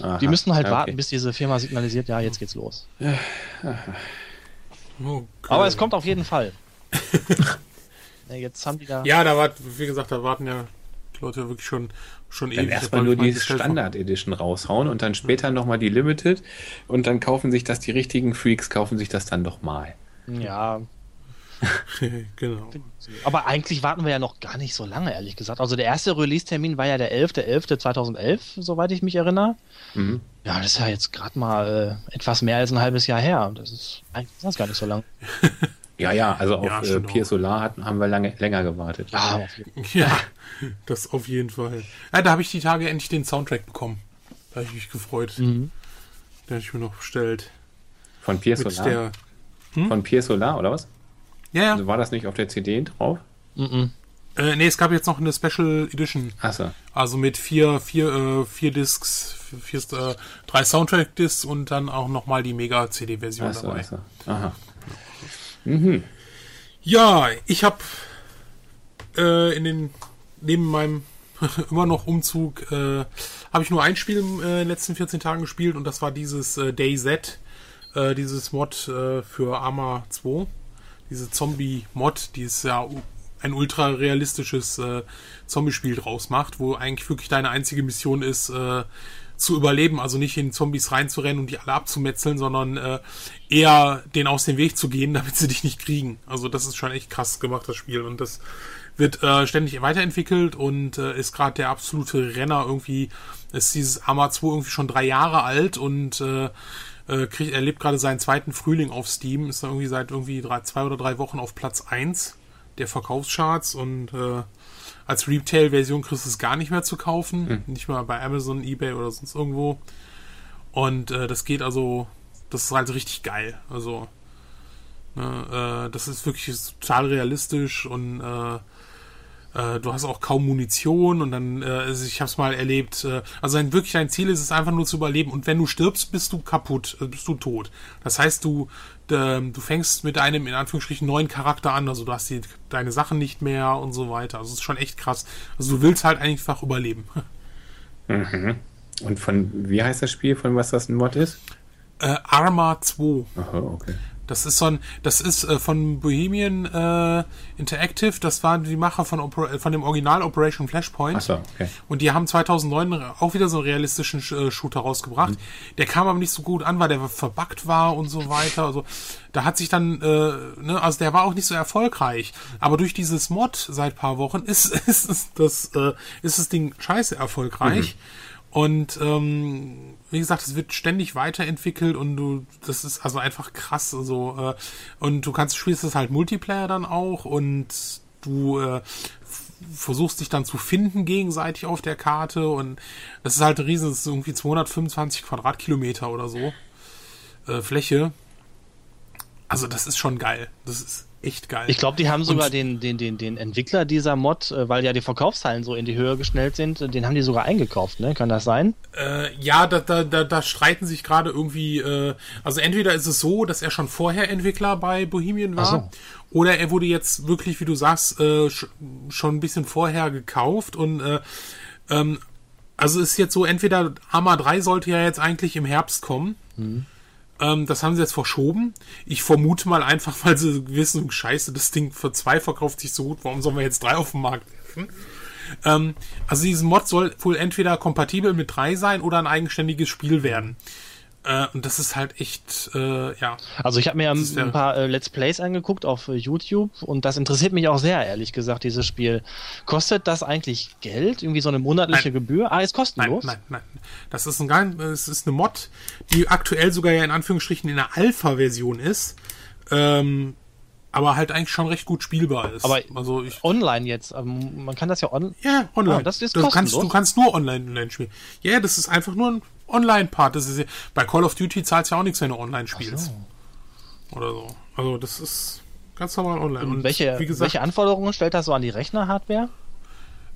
Aha. die müssen halt Ja, okay. warten, bis diese Firma signalisiert, ja, jetzt geht's los. <sighs> Okay. Aber es kommt auf jeden Fall. <laughs> ja, jetzt haben die da. Ja, da war, wie gesagt, da warten ja die Leute wirklich schon, schon Dann ewig. erstmal nur die. Standard Edition raushauen und dann später nochmal die Limited und dann kaufen sich das die richtigen Freaks, kaufen sich das dann doch mal. Ja, <laughs> genau. aber eigentlich warten wir ja noch gar nicht so lange, ehrlich gesagt. Also der erste Release-Termin war ja der 11.11.2011, soweit ich mich erinnere. Mhm. Ja, das ist ja jetzt gerade mal äh, etwas mehr als ein halbes Jahr her. Das ist eigentlich ist das gar nicht so lang. <laughs> Ja, ja, also auf Ja, äh, Pier. Solar hatten, haben wir lange, länger gewartet. Ja, <laughs> Ja, das auf jeden Fall. Ja, da habe ich die Tage endlich den Soundtrack bekommen. Da habe ich mich gefreut. Mhm. Den habe ich mir noch bestellt. Von Pier Solar? der. Von Pier Solar, oder was? Ja, ja. Also war das nicht auf der CD drauf? Mhm. Äh, nee, es gab jetzt noch eine Special Edition. Achso. Also mit vier, vier, äh, vier Discs, vier, äh, drei Soundtrack-Discs und dann auch nochmal die Mega-CD-Version dabei. achso. Aha. Mhm. Ja, ich habe äh, in den neben meinem <laughs> immer noch Umzug äh, habe ich nur ein Spiel in äh, den letzten 14 Tagen gespielt und das war dieses äh, DayZ, äh, dieses Mod äh, für Arma 2, diese Zombie-Mod, die es ja ein ultra realistisches äh, Zombie-Spiel draus macht, wo eigentlich wirklich deine einzige Mission ist, äh, zu überleben, also nicht in Zombies reinzurennen und die alle abzumetzeln, sondern äh, eher denen aus dem Weg zu gehen, <laughs> damit sie dich nicht kriegen. Also das ist schon echt krass gemacht, das Spiel. Und das wird äh, ständig weiterentwickelt und äh, ist gerade der absolute Renner irgendwie. Ist dieses Arma 2 irgendwie schon drei Jahre alt und äh, Äh, kriegt, er lebt gerade seinen zweiten Frühling auf Steam, ist da irgendwie seit irgendwie drei, zwei oder drei Wochen auf Platz 1 der Verkaufscharts und äh, als Retail-Version kriegst du es gar nicht mehr zu kaufen. Nicht mal bei Amazon, Ebay oder sonst irgendwo. Und äh, das geht also, das ist halt richtig geil. Also, ne, äh, das ist wirklich total realistisch und äh, äh, du hast auch kaum Munition und dann, äh, ich habe es mal erlebt, äh, also ein, wirklich dein Ziel ist es einfach nur zu überleben und wenn du stirbst, bist du kaputt, äh, bist du tot. Das heißt, du, ähm, du fängst mit einem in Anführungsstrichen neuen Charakter an, also du hast die, deine Sachen nicht mehr und so weiter. Also es ist schon echt krass. Also du willst halt einfach überleben. <laughs> Mhm. Und von, wie heißt das Spiel, von was das ein Mod ist? Äh, Arma 2. Aha, okay. Das ist so ein, das ist äh, von Bohemian äh, Interactive, das waren die Macher von, Oper äh, von dem Original Operation Flashpoint. Achso, okay. Und die haben 2009 auch wieder so einen realistischen äh, Shooter rausgebracht. Der kam aber nicht so gut an, weil der verbuggt war und so weiter. Also da hat sich dann, äh, ne, also der war auch nicht so erfolgreich. Aber durch dieses Mod seit paar Wochen ist, <laughs> ist, ist das, äh, ist das Ding scheiße erfolgreich. Und ähm, wie gesagt, es wird ständig weiterentwickelt und du, das ist also einfach krass. Also, äh, und du kannst, spielst das halt Multiplayer dann auch und du äh, versuchst dich dann zu finden gegenseitig auf der Karte und das ist halt ein riesen, das ist irgendwie 225 Quadratkilometer oder so äh, Fläche. Also das ist schon geil. Das ist echt geil. Ich glaube, die haben sogar Und- den, den, den, den Entwickler dieser Mod, äh, weil ja die Verkaufszahlen so in die Höhe geschnellt sind, äh, den haben die sogar eingekauft, ne? Kann das sein? Äh, ja, da, da, da, da streiten sich gerade irgendwie, äh, also entweder ist es so, dass er schon vorher Entwickler bei Bohemian war, so. oder er wurde jetzt wirklich, wie du sagst, äh, sch schon ein bisschen vorher gekauft und äh, ähm, also ist jetzt so, entweder Arma 3 sollte ja jetzt eigentlich im Herbst kommen. Ähm, das haben sie jetzt verschoben. Ich vermute mal einfach, <laughs> weil sie wissen, scheiße, das Ding für zwei verkauft sich so gut, warum sollen wir jetzt drei auf den Markt werfen? Ähm, also dieses Mod soll wohl entweder kompatibel mit 3 sein oder ein eigenständiges Spiel werden. Äh, und das ist halt echt, äh, ja. Also ich habe mir Das ja- ein paar äh, Let's Plays angeguckt auf äh, YouTube und das interessiert mich auch sehr, ehrlich gesagt, dieses Spiel. Kostet das eigentlich Geld? Irgendwie so eine monatliche Nein. Gebühr? Ah, ist Nein, kostenlos? nein, nein. Das ist ein es ist eine Mod, die aktuell sogar ja in Anführungsstrichen in der Alpha-Version ist. Ähm, aber halt eigentlich schon recht gut spielbar ist. Aber also ich, Online jetzt. Ähm, man kann das ja on Ja, online. Ah, das ist du, kannst, du kannst nur online, online spielen. Ja, das ist einfach nur ein Online-Part. Das ist ja, bei Call of Duty zahlst du ja auch nichts, wenn du online spielst. Oder so. Also das ist ganz normal online. Und welche, wie gesagt, welche Anforderungen stellt das so an die Rechner-Hardware?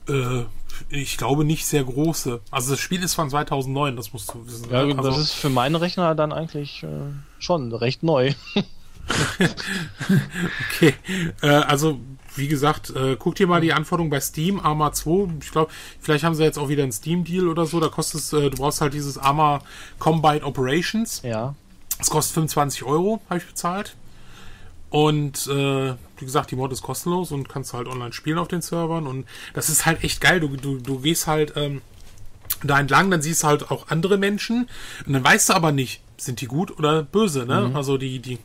äh, ich glaube nicht sehr große. Also das Spiel ist von 2009, das musst du wissen. Ja, ne? das also, ist für meinen Rechner dann eigentlich äh, schon recht neu. <laughs> okay. Äh, also wie gesagt, äh, guck dir mal die Anforderungen bei Steam, Arma 2. Ich glaube, vielleicht haben sie jetzt auch wieder einen Steam-Deal oder so. Da kostet es, äh, du brauchst halt dieses Arma Combine Operations. Ja. Es kostet 25 Euro, habe ich bezahlt. Und äh, wie gesagt, die Mod ist kostenlos und kannst halt online spielen auf den Servern. Und das ist halt echt geil. Du, du, du gehst halt ähm, da entlang, dann siehst du halt auch andere Menschen. Und dann weißt du aber nicht, sind die gut oder böse, ne? Also die, die,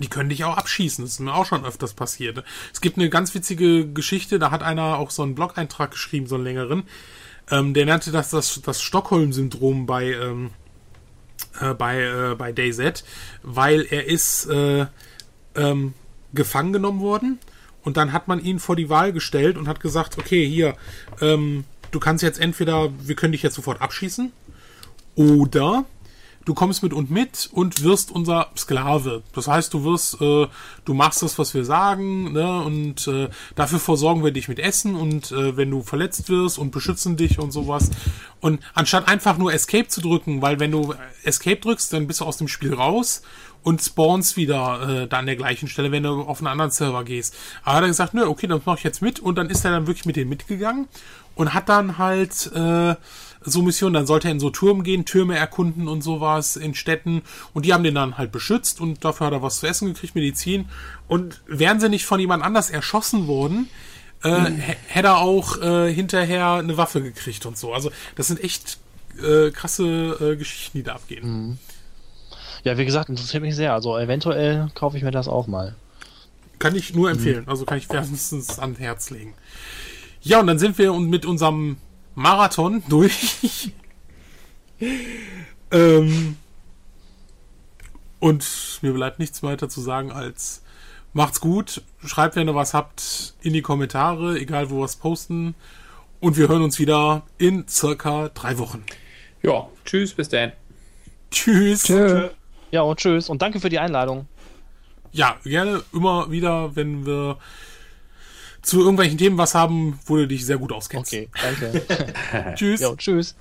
die können dich auch abschießen. Das ist mir auch schon öfters passiert. Es gibt eine ganz witzige Geschichte, da hat einer auch so einen Blog-Eintrag geschrieben, so einen längeren. Ähm, der nannte das das, das Stockholm-Syndrom bei, ähm, äh, bei, äh, bei DayZ, weil er ist äh, ähm, gefangen genommen worden und dann hat man ihn vor die Wahl gestellt und hat gesagt, okay, hier, ähm, du kannst jetzt entweder, wir können dich jetzt sofort abschießen oder du kommst mit und mit und wirst unser Sklave. Das heißt, du wirst, äh, du machst das, was wir sagen, ne, und äh, dafür versorgen wir dich mit Essen und äh, wenn du verletzt wirst und beschützen dich und sowas. Und anstatt einfach nur Escape zu drücken, weil wenn du Escape drückst, dann bist du aus dem Spiel raus und spawnst wieder äh, da an der gleichen Stelle, wenn du auf einen anderen Server gehst. Aber er hat dann gesagt, nö, okay, dann mach ich jetzt mit und dann ist er dann wirklich mit denen mitgegangen und hat dann halt äh, so Missionen, dann sollte er in so Türmen gehen, Türme erkunden und sowas in Städten und die haben den dann halt beschützt und dafür hat er was zu essen gekriegt, Medizin und wären sie nicht von jemand anders erschossen worden, äh, hä- hätte er auch äh, hinterher eine Waffe gekriegt und so. Also das sind echt äh, krasse äh, Geschichten, die da abgehen. Ja, wie gesagt, interessiert mich sehr. Also eventuell kaufe ich mir das auch mal. Kann ich nur empfehlen. Also kann ich wärmstens ans Herz legen. Ja, und dann sind wir mit unserem Marathon durch. ähm, Und mir bleibt nichts weiter zu sagen als macht's gut, schreibt, wenn ihr was habt, in die Kommentare, egal wo wir es posten. Und wir hören uns wieder in circa drei Wochen. Ja, tschüss, bis dann. Tschüss. Tschö. Ja, und tschüss. Und danke für die Einladung. Ja, gerne immer wieder, wenn wir zu irgendwelchen Themen was haben, wo du dich sehr gut auskennst. Okay, danke. <laughs> <laughs> Tschüss. ja, tschüss.